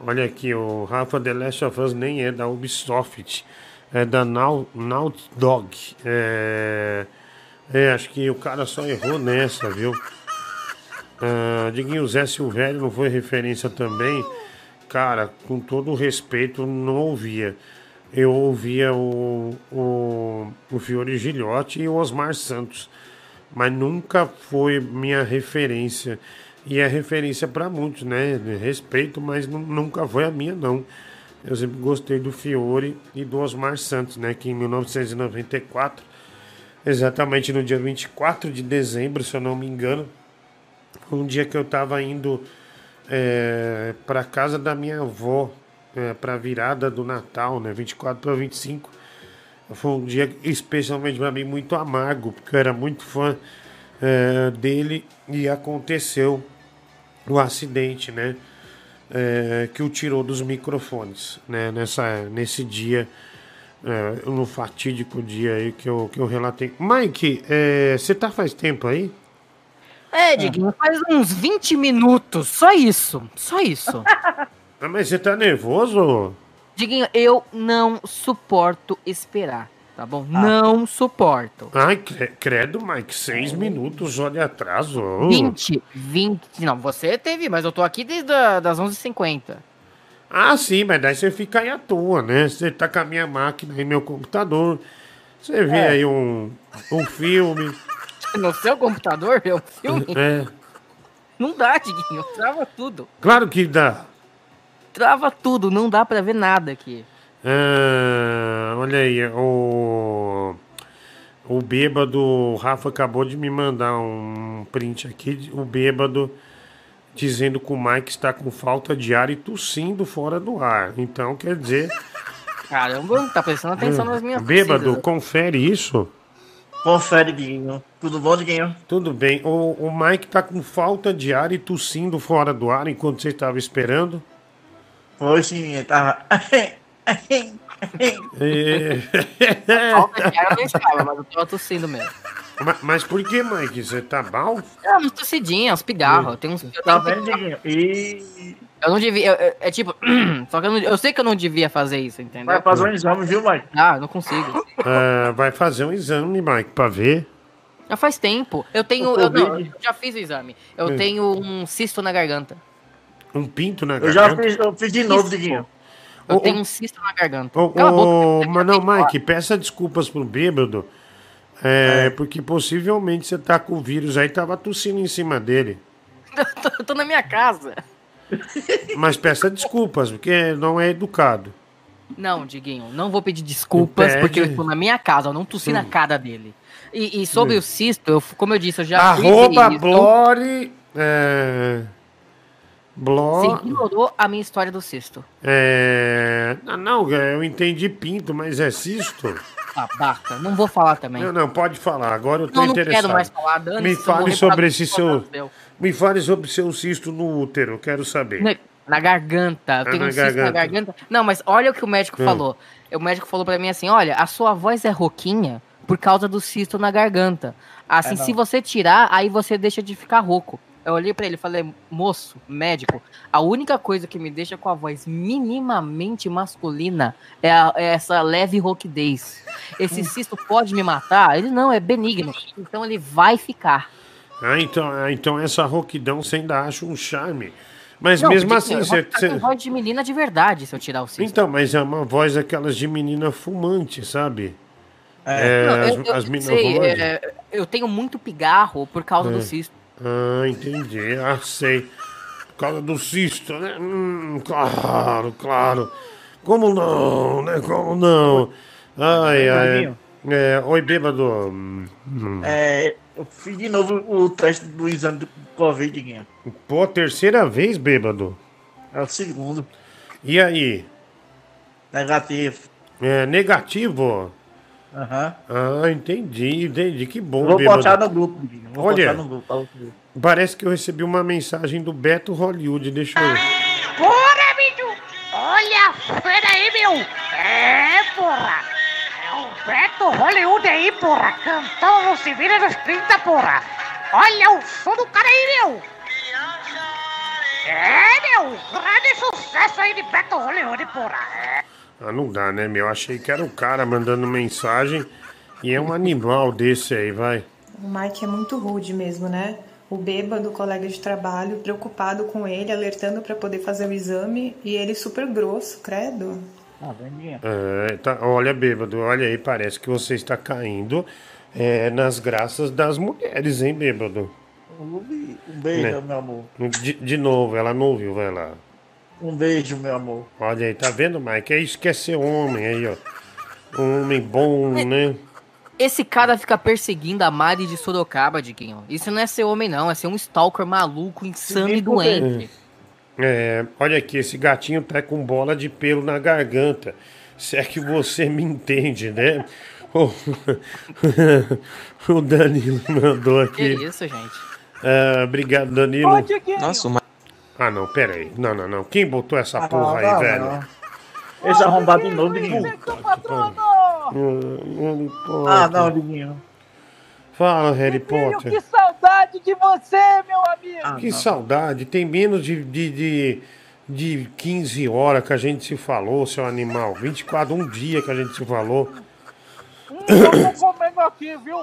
[SPEAKER 1] Olha aqui, o Rafa The Last of Us nem é da Ubisoft, é da Nau- Naughty Dog. É, é, acho que o cara só errou nessa, viu? Ah, Diguinho Zé Silvério não foi referência também. Cara, com todo o respeito, não ouvia. Eu ouvia o, o, o Fiore Gilhote e o Osmar Santos, mas nunca foi minha referência. E é referência para muitos, né? Respeito, mas nu- nunca foi a minha, não. Eu sempre gostei do Fiore e do Osmar Santos, né? Que em 1994, exatamente no dia 24 de dezembro, se eu não me engano, foi um dia que eu estava indo é, para casa da minha avó, é, para a virada do Natal, né? 24 para 25. Foi um dia especialmente para mim muito amargo, porque eu era muito fã é, dele e aconteceu o acidente, né? é, que o tirou dos microfones, né? Nessa, nesse dia, é, no fatídico dia aí que eu, que eu relatei. Mike, é, você tá faz tempo aí?
[SPEAKER 71] É, Diguinho, faz uns 20 minutos. Só isso. Só isso. [laughs]
[SPEAKER 1] Ah, mas você tá nervoso?
[SPEAKER 71] Diguinho, eu não suporto esperar, tá bom? Não suporto.
[SPEAKER 1] Ai, cre- credo, Mike, seis minutos, olha atraso.
[SPEAKER 71] 20, 20. Não, você teve, mas eu tô aqui desde a, das 11h50.
[SPEAKER 1] Ah, sim, mas daí você fica aí à toa, né? Você tá com a minha máquina e meu computador. Você vê
[SPEAKER 71] É.
[SPEAKER 1] aí um, um filme. [laughs]
[SPEAKER 71] No seu computador, é um filme?
[SPEAKER 1] É,
[SPEAKER 71] Não dá, Diguinho. Trava tudo.
[SPEAKER 1] claro que dá.
[SPEAKER 71] Trava tudo, não dá pra ver nada aqui.
[SPEAKER 1] Ah, olha aí, o, o bêbado, o Rafa acabou de me mandar um print aqui, o bêbado dizendo que o Mike está com falta de ar e tossindo fora do ar. Então, quer dizer... [laughs]
[SPEAKER 71] Caramba, não tá prestando atenção nas minhas
[SPEAKER 1] Bêbado,
[SPEAKER 71] tossidas.
[SPEAKER 1] confere isso.
[SPEAKER 72] Confere, Diguinho. Tudo bom, Diguinho?
[SPEAKER 1] Tudo bem. O, o Mike tá com falta de ar e tossindo fora do ar enquanto você estava esperando.
[SPEAKER 72] Foi sim, eu tava.
[SPEAKER 1] É...
[SPEAKER 71] Falta de ar eu não estava, mas eu tava tossindo mesmo.
[SPEAKER 1] Ma- Mas por que, Mike? Você tá mal?
[SPEAKER 71] É, umas tossidinhas, uns pigarros. Tem uns. Eu,
[SPEAKER 72] Tá
[SPEAKER 71] tenho
[SPEAKER 72] vendo, Diguinho? E.
[SPEAKER 71] eu não devia. eu- eu- é tipo. [clears throat] só que eu, não- eu sei que eu não devia fazer isso, entendeu?
[SPEAKER 72] Vai fazer um exame, viu, Mike?
[SPEAKER 71] Ah, eu não consigo.
[SPEAKER 1] Ah, vai fazer um exame, Mike, pra ver.
[SPEAKER 71] Já faz tempo. Eu tenho.
[SPEAKER 72] O
[SPEAKER 71] Eu, não,
[SPEAKER 72] Covid.
[SPEAKER 71] eu já fiz o exame. Eu
[SPEAKER 1] Hum.
[SPEAKER 71] tenho um cisto na garganta.
[SPEAKER 1] Um pinto na
[SPEAKER 72] Eu já
[SPEAKER 1] garganta.
[SPEAKER 72] fiz, eu fiz de novo. Diguinho.
[SPEAKER 71] Eu
[SPEAKER 1] Ô,
[SPEAKER 71] tenho um cisto na garganta. Cala a boca.
[SPEAKER 1] mas não, Mike, peça desculpas pro bêbado. É, porque possivelmente você tá com o vírus aí, tava tossindo em cima dele. [laughs]
[SPEAKER 71] Eu tô, tô na minha casa.
[SPEAKER 1] Mas peça desculpas, porque não é educado.
[SPEAKER 71] Não, Diguinho, não vou pedir desculpas,
[SPEAKER 1] Pede.
[SPEAKER 71] porque eu estou na minha casa, eu não tossi na cara dele. E, e sobre
[SPEAKER 1] Hum.
[SPEAKER 71] o cisto, eu, como eu disse, eu já
[SPEAKER 1] Arroba. Blore. É, Blore.
[SPEAKER 71] Você ignorou a minha história do cisto.
[SPEAKER 1] É, não, não, eu entendi pinto, mas é cisto. [laughs]
[SPEAKER 71] Babaca, não vou falar também.
[SPEAKER 1] Não, não, pode falar. Agora eu tô
[SPEAKER 71] Não, não
[SPEAKER 1] interessado.
[SPEAKER 71] quero mais falar, dane-se,
[SPEAKER 1] Me fale sobre esse seu. Me fale sobre seu cisto no útero, eu quero saber.
[SPEAKER 71] Na, na garganta, eu
[SPEAKER 1] Ah,
[SPEAKER 71] tenho um cisto na
[SPEAKER 1] garganta.
[SPEAKER 71] garganta. Não, mas olha o que o médico
[SPEAKER 1] Hum.
[SPEAKER 71] falou. O médico falou pra mim assim: olha, a sua voz é rouquinha por causa do cisto na garganta. Assim,
[SPEAKER 72] É, não.
[SPEAKER 71] se você tirar, aí você deixa de ficar rouco. Eu olhei pra ele e falei, moço, médico, a única coisa que me deixa com a voz minimamente masculina é, a- é essa leve rouquidez. Esse cisto pode me matar? Ele não, é benigno. Então ele vai ficar.
[SPEAKER 1] Ah, então, ah, então essa rouquidão você ainda acha um charme. Mas
[SPEAKER 71] Não,
[SPEAKER 1] mesmo assim,
[SPEAKER 71] eu
[SPEAKER 1] você.
[SPEAKER 71] com voz de menina de verdade se eu tirar o cisto.
[SPEAKER 1] Então, mas é uma voz daquelas de menina fumante, sabe?
[SPEAKER 71] Não,
[SPEAKER 1] É,
[SPEAKER 71] eu, eu
[SPEAKER 1] as, as meninas
[SPEAKER 71] sei,
[SPEAKER 1] fumantes.
[SPEAKER 71] é, eu tenho muito pigarro por causa
[SPEAKER 1] É.
[SPEAKER 71] do cisto.
[SPEAKER 1] Ah, entendi. Ah, sei. Por causa do cisto, né? Hum, claro, claro. Como não, né? Como não? Ai, ai. É, oi, bêbado. Hum.
[SPEAKER 72] É, eu fiz de novo o teste do exame do Covid.
[SPEAKER 1] Pô, terceira vez, bêbado.
[SPEAKER 72] É o segundo.
[SPEAKER 1] E aí?
[SPEAKER 72] Negativo.
[SPEAKER 1] É negativo?
[SPEAKER 72] Aham.
[SPEAKER 1] Ah, entendi, entendi. Que bom,
[SPEAKER 72] Vou
[SPEAKER 1] bêbado.
[SPEAKER 72] botar no grupo. Vou
[SPEAKER 1] Olha,
[SPEAKER 72] botar no grupo
[SPEAKER 1] parece que eu recebi uma mensagem do Beto Hollywood. Deixa eu.
[SPEAKER 73] Bora, bicho! Olha, peraí, meu! É, porra! É o Beto Hollywood aí, porra! Cantando no Se Vira nos 30, porra! Olha o som do cara aí, meu! É, meu! Grande sucesso aí de Beto Hollywood, porra! É.
[SPEAKER 1] Ah, não dá, né, meu? Achei que era o cara mandando mensagem e é um animal desse aí, vai.
[SPEAKER 74] O Mike é muito rude mesmo, né? O bêbado, colega de trabalho, preocupado com ele, alertando pra poder fazer o exame e ele super grosso, credo.
[SPEAKER 72] Ah.
[SPEAKER 1] É, tá, olha, bêbado, olha aí, parece que você está caindo é, nas graças das mulheres, hein, bêbado?
[SPEAKER 72] Um beijo,
[SPEAKER 1] Né?
[SPEAKER 72] meu amor.
[SPEAKER 1] De, de novo, ela não ouviu, vai lá.
[SPEAKER 72] Um beijo, meu amor.
[SPEAKER 1] Olha aí, tá vendo, Mike? É isso que é ser homem aí, ó. Um homem bom, né?
[SPEAKER 71] Esse cara fica perseguindo a Mari de Sorocaba, Diguinho. Isso não é ser homem, não. É ser um stalker maluco, insano e doente.
[SPEAKER 1] É, olha aqui, esse gatinho tá com bola de pelo na garganta. Se é que você me entende, né? O, [laughs] o Danilo mandou
[SPEAKER 71] Que
[SPEAKER 1] aqui.
[SPEAKER 71] isso, gente?
[SPEAKER 1] Ah, obrigado, Danilo. Nossa, uma... Ah, não, pera aí. Não, não, não. Quem botou essa
[SPEAKER 72] Ah,
[SPEAKER 1] porra
[SPEAKER 72] não,
[SPEAKER 1] aí,
[SPEAKER 72] não,
[SPEAKER 1] velho?
[SPEAKER 72] não. Esse arrombado de novo, Diguinho. Ah, não, Diguinho.
[SPEAKER 1] Fala, Harry Potter.
[SPEAKER 75] Que saudade de você, meu amigo!
[SPEAKER 1] Que saudade. Tem menos de, de, de, de 15 horas que a gente se falou, seu animal. 24, um dia que a gente se falou.
[SPEAKER 75] Hum, eu tô comendo aqui, viu?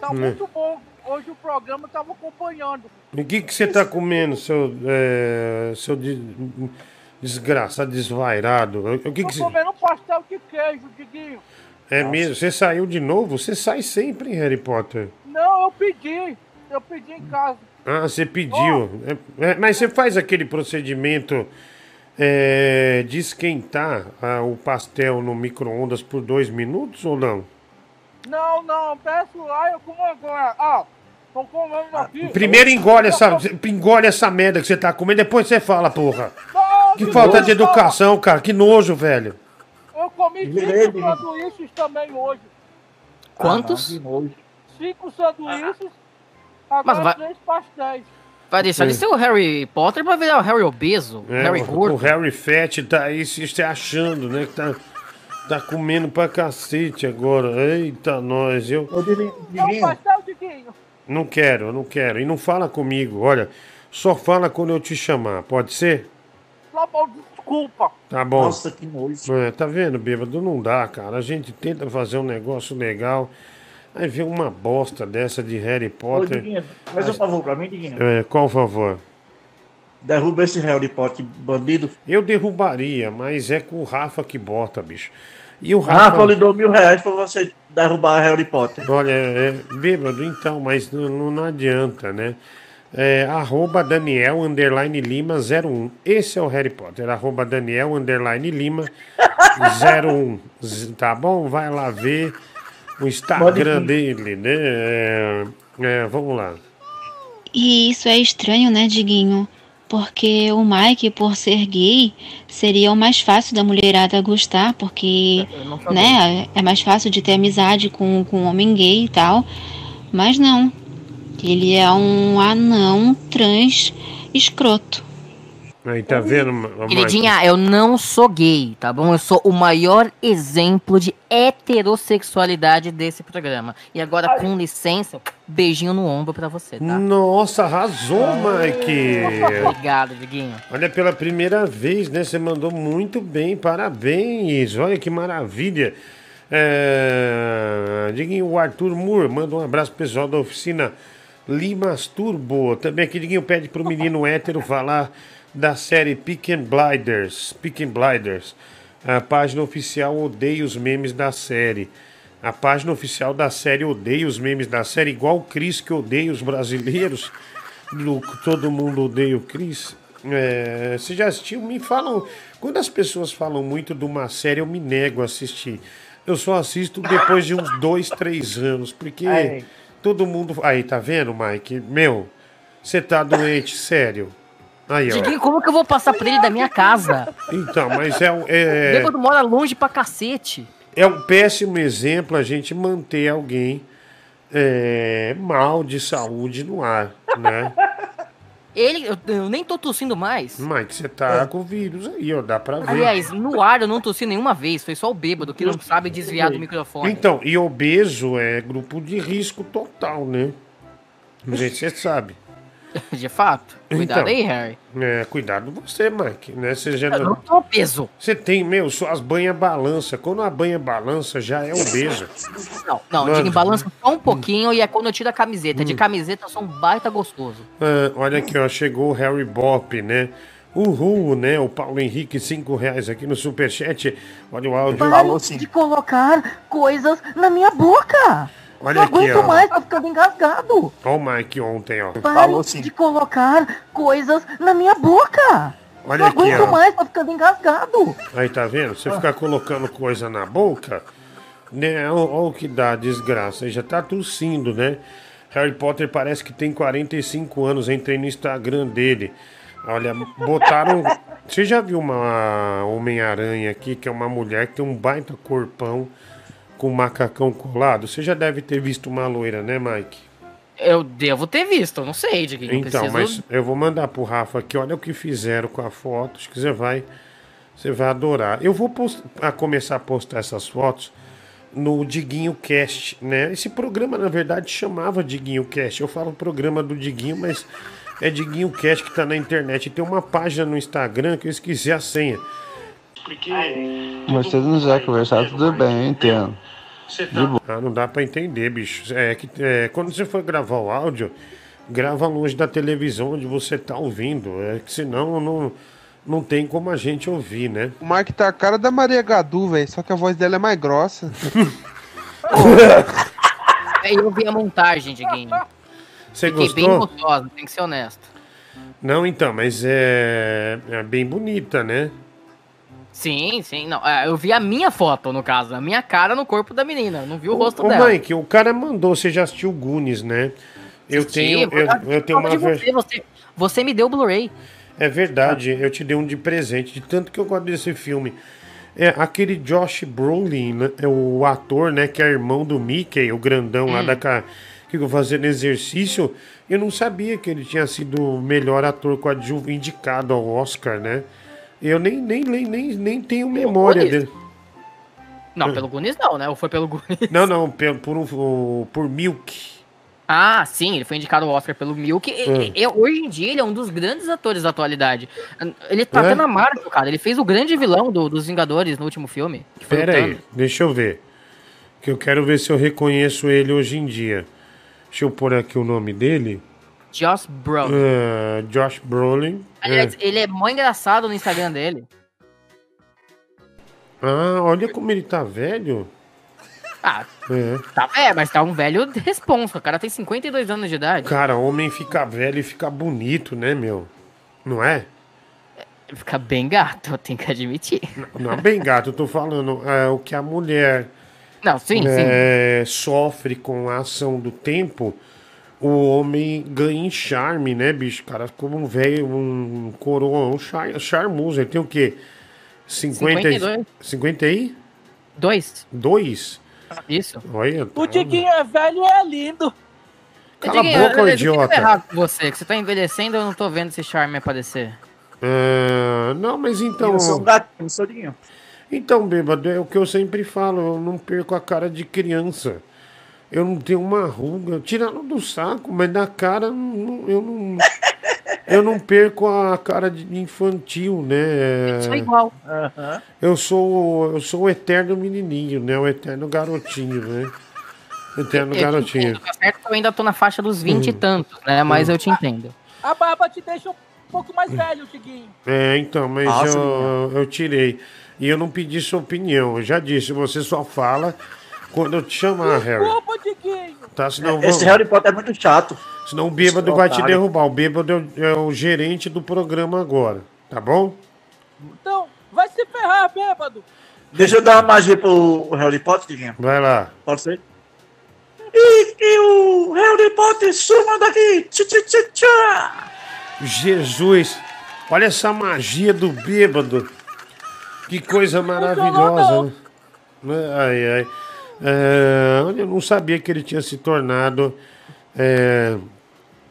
[SPEAKER 75] Tá
[SPEAKER 1] Hum.
[SPEAKER 75] muito bom. Hoje o programa tava acompanhando.
[SPEAKER 1] O que que você tá comendo, seu, é, seu de- desgraçado, desvairado? O que que você...
[SPEAKER 75] comendo um pastel de queijo, Diguinho.
[SPEAKER 1] É mesmo? Você saiu de novo? Você sai sempre, Harry Potter.
[SPEAKER 75] Não, eu pedi. Eu pedi em casa.
[SPEAKER 1] Ah, você pediu. É, é, mas você faz aquele procedimento é, de esquentar ah, o pastel no micro-ondas por dois minutos ou não?
[SPEAKER 75] Não, não, peço lá, eu como agora. Ah, tô comendo aqui.
[SPEAKER 1] Primeiro engole essa, engole essa merda que você tá comendo, depois você fala, porra.
[SPEAKER 75] Não,
[SPEAKER 1] Que
[SPEAKER 75] que
[SPEAKER 1] falta de
[SPEAKER 75] nojo,
[SPEAKER 1] educação, cara. Que nojo, velho.
[SPEAKER 75] Eu comi cinco sanduíches também hoje.
[SPEAKER 71] Quantos?
[SPEAKER 75] Cinco sanduíches, agora
[SPEAKER 71] Mas vai-
[SPEAKER 75] três pastéis.
[SPEAKER 71] Vai deixar de ser o Harry Potter pra virar o Harry obeso,
[SPEAKER 1] É,
[SPEAKER 71] Harry
[SPEAKER 1] o,
[SPEAKER 71] gordo.
[SPEAKER 1] o Harry Fett tá aí se achando, né? Que tá, tá comendo pra cacete agora. Eita, nós, eu
[SPEAKER 75] pastel, Diguinho.
[SPEAKER 1] não quero, eu não quero. E não fala comigo, olha. Só fala quando eu te chamar, pode ser?
[SPEAKER 75] Tá bom, desculpa.
[SPEAKER 1] Tá bom.
[SPEAKER 72] Nossa, que nojo.
[SPEAKER 1] É, tá vendo, bêbado? Não dá, cara. A gente tenta fazer um negócio legal. Aí vê uma bosta dessa de Harry
[SPEAKER 72] Ô,
[SPEAKER 1] Potter.
[SPEAKER 72] Diguinho, faz um favor pra mim, Diguinho.
[SPEAKER 1] É, qual favor?
[SPEAKER 72] Derruba esse Harry Potter bandido.
[SPEAKER 1] Eu derrubaria, mas é com o Rafa que bota, bicho. E o
[SPEAKER 72] Rafa
[SPEAKER 1] Rafa.
[SPEAKER 72] lhe dou mil reais pra você derrubar Harry Potter.
[SPEAKER 1] Olha, é, bêbado, então, mas não, não- adianta, né? É, arroba Daniel underline Lima 01. Esse é o Harry Potter. Arroba Daniel underline Lima 01. Z- Tá bom? Vai lá ver o Instagram dele, né? É, é, vamos lá.
[SPEAKER 76] E isso é estranho, né, Diguinho? Porque o Mike, por ser gay, seria o mais fácil da mulherada gostar, porque, né, é mais fácil de ter amizade com, com um homem gay e tal. Mas não. Ele é um anão trans escroto.
[SPEAKER 1] Aí, tá vendo?
[SPEAKER 71] Queridinha, eu não sou gay, tá bom? Eu sou o maior exemplo de heterossexualidade desse programa. E agora, com licença, beijinho no ombro pra você, tá?
[SPEAKER 1] Nossa, arrasou, Mike! [laughs]
[SPEAKER 71] Obrigado, Diguinho.
[SPEAKER 1] Olha, pela primeira vez, né? Você mandou muito bem, parabéns. Olha que maravilha. É... Diguinho, o Arthur Moore manda um abraço pro pessoal da oficina Limas Turbo. Também aqui, Diguinho, pede pro menino hétero falar da série Pick and Blinders. Pick and Blinders. A página oficial odeia os memes da série. A página oficial da série odeia os memes da série, igual o Cris que odeia os brasileiros. Do- Todo mundo odeia o Cris. É, você já assistiu? Me falam. Quando as pessoas falam muito de uma série, eu me nego a assistir. Eu só assisto depois de uns dois, três anos, porque
[SPEAKER 72] Aí.
[SPEAKER 1] todo mundo. Aí, tá vendo, Mike? Meu, você tá doente, sério. Aí, ó.
[SPEAKER 71] Diguinho, como que eu vou passar pra ele da minha casa?
[SPEAKER 1] Então, mas é, um-
[SPEAKER 71] O
[SPEAKER 1] é,
[SPEAKER 71] bêbado mora longe pra cacete.
[SPEAKER 1] é um péssimo exemplo a gente manter alguém é, mal de saúde no ar, né? [laughs]
[SPEAKER 71] Ele, eu, eu nem tô tossindo mais.
[SPEAKER 1] Mike, você tá com vírus aí, ó, dá pra ver.
[SPEAKER 71] Aliás, no ar eu não tossi nenhuma vez, foi só o bêbado que não sabe desviar do microfone.
[SPEAKER 1] Então, e obeso é grupo de risco total, né? Não sei se você sabe. [laughs]
[SPEAKER 71] De fato. Cuidado
[SPEAKER 1] Então,
[SPEAKER 71] aí, Harry.
[SPEAKER 1] É, cuidado você, Mike, né? Você já
[SPEAKER 71] Eu não tô obeso.
[SPEAKER 1] Você tem, meu, suas banhas balança. Quando a banha balança, já é obeso.
[SPEAKER 71] Não, não,
[SPEAKER 1] Mano.
[SPEAKER 71] Diguinho, balança só um pouquinho e é quando eu tiro a camiseta. De camiseta eu sou um baita gostoso.
[SPEAKER 1] Ah, olha aqui, ó, chegou o Harry Bop, né? Uhul, né? O Paulo Henrique, cinco reais aqui no Superchat. Olha o áudio.
[SPEAKER 77] Pare de colocar coisas na minha boca.
[SPEAKER 1] Olha
[SPEAKER 77] não
[SPEAKER 1] aqui,
[SPEAKER 77] aguento
[SPEAKER 1] ó.
[SPEAKER 77] mais, tá ficando engasgado.
[SPEAKER 1] Olha o Mike ontem, ó.
[SPEAKER 77] Pare de colocar coisas na minha boca.
[SPEAKER 1] Olha
[SPEAKER 77] não
[SPEAKER 1] aqui,
[SPEAKER 77] aguento
[SPEAKER 1] ó.
[SPEAKER 77] mais, tá ficando engasgado.
[SPEAKER 1] Aí tá vendo? Você ficar colocando coisa na boca, né? Olha o que dá desgraça. Aí já tá tossindo, né? Harry Potter parece que tem 45 anos. Entrei no Instagram dele. Olha, botaram. [laughs] Você já viu uma Homem-Aranha aqui, que é uma mulher que tem um baita corpão com um macacão colado? Você já deve ter visto uma loira, né, Mike?
[SPEAKER 71] Eu devo ter visto, eu não sei, Diguinho.
[SPEAKER 1] Então,
[SPEAKER 71] preciso...
[SPEAKER 1] mas eu vou mandar pro Rafa aqui, olha o que fizeram com a foto, acho que você vai, você vai adorar. Eu vou post- a começar a postar essas fotos no Diguinho Cast, né? Esse programa, na verdade, chamava Diguinho Cast. Eu falo programa do Diguinho, mas é Diguinho Cast que tá na internet. Tem uma página no Instagram que eu esqueci a senha.
[SPEAKER 78] Mas se não quiser conversar, tudo bem, eu entendo.
[SPEAKER 1] De boa. Ah, não dá pra entender, bicho. É que é, quando você for gravar o áudio, grava longe da televisão onde você tá ouvindo. É que senão não, não tem como a gente ouvir, né?
[SPEAKER 79] O Mark tá a cara da Maria Gadu, velho, só que a voz dela é mais grossa. [laughs] [laughs]
[SPEAKER 71] É, eu vi a montagem, Diguinho.
[SPEAKER 1] Você
[SPEAKER 71] Fiquei
[SPEAKER 1] gostou?
[SPEAKER 71] bem gostosa, tem que ser honesto.
[SPEAKER 1] Não, então, mas é, é bem bonita, né?
[SPEAKER 71] Sim, sim. Não, é, eu vi a minha foto, no caso. A minha cara no corpo da menina. Não vi o rosto
[SPEAKER 1] Ô,
[SPEAKER 71] dela.
[SPEAKER 1] Mike, o cara mandou, você já assistiu Goonies, né? Eu tenho,
[SPEAKER 71] Sim,
[SPEAKER 1] eu,
[SPEAKER 71] eu-
[SPEAKER 1] tenho uma versão.
[SPEAKER 71] você, você, você me deu o Blu-ray.
[SPEAKER 1] É verdade, eu te dei um de presente, de tanto que eu gosto desse filme. É aquele Josh Brolin, né, é o ator, né, que é irmão do Mickey, o grandão lá
[SPEAKER 71] Hum.
[SPEAKER 1] da ca- que ficou fazendo exercício. Eu não sabia que ele tinha sido o melhor ator coadjuvante indicado ao Oscar, né? Eu nem, nem, nem, nem, nem tenho memória
[SPEAKER 71] Goonies?
[SPEAKER 1] dele.
[SPEAKER 71] Não, pelo Goonies não, né? Ou foi pelo Goonies?
[SPEAKER 1] Não, não, pe- por, um, por Milk.
[SPEAKER 71] Ah, sim, ele foi indicado ao Oscar pelo Milk. E-
[SPEAKER 1] Hum.
[SPEAKER 71] e- hoje em dia ele é um dos grandes atores da atualidade. Ele tá
[SPEAKER 1] É?
[SPEAKER 71] até na Marvel, cara. Ele fez o grande vilão do- dos Vingadores no último filme.
[SPEAKER 1] Pera aí, deixa eu ver. Que eu quero ver se eu reconheço ele hoje em dia. Deixa eu pôr aqui o nome dele.
[SPEAKER 71] Josh Brolin.
[SPEAKER 1] É, Josh Brolin.
[SPEAKER 71] Aliás,
[SPEAKER 1] É.
[SPEAKER 71] ele é mó engraçado no Instagram dele.
[SPEAKER 1] Ah, olha como ele tá velho.
[SPEAKER 71] Ah,
[SPEAKER 1] É.
[SPEAKER 71] tá, é, mas tá um velho responsa. O cara tem 52 anos de idade.
[SPEAKER 1] Cara, homem fica velho e fica bonito, né, meu? Não é?
[SPEAKER 71] Fica bem gato, eu tenho que admitir.
[SPEAKER 1] Não é bem gato, eu tô falando. É, o que a mulher
[SPEAKER 71] Não, sim,
[SPEAKER 1] é, sofre com a ação do tempo, o homem ganha em charme, né, bicho? Cara, como um velho, um coroa, um char, charmoso. Ele tem o quê? 50,
[SPEAKER 71] 52.
[SPEAKER 1] 50 aí?
[SPEAKER 71] Dois.
[SPEAKER 1] Dois?
[SPEAKER 71] Isso.
[SPEAKER 1] Olha,
[SPEAKER 75] O Diguinho é velho e é lindo.
[SPEAKER 1] Cala a
[SPEAKER 71] Diguinho,
[SPEAKER 1] boca,
[SPEAKER 71] eu- eu- eu tenho que
[SPEAKER 1] idiota.
[SPEAKER 71] errar com você, que você tá envelhecendo, eu não tô vendo esse charme aparecer.
[SPEAKER 1] Ah, não, mas então.
[SPEAKER 77] Eu sou um Diguinho.
[SPEAKER 1] Então, bêbado, é o que eu sempre falo, eu não perco a cara de criança. Eu não tenho uma ruga, tirando do saco, mas da cara não- eu não. [laughs] Eu não perco a cara de infantil, né?
[SPEAKER 71] Sou igual.
[SPEAKER 1] Eu sou, eu sou o eterno menininho, né? O eterno garotinho, né? Eterno
[SPEAKER 71] Eu te
[SPEAKER 1] garotinho.
[SPEAKER 71] entendo, tá certo eu ainda tô na faixa dos 20 e
[SPEAKER 1] Hum.
[SPEAKER 71] tantos, né? Mas eu te entendo.
[SPEAKER 75] A barba te deixa um pouco mais velho, Diguinho.
[SPEAKER 1] É, então, mas
[SPEAKER 75] Nossa,
[SPEAKER 1] eu, eu tirei. E eu não pedi sua opinião. Eu já disse, você só fala quando eu te chamar, Harry.
[SPEAKER 75] Desculpa, Diguinho.
[SPEAKER 1] Tá? Senão
[SPEAKER 77] Esse
[SPEAKER 1] vamos-
[SPEAKER 77] Harry Potter é muito chato.
[SPEAKER 1] Senão o bêbado
[SPEAKER 77] Esse
[SPEAKER 1] vai te derrubar. O bêbado é o, é o gerente do programa agora. Tá bom?
[SPEAKER 75] Então, vai se ferrar, bêbado.
[SPEAKER 77] Deixa eu dar uma magia pro Harry Potter, Diguinho.
[SPEAKER 1] Vai lá.
[SPEAKER 77] Pode ser? E que o Harry Potter suma daqui! Tchá, tchá, tchá, tchá.
[SPEAKER 1] Jesus. Olha essa magia do bêbado. Que coisa maravilhosa, né? Ai, ai. É, eu não sabia que ele tinha se tornado é,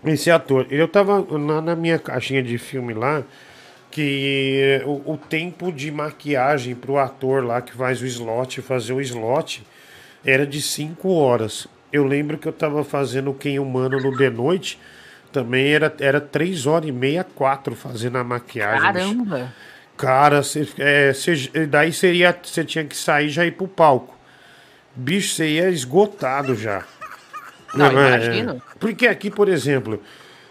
[SPEAKER 1] esse ator. Eu tava na, na minha caixinha de filme lá, que o, o tempo de maquiagem pro ator lá que faz o slot, fazer o slot, era de 5 horas. Eu lembro que eu tava fazendo Quem Humano no de noite, também era, era 3 horas e meia, 4 fazendo a maquiagem.
[SPEAKER 71] Caramba.
[SPEAKER 1] Cara, cê, é, cê- daí seria. Você tinha que sair e já ir pro palco. Bicho, você ia esgotado já.
[SPEAKER 71] Não,
[SPEAKER 1] é-
[SPEAKER 71] imagino.
[SPEAKER 1] Porque aqui, por exemplo,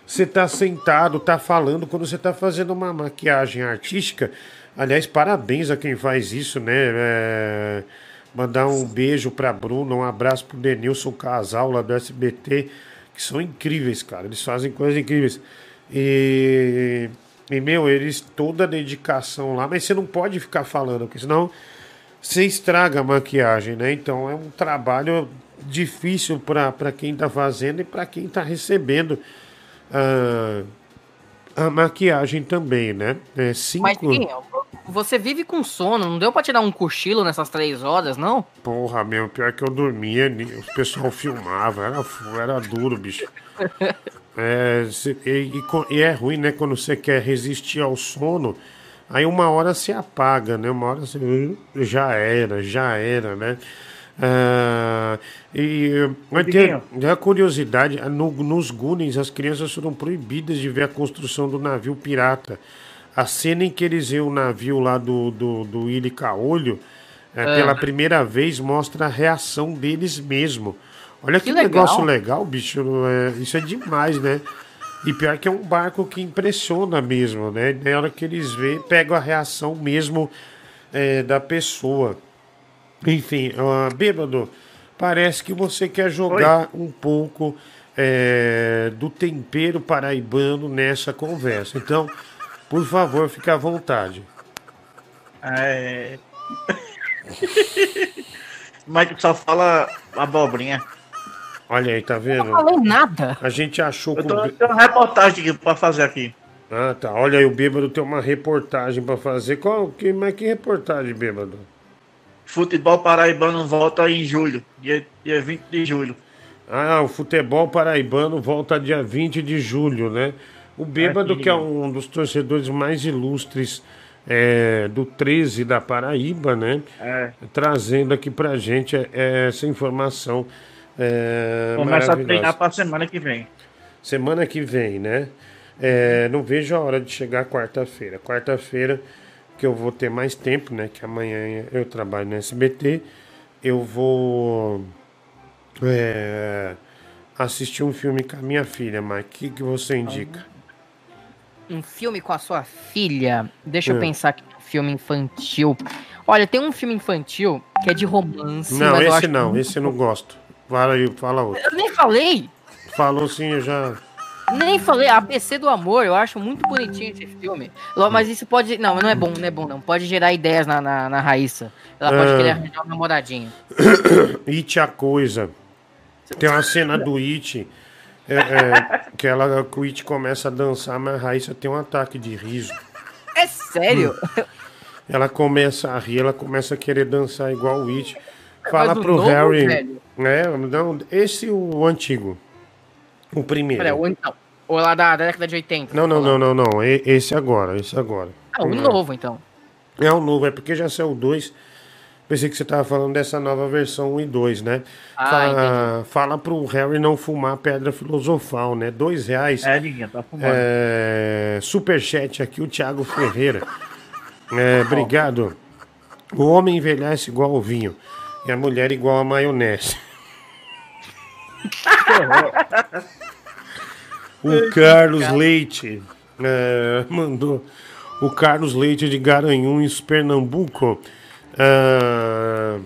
[SPEAKER 1] você tá sentado, tá falando, quando você tá fazendo uma maquiagem artística. Aliás, parabéns a quem faz isso, né? É, mandar um beijo pra Bruna, um abraço pro Denilson Casal lá do SBT, que são incríveis, cara. Eles fazem coisas incríveis. E, e meu, eles toda a dedicação lá, mas você não pode ficar falando, porque senão você estraga a maquiagem, né? Então é um trabalho difícil para quem tá fazendo e para quem tá recebendo ah, a maquiagem também, né? É cinco...
[SPEAKER 71] Mas, você vive com sono, não deu pra tirar um cochilo nessas três horas, não?
[SPEAKER 1] Porra, meu, pior que eu dormia, o pessoal filmava, era, era duro, bicho. [laughs] É, e, e e é ruim, né, quando você quer resistir ao sono, aí uma hora se apaga, né? Uma hora você. Já era, já era, né? Ah, e tem a curiosidade, no, nos Goonies as crianças foram proibidas de ver a construção do navio pirata. A cena em que eles veem o navio lá do, do, do Willy Caolho, é,
[SPEAKER 71] É.
[SPEAKER 1] pela primeira vez, mostra a reação deles mesmo. Olha que,
[SPEAKER 71] Que legal.
[SPEAKER 1] negócio legal, bicho. é, isso é demais, né? E pior que é um barco que impressiona mesmo, né? Na hora que eles vê, pegam a reação mesmo é, da pessoa. Enfim, ah, bêbado, parece que você quer jogar um pouco é, do tempero paraibano nessa conversa. Então, por favor, fique à vontade.
[SPEAKER 72] É. [laughs] Mike só fala abobrinha.
[SPEAKER 1] Olha aí, tá vendo?
[SPEAKER 71] Eu não falei nada.
[SPEAKER 1] A gente achou
[SPEAKER 72] Eu
[SPEAKER 1] que.
[SPEAKER 72] tô,
[SPEAKER 1] o
[SPEAKER 72] eu
[SPEAKER 1] bê-
[SPEAKER 72] tenho uma reportagem aqui pra fazer aqui.
[SPEAKER 1] Ah, tá. Olha aí, o bêbado tem uma reportagem pra fazer. Qual que, mas que reportagem, bêbado?
[SPEAKER 72] Futebol paraibano volta em julho, dia, dia 20 de julho.
[SPEAKER 1] Ah, o futebol paraibano volta dia 20 de julho, né? O Bêbado,
[SPEAKER 72] Aqui.
[SPEAKER 1] que é um dos torcedores mais ilustres é, do 13 da Paraíba, né?
[SPEAKER 72] É.
[SPEAKER 1] Trazendo aqui pra gente é, é, essa informação. É,
[SPEAKER 72] Começa a treinar pra semana que vem.
[SPEAKER 1] Semana que vem, né? É, não vejo a hora de chegar quarta-feira. Quarta-feira, que eu vou ter mais tempo, né? Que amanhã eu trabalho no SBT. Eu vou é, assistir um filme com a minha filha, mas o que, que você indica?
[SPEAKER 71] Um filme com a sua filha. Deixa
[SPEAKER 1] É.
[SPEAKER 71] eu pensar aqui. Um filme infantil. Olha, tem um filme infantil que é de romance.
[SPEAKER 1] não,
[SPEAKER 71] mas eu
[SPEAKER 1] esse
[SPEAKER 71] acho
[SPEAKER 1] não,
[SPEAKER 71] muito-
[SPEAKER 1] esse eu não gosto. Fala aí, fala outro.
[SPEAKER 71] Eu nem falei.
[SPEAKER 1] Falou sim, eu já.
[SPEAKER 71] Nem falei, ABC do Amor, eu acho muito bonitinho esse filme. Mas isso pode. Não, não é bom, não é bom, não. Pode gerar ideias na, na, na Raíssa. Ela pode
[SPEAKER 1] Ah.
[SPEAKER 71] querer arranjar um namoradinho. [coughs]
[SPEAKER 1] It a coisa. Tem uma cena do It. é, é, que, ela, o It começa a dançar, mas a Raíssa tem um ataque de riso.
[SPEAKER 71] É sério?
[SPEAKER 1] Hum. Ela começa a rir, ela começa a querer dançar igual o It. Fala
[SPEAKER 71] Mas o
[SPEAKER 1] pro
[SPEAKER 71] novo,
[SPEAKER 1] Harry.
[SPEAKER 71] velho?
[SPEAKER 1] É, não, esse o antigo. O primeiro.
[SPEAKER 71] Pera, ou então. Ou lá da, da década de 80.
[SPEAKER 1] Não, não, não, não, não. e- Esse agora, esse agora.
[SPEAKER 71] Ah, o
[SPEAKER 1] Não.
[SPEAKER 71] novo, então.
[SPEAKER 1] É o novo, é porque já saiu o 2. Pensei que você tava falando dessa nova versão 1 e 2, né?
[SPEAKER 71] Ah,
[SPEAKER 1] fala, fala pro Harry não fumar pedra filosofal, né? Dois reais.
[SPEAKER 72] É, ninguém tá fumando.
[SPEAKER 1] É, superchat aqui, o Thiago Ferreira. É, obrigado. O homem envelhece igual ao vinho e a mulher igual a maionese. O Carlos Leite é, mandou. O Carlos Leite de Garanhuns, Pernambuco. É,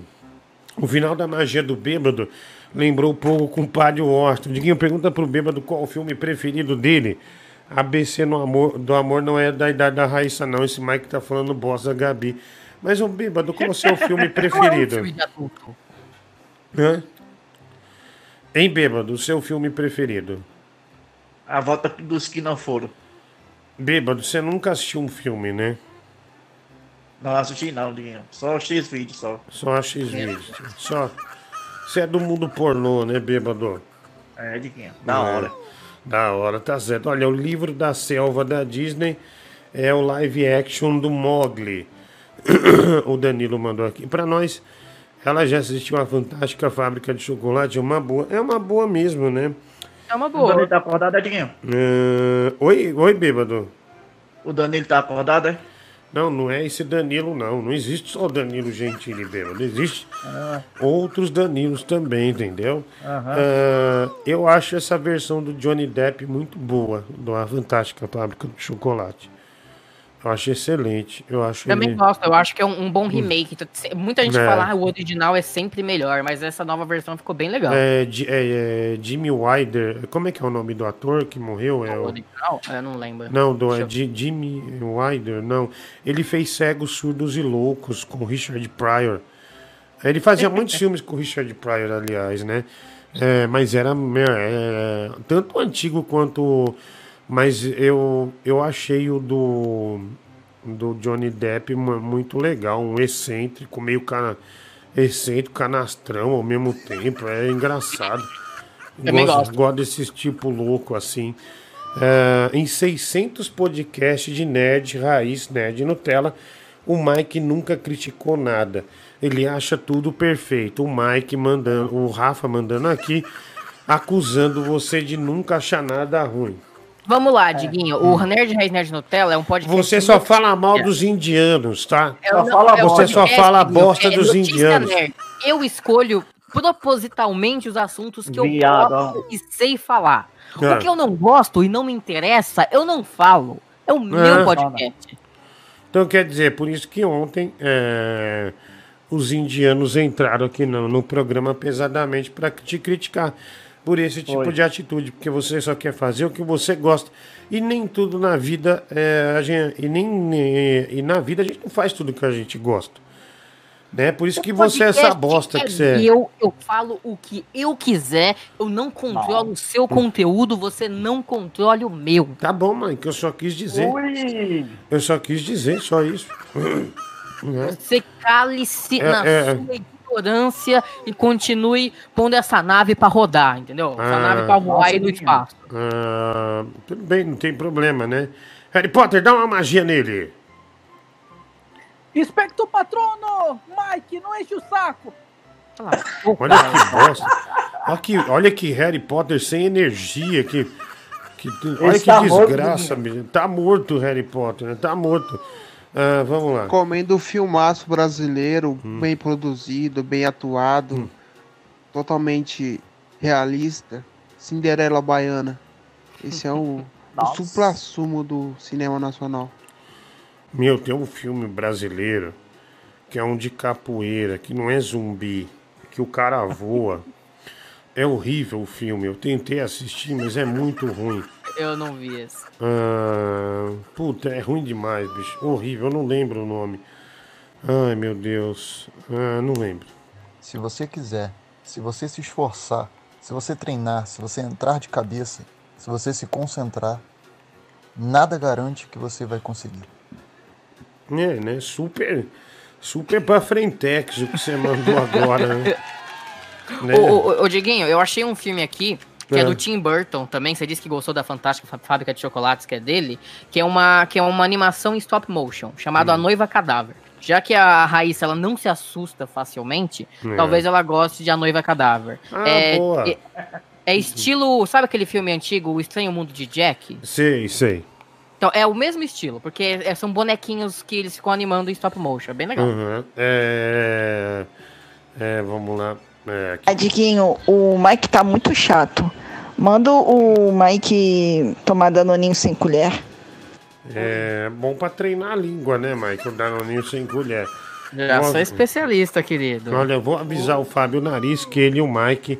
[SPEAKER 1] o final da magia do bêbado lembrou um pouco com o Padre Washington. Diguinho, pergunta pro bêbado qual o filme preferido dele. ABC no amor, do amor não é da idade da Raíssa, não. Esse Mike tá falando bosta Gabi. Mas, ô bêbado, qual é o seu filme preferido?
[SPEAKER 71] Filme de adulto.
[SPEAKER 1] Hã? Hein, bêbado, seu filme preferido?
[SPEAKER 72] A volta dos que não foram.
[SPEAKER 1] Bêbado, você nunca assistiu um filme, né?
[SPEAKER 72] Não assisti não, Diguinho. Só X vídeo só.
[SPEAKER 1] Só X vídeos. Só. Você é do mundo pornô, né, bêbado?
[SPEAKER 72] É, Diguinho. Da
[SPEAKER 1] É,
[SPEAKER 72] hora.
[SPEAKER 1] Da hora, tá certo. Olha, o livro da selva da Disney é o live action do Mogli. [coughs] o Danilo mandou aqui pra nós. Ela já assistiu a Fantástica Fábrica de Chocolate, é uma boa. É uma boa mesmo, né?
[SPEAKER 71] É uma
[SPEAKER 72] O Danilo
[SPEAKER 71] boa.
[SPEAKER 72] tá acordado, Diguinho?
[SPEAKER 1] Ah, oi, oi, bêbado.
[SPEAKER 72] O Danilo tá acordado, é?
[SPEAKER 1] Não, não é esse Danilo, não. Não existe só o Danilo Gentili bêbado. Existe
[SPEAKER 72] Ah.
[SPEAKER 1] outros Danilos também, entendeu? Ah, eu acho essa versão do Johnny Depp muito boa, da Fantástica Fábrica de Chocolate. Eu acho excelente. Eu acho
[SPEAKER 71] Também
[SPEAKER 1] ele...
[SPEAKER 71] gosto, eu acho que é um, um bom remake. Muita gente
[SPEAKER 1] É.
[SPEAKER 71] fala, ah, o original é sempre melhor, mas essa nova versão ficou bem legal.
[SPEAKER 1] É, é, é, Jimmy Wilder. Como é que é o nome do ator que morreu? É
[SPEAKER 71] O
[SPEAKER 1] o...
[SPEAKER 71] original? Eu não lembro.
[SPEAKER 1] Não, do, é Jimmy Wilder, não. Ele fez Cegos, Surdos e Loucos com Richard Pryor. Ele fazia [laughs] muitos filmes com Richard Pryor, aliás, né? É, mas era meu, é, tanto antigo quanto. Mas eu, eu achei o do, do Johnny Depp mu- muito legal, um excêntrico, meio cana, excêntrico, canastrão ao mesmo tempo. É engraçado.
[SPEAKER 71] Também gosto.
[SPEAKER 1] Gosto desse tipo louco assim. É, em 600 podcasts de nerd, raiz, nerd Nutella, o Mike nunca criticou nada. Ele acha tudo perfeito. O Mike mandando, o Rafa mandando aqui, acusando você de nunca achar nada ruim.
[SPEAKER 71] Vamos lá, Diguinho. O Nerd Raiz Nerd Nutella é um podcast.
[SPEAKER 1] Você só
[SPEAKER 71] muito-
[SPEAKER 1] fala mal dos indianos, tá?
[SPEAKER 71] É, não, é um
[SPEAKER 1] você só
[SPEAKER 71] podcast,
[SPEAKER 1] fala bosta
[SPEAKER 71] é
[SPEAKER 1] dos indianos.
[SPEAKER 71] nerd. Eu escolho propositalmente os assuntos que eu
[SPEAKER 72] Viadão.
[SPEAKER 71] gosto e sei falar.
[SPEAKER 1] É.
[SPEAKER 71] O que eu não gosto e não me interessa, eu não falo. É o meu
[SPEAKER 1] É.
[SPEAKER 71] podcast.
[SPEAKER 1] Então quer dizer, por isso que ontem é, os indianos entraram aqui no, no programa pesadamente para te criticar por esse tipo
[SPEAKER 72] Foi.
[SPEAKER 1] de atitude, porque você só quer fazer o que você gosta. E nem tudo na vida é, a gente, e nem e, e na vida a gente não faz tudo que a gente gosta. Né? Por isso que você é essa bosta
[SPEAKER 71] é
[SPEAKER 1] que você é.
[SPEAKER 71] Eu, eu falo o que eu quiser, eu não controlo o seu conteúdo, você não controla o meu.
[SPEAKER 1] Tá bom, mãe, que eu só quis dizer. Eu só quis dizer, só isso. Né?
[SPEAKER 71] Você cale-se
[SPEAKER 1] É,
[SPEAKER 71] na
[SPEAKER 1] é.
[SPEAKER 71] sua ignorância e continue pondo essa nave pra rodar, entendeu? Essa
[SPEAKER 1] Ah.
[SPEAKER 71] nave pra voar aí no espaço.
[SPEAKER 1] Ah, tudo bem, não tem problema, né? Harry Potter, dá uma magia nele.
[SPEAKER 75] Espectro Patrono! Mike, não enche o saco!
[SPEAKER 1] Olha que bosta. Olha que, olha que Harry Potter sem energia. Que, que, olha que
[SPEAKER 79] tá
[SPEAKER 1] desgraça, menino. Tá morto o Harry Potter, né? Tá morto. Ah, vamos lá.
[SPEAKER 79] Comendo um filmaço brasileiro,
[SPEAKER 1] Hum.
[SPEAKER 79] bem produzido, bem atuado, totalmente realista. Cinderela Baiana. Esse é o, [laughs] o supra-sumo do cinema nacional.
[SPEAKER 1] Meu, tem um filme brasileiro que é um de capoeira, que não é zumbi, que o cara voa. [laughs] É horrível o filme. Eu tentei assistir, mas é muito ruim.
[SPEAKER 71] Eu não vi esse.
[SPEAKER 1] Ah, puta, é ruim demais, bicho. Horrível, eu não lembro o nome. Ai, meu Deus. Ah, não lembro.
[SPEAKER 68] Se você quiser, se você se esforçar, se você treinar, se você entrar de cabeça, se você se concentrar, nada garante que você vai conseguir.
[SPEAKER 1] É, né? Super, super pra frentex o que você mandou agora, né? [laughs] Né?
[SPEAKER 71] Ô, ô, ô, Dieguinho, eu achei um filme aqui que é.
[SPEAKER 1] É.
[SPEAKER 71] do Tim Burton também. Você disse que gostou da Fantástica Fá- Fábrica de Chocolates, que é dele, que é uma, que é uma animação em stop motion, chamada A Noiva Cadáver. Já que a Raíssa ela não se assusta facilmente,
[SPEAKER 1] É.
[SPEAKER 71] talvez ela goste de A Noiva Cadáver.
[SPEAKER 1] Ah,
[SPEAKER 71] é,
[SPEAKER 1] boa.
[SPEAKER 71] é, é estilo. Sabe aquele filme antigo, O Estranho Mundo de Jack?
[SPEAKER 1] Sei, sei.
[SPEAKER 71] Então, é o mesmo estilo, porque é- são bonequinhos que eles ficam animando em stop motion. É bem legal.
[SPEAKER 1] Uhum. É, é, vamos lá. É, aqui.
[SPEAKER 80] Adiguinho, o Mike tá muito chato. Manda o Mike tomar danoninho sem colher.
[SPEAKER 1] É bom pra treinar a língua, né, Mike? O Danoninho sem colher.
[SPEAKER 71] Já
[SPEAKER 1] Vou-
[SPEAKER 71] sou especialista, querido.
[SPEAKER 1] Olha, eu vou avisar o Fábio Nariz que ele e o Mike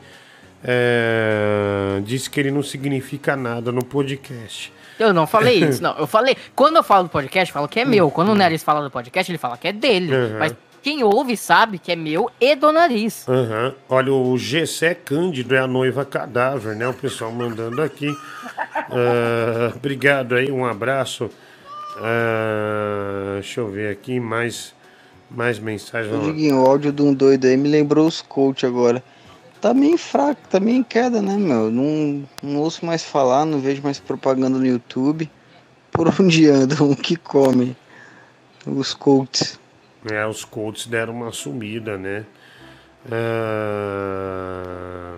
[SPEAKER 1] é, disse que ele não significa nada no podcast.
[SPEAKER 71] Eu não falei [laughs] isso, não. Eu falei. Quando eu falo do podcast, eu falo que é meu. Quando o Nariz fala do podcast, ele fala que é dele.
[SPEAKER 1] Uhum.
[SPEAKER 71] Mas quem ouve sabe que é meu e do Nariz.
[SPEAKER 1] Aham. Olha, o Gessé Cândido é a noiva cadáver, né? O pessoal mandando aqui. Ah, obrigado aí, um abraço. Ah, deixa eu ver aqui mais, mais lá.
[SPEAKER 81] Diguinho, o áudio de um doido aí me lembrou os coach agora. Tá meio fraco, tá meio em queda, né, meu? Não, não ouço mais falar, não vejo mais propaganda no YouTube. Por onde andam? O que come? Os coaches.
[SPEAKER 1] É, os Colts deram uma sumida, né? Ah,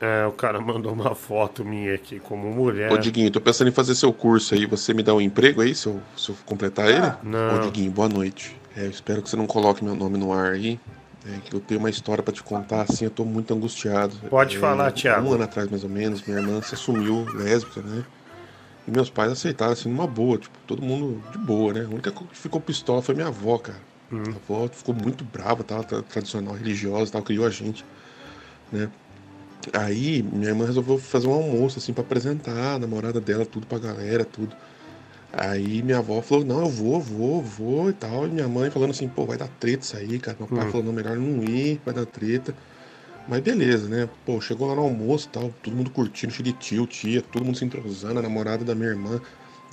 [SPEAKER 1] é, o cara [laughs] mandou uma foto minha aqui como mulher.
[SPEAKER 82] Ô, Diguinho, tô pensando em fazer seu curso aí. Você me dá um emprego aí se eu, se eu completar ele?
[SPEAKER 1] não.
[SPEAKER 82] Ô, Diguinho, boa noite. É, eu espero que você não coloque meu nome no ar aí. É, que eu tenho uma história pra te contar, assim, eu tô muito angustiado.
[SPEAKER 1] Pode
[SPEAKER 82] É,
[SPEAKER 1] falar, Thiago.
[SPEAKER 82] Um ano atrás, mais ou menos, minha irmã se assumiu lésbica, né? E meus pais aceitaram, assim, numa boa, tipo, todo mundo de boa, né? A única coisa que ficou pistola foi minha avó, cara.
[SPEAKER 1] Hum.
[SPEAKER 82] A avó ficou muito brava, tal, tra- tradicional, religiosa, tal, criou a gente, né? Aí minha irmã resolveu fazer um almoço, assim, pra apresentar a namorada dela, tudo pra galera, tudo. Aí minha avó falou, não, eu vou, vou, vou e tal. E minha mãe falando assim, pô, vai dar treta isso aí, cara. Meu pai
[SPEAKER 1] Hum.
[SPEAKER 82] falou, não, melhor não ir, vai dar treta. Mas beleza, né? Pô, chegou lá no almoço e tal, todo mundo curtindo, cheio de tio, tia, todo mundo se entrosando, a namorada da minha irmã,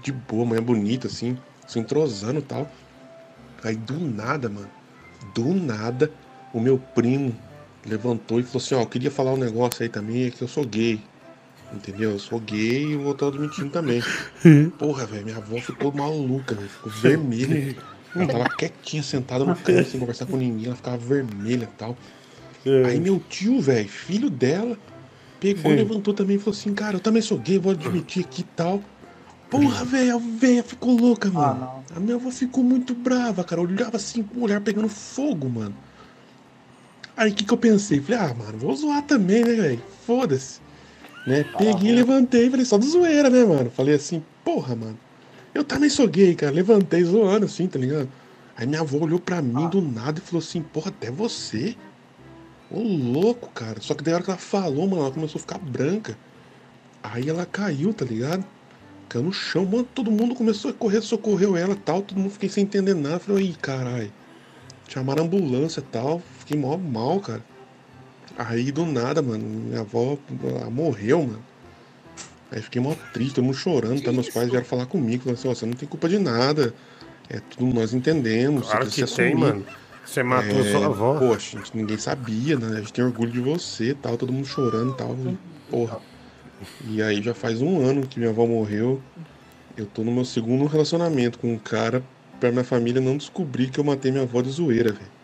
[SPEAKER 82] de boa, manhã bonita, assim, se entrosando e tal. Aí do nada, mano, do nada, o meu primo levantou e falou assim, ó, eu queria falar um negócio aí também, é que eu sou gay. Entendeu? Eu sou gay e o outro admitindo também. [laughs] Porra, velho, minha avó ficou maluca, velho, ficou vermelha. Ela tava quietinha, sentada no canto, sem conversar com ninguém, ela ficava vermelha e tal. Aí meu tio, velho, filho dela, pegou e
[SPEAKER 1] Sim.
[SPEAKER 82] levantou também e falou assim, cara, eu também sou gay, vou admitir aqui e tal. Porra, velho, a velha ficou louca, mano. a minha avó ficou muito brava, cara. Olhava assim com o olhar pegando fogo, mano. Aí o que, que eu pensei? Falei, ah, mano, vou zoar também, né, velho? Foda-se. Né? Peguei, levantei, falei, só de zoeira, né, mano? Falei assim, porra, mano. Eu também sou gay, cara. Levantei zoando assim, tá ligado? Aí minha avó olhou pra mim do nada e falou assim, porra, até você? Ô louco, cara. Só que daí a hora que ela falou, mano, ela começou a ficar branca. Aí ela caiu, tá ligado? Caiu no chão, mano. Todo mundo começou a correr, socorreu ela e tal. Todo mundo fiquei sem entender nada. Falei, ih, caralho. Chamaram a ambulância e tal. Fiquei mó mal, cara. Aí do nada, mano, minha avó ela morreu, mano. Aí fiquei mó triste, todo mundo chorando, tá? Meus pais vieram falar comigo, falaram assim, ó, você não tem culpa de nada. É tudo nós entendemos.
[SPEAKER 1] Claro
[SPEAKER 82] você
[SPEAKER 1] que
[SPEAKER 82] se
[SPEAKER 1] tem,
[SPEAKER 82] assumir."
[SPEAKER 1] mano. Você matou
[SPEAKER 82] É,
[SPEAKER 1] sua avó.
[SPEAKER 82] Poxa, gente, ninguém sabia, né? A gente tem orgulho de você e tal, todo mundo chorando e tal. Porra. E aí já faz um ano que minha avó morreu. Eu tô no meu segundo relacionamento com um cara pra minha família não descobrir que eu matei minha avó de zoeira, velho.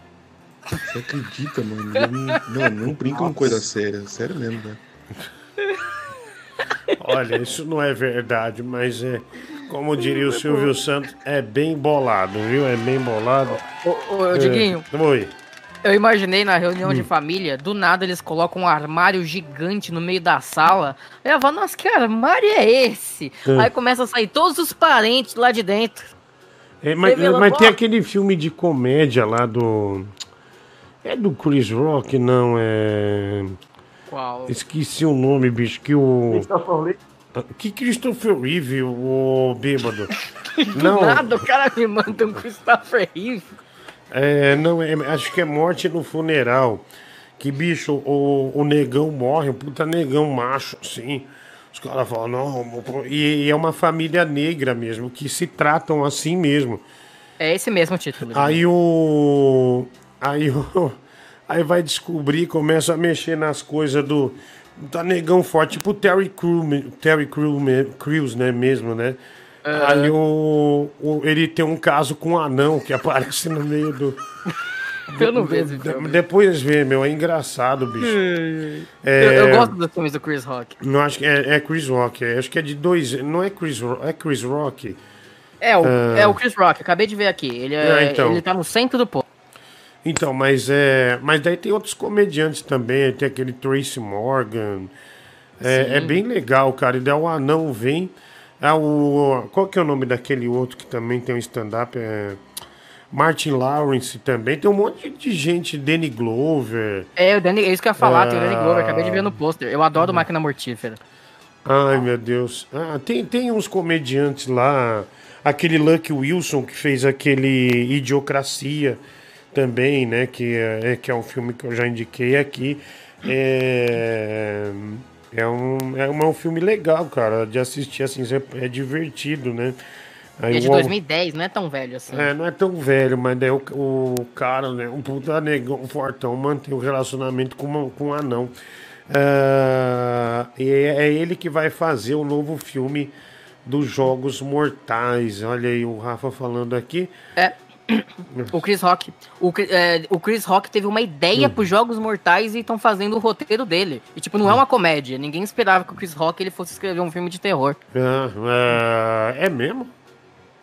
[SPEAKER 82] Você acredita, mano? Não, não, não brinca com coisa séria. Sério mesmo, velho.
[SPEAKER 1] Olha, isso não é verdade, mas é. Como diria o Silvio Santos, é bem bolado, viu? É bem bolado.
[SPEAKER 71] Ô, ô, Diguinho.
[SPEAKER 1] É, oi.
[SPEAKER 71] Eu imaginei na reunião
[SPEAKER 1] Hum.
[SPEAKER 71] de família, do nada eles colocam um armário gigante no meio da sala. Aí eu falo, nossa, que armário é esse?
[SPEAKER 1] Hum.
[SPEAKER 71] Aí começa a sair todos os parentes lá de dentro.
[SPEAKER 1] É, mas, mas tem aquele filme de comédia lá do. É do Chris Rock, não, é.
[SPEAKER 71] Qual?
[SPEAKER 1] Esqueci o nome, bicho, que o.
[SPEAKER 75] Christopher Lee.
[SPEAKER 1] Que Christopher Reeve, o bêbado. [laughs]
[SPEAKER 71] Do
[SPEAKER 1] Não,
[SPEAKER 71] nada o cara me manda um Christopher Reeve.
[SPEAKER 1] é, não, é, acho que é Morte no Funeral. Que, bicho, o, o negão morre, um puta negão macho, assim. Os caras falam, não, pô", e, e é uma família negra mesmo, que se tratam assim mesmo.
[SPEAKER 71] É esse mesmo título.
[SPEAKER 1] Aí o. Aí o. [laughs] Aí vai descobrir, começa a mexer nas coisas do. Tá negão forte, tipo o Terry Crews, Terry Crews, me- Crews, né, mesmo, né?
[SPEAKER 71] É.
[SPEAKER 1] Aí o, o- Ele tem um caso com um anão que [laughs] aparece no meio do. [laughs]
[SPEAKER 71] Eu não vejo
[SPEAKER 1] de-. Depois vê, meu, é engraçado, bicho. É,
[SPEAKER 71] Eu, eu gosto dos filmes do Chris Rock.
[SPEAKER 1] Não acho que é, é Chris Rock, é, acho que é de dois. Não é Chris Rock, é Chris Rock.
[SPEAKER 71] É o,
[SPEAKER 1] Ah.
[SPEAKER 71] é o Chris Rock, acabei de ver aqui. Ele, é,
[SPEAKER 1] É, então.
[SPEAKER 71] ele tá no centro do povo.
[SPEAKER 1] Então, mas é. Mas daí tem outros comediantes também, tem aquele Tracy Morgan. É, é bem legal, cara. E daí o anão vem. É o. Qual que é o nome daquele outro que também tem um stand-up? É. Martin Lawrence também. Tem um monte de gente, Danny Glover.
[SPEAKER 71] É, o Danny, é isso que eu ia falar, tem o Danny
[SPEAKER 1] Ah.
[SPEAKER 71] Glover, acabei de ver no pôster. Eu adoro Máquina Mortífera.
[SPEAKER 1] Ai, meu Deus. Ah, tem, tem uns comediantes lá. Aquele Lucky Wilson que fez aquele Idiocracia também, né? Que é, que é um filme que eu já indiquei aqui. É, É um, é um, é um filme legal, cara, de assistir, assim, é divertido, né? Aí
[SPEAKER 71] é de
[SPEAKER 1] o-
[SPEAKER 71] 2010, não é tão velho assim.
[SPEAKER 1] É, não é tão velho, mas daí o, o cara, né, um puta negão, um fortão, mantém o relacionamento com, uma- com um anão. Ah, e é, é ele que vai fazer o novo filme dos Jogos Mortais. Olha aí o Rafa falando aqui.
[SPEAKER 71] É. O Chris Rock. O, é, o Chris Rock teve uma ideia
[SPEAKER 1] Hum.
[SPEAKER 71] pros Jogos Mortais e estão fazendo o roteiro dele. E, tipo, não é uma comédia. Ninguém esperava que o Chris Rock ele fosse escrever um filme de terror.
[SPEAKER 1] Ah, ah, é mesmo?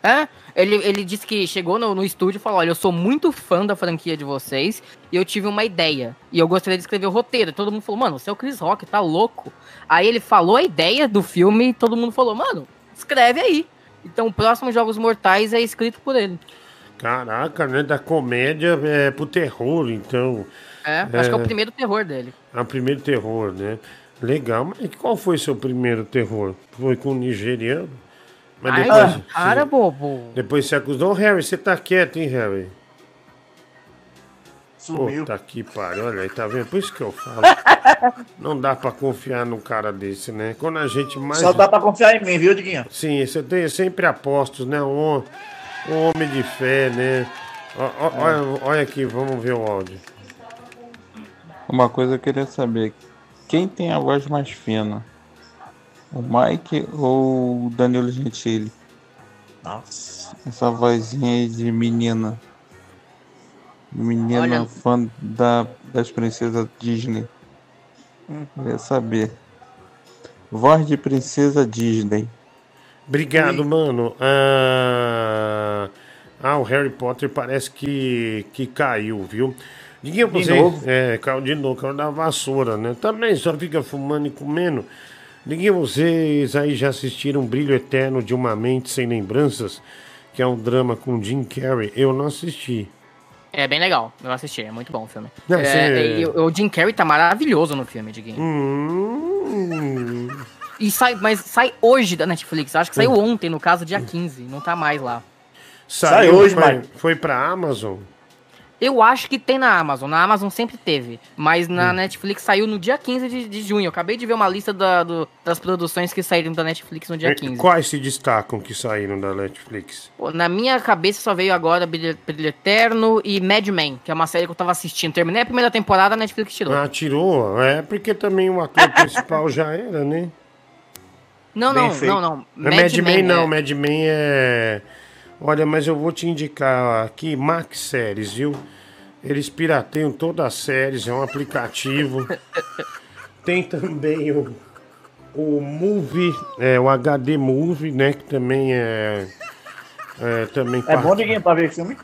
[SPEAKER 71] É, ele, ele disse que chegou no, no estúdio e falou: Olha, eu sou muito fã da franquia de vocês e eu tive uma ideia. E eu gostaria de escrever o roteiro. Todo mundo falou: Mano, você é o Chris Rock, tá louco. Aí ele falou a ideia do filme e todo mundo falou: Mano, escreve aí. Então o próximo Jogos Mortais é escrito por ele.
[SPEAKER 1] Caraca, né? Da comédia é pro terror, então.
[SPEAKER 71] É, acho que é o primeiro terror dele.
[SPEAKER 1] É o primeiro terror, né? Legal, mas qual foi seu primeiro terror? Foi com o nigeriano? Mas
[SPEAKER 71] Ai,
[SPEAKER 1] depois,
[SPEAKER 71] cara, bobo.
[SPEAKER 1] depois você acusou. Ô, Harry, você tá quieto, hein, Harry?
[SPEAKER 72] Sumiu.
[SPEAKER 1] Puta que pariu, olha aí, tá vendo? Por isso que eu falo. [laughs] Não dá pra confiar num cara desse, né? Quando a gente mais.
[SPEAKER 72] Só dá pra confiar em mim, viu, Diguinho?
[SPEAKER 1] Sim, você tem sempre apostos, né? Um, um homem de fé, né? Ó, olha, olha aqui, vamos ver o áudio.
[SPEAKER 70] Uma coisa eu queria saber: quem tem a voz mais fina? O Mike ou o Danilo Gentili?
[SPEAKER 72] Nossa.
[SPEAKER 70] Essa vozinha aí de menina. Menina
[SPEAKER 71] Olha-
[SPEAKER 70] fã da, das princesas Disney. Queria saber. Voz de princesa Disney.
[SPEAKER 1] Obrigado, mano. Ah, ah, o Harry Potter parece que, que caiu, viu? Diguinho,
[SPEAKER 72] De
[SPEAKER 1] você.
[SPEAKER 72] novo?
[SPEAKER 1] É, caiu de novo, caiu da vassoura, né? Também só fica fumando e comendo. Diguinho, vocês aí já assistiram Brilho Eterno de uma Mente Sem Lembranças? Que é um drama com Jim Carrey. Eu não assisti.
[SPEAKER 71] É bem legal, eu assisti, é muito bom o filme.
[SPEAKER 1] Não,
[SPEAKER 71] É,
[SPEAKER 1] você-
[SPEAKER 71] e o o Jim Carrey tá maravilhoso no filme, Diguinho.
[SPEAKER 1] Hum.
[SPEAKER 71] E sai, mas sai hoje da Netflix, acho que saiu
[SPEAKER 1] Hum.
[SPEAKER 71] ontem, no caso, dia 15, não tá mais lá.
[SPEAKER 1] Saiu
[SPEAKER 72] hoje,
[SPEAKER 1] foi,
[SPEAKER 72] Mike.
[SPEAKER 1] foi pra Amazon.
[SPEAKER 71] Eu acho que tem na Amazon, na Amazon sempre teve, mas
[SPEAKER 1] Hum.
[SPEAKER 71] na Netflix saiu no dia 15 de, de junho. Eu acabei de ver uma lista da- do- das produções que saíram da Netflix no dia 15.
[SPEAKER 1] Quais se destacam que saíram da Netflix?
[SPEAKER 71] Pô, Na minha cabeça só veio agora Brilho Brilho Eterno e Mad Men, que é uma série que eu tava assistindo. Terminei a primeira temporada, a Netflix tirou.
[SPEAKER 1] Ah, tirou? É, porque também o ator [laughs] principal já era, né?
[SPEAKER 71] Não, não,
[SPEAKER 72] feito.
[SPEAKER 71] não, não.
[SPEAKER 1] Mad, Mad Men não,
[SPEAKER 71] é-
[SPEAKER 1] Mad Men é. Olha, mas eu vou te indicar aqui Max Séries, viu? Eles pirateiam todas as séries, é um aplicativo. [laughs] Tem também o, o Movie, é, o HD Movie, né? Que também é. É, também
[SPEAKER 72] É bom,
[SPEAKER 1] part-
[SPEAKER 72] Diguinho, pra ver filme?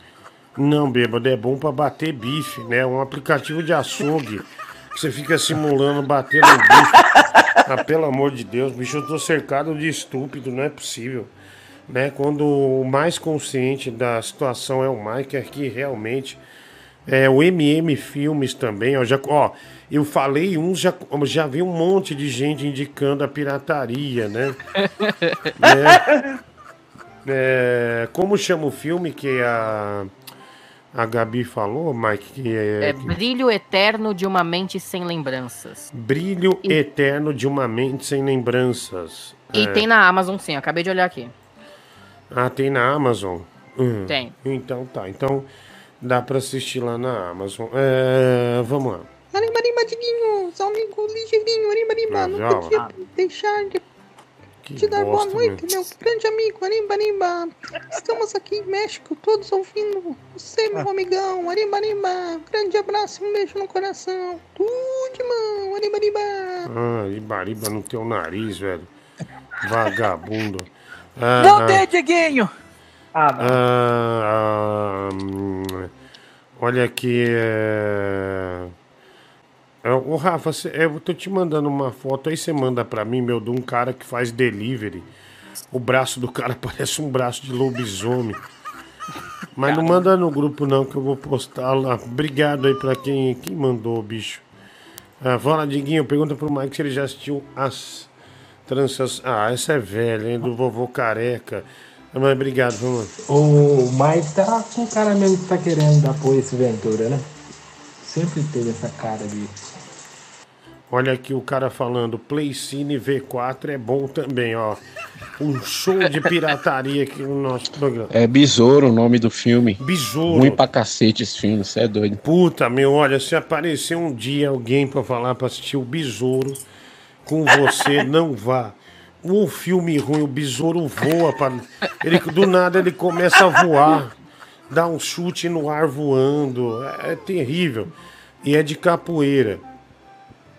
[SPEAKER 1] Não, bêbado, é bom pra bater bife, né? Um aplicativo de açougue. Que Você fica simulando bater no bife. Ah, pelo amor de Deus, bicho, eu tô cercado de estúpido, não é possível. Né? Quando o mais consciente da situação é o Mike, aqui realmente. É, o MM Filmes também, ó, já, ó, eu falei uns, já, já vi um monte de gente indicando a pirataria, né? [laughs] né? É, como chama o filme que a, a Gabi falou, Mike? Que é,
[SPEAKER 71] É Brilho Eterno de uma Mente Sem Lembranças.
[SPEAKER 1] Brilho Eterno de uma Mente Sem Lembranças.
[SPEAKER 71] E
[SPEAKER 1] É.
[SPEAKER 71] tem na Amazon, sim, acabei de olhar aqui.
[SPEAKER 1] Ah, tem na Amazon? Hum.
[SPEAKER 71] Tem.
[SPEAKER 1] Então tá, então dá pra assistir lá na Amazon. É, vamos lá.
[SPEAKER 66] Arriba, arriba, Diguinho, seu amigo ligeirinho, arriba, arriba.
[SPEAKER 1] Ah,
[SPEAKER 66] Não podia
[SPEAKER 1] ó.
[SPEAKER 66] deixar de
[SPEAKER 1] Que
[SPEAKER 66] te dar boa noite,
[SPEAKER 1] meu.
[SPEAKER 66] meu grande amigo, arriba, arriba. Estamos aqui em México, todos ouvindo você, meu amigão, arriba, arriba. Grande abraço, um beijo no coração. Tudo de mão, arriba, arriba.
[SPEAKER 1] Ah, Ibariba no teu nariz, velho. Vagabundo. Ah,
[SPEAKER 75] Não
[SPEAKER 1] ah,
[SPEAKER 75] tem, Diguinho!
[SPEAKER 72] Ah, não.
[SPEAKER 1] ah, ah, hum, olha aqui. É... é, Ô Rafa, cê- eu tô te mandando uma foto aí, você manda pra mim, meu, de um cara que faz delivery. O braço do cara [laughs] parece um braço de lobisomem. Mas não manda no grupo não, que eu vou postar lá. Obrigado aí pra quem, quem mandou, bicho. Ah, fala, Diguinho, pergunta pro Mike se ele já assistiu as tranças. Ah, essa é velha, hein? Do vovô careca. Ah, Mas obrigado, vamos.
[SPEAKER 83] O Mike tá com cara mesmo que tá querendo dar apoio esse Ventura, né? Sempre teve essa cara de.
[SPEAKER 1] Olha aqui o cara falando, Playcine V4 é bom também, ó. Um show de pirataria aqui no nosso programa.
[SPEAKER 84] É Besouro o nome do filme.
[SPEAKER 1] Besouro.
[SPEAKER 84] Ruim pra cacete esse filme, você é doido.
[SPEAKER 1] Puta, meu, olha, se aparecer um dia alguém pra falar pra assistir o Besouro com você, [laughs] não vá. Um filme ruim, o Besouro voa pra... Ele, do nada ele começa a voar, dá um chute no ar voando. É, é terrível. E é de capoeira.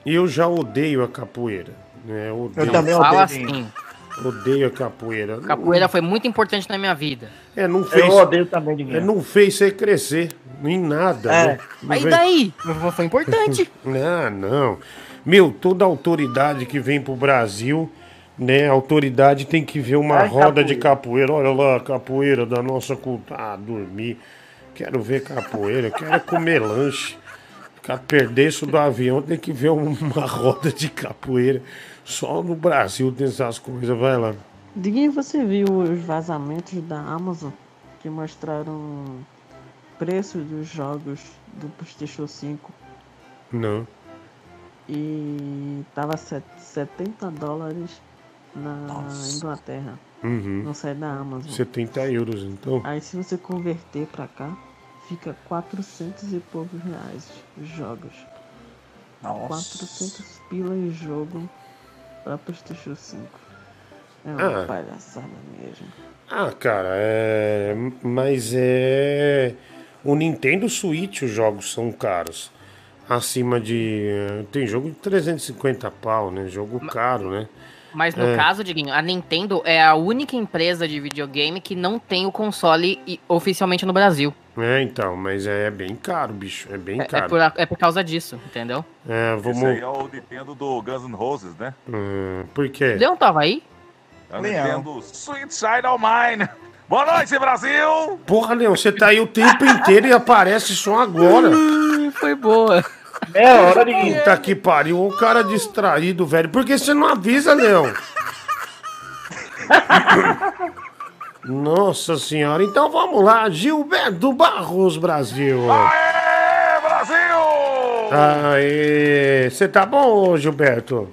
[SPEAKER 1] Eu já odeio a capoeira. Né? Eu, odeio.
[SPEAKER 71] também Fala odeio. assim.
[SPEAKER 1] Odeio a capoeira.
[SPEAKER 71] Capoeira foi muito importante na minha vida.
[SPEAKER 1] É, não fez.
[SPEAKER 71] Eu odeio também,
[SPEAKER 1] É,
[SPEAKER 71] Diguinho.
[SPEAKER 1] não fez você crescer em nada.
[SPEAKER 71] É.
[SPEAKER 1] né? Não
[SPEAKER 71] Aí
[SPEAKER 1] fez-
[SPEAKER 71] daí? Foi importante. [laughs]
[SPEAKER 1] Ah, não. Meu, toda autoridade que vem pro Brasil, né? A autoridade tem que ver uma
[SPEAKER 71] Ai,
[SPEAKER 1] roda de capoeira. Olha lá, a capoeira da nossa cultura. Ah, dormir. Quero ver capoeira, quero comer lanche. Ficar perder isso do avião, tem que ver uma [laughs] roda de capoeira. Só no Brasil tem essas coisas, vai lá.
[SPEAKER 85] Diguinho, você viu os vazamentos da Amazon que mostraram preços dos jogos do PlayStation 5
[SPEAKER 1] Não.
[SPEAKER 85] e tava set- 70 dólares na Inglaterra,
[SPEAKER 1] Uhum.
[SPEAKER 85] no site da Amazon.
[SPEAKER 1] 70 euros, então.
[SPEAKER 85] Aí se você converter pra cá, fica 400 e poucos reais jogos.
[SPEAKER 1] Nossa.
[SPEAKER 85] 400 pila em jogo pra PlayStation 5. É uma
[SPEAKER 1] Ah.
[SPEAKER 85] palhaçada mesmo.
[SPEAKER 1] Ah, cara, é. Mas é. O Nintendo Switch, os jogos são caros. Acima de. Tem jogo de 350 pau, né? Jogo caro, né?
[SPEAKER 71] Mas no
[SPEAKER 1] É.
[SPEAKER 71] caso, Diguinho, a Nintendo é a única empresa de videogame que não tem o console oficialmente no Brasil.
[SPEAKER 1] É, então, mas é bem caro, bicho. É bem
[SPEAKER 71] É, é
[SPEAKER 1] caro.
[SPEAKER 71] por, a- é por causa disso, entendeu?
[SPEAKER 1] É, vamos.
[SPEAKER 86] Esse aí é o Nintendo do Guns N' Roses, né?
[SPEAKER 1] Hum, por quê?
[SPEAKER 71] Leão tava aí?
[SPEAKER 86] É o. Nintendo Sweet Child of Mine. Boa noite, Brasil!
[SPEAKER 1] Porra, Leão, você tá aí o tempo inteiro e aparece só agora.
[SPEAKER 71] Foi boa.
[SPEAKER 1] É hora de. Puta que pariu, o cara distraído, velho. Por que você não avisa, Leão? Nossa senhora, então vamos lá, Gilberto Barros Brasil.
[SPEAKER 86] Aê, Brasil!
[SPEAKER 1] Aê, você tá bom, Gilberto?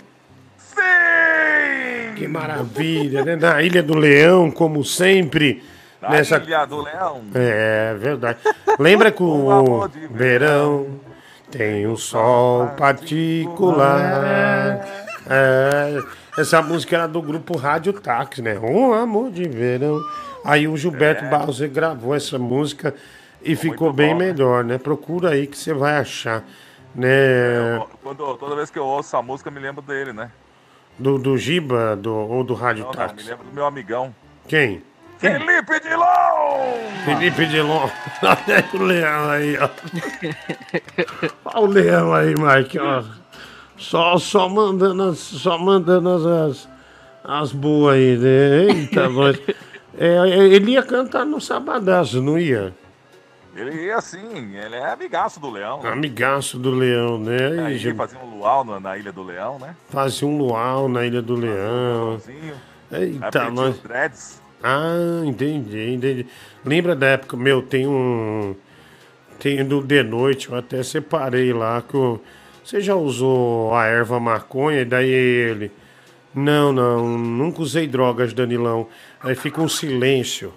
[SPEAKER 1] Sim! Que maravilha, né? Na Ilha do Leão, como sempre.
[SPEAKER 86] Da
[SPEAKER 1] nessa...
[SPEAKER 86] Ilha do Leão.
[SPEAKER 1] É, verdade. Lembra que o verão tem um sol particular. É, essa música era do grupo Rádio Táxi, né? Um amor de verão. Aí o Gilberto
[SPEAKER 86] É.
[SPEAKER 1] Barros gravou essa música e ficou bem
[SPEAKER 86] bom, né?
[SPEAKER 1] melhor, né? Procura aí que você vai achar. Né?
[SPEAKER 86] Quando, toda vez que eu ouço essa música, eu me lembro dele, né?
[SPEAKER 1] Do, do Giba do, ou do Rádio
[SPEAKER 86] Não, não,
[SPEAKER 1] Táxi?
[SPEAKER 86] me lembro do meu amigão.
[SPEAKER 1] Quem?
[SPEAKER 86] Felipe Dilon!
[SPEAKER 1] Felipe Dilon. [laughs] Olha o leão aí, ó. Olha o leão aí, Mike, ó. Só, só mandando as, só mandando as, as, as boas aí, né? Eita, [laughs] nós. É, ele ia cantar no Sabadaço, não ia?
[SPEAKER 86] Ele é assim, ele é amigaço do Leão. né?
[SPEAKER 1] Amigaço do leão, né?
[SPEAKER 86] Aí
[SPEAKER 1] já
[SPEAKER 86] fazia um luau na, na Ilha do Leão, né?
[SPEAKER 1] fazia um luau na Ilha do Leão.
[SPEAKER 86] Aí
[SPEAKER 1] Eita, nós.
[SPEAKER 86] dreads.
[SPEAKER 1] Ah, entendi, entendi. Lembra da época, meu, tem um. Tem do de noite, eu até separei lá que o. Você já usou a erva maconha? E daí ele. Não, não, nunca usei drogas, Danilão. Aí fica um silêncio.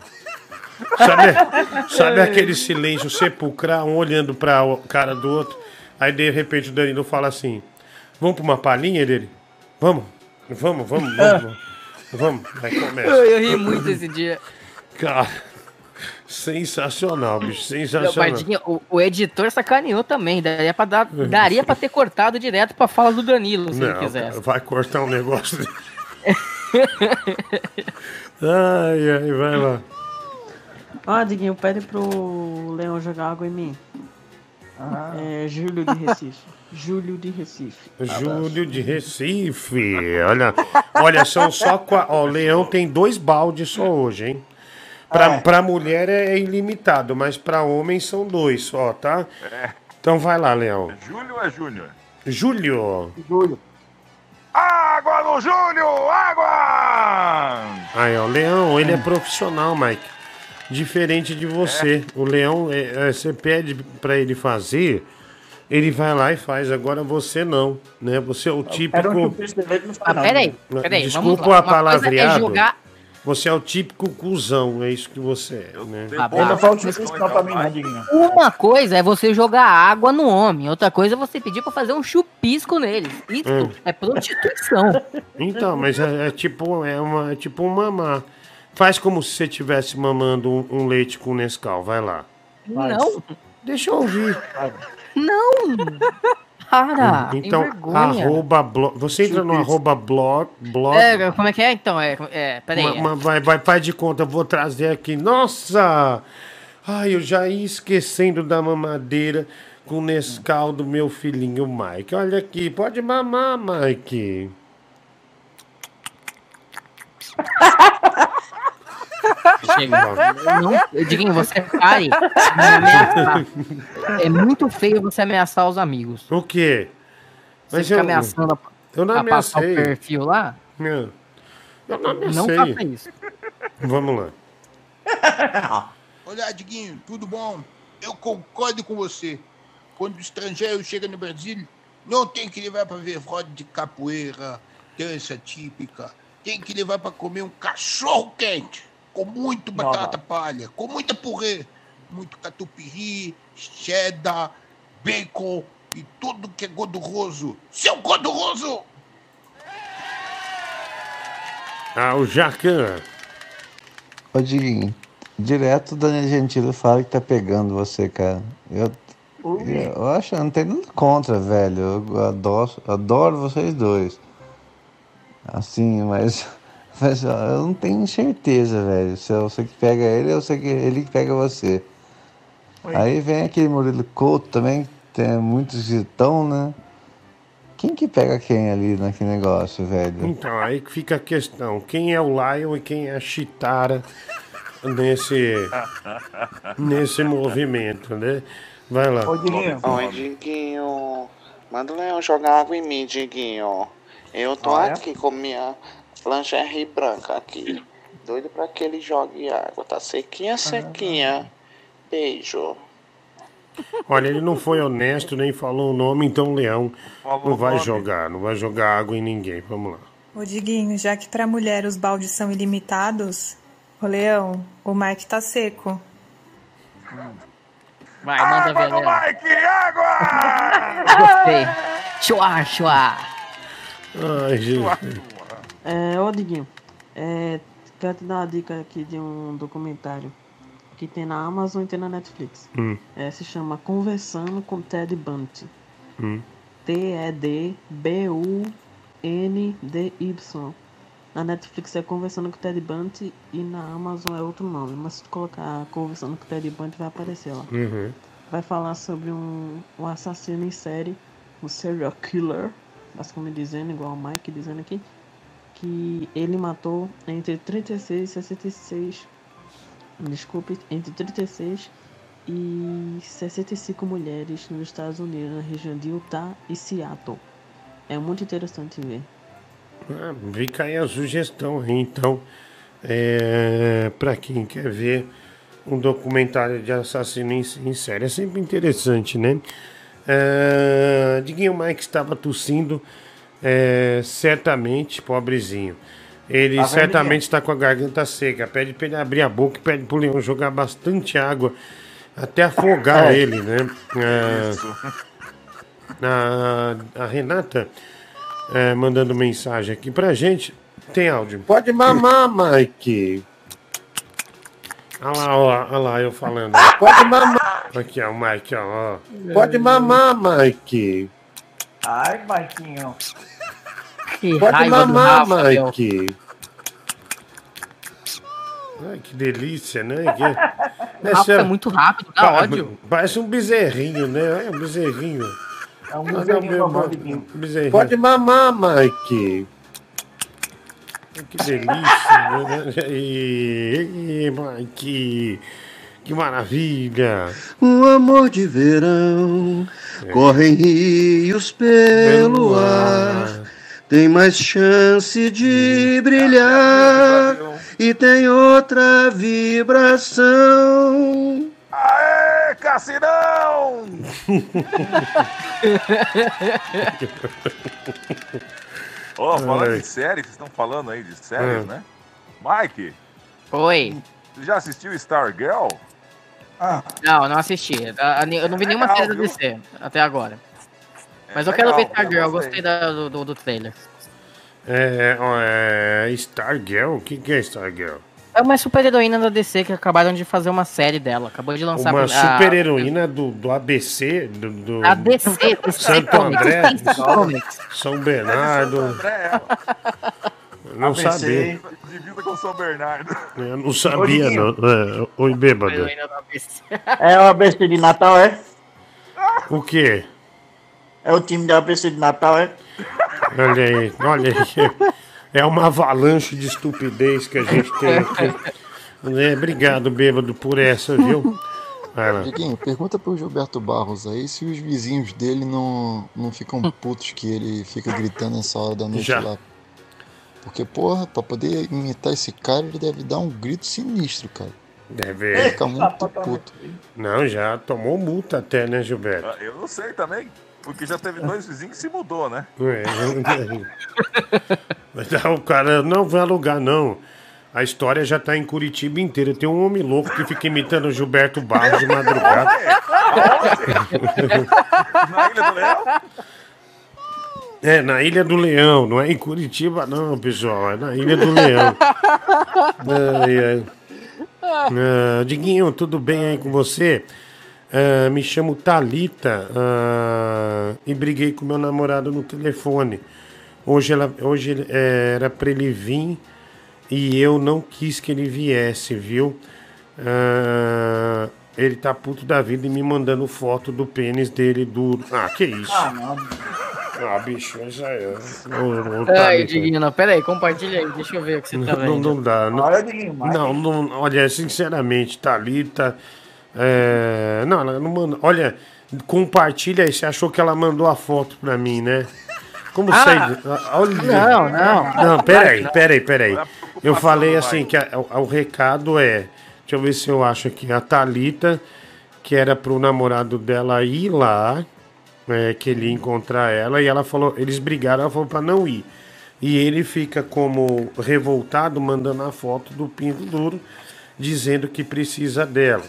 [SPEAKER 1] Sabe, sabe aquele silêncio sepulcral, um olhando pra o cara do outro? Aí de repente o Danilo fala assim: Vamos pra uma palhinha dele? Vamos, vamos, vamos. Vamos, aí começa.
[SPEAKER 71] Eu, eu ri muito esse dia.
[SPEAKER 1] Cara, sensacional, bicho, sensacional.
[SPEAKER 71] o, o editor sacaneou também. Daria pra, dar, daria pra ter cortado direto pra fala do Danilo, se ele
[SPEAKER 1] Não,
[SPEAKER 71] quisesse.
[SPEAKER 1] cara, vai cortar um negócio. desse. [laughs] ai, ai, vai lá.
[SPEAKER 85] Ó, Diguinho, pede pro Leão jogar água em mim. É Júlio de Recife. [laughs] Júlio de Recife.
[SPEAKER 1] Júlio de Recife. Olha, olha, são só. qua- Ó, o Leão tem dois baldes só hoje, hein? Pra, pra mulher é ilimitado, mas pra homem são dois só, tá?
[SPEAKER 86] É.
[SPEAKER 1] Então vai lá, Leão.
[SPEAKER 86] Júlio ou é Júnior?
[SPEAKER 1] Júlio.
[SPEAKER 86] Júlio. Água no Júlio! Água!
[SPEAKER 1] Aí, ó, o Leão, ele é profissional, Mike. Diferente de você. O Leão, é, é, você pede pra ele fazer, Ele vai lá e faz. Agora você não, né? Você é o típico.
[SPEAKER 71] Ah, peraí, peraí,
[SPEAKER 1] Desculpa
[SPEAKER 71] vamos lá.
[SPEAKER 1] a
[SPEAKER 71] Uma coisa é
[SPEAKER 1] palavreado.
[SPEAKER 71] jogar-
[SPEAKER 1] Você é o típico cuzão, é isso que você é, né?
[SPEAKER 71] Ah, bom, mas- Uma coisa é você jogar água no homem, outra coisa é você pedir pra fazer um chupisco nele. Isso
[SPEAKER 1] Hum.
[SPEAKER 71] é prostituição. [laughs]
[SPEAKER 1] Então, mas é, é tipo, é uma, é tipo um mamar. Faz como se você estivesse mamando um, um leite com Nescau, vai lá.
[SPEAKER 71] Não,
[SPEAKER 1] Deixa eu ouvir.
[SPEAKER 71] Não. Para,
[SPEAKER 1] então,
[SPEAKER 71] vergonha.
[SPEAKER 1] arroba blog. Você entra no arroba blog. blog
[SPEAKER 71] É, como é que é então? É, é peraí.
[SPEAKER 1] uma- uma- vai, vai, faz de conta, eu vou trazer aqui. Nossa! Ai, eu já ia esquecendo da mamadeira com o Nescau do meu filhinho Mike. Olha aqui, pode mamar, Mike. [laughs]
[SPEAKER 71] Não, Diguinho, você pare. de me ameaçar. É muito feio você ameaçar os amigos.
[SPEAKER 1] O quê?
[SPEAKER 71] Você
[SPEAKER 1] Mas
[SPEAKER 71] fica
[SPEAKER 1] eu-
[SPEAKER 71] ameaçando a,
[SPEAKER 1] eu não
[SPEAKER 71] a passar o perfil lá?
[SPEAKER 1] Não. Eu não
[SPEAKER 71] Não
[SPEAKER 1] ameacei.
[SPEAKER 71] faça isso.
[SPEAKER 1] Vamos lá. [laughs]
[SPEAKER 87] Olá, Diguinho, tudo bom? Eu concordo com você. Quando o estrangeiro chega no Brasil, não tem que levar para ver roda de capoeira, dança típica. Tem que levar para comer um cachorro quente, com muito batata palha, com muita purê, muito catupiry, cheddar, bacon e tudo que é gorduroso. Seu gorduroso!
[SPEAKER 1] Ah, o Jacan.
[SPEAKER 78] Ô, Diguinho, direto o Daniel Gentili fala que tá pegando você, cara. Eu, eu acho, eu não tenho nada contra, velho. Eu adoro, adoro vocês dois. Assim, mas, mas ó, eu não tenho certeza, velho. Se eu sei que pega ele, eu sei que ele que pega você. Aí vem aquele Murilo Couto também, que tem muito esquisitão, né? Quem que pega quem ali naquele negócio, velho?
[SPEAKER 1] Então, aí que fica a questão. Quem é o Lion e quem é a Chitara nesse, nesse movimento, né? Vai lá.
[SPEAKER 88] Oi, Diguinho. Manda o Leão jogar água em mim, Diguinho. Eu tô
[SPEAKER 1] Ah, é?
[SPEAKER 88] aqui com minha lingerie branca aqui. Doido pra que ele jogue água. Tá sequinha, sequinha. Beijo.
[SPEAKER 1] Olha, ele não foi honesto, nem falou o nome, então o Leão não vai jogar, não vai jogar água em ninguém. Vamos lá.
[SPEAKER 74] Ô Diguinho, já que pra mulher os baldes são ilimitados, ô Leão, o Mike tá seco.
[SPEAKER 71] Vai, manda ver. Léo.
[SPEAKER 86] Mike, água!
[SPEAKER 71] Gostei. Chua, chua.
[SPEAKER 1] Ai, gente.
[SPEAKER 85] É, ô Diguinho, é, quero te dar uma dica aqui de um documentário que tem na Amazon e tem na Netflix.
[SPEAKER 1] Hum,
[SPEAKER 85] É, se chama Conversando com Ted Bundy.
[SPEAKER 1] hum.
[SPEAKER 85] T-E-D-B-U-N-D-Y. Na Netflix é Conversando com Ted Bundy e na Amazon é outro nome. Mas se tu colocar Conversando com Ted Bundy vai aparecer lá.
[SPEAKER 1] Uhum.
[SPEAKER 85] Vai falar sobre um, um assassino em série, um serial killer, basicamente dizendo, igual o Mike dizendo aqui, que ele matou entre 36 e 66, desculpe, entre 36 e 65 mulheres nos Estados Unidos, na região de Utah e Seattle. É muito interessante ver.
[SPEAKER 1] Ah, fica aí a sugestão então. É, para quem quer ver um documentário de assassino em, em série. É sempre interessante, né? É, Diguinho Mike estava tossindo, é, certamente, pobrezinho. Ele
[SPEAKER 86] Tá
[SPEAKER 1] certamente está com a garganta seca. Pede para ele abrir a boca e pede para o leão jogar bastante água até afogar [laughs]
[SPEAKER 86] É.
[SPEAKER 1] ele, né?
[SPEAKER 86] Isso.
[SPEAKER 1] a, a Renata é, mandando mensagem aqui pra gente. Tem áudio. Pode mamar, Mike. Olha lá, ó, olha lá, eu falando. Pode mamar. Aqui, ó, o Mike, ó. ó. Pode mamar, Mike.
[SPEAKER 75] Ai, Marquinho.
[SPEAKER 71] Que
[SPEAKER 1] Pode
[SPEAKER 71] raiva do
[SPEAKER 1] mamar,
[SPEAKER 71] Rafa, meu.
[SPEAKER 1] Mike. Ai, que delícia, né? Que...
[SPEAKER 71] Rafa é muito rápido, dá
[SPEAKER 1] Pa-
[SPEAKER 71] ódio.
[SPEAKER 1] Parece um bezerrinho, né? É um bezerrinho.
[SPEAKER 75] É um
[SPEAKER 1] Ah, não,
[SPEAKER 75] bezerrinho normal, Diguinho.
[SPEAKER 1] bezerrinho. Pode mamar, Mike. Que delícia. né? E, e, Mike. Que maravilha.
[SPEAKER 89] Um amor de verão
[SPEAKER 1] É.
[SPEAKER 89] correm rios pelo ar. Tem mais chance de brilhar e tem outra vibração.
[SPEAKER 86] Aê, assim não! Ô, [laughs] falando
[SPEAKER 1] Ai.
[SPEAKER 86] de série, vocês estão falando aí de séries,
[SPEAKER 1] Hum.
[SPEAKER 86] né? Mike,
[SPEAKER 71] Oi.
[SPEAKER 86] você já assistiu Stargirl?
[SPEAKER 71] Não, não assisti. Eu não vi nenhuma
[SPEAKER 86] legal,
[SPEAKER 71] série da? DC até agora. Mas eu
[SPEAKER 86] legal,
[SPEAKER 71] quero ver Stargirl, eu
[SPEAKER 86] gostei.
[SPEAKER 71] da- do, do, do trailer.
[SPEAKER 1] É, é Stargirl? O que, que é Stargirl?
[SPEAKER 71] É uma super heroína da DC que acabaram de fazer uma série dela. Acabou de lançar
[SPEAKER 1] Uma
[SPEAKER 71] a-
[SPEAKER 1] super heroína do, do ABC, do, do
[SPEAKER 71] A DC, do
[SPEAKER 1] Santo André,
[SPEAKER 71] Comics.
[SPEAKER 1] São Bernardo. Não
[SPEAKER 86] ABC.
[SPEAKER 1] sabia.
[SPEAKER 86] Divisa com São Bernardo.
[SPEAKER 1] Eu não sabia, não. É, oi, bêbado.
[SPEAKER 72] É o ABC de Natal, é?
[SPEAKER 1] O quê?
[SPEAKER 72] É o time da ABC de Natal, é?
[SPEAKER 1] Olha aí, olha aí. É uma avalanche de estupidez que a gente tem aqui. É, obrigado, bêbado, por essa, viu?
[SPEAKER 68] Diguinho, pergunta pro Gilberto Barros aí se os vizinhos dele não, não ficam putos que ele fica gritando essa hora da noite
[SPEAKER 1] Já.
[SPEAKER 68] lá. Porque, porra, pra poder imitar esse cara, ele deve dar um grito sinistro, cara.
[SPEAKER 1] Deve.
[SPEAKER 68] Fica muito puto.
[SPEAKER 1] Não, já tomou multa até, né, Gilberto?
[SPEAKER 86] Ah, Eu não sei também, porque já teve dois vizinhos que se mudou, né? [laughs]
[SPEAKER 1] É, [laughs] o cara não vai alugar, não. A história já tá em Curitiba inteira. Tem um homem louco que fica imitando o Gilberto Barros de madrugada. [laughs]
[SPEAKER 86] Na Ilha do Leão?
[SPEAKER 1] É, na Ilha do Leão, não é em Curitiba, não, pessoal. É na Ilha do Leão. [laughs] Ai, ai. Ah, Diguinho, tudo bem aí com você? Ah, me chamo Talita ah, e briguei com meu namorado no telefone. Hoje, ela, hoje ele- eh, era pra ele vir e eu não quis que ele viesse, viu? Ele tá puto da vida e me mandando foto do pênis dele duro. Ah, que isso?
[SPEAKER 72] Ah, não.
[SPEAKER 1] Ah, bicho, isso aí. Ô, ô,
[SPEAKER 71] Ai,
[SPEAKER 1] Thalita.
[SPEAKER 71] Diguinho, não, pera aí, compartilha aí, deixa eu ver o que você tá
[SPEAKER 1] Não, não,
[SPEAKER 71] vendo.
[SPEAKER 1] não dá. Não,
[SPEAKER 72] Olha, Diguinho,
[SPEAKER 1] não, não, olha, sinceramente, Thalita. É, não, ela não manda. Olha, compartilha aí. Você achou que ela mandou a foto pra mim, né? Como
[SPEAKER 71] Ah,
[SPEAKER 1] sai? Olha.
[SPEAKER 71] não, não.
[SPEAKER 1] Não, peraí,
[SPEAKER 71] Não.
[SPEAKER 1] peraí, peraí. Eu falei assim que a- o, o recado é. Deixa eu ver se eu acho aqui. A Thalita, que era pro namorado dela ir lá, é, que ele ia encontrar ela, e ela falou, eles brigaram, ela falou pra não ir. E ele fica como revoltado, mandando a foto do pinto duro, dizendo que precisa dela.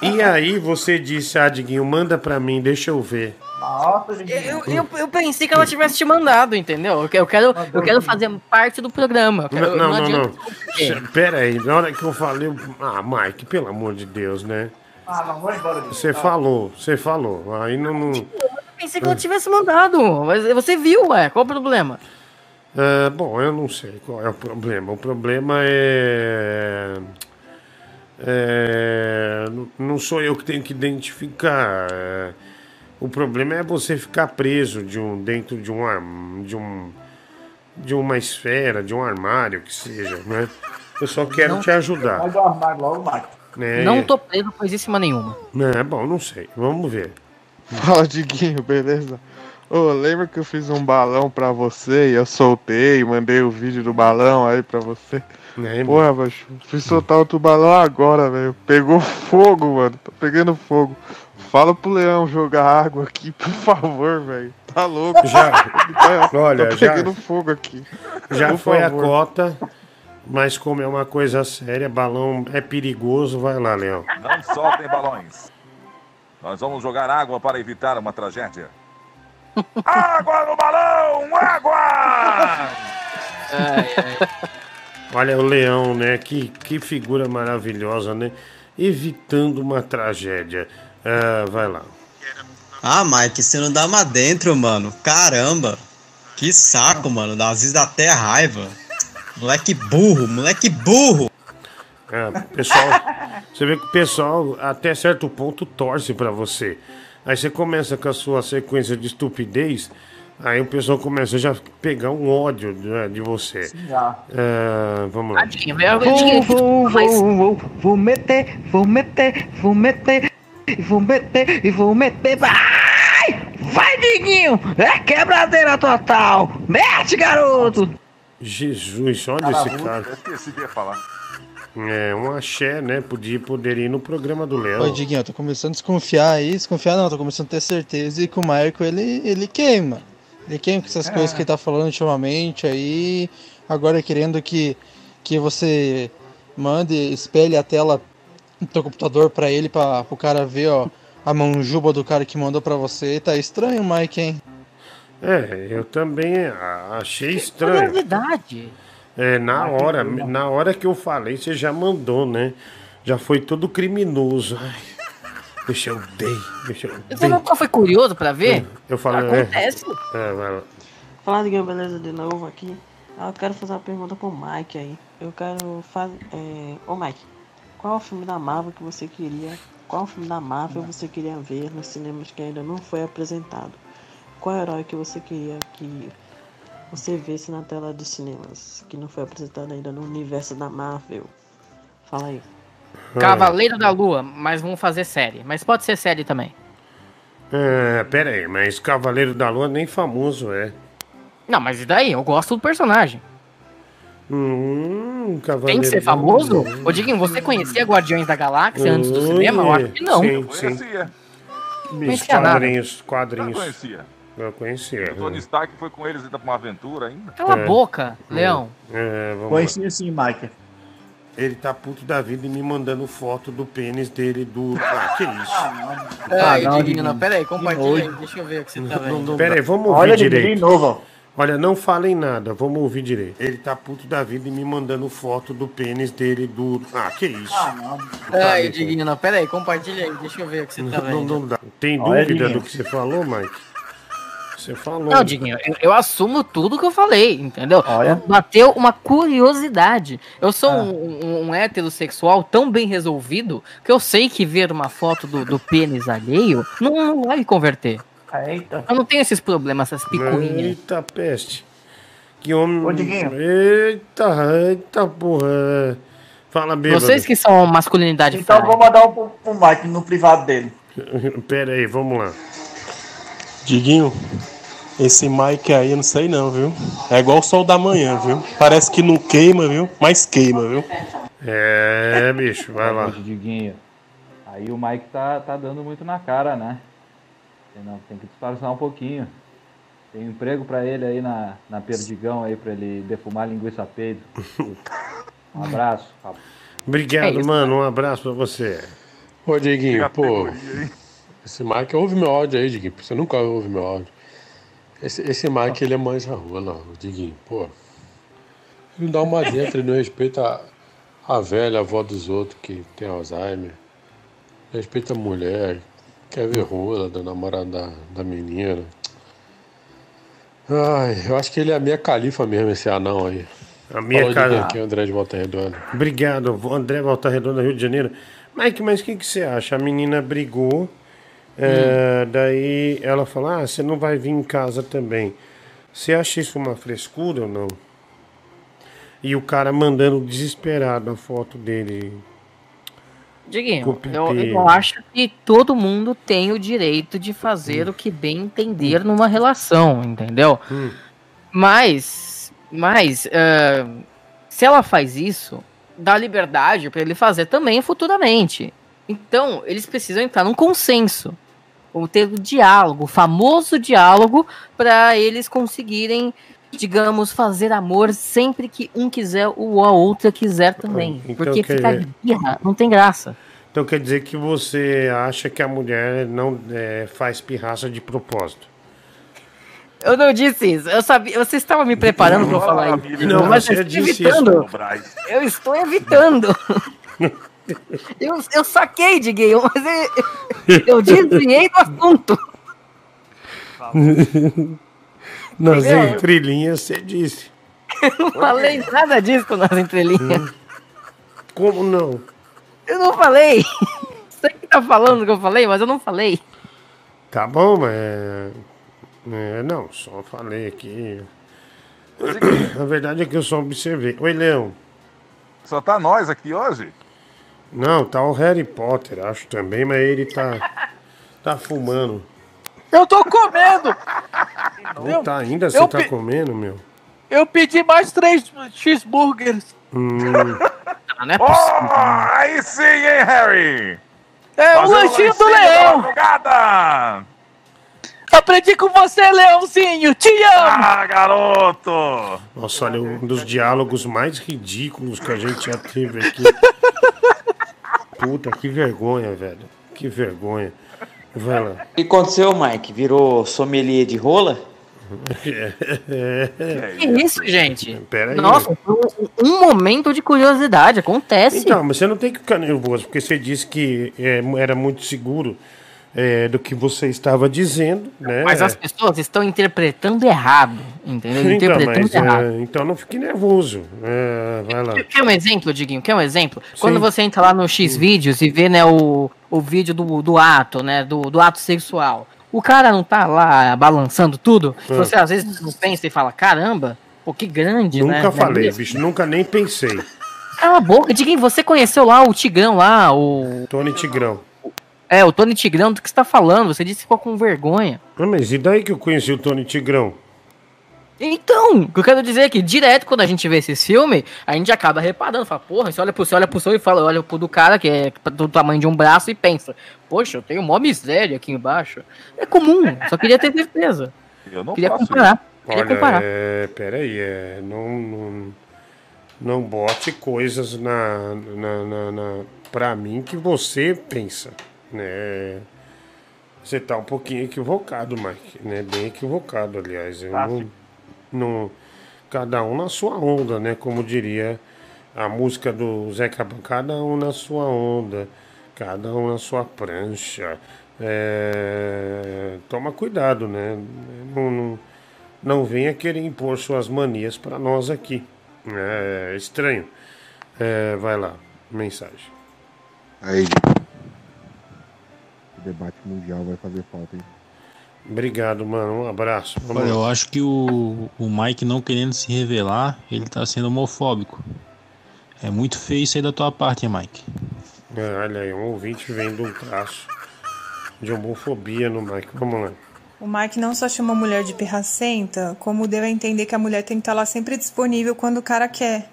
[SPEAKER 1] E aí você disse, ah, Diguinho, manda pra mim, deixa eu ver.
[SPEAKER 72] Nossa.
[SPEAKER 71] Eu, eu, eu pensei que ela tivesse te mandado, entendeu? Eu que- Eu quero, eu quero fazer parte do programa. Eu quero-
[SPEAKER 1] Não, não, não. não.
[SPEAKER 71] você.
[SPEAKER 1] Pera aí, na hora que eu falei. Ah, Mike, pelo amor de Deus, né?
[SPEAKER 72] Ah, não, vou embora.
[SPEAKER 1] Você falou, você falou. Aí não. não...
[SPEAKER 71] Eu pensei que ela tivesse mandado. Mas você viu, ué, qual o problema?
[SPEAKER 1] É, bom, eu não sei qual é o problema. O problema é. é, não sou eu que tenho que identificar. é, o problema é você ficar preso de um, dentro de um, de um de uma esfera, de um armário, que seja, né? Eu só quero
[SPEAKER 71] Não-
[SPEAKER 1] te ajudar.
[SPEAKER 72] Vai do armário logo, Mike.
[SPEAKER 1] Né?
[SPEAKER 71] Não tô preso coisíssima nenhuma.
[SPEAKER 1] É, bom, não sei. Vamos ver.
[SPEAKER 70] Fala, Diguinho, beleza? Ô, lembra que eu fiz um balão pra você e eu soltei, mandei o vídeo do balão aí pra você?
[SPEAKER 1] Lembro.
[SPEAKER 70] Porra, macho, fui soltar outro balão agora, velho. Pegou fogo, mano. Tá pegando fogo. Fala pro Leão jogar água aqui, [laughs] por favor, velho. Tá louco?
[SPEAKER 1] Já.
[SPEAKER 70] Tá-
[SPEAKER 1] Olha,
[SPEAKER 70] tá
[SPEAKER 1] já-
[SPEAKER 70] pegando fogo aqui.
[SPEAKER 1] Já
[SPEAKER 70] Por
[SPEAKER 1] foi
[SPEAKER 70] favor.
[SPEAKER 1] a cota, mas como é uma coisa séria, balão é perigoso, vai lá, Leão.
[SPEAKER 86] Não soltem balões. Nós vamos jogar água para evitar uma tragédia. água no balão! Água!
[SPEAKER 1] Olha o Leão, né? Que, que figura maravilhosa, né? Evitando uma tragédia. Ah, vai lá.
[SPEAKER 90] Ah, Mike, você não dá uma dentro, mano. Caramba. Que saco, mano. Às vezes dá até raiva. Moleque burro, moleque burro.
[SPEAKER 1] É, pessoal, você vê que o pessoal, até certo ponto, torce pra você. Aí você começa com a sua sequência de estupidez, aí o pessoal começa já a pegar um ódio né, de você.
[SPEAKER 72] já.
[SPEAKER 1] É, vamos lá.
[SPEAKER 66] Vou, vou, vou, vou, vou meter, vou meter, vou meter, e vou meter, e vou meter. Vai! Vai, Diguinho! É quebradeira total! Mete, garoto!
[SPEAKER 1] Jesus, olha
[SPEAKER 86] Cara,
[SPEAKER 1] esse cara.
[SPEAKER 86] Eu esqueci de falar.
[SPEAKER 1] É, um axé, né? Podia, poderia ir no programa do Léo.
[SPEAKER 70] Ô, Diguinho, eu tô começando a desconfiar aí. Desconfiar não, tô começando a ter certeza que o Marco, ele, ele queima. Ele queima com essas
[SPEAKER 1] É.
[SPEAKER 70] coisas que ele tá falando ultimamente aí. Agora querendo que, que você mande, espelhe a tela do teu computador pra ele, pra, pro cara ver, ó, a manjuba do cara que mandou pra você. Tá estranho, Mike, hein?
[SPEAKER 1] É, eu também a- achei estranho.
[SPEAKER 71] Curiosidade.
[SPEAKER 1] É, na hora, na hora que eu falei, você já mandou, né? Já foi todo criminoso. Ai, deixa eu dei, deixa eu
[SPEAKER 71] Você
[SPEAKER 1] dei.
[SPEAKER 71] nunca foi curioso pra ver?
[SPEAKER 1] Eu falei, é.
[SPEAKER 71] Acontece.
[SPEAKER 1] É, vai lá.
[SPEAKER 85] Falar de Game Beleza de novo aqui. Ah, Eu quero fazer uma pergunta pro Mike aí. Eu quero fazer. É... Ô Mike, qual é o filme da Marvel que você queria. Qual filme da Marvel você queria ver nos cinemas que ainda não foi apresentado? Qual herói que você queria que você visse na tela dos cinemas que não foi apresentado ainda no universo da Marvel? Fala aí.
[SPEAKER 71] Cavaleiro da Lua, mas vamos fazer série. Mas pode ser série também.
[SPEAKER 1] É, pera aí, mas Cavaleiro da Lua nem famoso é.
[SPEAKER 71] Não, mas e daí? Eu gosto do personagem.
[SPEAKER 1] Hum, Cavaleiro
[SPEAKER 71] Tem que ser famoso? Ô, Diguinho, você conhecia Guardiões da Galáxia antes do
[SPEAKER 1] Oi,
[SPEAKER 71] cinema? Eu acho que não.
[SPEAKER 1] Sim, sim.
[SPEAKER 86] Conhecia.
[SPEAKER 1] Os
[SPEAKER 71] conhecia nada.
[SPEAKER 1] quadrinhos, quadrinhos.
[SPEAKER 86] Já conhecia.
[SPEAKER 1] Eu conhecia.
[SPEAKER 86] O Tony Stark foi com eles ainda pra uma aventura ainda.
[SPEAKER 71] Cala
[SPEAKER 1] É.
[SPEAKER 71] a boca, Leão.
[SPEAKER 1] É, vamos
[SPEAKER 91] Conhecia
[SPEAKER 1] lá.
[SPEAKER 91] sim, Mike.
[SPEAKER 1] Ele tá puto da vida e me mandando foto do pênis dele do. Ah, que isso?
[SPEAKER 71] Peraí,
[SPEAKER 1] não,
[SPEAKER 71] Diguinho,
[SPEAKER 1] Diguinho.
[SPEAKER 71] não, peraí, compartilha aí. Deixa eu ver o que você tá
[SPEAKER 1] Não,
[SPEAKER 71] vendo.
[SPEAKER 1] não, Pera aí, vamos ouvir
[SPEAKER 91] Olha,
[SPEAKER 1] direito.
[SPEAKER 91] de novo,
[SPEAKER 1] Olha, não falem nada, vamos ouvir direito. Ele tá puto da vida e me mandando foto do pênis dele do. Ah, que isso?
[SPEAKER 71] Peraí, Diguinho, não, peraí, compartilha aí. Deixa eu ver o que você tá
[SPEAKER 1] Não,
[SPEAKER 71] vendo.
[SPEAKER 1] não dá. Tem
[SPEAKER 71] Olha,
[SPEAKER 1] dúvida do que você falou, Mike? Você falou.
[SPEAKER 71] Não, Diguinho, eu, eu assumo tudo que eu falei, entendeu? Bateu uma curiosidade. Eu sou um, um- um heterossexual tão bem resolvido que eu sei que ver uma foto do, do pênis alheio não, não vai me converter.
[SPEAKER 91] Eita.
[SPEAKER 71] Eu não tenho esses problemas, essas picuinhas.
[SPEAKER 1] Eita peste. Que homem.
[SPEAKER 91] Ô, Diguinho.
[SPEAKER 1] Eita, eita porra. Fala, bêbado.
[SPEAKER 71] Vocês que são masculinidade
[SPEAKER 91] Então eu
[SPEAKER 71] frágil.
[SPEAKER 91] vou mandar um pro Mike no privado dele. [laughs]
[SPEAKER 1] Pera aí, vamos lá.
[SPEAKER 82] Diguinho, esse Mike aí, eu não sei não, viu? É igual o sol da manhã, viu? Parece que não queima, viu? Mas queima, viu?
[SPEAKER 1] É, bicho, vai lá.
[SPEAKER 92] Diguinho. Aí o Mike tá, tá dando muito na cara, né? Tem, não, tem que disfarçar um pouquinho. Tem um emprego pra ele aí na, na Perdigão aí, pra ele defumar linguiça peido. [laughs] Um abraço.
[SPEAKER 1] Obrigado,
[SPEAKER 92] É isso,
[SPEAKER 1] mano. Um abraço pra você.
[SPEAKER 82] Ô, Diguinho, pô. Esse Mike ouve meu áudio aí, Diguinho. Você nunca ouve meu áudio. Esse, esse Mike, ele é mais a rua, não, o Diguinho, pô. Ele não dá uma dentro, ele não respeita a, a velha, a avó dos outros que tem Alzheimer. Respeita a mulher, quer ver rola da namorada da, da menina. Ai, eu acho que ele é a minha califa mesmo, esse anão aí.
[SPEAKER 1] A minha cara-
[SPEAKER 82] aqui, André de Volta Redonda.
[SPEAKER 1] Obrigado, André Volta Redonda, Rio de Janeiro. Mike, mas o que, que você acha? A menina brigou, é, daí ela falou: Ah, você não vai vir em casa também. Você acha isso uma frescura ou não? E o cara mandando desesperado a foto dele.
[SPEAKER 71] Diguinho, eu, eu acho que todo mundo tem o direito de fazer o que bem entender numa relação, entendeu? Mas, mas eh, se ela faz isso, dá liberdade para ele fazer também futuramente. Então, eles precisam entrar num consenso. Ou ter o diálogo, o famoso diálogo, para eles conseguirem, digamos, fazer amor sempre que um quiser ou a outra quiser também.
[SPEAKER 1] Então,
[SPEAKER 71] Porque
[SPEAKER 1] quer
[SPEAKER 71] ficar birra não tem graça.
[SPEAKER 1] Então quer dizer que você acha que a mulher não é, faz pirraça de propósito?
[SPEAKER 71] Eu não disse isso. Eu sabia. Você estava me preparando para falar isso.
[SPEAKER 1] Não,
[SPEAKER 71] mas
[SPEAKER 1] você
[SPEAKER 71] eu estou
[SPEAKER 1] disse
[SPEAKER 71] evitando.
[SPEAKER 1] isso.
[SPEAKER 71] Eu estou evitando. [laughs] Eu, eu saquei, Diguinho, mas eu, eu desviei do assunto. [laughs]
[SPEAKER 1] Nas
[SPEAKER 71] Entendeu?
[SPEAKER 1] entrelinhas você disse.
[SPEAKER 71] Eu não falei nada disso nas entrelinhas.
[SPEAKER 1] Como não?
[SPEAKER 71] Eu não falei. Você que tá falando que eu falei, mas eu não falei.
[SPEAKER 1] Tá bom, mas. é, não, só falei aqui. [clears throat] A verdade é que eu só observei. Oi, Leão.
[SPEAKER 86] Só tá nós aqui hoje?
[SPEAKER 1] Não, tá o Harry Potter, acho também, mas ele tá. Tá fumando.
[SPEAKER 75] Eu tô comendo!
[SPEAKER 1] Não tá ainda? Você
[SPEAKER 75] eu
[SPEAKER 1] tá
[SPEAKER 75] pe-
[SPEAKER 1] comendo, meu?
[SPEAKER 75] Eu pedi mais três cheeseburgers.
[SPEAKER 1] Hum,
[SPEAKER 71] Ah, não é
[SPEAKER 86] Oh,
[SPEAKER 71] possível.
[SPEAKER 86] aí sim, hein, Harry?
[SPEAKER 75] É o lanchinho do leão. Aprendi com você, leãozinho. Te amo.
[SPEAKER 86] Ah, garoto.
[SPEAKER 1] Nossa, olha, um dos diálogos mais ridículos que a gente já teve aqui. [laughs] Puta, que vergonha, velho. Que vergonha. Vai lá.
[SPEAKER 93] O que aconteceu, Mike? Virou sommelier de rola? [laughs]
[SPEAKER 71] Que isso, gente?
[SPEAKER 1] Pera aí.
[SPEAKER 71] Nossa, um, um momento de curiosidade. Acontece.
[SPEAKER 1] Então, mas você não tem que ficar nervoso, porque você disse que é, era muito seguro é, do que você estava dizendo, né?
[SPEAKER 71] Mas as pessoas estão interpretando errado, entendeu?
[SPEAKER 1] Então,
[SPEAKER 71] interpretando
[SPEAKER 1] mas,
[SPEAKER 71] errado.
[SPEAKER 1] é, então não fique nervoso. É, vai lá.
[SPEAKER 71] Quer um exemplo, Diguinho? Quer um exemplo? Quando
[SPEAKER 1] Sim.
[SPEAKER 71] você entra lá no X vídeos e vê, né, o, o vídeo do, do ato, né, do, do ato sexual. O cara não tá lá balançando tudo?
[SPEAKER 1] É.
[SPEAKER 71] Você às vezes não pensa e fala, caramba, pô, que grande, né?
[SPEAKER 1] Nunca
[SPEAKER 71] é
[SPEAKER 1] falei, bicho, nunca nem pensei.
[SPEAKER 71] Cala a boca, Diguinho, você conheceu lá o Tigrão lá, o...
[SPEAKER 1] Tony Tigrão.
[SPEAKER 71] É, o Tony Tigrão, do que você tá falando? Você disse que ficou com vergonha.
[SPEAKER 1] Ah, mas e daí que eu conheci o Tony Tigrão?
[SPEAKER 71] Então, o que eu quero dizer é que direto quando a gente vê esse filme, a gente acaba reparando, fala, porra, você olha pro você olha pro seu e fala, olha pro do cara que é do tamanho de um braço e pensa, poxa, eu tenho mó miséria aqui embaixo. É comum, só queria ter certeza.
[SPEAKER 86] Eu não
[SPEAKER 71] Queria
[SPEAKER 86] faço
[SPEAKER 71] comparar. Queria
[SPEAKER 1] Olha,
[SPEAKER 71] comparar.
[SPEAKER 1] é, peraí, é, não, não, não bote coisas na, na, na, na, pra mim que você pensa, né? Você tá um pouquinho equivocado, Mike, né? Bem equivocado, aliás. Eu
[SPEAKER 86] Tá,
[SPEAKER 1] não, não, cada um na sua onda, né? Como diria a música do Zé Caban, cada um na sua onda, cada um na sua prancha. É, toma cuidado, né? Não, não, não venha querer impor suas manias para nós aqui. É estranho. É, vai lá, mensagem.
[SPEAKER 82] Aí, debate mundial vai fazer falta, hein?
[SPEAKER 1] Obrigado, mano. Um abraço. Vamos
[SPEAKER 94] Olha,
[SPEAKER 1] lá.
[SPEAKER 94] eu acho que o, o Mike não querendo se revelar, ele tá sendo homofóbico. É muito feio isso aí da tua parte, hein, Mike?
[SPEAKER 1] É, olha aí, um ouvinte vendo um traço de homofobia no Mike. Vamos lá.
[SPEAKER 74] O Mike não só chamou a mulher de pirracenta, como deu a entender que a mulher tem que estar lá sempre disponível quando o cara quer.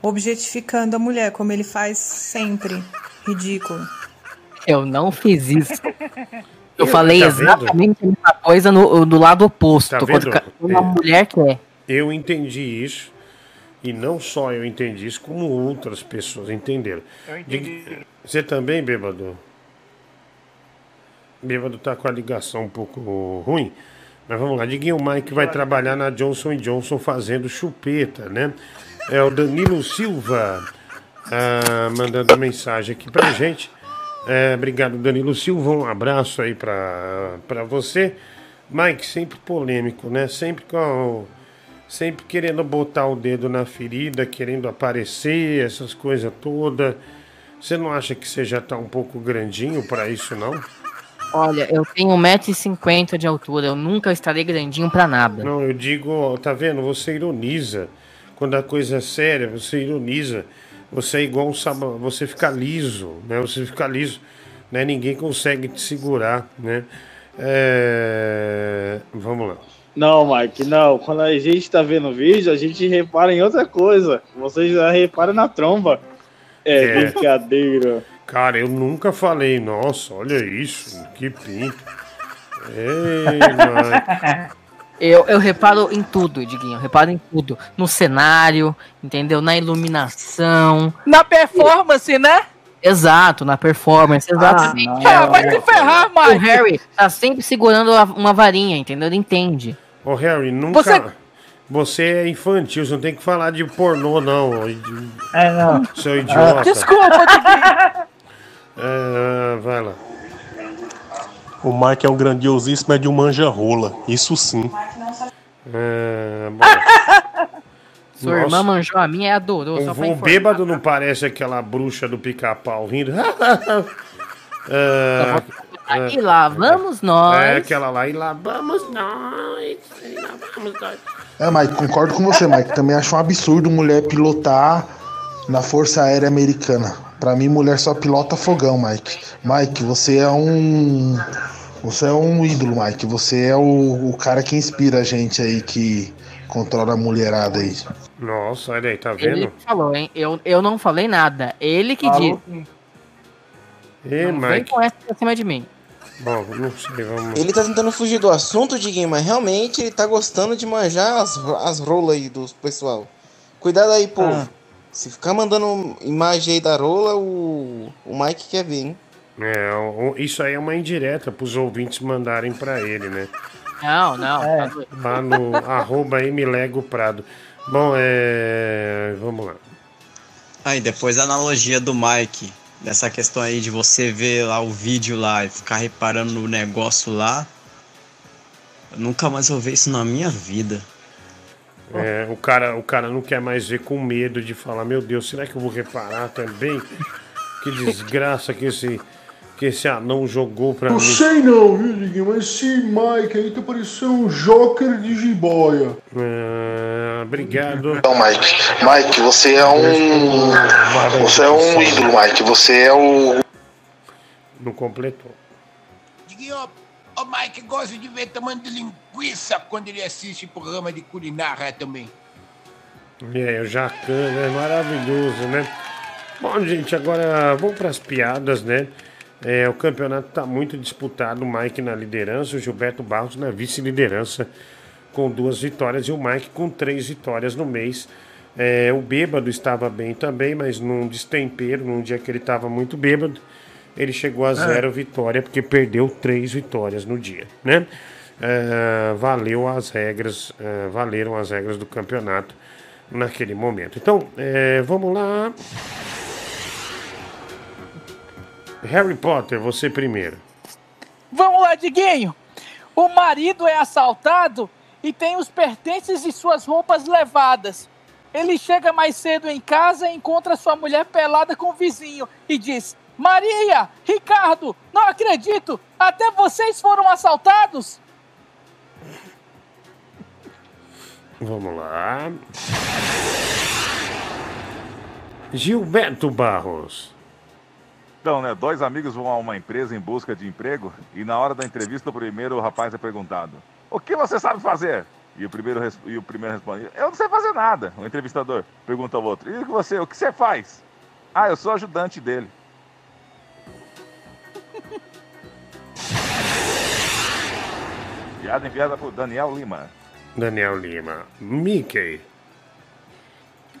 [SPEAKER 74] Objetificando a mulher, como ele faz sempre. Ridículo.
[SPEAKER 71] Eu não fiz isso. Eu
[SPEAKER 1] Eu-
[SPEAKER 71] falei
[SPEAKER 1] tá vendo?
[SPEAKER 71] exatamente a mesma coisa no, do lado oposto.
[SPEAKER 1] Tá
[SPEAKER 71] quando
[SPEAKER 1] vendo?
[SPEAKER 71] uma
[SPEAKER 1] É.
[SPEAKER 71] mulher quer.
[SPEAKER 1] Eu entendi isso. E não só eu entendi isso, como outras pessoas entenderam.
[SPEAKER 87] Eu entendi.
[SPEAKER 1] Você também, bêbado? Bêbado tá com a ligação um pouco ruim. Mas vamos lá. Diguinho, o Mike vai trabalhar na Johnson Johnson fazendo chupeta, né? É o Danilo Silva ah, mandando mensagem aqui pra gente. É, obrigado, Danilo Silva. Um abraço aí pra você. Mike, sempre polêmico, né? Sempre com. Sempre querendo botar o dedo na ferida, querendo aparecer, essas coisas todas. Você não acha que você já tá um pouco grandinho pra isso, não?
[SPEAKER 71] Olha, eu tenho 1,50m de altura, eu nunca estarei grandinho pra nada.
[SPEAKER 1] Não, eu digo, ó, tá vendo? Você ironiza. Quando a coisa é séria, você ironiza. Você é igual um saba, você fica liso, né? Você fica liso, né? Ninguém consegue te segurar, né? É... Vamos lá.
[SPEAKER 95] Não, Mike, não. Quando a gente tá vendo o vídeo, a gente repara em outra coisa. Você já repara na tromba. É,
[SPEAKER 1] É.
[SPEAKER 95] brincadeira.
[SPEAKER 1] Cara, eu nunca falei, nossa, olha isso, que pinto. Ei, mano.
[SPEAKER 71] Eu, eu reparo em tudo, Diguinho. Eu reparo em tudo. No cenário, entendeu? Na iluminação.
[SPEAKER 75] Na performance, né?
[SPEAKER 71] Exato, na performance, exatamente.
[SPEAKER 75] Ah, vai se ferrar,
[SPEAKER 71] O
[SPEAKER 75] Mike.
[SPEAKER 71] Harry tá sempre segurando uma varinha, entendeu? Ele entende.
[SPEAKER 1] Ô, Harry, nunca.
[SPEAKER 71] Você-
[SPEAKER 1] Você... é infantil, você não tem que falar de pornô, não.
[SPEAKER 91] É, não.
[SPEAKER 1] Seu idiota.
[SPEAKER 75] Desculpa, Diguinho. [laughs]
[SPEAKER 1] É, vai lá.
[SPEAKER 82] O Mike é um grandiosíssimo, é de um manja-rola. Isso sim.
[SPEAKER 1] É, bom. [laughs]
[SPEAKER 71] Sua
[SPEAKER 1] Nossa.
[SPEAKER 71] irmã manjou a minha e adorou.
[SPEAKER 1] O, o bêbado não parece aquela bruxa do pica-pau rindo. [laughs] é,
[SPEAKER 71] E lá vamos nós.
[SPEAKER 1] é aquela lá, e lá vamos nós, e lá vamos nós.
[SPEAKER 96] É, Mike, concordo com você, Mike. Também acho um absurdo mulher pilotar na Força Aérea Americana. Pra mim, mulher só pilota fogão, Mike. Mike, você é um. Você é um ídolo, Mike. Você é o, o cara que inspira a gente aí, que controla a mulherada aí.
[SPEAKER 1] Nossa, olha aí, tá
[SPEAKER 71] Ele
[SPEAKER 1] vendo?
[SPEAKER 71] que falou, hein? Eu, eu não falei nada. Ele que
[SPEAKER 1] Falou
[SPEAKER 71] disse.
[SPEAKER 1] Ê,
[SPEAKER 71] Não vem
[SPEAKER 1] Mike.
[SPEAKER 71] com essa pra cima de mim.
[SPEAKER 1] Bom, não sei, vamos.
[SPEAKER 97] Ele tá tentando fugir do assunto, Diguinho, mas realmente ele tá gostando de manjar as, as rolas aí do pessoal. Cuidado aí, povo.
[SPEAKER 1] Ah.
[SPEAKER 97] Se ficar mandando imagem aí da rola, o, o Mike quer ver, hein?
[SPEAKER 1] É, isso aí é uma indireta pros ouvintes mandarem pra ele, né?
[SPEAKER 71] Não, não. tá doido.
[SPEAKER 1] Lá no arroba Emilego Prado. Bom, é. Vamos lá.
[SPEAKER 90] Aí, depois a analogia do Mike, dessa questão aí de você ver lá o vídeo lá e ficar reparando no negócio lá. Eu nunca mais vou ver isso na minha vida.
[SPEAKER 1] É, o, cara, o cara não quer mais ver com medo de falar, meu Deus, será que eu vou reparar também? Que desgraça que esse, que esse anão jogou pra
[SPEAKER 96] Não
[SPEAKER 1] mim.
[SPEAKER 96] sei não, viu, Diguinho? Mas esse Mike aí tá parecendo um Joker de jiboia.
[SPEAKER 1] Ah, obrigado.
[SPEAKER 96] Não, Mike. Mike, você é um. Você é um ídolo, Mike. Você é o.
[SPEAKER 1] Não completou.
[SPEAKER 87] Diguinho, o Mike gosta de ver tamanho de linguiça quando ele assiste programa de culinária também.
[SPEAKER 1] É, o Jacan, é maravilhoso, né? Bom, gente, agora vamos para as piadas, né? É, o campeonato está muito disputado. O Mike na liderança, o Gilberto Barros na vice-liderança, com duas vitórias, e o Mike com três vitórias no mês. É, o bêbado estava bem também, mas num destempero, num dia que ele estava muito bêbado, ele chegou a zero vitória, porque perdeu três vitórias no dia, né? É, valeu as regras, é, valeram as regras do campeonato naquele momento. Então, é, vamos lá. Harry Potter, você primeiro.
[SPEAKER 75] Vamos lá, Diguinho. O marido é assaltado e tem os pertences e suas roupas levadas. Ele chega mais cedo em casa e encontra sua mulher pelada com o vizinho e diz: Maria, Ricardo, não acredito, até vocês foram assaltados?
[SPEAKER 1] Vamos lá. Gilberto Barros.
[SPEAKER 86] Então, né? Dois amigos vão a uma empresa em busca de emprego e na hora da entrevista, o primeiro rapaz é perguntado: O que você sabe fazer? E o primeiro, e o primeiro responde: Eu não sei fazer nada. O entrevistador pergunta ao outro: E você, o que você faz? Ah, eu sou ajudante dele. [laughs] Piada enviada por Daniel Lima.
[SPEAKER 1] Daniel Lima. Mickey.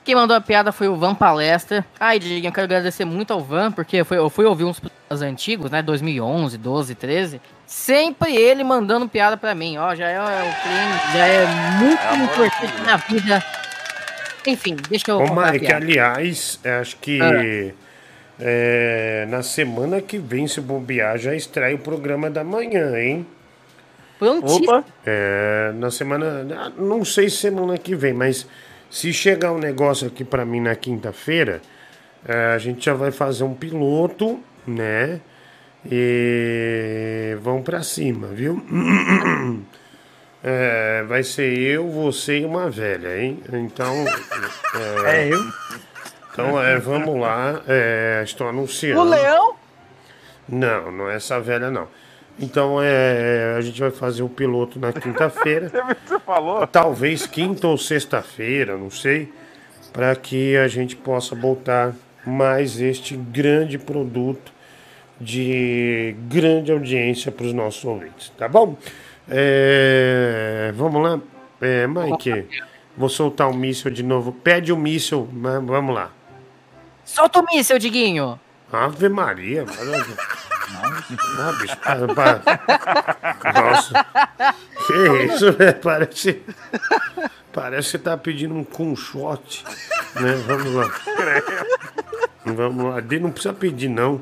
[SPEAKER 71] Quem mandou a piada foi o Van Palestra. Ai, Diguinho, eu quero agradecer muito ao Van, porque foi- eu fui ouvir uns programas antigos, né? 2011, 12, 13. Sempre ele mandando piada pra mim. Ó, já é o cliente, já é muito importante na vida. Enfim, deixa eu
[SPEAKER 1] Ô, Mike, aliás, acho que
[SPEAKER 71] Ah.
[SPEAKER 1] é, na semana que vem, se bobear, já estreia o programa da manhã, hein?
[SPEAKER 71] Prontíssimo.
[SPEAKER 1] É, na semana. ah, Não sei se semana que vem, mas se chegar um negócio aqui pra mim na quinta-feira, é, a gente já vai fazer um piloto, né? E vamos pra cima, viu? [clears throat] É, vai ser eu, você e uma velha, hein? Então.
[SPEAKER 91] É eu?
[SPEAKER 1] Então, é, vamos lá. é, estou anunciando.
[SPEAKER 75] O leão?
[SPEAKER 1] Não, não é essa velha, não. Então, é, a gente vai fazer o piloto na quinta-feira. [laughs]
[SPEAKER 86] Você falou?
[SPEAKER 1] Talvez quinta ou sexta-feira, não sei. Para que a gente possa botar mais este grande produto de grande audiência para os nossos ouvintes, tá bom? É, vamos lá. É, Mike, vou soltar o míssil de novo. Pede o míssil, mas vamos lá.
[SPEAKER 71] Solta o míssel, Diguinho.
[SPEAKER 1] Ave Maria. mano. Ah, bicho, para, para. Nossa. Que isso, né? Parece. Parece que você tá pedindo um conchote. Né? Vamos lá. Vamos lá. Não precisa pedir, não.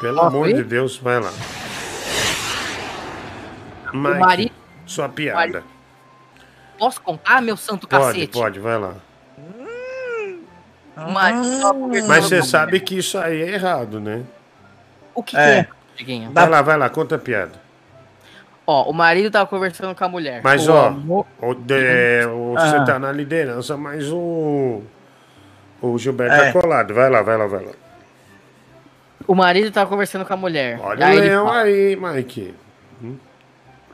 [SPEAKER 1] Pelo
[SPEAKER 71] Ó,
[SPEAKER 1] amor
[SPEAKER 71] foi?
[SPEAKER 1] de Deus, vai lá. Mike,
[SPEAKER 71] marido-
[SPEAKER 1] sua piada.
[SPEAKER 71] Posso contar, meu santo
[SPEAKER 1] Pode,
[SPEAKER 71] cacete?
[SPEAKER 1] pode, vai lá.
[SPEAKER 71] Conversando
[SPEAKER 1] Mas
[SPEAKER 71] com
[SPEAKER 1] você
[SPEAKER 71] a
[SPEAKER 1] sabe que isso aí é errado, né?
[SPEAKER 71] O que,
[SPEAKER 1] É.
[SPEAKER 71] que é, Diguinho?
[SPEAKER 1] Vai lá, vai lá, conta a piada.
[SPEAKER 71] Ó, o marido tava conversando com a mulher.
[SPEAKER 1] Mas,
[SPEAKER 71] O
[SPEAKER 1] ó,
[SPEAKER 71] amor-
[SPEAKER 1] o, de- o- você
[SPEAKER 71] Ah.
[SPEAKER 1] tá na liderança, mas o. O Gilberto
[SPEAKER 71] É.
[SPEAKER 1] tá colado. Vai lá, vai lá, vai lá.
[SPEAKER 71] O marido tava conversando com a mulher.
[SPEAKER 1] Olha
[SPEAKER 71] Aí
[SPEAKER 1] o leão
[SPEAKER 71] fala,
[SPEAKER 1] aí, Mike.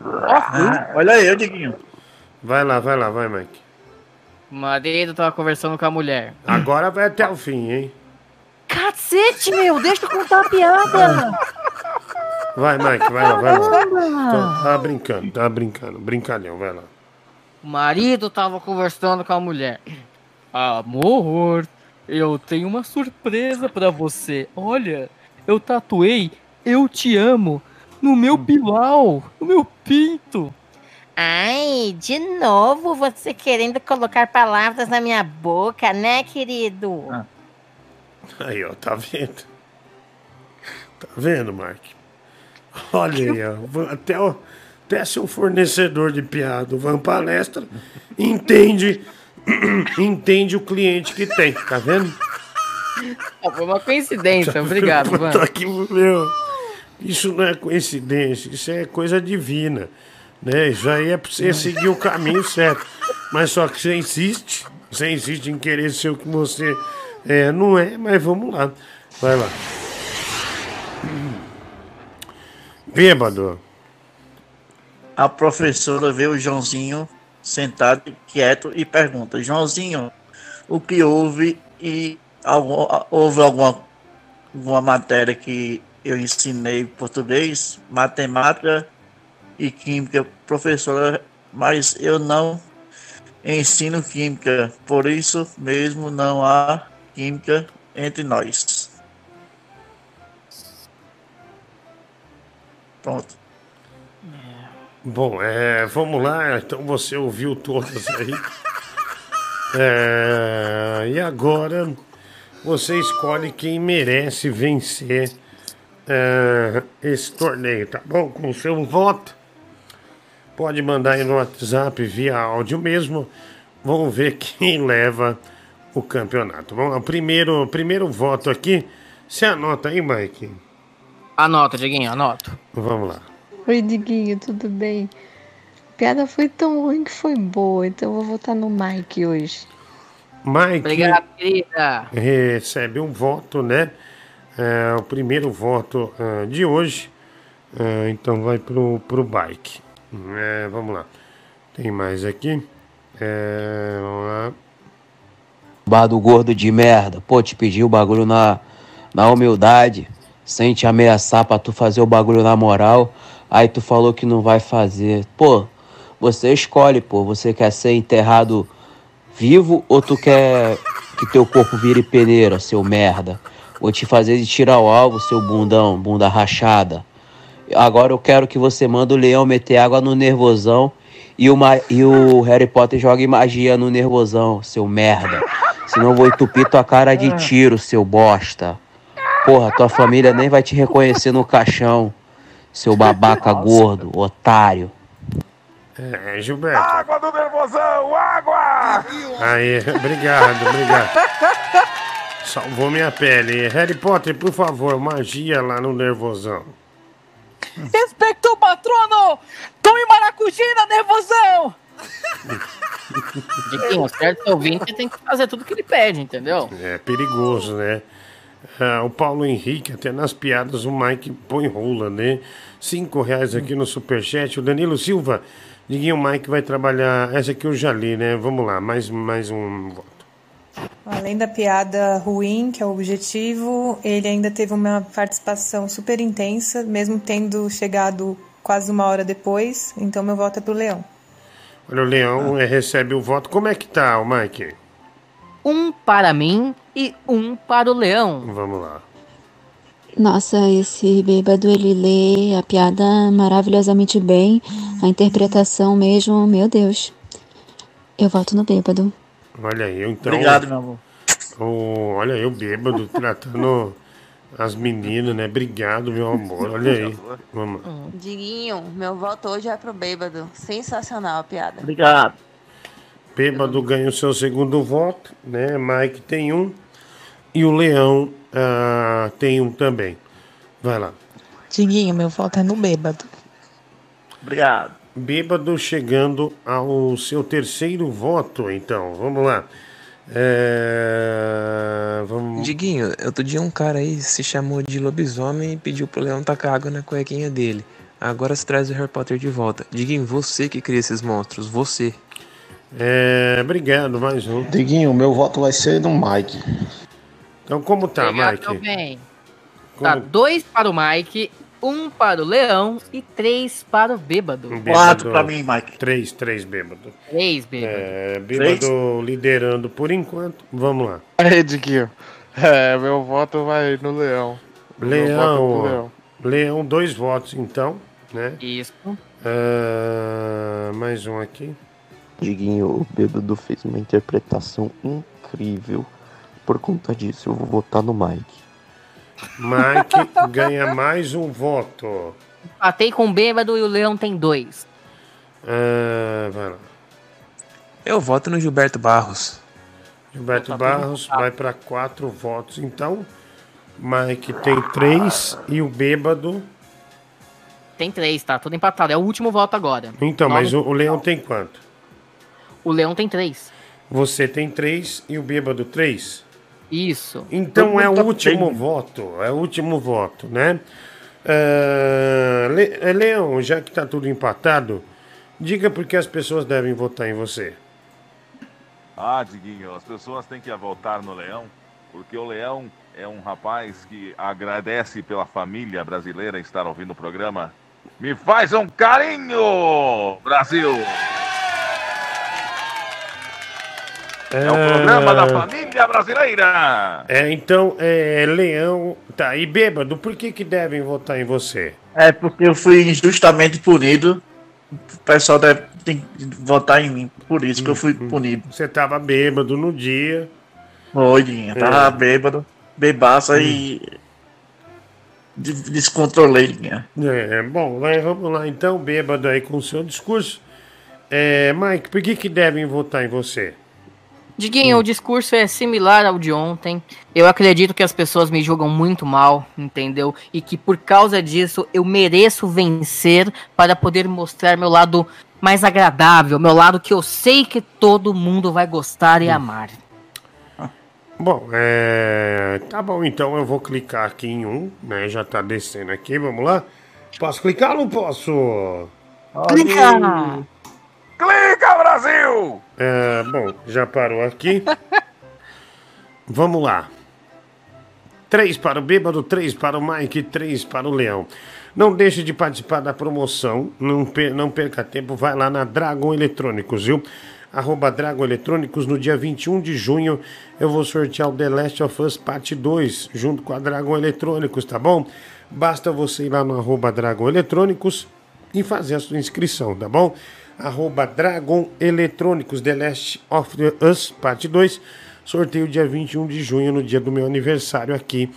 [SPEAKER 91] Ah, olha aí, Diguinho.
[SPEAKER 1] Vai lá, vai lá, vai, Mike.
[SPEAKER 71] O marido tava conversando com a mulher.
[SPEAKER 1] Agora vai até o fim, hein?
[SPEAKER 71] Cacete, meu, deixa eu contar a piada. [laughs]
[SPEAKER 1] Vai, Mike, vai lá, vai lá. Tá, tá brincando, tá brincando. Brincalhão, vai lá.
[SPEAKER 71] O marido tava conversando com a mulher. Amor, eu tenho uma surpresa pra você. Olha, eu tatuei Eu Te Amo no meu pilau, no meu pinto.
[SPEAKER 98] Ai, de novo você querendo colocar palavras na minha boca, né, querido?
[SPEAKER 1] Aí, ó, tá vendo? Tá vendo, Mark? Olha aí, ó. Até, o, até seu fornecedor de piada, o Van Palestra, entende, [clears throat] entende o cliente que tem, tá vendo?
[SPEAKER 71] Ah, Foi uma coincidência, [laughs] obrigado, Van.
[SPEAKER 1] que- meu, isso não é coincidência, isso é coisa divina. Né? Isso aí é pra você seguir o caminho certo. Mas só que você insiste, você insiste em querer ser o que você é, não é, mas vamos lá. Vai lá. Bêbado.
[SPEAKER 72] A professora vê o Joãozinho sentado quieto e pergunta: Joãozinho, o que houve e algum, houve alguma, alguma matéria que eu ensinei português, matemática e química, professora, mas eu não ensino química, por isso mesmo não há química entre nós. Pronto.
[SPEAKER 1] Bom, é, vamos lá. Então você ouviu todas aí. [laughs] É, e agora você escolhe quem merece vencer é, esse torneio, tá bom? Com o seu voto. Pode mandar aí no WhatsApp via áudio mesmo. Vamos ver quem leva o campeonato. Vamos lá, o primeiro, primeiro voto aqui. Você anota aí, Mike?
[SPEAKER 71] Anota, Dieguinho, anota.
[SPEAKER 1] Vamos lá.
[SPEAKER 99] Oi, Diguinho, tudo bem? A piada foi tão ruim que foi boa, então eu vou votar no Mike hoje.
[SPEAKER 1] Mike
[SPEAKER 71] Obrigado, querida.
[SPEAKER 1] recebe um voto, né? É, o primeiro voto ah, de hoje. Ah, então vai pro, pro bike. É, vamos lá. Tem mais aqui. É, vamos lá.
[SPEAKER 100] Bar do gordo de merda. Pô, te pedi o bagulho na, na humildade, sem te ameaçar pra tu fazer o bagulho na moral. Aí tu falou que não vai fazer. Pô, você escolhe, pô. Você quer ser enterrado vivo ou tu quer que teu corpo vire peneira, seu merda? Vou te fazer de tirar o alvo, seu bundão, bunda rachada. Agora eu quero que você manda o leão meter água no nervosão e o, e o Harry Potter jogue magia no nervosão, seu merda. Senão eu vou entupir tua cara de tiro, seu bosta. Porra, tua família nem vai te reconhecer no caixão, seu babaca gordo, otário.
[SPEAKER 1] É, Gilberto.
[SPEAKER 86] Água do nervosão, água!
[SPEAKER 1] Aí, obrigado, obrigado. Salvou minha pele. Harry Potter, por favor, magia lá no nervosão.
[SPEAKER 75] Respecto patrono! Tome maracujina, nervosão!
[SPEAKER 71] Dieguinho, certo ouvinte tem que fazer tudo que ele pede, entendeu?
[SPEAKER 1] É perigoso, né? Ah, o Paulo Henrique, até nas piadas, o Mike põe rola, né? Cinco reais aqui no Superchat. O Danilo Silva, Diguinho, o Mike vai trabalhar. Essa aqui eu já li, né? Vamos lá, mais, mais um voto.
[SPEAKER 74] Além da piada ruim, que é o objetivo, ele ainda teve uma participação super intensa, mesmo tendo chegado quase uma hora depois. Então meu voto é pro Leão.
[SPEAKER 1] Olha, o Leão eh, recebe o voto. Como é que tá, o Mike?
[SPEAKER 71] Um para mim e um para o leão.
[SPEAKER 1] Vamos lá.
[SPEAKER 101] Nossa, esse bêbado ele lê a piada maravilhosamente bem, a interpretação mesmo, meu Deus. Eu voto no bêbado.
[SPEAKER 1] Olha aí, então.
[SPEAKER 72] Obrigado, meu amor.
[SPEAKER 1] O, olha aí, o bêbado [laughs] tratando as meninas, né? Obrigado, meu amor. Olha aí. Vamos. lá.
[SPEAKER 102] Diguinho, meu voto hoje é pro bêbado. Sensacional a piada.
[SPEAKER 72] Obrigado.
[SPEAKER 1] Bêbado ganha o seu segundo voto, né? Mike tem um. E o Leão ah, tem um também. Vai lá.
[SPEAKER 66] Diguinho, meu voto é no bêbado.
[SPEAKER 72] Obrigado.
[SPEAKER 1] Bêbado chegando ao seu terceiro voto, então. Vamos lá. É... Vamos...
[SPEAKER 103] Diguinho, outro dia um cara aí se chamou de lobisomem e pediu pro leão tacar água na cuequinha dele. Agora você traz o Harry Potter de volta. Diguinho, você que cria esses monstros, você.
[SPEAKER 1] É, obrigado, mais um.
[SPEAKER 96] Diguinho, meu voto vai ser no Mike.
[SPEAKER 1] Então, como tá,
[SPEAKER 71] Obrigado,
[SPEAKER 1] Mike?
[SPEAKER 71] bem.
[SPEAKER 1] Como-
[SPEAKER 71] Tá, dois para o Mike, um para o Leão e três para o Bêbado.
[SPEAKER 1] Bêbado- Três, três bêbado.
[SPEAKER 71] Três bêbado.
[SPEAKER 1] É, bêbado liderando por enquanto. Vamos lá. [laughs]
[SPEAKER 91] Aí, Diguinho. É, meu voto vai no Leão. É
[SPEAKER 1] Leão.
[SPEAKER 91] Leão.
[SPEAKER 1] Leão, dois votos então, né?
[SPEAKER 71] Isso.
[SPEAKER 1] Ah, mais um aqui.
[SPEAKER 104] Diguinho, o Bêbado fez uma interpretação incrível. Por conta disso, eu vou votar no Mike.
[SPEAKER 1] Mike ganha mais um voto.
[SPEAKER 71] Empatei com o Bêbado e o Leão tem dois.
[SPEAKER 1] Ah, vai lá.
[SPEAKER 103] Eu voto no Gilberto Barros.
[SPEAKER 1] Gilberto Barros vai para quatro votos, então. Mike tem três e o bêbado.
[SPEAKER 71] Tem três, tá? Tudo empatado. É o último voto agora.
[SPEAKER 1] Então,
[SPEAKER 71] Nove-
[SPEAKER 1] mas o, o Leão tem quanto?
[SPEAKER 71] O Leão tem três.
[SPEAKER 1] Você tem três e o bêbado três?
[SPEAKER 71] Isso.
[SPEAKER 1] Então é o
[SPEAKER 71] tá
[SPEAKER 1] último
[SPEAKER 71] bem.
[SPEAKER 1] voto. É o último voto, né? Le- eh, Leão, já que tá tudo empatado, diga por que as pessoas devem votar em você.
[SPEAKER 86] Ah, Diguinho, as pessoas têm que votar no Leão, porque o Leão é um rapaz que agradece pela família brasileira estar ouvindo o programa. Me faz um carinho, Brasil! É o programa da família brasileira!
[SPEAKER 1] É, então, é, Leão, tá, e bêbado, por que que devem votar em você?
[SPEAKER 72] É porque eu fui injustamente punido. O pessoal deve tem que votar em mim. Por isso que eu fui punido.
[SPEAKER 1] Você tava bêbado no dia.
[SPEAKER 72] Oi, eu tava
[SPEAKER 1] É.
[SPEAKER 72] bêbado, bebaça e. de- Descontrolei.
[SPEAKER 1] É, bom, vai, vamos lá então, bêbado aí com o seu discurso. É, Mike, por que que devem votar em você?
[SPEAKER 71] Diguinho, o discurso é similar ao de ontem. Eu acredito que as pessoas me julgam muito mal, entendeu? E que por causa disso eu mereço vencer para poder mostrar meu lado mais agradável, meu lado que eu sei que todo mundo vai gostar e amar.
[SPEAKER 1] Bom, é, tá bom, então eu vou clicar aqui em um, né? Já tá descendo aqui, vamos lá. Posso clicar ou não posso?
[SPEAKER 71] Clica!
[SPEAKER 86] Clica, Brasil!
[SPEAKER 1] É, bom, já parou aqui. [laughs] Vamos lá. Três para o Bêbado, três para o Mike, três para o Leão. Não deixe de participar da promoção, não, per- não perca tempo, vai lá na Dragon Eletrônicos, viu? Arroba Dragon Eletrônicos, no dia 21 de junho eu vou sortear o The Last of Us Parte 2, junto com a Dragon Eletrônicos, tá bom? Basta você ir lá no arroba Dragon Eletrônicos e fazer a sua inscrição, tá bom? Arroba Dragon Eletrônicos, The Last of Us, parte 2. Sorteio dia 21 de junho, no dia do meu aniversário aqui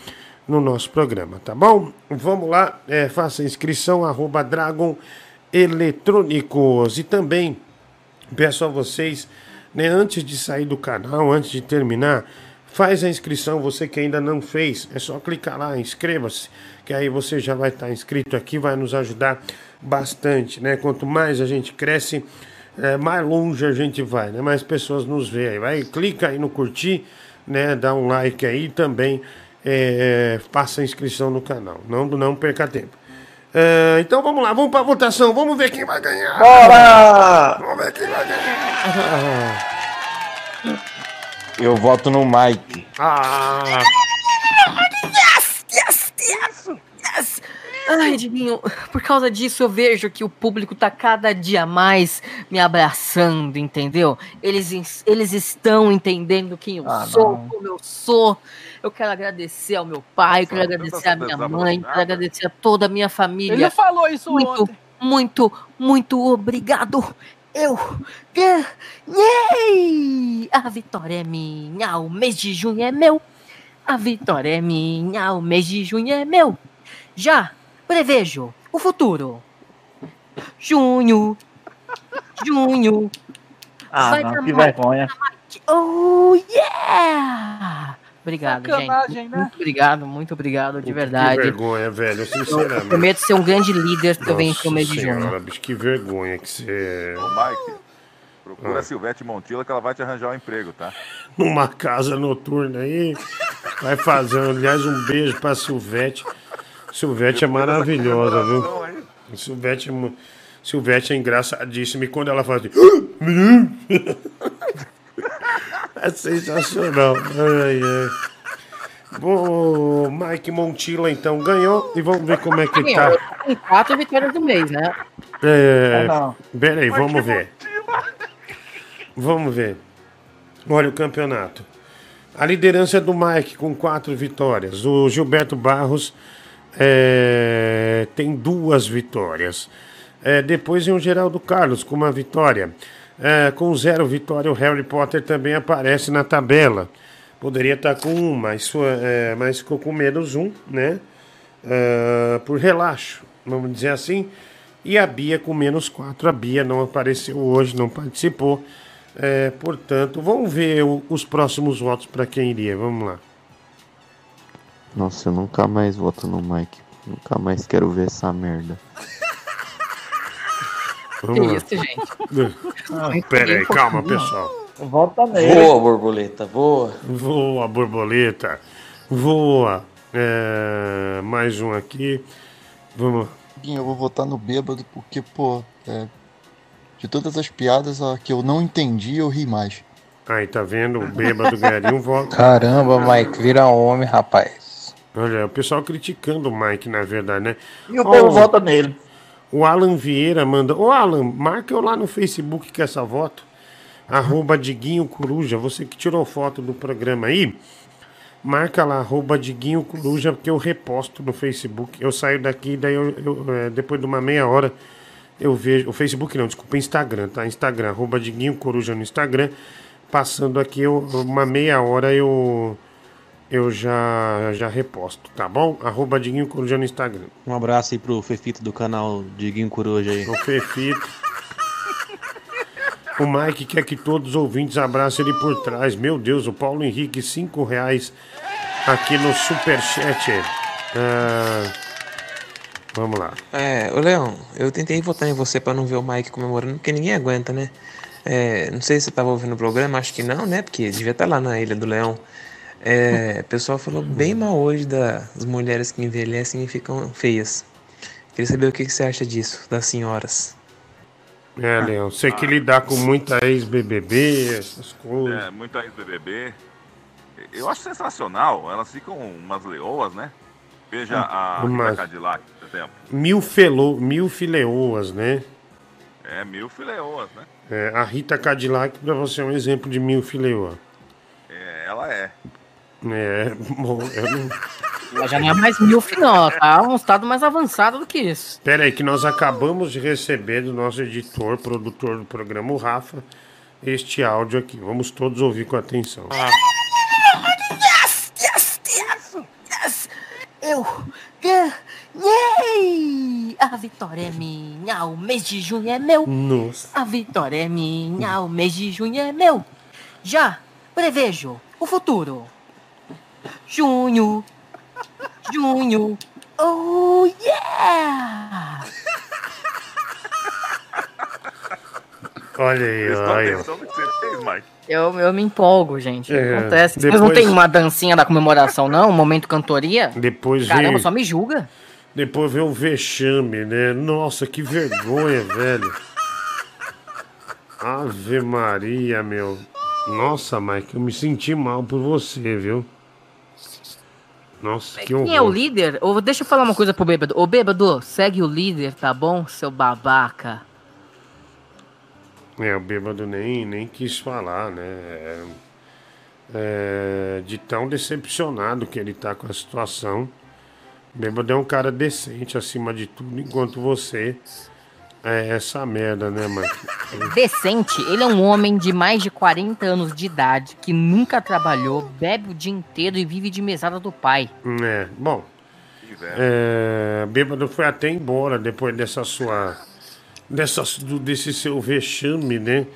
[SPEAKER 1] no nosso programa, tá bom? Vamos lá, é, faça inscrição, arroba Dragon Eletrônicos. E também peço a vocês, né, antes de sair do canal, antes de terminar, faz a inscrição, você que ainda não fez, é só clicar lá, inscreva-se, que aí você já vai estar inscrito aqui, vai nos ajudar bastante, né? Quanto mais a gente cresce, é, mais longe a gente vai, né? Mais pessoas nos veem aí. Vai, clica aí no curtir, né? Dá um like aí também é, faça a inscrição no canal. Não, não perca tempo. É, então vamos lá, vamos para votação, vamos ver quem vai ganhar.
[SPEAKER 72] Bora!
[SPEAKER 1] Vamos ver quem vai ganhar. [laughs]
[SPEAKER 96] Eu voto no Mike.
[SPEAKER 1] Ah,
[SPEAKER 71] Yes, yes, yes, yes. Ai, Diguinho, por causa disso eu vejo que o público tá cada dia mais me abraçando, entendeu? Eles, eles estão entendendo quem eu
[SPEAKER 72] Ah,
[SPEAKER 71] sou,
[SPEAKER 72] não.
[SPEAKER 71] como eu sou. Eu quero agradecer ao meu pai, eu quero agradecer à minha mãe, quero agradecer a toda a minha família.
[SPEAKER 75] Ele falou isso
[SPEAKER 71] muito,
[SPEAKER 75] ontem.
[SPEAKER 71] muito, muito obrigado. Eu ganhei! A vitória é minha, o mês de junho é meu. A vitória é minha, o mês de junho é meu. Já prevejo o futuro. Junho, junho.
[SPEAKER 72] Ah,
[SPEAKER 71] Vai
[SPEAKER 72] não, que
[SPEAKER 71] mais.
[SPEAKER 72] vergonha.
[SPEAKER 71] Oh, yeah! Obrigado,
[SPEAKER 75] Sacanagem,
[SPEAKER 71] gente.
[SPEAKER 75] né?
[SPEAKER 71] Muito obrigado, muito obrigado, de
[SPEAKER 1] que
[SPEAKER 71] verdade.
[SPEAKER 1] vergonha, velho,
[SPEAKER 71] Eu
[SPEAKER 1] sinceramente.
[SPEAKER 71] prometo ser um grande líder que eu venho no mês de junho.
[SPEAKER 1] que vergonha que você.
[SPEAKER 86] Ô, Mike, procura
[SPEAKER 1] Ah.
[SPEAKER 86] a Silvete Montila que ela vai te arranjar um emprego, tá?
[SPEAKER 1] Numa casa noturna aí. Vai fazer, aliás, um beijo pra Silvete. Silvete é maravilhosa, viu? Silvete é, Silvete é engraçadíssima e quando ela faz assim. [laughs] É sensacional. Ai, ai. O Mike Montilla então ganhou e vamos ver como é que tá.
[SPEAKER 71] Tem quatro vitórias do mês, né?
[SPEAKER 1] É,
[SPEAKER 71] Ah, não.
[SPEAKER 1] pera aí, vamos ver. Vamos ver. Olha o campeonato. A liderança é do Mike com quatro vitórias. O Gilberto Barros é, tem duas vitórias. É, depois vem o Geraldo Carlos com uma vitória. É, com zero vitória, o Harry Potter também aparece na tabela. Poderia estar com um, mas, é, mas ficou com menos um, né? É, por relaxo, vamos dizer assim. E a Bia com menos quatro. A Bia não apareceu hoje, não participou. É, portanto, vamos ver o- os próximos votos para quem iria. Vamos lá.
[SPEAKER 104] Nossa, eu nunca mais voto no Mike. Nunca mais quero ver essa merda.
[SPEAKER 1] Lá.
[SPEAKER 71] isso, gente?
[SPEAKER 1] Pera aí, calma, pessoal.
[SPEAKER 75] Volta
[SPEAKER 100] Voa, borboleta, voa.
[SPEAKER 1] Voa, borboleta. Voa. É, mais um aqui. Vamos.
[SPEAKER 105] Eu vou votar no bêbado porque, pô, é, de todas as piadas, a que eu não entendi, eu ri mais.
[SPEAKER 1] Aí, tá vendo? O bêbado ganharia um voto.
[SPEAKER 103] Caramba, Mike, vira homem, rapaz.
[SPEAKER 1] Olha, o pessoal criticando o Mike, na verdade, né?
[SPEAKER 72] E o povo
[SPEAKER 1] Ó,
[SPEAKER 72] vota nele.
[SPEAKER 1] O Alan Vieira manda. Ô, Alan, marca eu lá no Facebook que essa voto. Arroba Diguinho Coruja. Você que tirou foto do programa aí. Marca lá, arroba Diguinho Coruja, porque eu reposto no Facebook. Eu saio daqui, daí eu, eu, é, depois de uma meia hora eu vejo. O Facebook não, desculpa, Instagram, tá? Instagram, arroba Diguinho Coruja no Instagram. Passando aqui, eu, uma meia hora eu. Eu já, já reposto, tá bom? Arroba Diguinho Coruja no Instagram.
[SPEAKER 106] Um abraço aí pro Fefito do canal Diguinho Coruja aí.
[SPEAKER 1] O Fefito. O Mike quer que todos os ouvintes abracem ele por trás. Meu Deus, o Paulo Henrique, cinco reais aqui no Superchat. Ah, vamos lá.
[SPEAKER 103] É, ô Leão, eu tentei votar em você pra não ver o Mike comemorando, porque ninguém aguenta, né? É, não sei se você tava ouvindo o programa, acho que não, né? Porque devia estar lá na Ilha do Leão. É, o pessoal falou bem mal hoje das mulheres que envelhecem e ficam feias. Queria saber o que que você acha disso, das senhoras.
[SPEAKER 1] É, Leão, você que lidar com muita ex-BBB, essas coisas.
[SPEAKER 86] É, muita ex-BBB. Eu acho sensacional. Elas ficam umas leoas, né? Veja a
[SPEAKER 1] Umas-
[SPEAKER 86] Rita Cadillac, por exemplo.
[SPEAKER 1] Mil, felo, mil fileoas, né?
[SPEAKER 86] É, mil fileoas, né?
[SPEAKER 1] É, a Rita Cadillac, pra você, é um exemplo de mil fileoa.
[SPEAKER 86] É, ela é.
[SPEAKER 1] É, bom, eu não...
[SPEAKER 71] Ela já não é mais milf, não. Tá um estado mais avançado do que isso.
[SPEAKER 1] Pera aí, que nós acabamos de receber do nosso editor, produtor do programa, o Rafa, este áudio aqui. Vamos todos ouvir com atenção.
[SPEAKER 98] Yes, yes, yes, yes. Eu ganhei! A vitória é minha, o mês de junho é meu.
[SPEAKER 1] Nossa.
[SPEAKER 98] A vitória é minha, o mês de junho é meu. Já prevejo o futuro. Junho, junho, oh yeah!
[SPEAKER 1] Olha aí, olha.
[SPEAKER 86] Mike?
[SPEAKER 71] Eu, eu me empolgo, gente.
[SPEAKER 1] É,
[SPEAKER 71] Acontece. Vocês
[SPEAKER 1] depois-
[SPEAKER 71] não tem uma dancinha da comemoração, não? Um momento cantoria?
[SPEAKER 1] Depois
[SPEAKER 71] Caramba,
[SPEAKER 1] veio,
[SPEAKER 71] só me julga.
[SPEAKER 1] depois veio o vexame, né? Nossa, que vergonha, [laughs] velho. Ave Maria, meu. Nossa, Mike, eu me senti mal por você, viu? Nossa, que
[SPEAKER 71] Quem é o
[SPEAKER 1] horror.
[SPEAKER 71] líder? Ô, deixa eu falar uma coisa pro bêbado. Ô, bêbado, segue o líder, tá bom, seu babaca?
[SPEAKER 1] É, o bêbado nem, nem quis falar, né? É, é, de tão decepcionado que ele tá com a situação. O bêbado é um cara decente acima de tudo, enquanto você é essa merda, né, Mike? [laughs]
[SPEAKER 71] Decente, ele é um homem de mais de 40 anos de idade que nunca trabalhou, bebe o dia inteiro e vive de mesada do pai.
[SPEAKER 1] É, bom. É, bêbado foi até embora depois dessa sua. Dessa, do- desse seu vexame, né?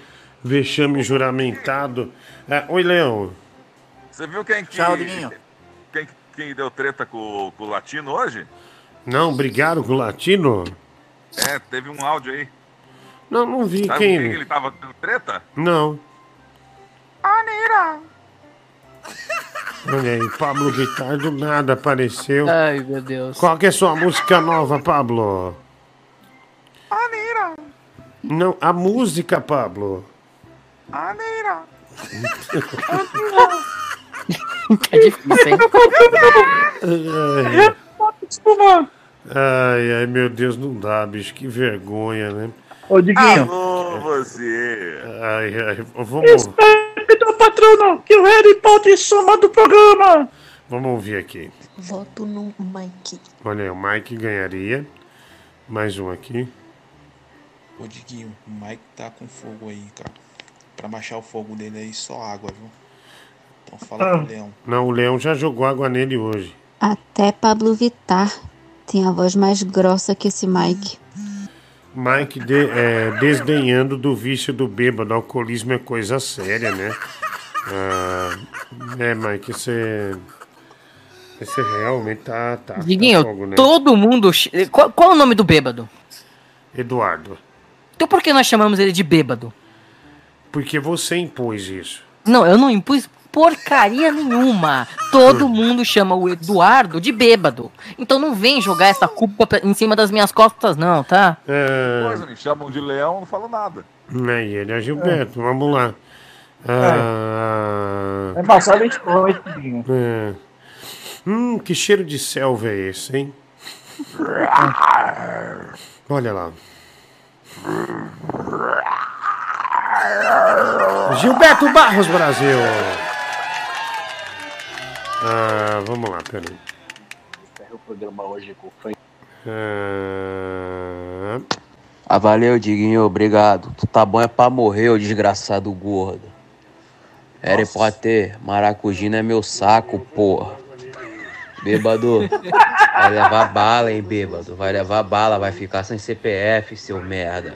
[SPEAKER 1] Vexame juramentado. É, oi, Leão.
[SPEAKER 86] Você viu quem que.
[SPEAKER 1] Tchau.
[SPEAKER 86] Quem, quem deu treta com, com o latino hoje?
[SPEAKER 1] Não, brigaram com o latino?
[SPEAKER 86] É, teve um áudio aí.
[SPEAKER 1] Não, não vi
[SPEAKER 86] Sabe
[SPEAKER 1] quem.
[SPEAKER 86] ele tava tendo treta?
[SPEAKER 1] Não.
[SPEAKER 86] Anira!
[SPEAKER 1] Olha aí, Pablo Vittar do nada apareceu.
[SPEAKER 71] Ai, meu Deus.
[SPEAKER 1] Qual que é a sua música nova, Pablo?
[SPEAKER 86] Anira.
[SPEAKER 1] Não, a música, Pablo.
[SPEAKER 86] Anira. [laughs]
[SPEAKER 71] É difícil, hein?
[SPEAKER 1] Ai, ai, ai, meu Deus, não dá, bicho, que vergonha, né?
[SPEAKER 72] Ô, Diguinho.
[SPEAKER 86] Alô, você.
[SPEAKER 1] Ai, ai, vamos,
[SPEAKER 72] Respeita, patrono, que o Harry Potter soma do programa.
[SPEAKER 1] vamos ouvir aqui.
[SPEAKER 99] Voto no Mike.
[SPEAKER 1] Olha aí, o Mike ganharia. Mais um aqui.
[SPEAKER 107] Ô Diguinho, o Mike tá com fogo aí, cara. Pra baixar o fogo dele aí, só água, viu? Então fala pro Leão.
[SPEAKER 1] Não, o Leão já jogou água nele hoje.
[SPEAKER 101] Até Pablo Vittar tem a voz mais grossa que esse Mike.
[SPEAKER 1] Mike de- é, desdenhando do vício do bêbado. Alcoolismo é coisa séria, né? Ah, é, Mike, você. Você realmente tá. tá tá
[SPEAKER 71] Diguinho,
[SPEAKER 1] fogo, né?
[SPEAKER 71] todo mundo. Qual, qual é o nome do bêbado?
[SPEAKER 1] Eduardo,
[SPEAKER 71] Então por que nós chamamos ele de bêbado?
[SPEAKER 1] porque você impôs isso.
[SPEAKER 71] Não, eu não impus porcaria nenhuma. Todo mundo chama o Eduardo de bêbado. Então não vem jogar essa culpa em cima das minhas costas, não, tá?
[SPEAKER 1] É,
[SPEAKER 86] Coisa, me chamam de leão, não falo nada.
[SPEAKER 1] aí ele é Gilberto, vamos lá. Ah,
[SPEAKER 72] É passado a gente
[SPEAKER 1] é. Hum, que cheiro de selva é esse, hein? Olha lá. Gilberto Barros, Brasil. Ah, vamos lá, peraí.
[SPEAKER 106] O programa hoje com o
[SPEAKER 1] Ah,
[SPEAKER 100] Ah, valeu, Diguinho, obrigado. Tu tá bom é pra morrer, ô desgraçado gordo. Harry Potter, maracujina é meu saco, porra. Bêbado, vai levar bala, hein, bêbado. Vai levar bala, vai ficar sem CPF, seu merda.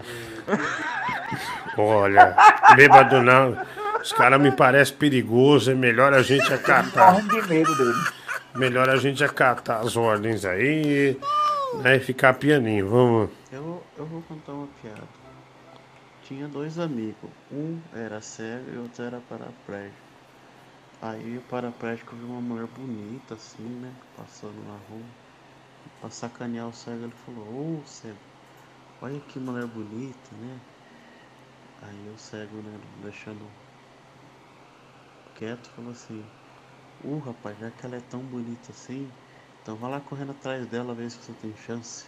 [SPEAKER 1] olha, bêbado não. Os caras me parecem perigoso, é melhor a gente acatar.
[SPEAKER 72] De medo dele.
[SPEAKER 1] Melhor a gente acatar as ordens aí, né, e ficar pianinho. Vamos.
[SPEAKER 106] Eu, eu vou contar uma piada. Tinha dois amigos. Um era cego e outro era paraplégico. Aí o paraplégico viu uma mulher bonita assim, né? Passando na rua. Pra sacanear o cego, ele falou, ô cego, olha que mulher bonita, né? Aí o cego, né, deixando quieto, falou assim, ô rapaz, já que ela é tão bonita assim, então vai lá correndo atrás dela ver se você tem chance.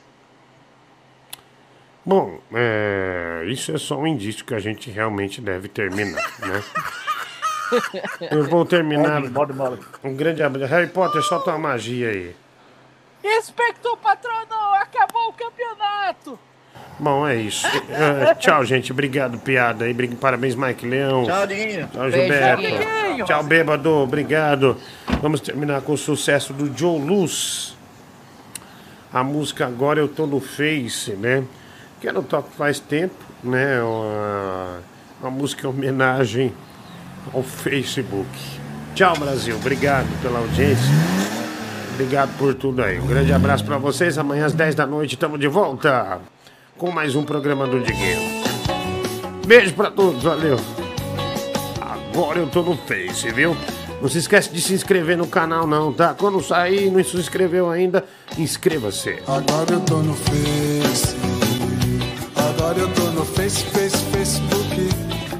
[SPEAKER 1] Bom, é, isso é só um indício que a gente realmente deve terminar, né? [laughs] Eu vou terminar. Um grande abraço. Harry Potter, solta uma magia aí.
[SPEAKER 75] Inspector Patrono, acabou o campeonato!
[SPEAKER 1] Bom, é isso. É, tchau, gente. Obrigado, piada. Brig- Parabéns, Mike Leão.
[SPEAKER 72] Tchau, Diguinho.
[SPEAKER 1] Tchau,
[SPEAKER 72] Beijo,
[SPEAKER 1] Gilberto.
[SPEAKER 72] Diguinho.
[SPEAKER 1] Tchau, bêbado. Obrigado. Vamos terminar com o sucesso do Joe Luz. A música Agora Eu Tô no Face, né? Que eu não toco faz tempo, né? Uma, uma música em homenagem ao Facebook. Tchau, Brasil. Obrigado pela audiência. Obrigado por tudo aí. Um grande abraço pra vocês. Amanhã às 10 da noite estamos de volta com mais um programa do Diguinho. Beijo pra todos, valeu. Agora eu tô no Face, viu? Não se esquece de se inscrever no canal não, tá? Quando sair e não se inscreveu ainda, inscreva-se.
[SPEAKER 108] Agora eu tô no Face. Agora eu tô no Face, Face, Facebook.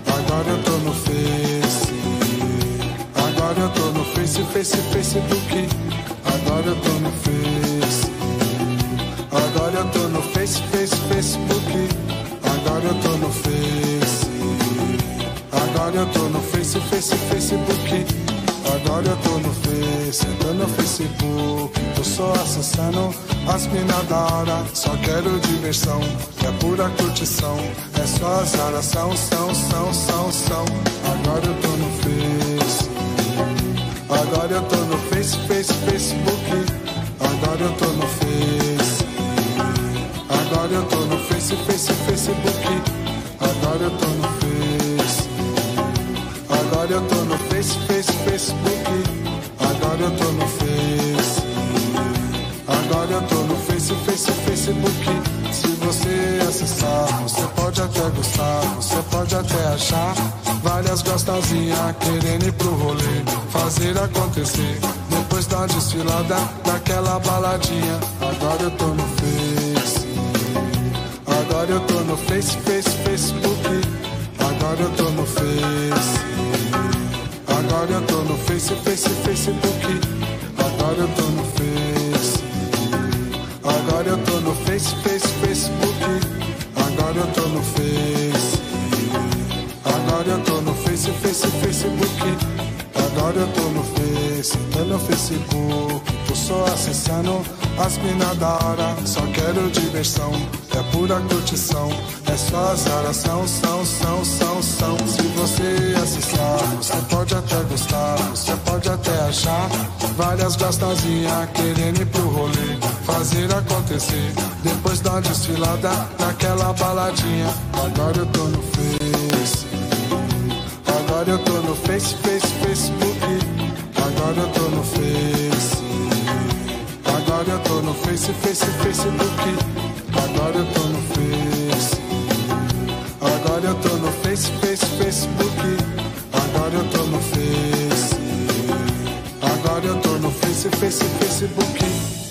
[SPEAKER 108] Agora eu tô no Face. Agora eu tô no Face, Face, Facebook. Agora eu tô no Face. Agora eu tô no Face, Face, Facebook. Agora eu tô no Face. Agora eu tô no Face, Face, Facebook. Agora eu tô no Face, tô no Facebook. Tô só acessando as minas da hora. Só quero diversão, é pura curtição. É só são, são, são, são, são. Agora eu tô no Face. Agora eu tô no Face, Face, Facebook. Agora eu tô no Face. Agora eu tô no Face, Face, Facebook. Agora eu tô no Face. Agora eu tô no Face, Face, Facebook. Agora eu tô no Face. Agora eu tô no Face, Face, Facebook. Se você acessar, você pode até gostar, você pode até achar várias gostosinhas querendo ir pro rolê, fazer acontecer. Depois da desfilada, daquela baladinha. Agora eu tô no Face. Agora eu tô no Face, Face, Facebook. Agora eu tô no Face. Agora eu tô no Face, Face, Facebook. Agora eu tô no Face. Agora eu tô no Face, Face, Facebook. Agora eu tô no Face. Agora eu tô no Face, Face, Facebook. Agora eu tô no Face, tô no Facebook. Tô só acessando as mina da hora. Só quero diversão, é pura curtição. É só azaração, são, são, são, são. Se você acessar, você pode até gostar. Você pode até achar várias gostosinhas querendo ir pro rolê. Fazer acontecer, depois da desfilada, naquela baladinha. Agora eu tô no Face. Agora eu tô no Face, Face, Facebook. Agora eu tô no Face. Agora eu tô no Face, Face, Facebook. Agora eu tô no Face. Agora eu tô no Face, Face, Facebook. Agora eu tô no Face. Agora eu tô no Face, Face, Facebook.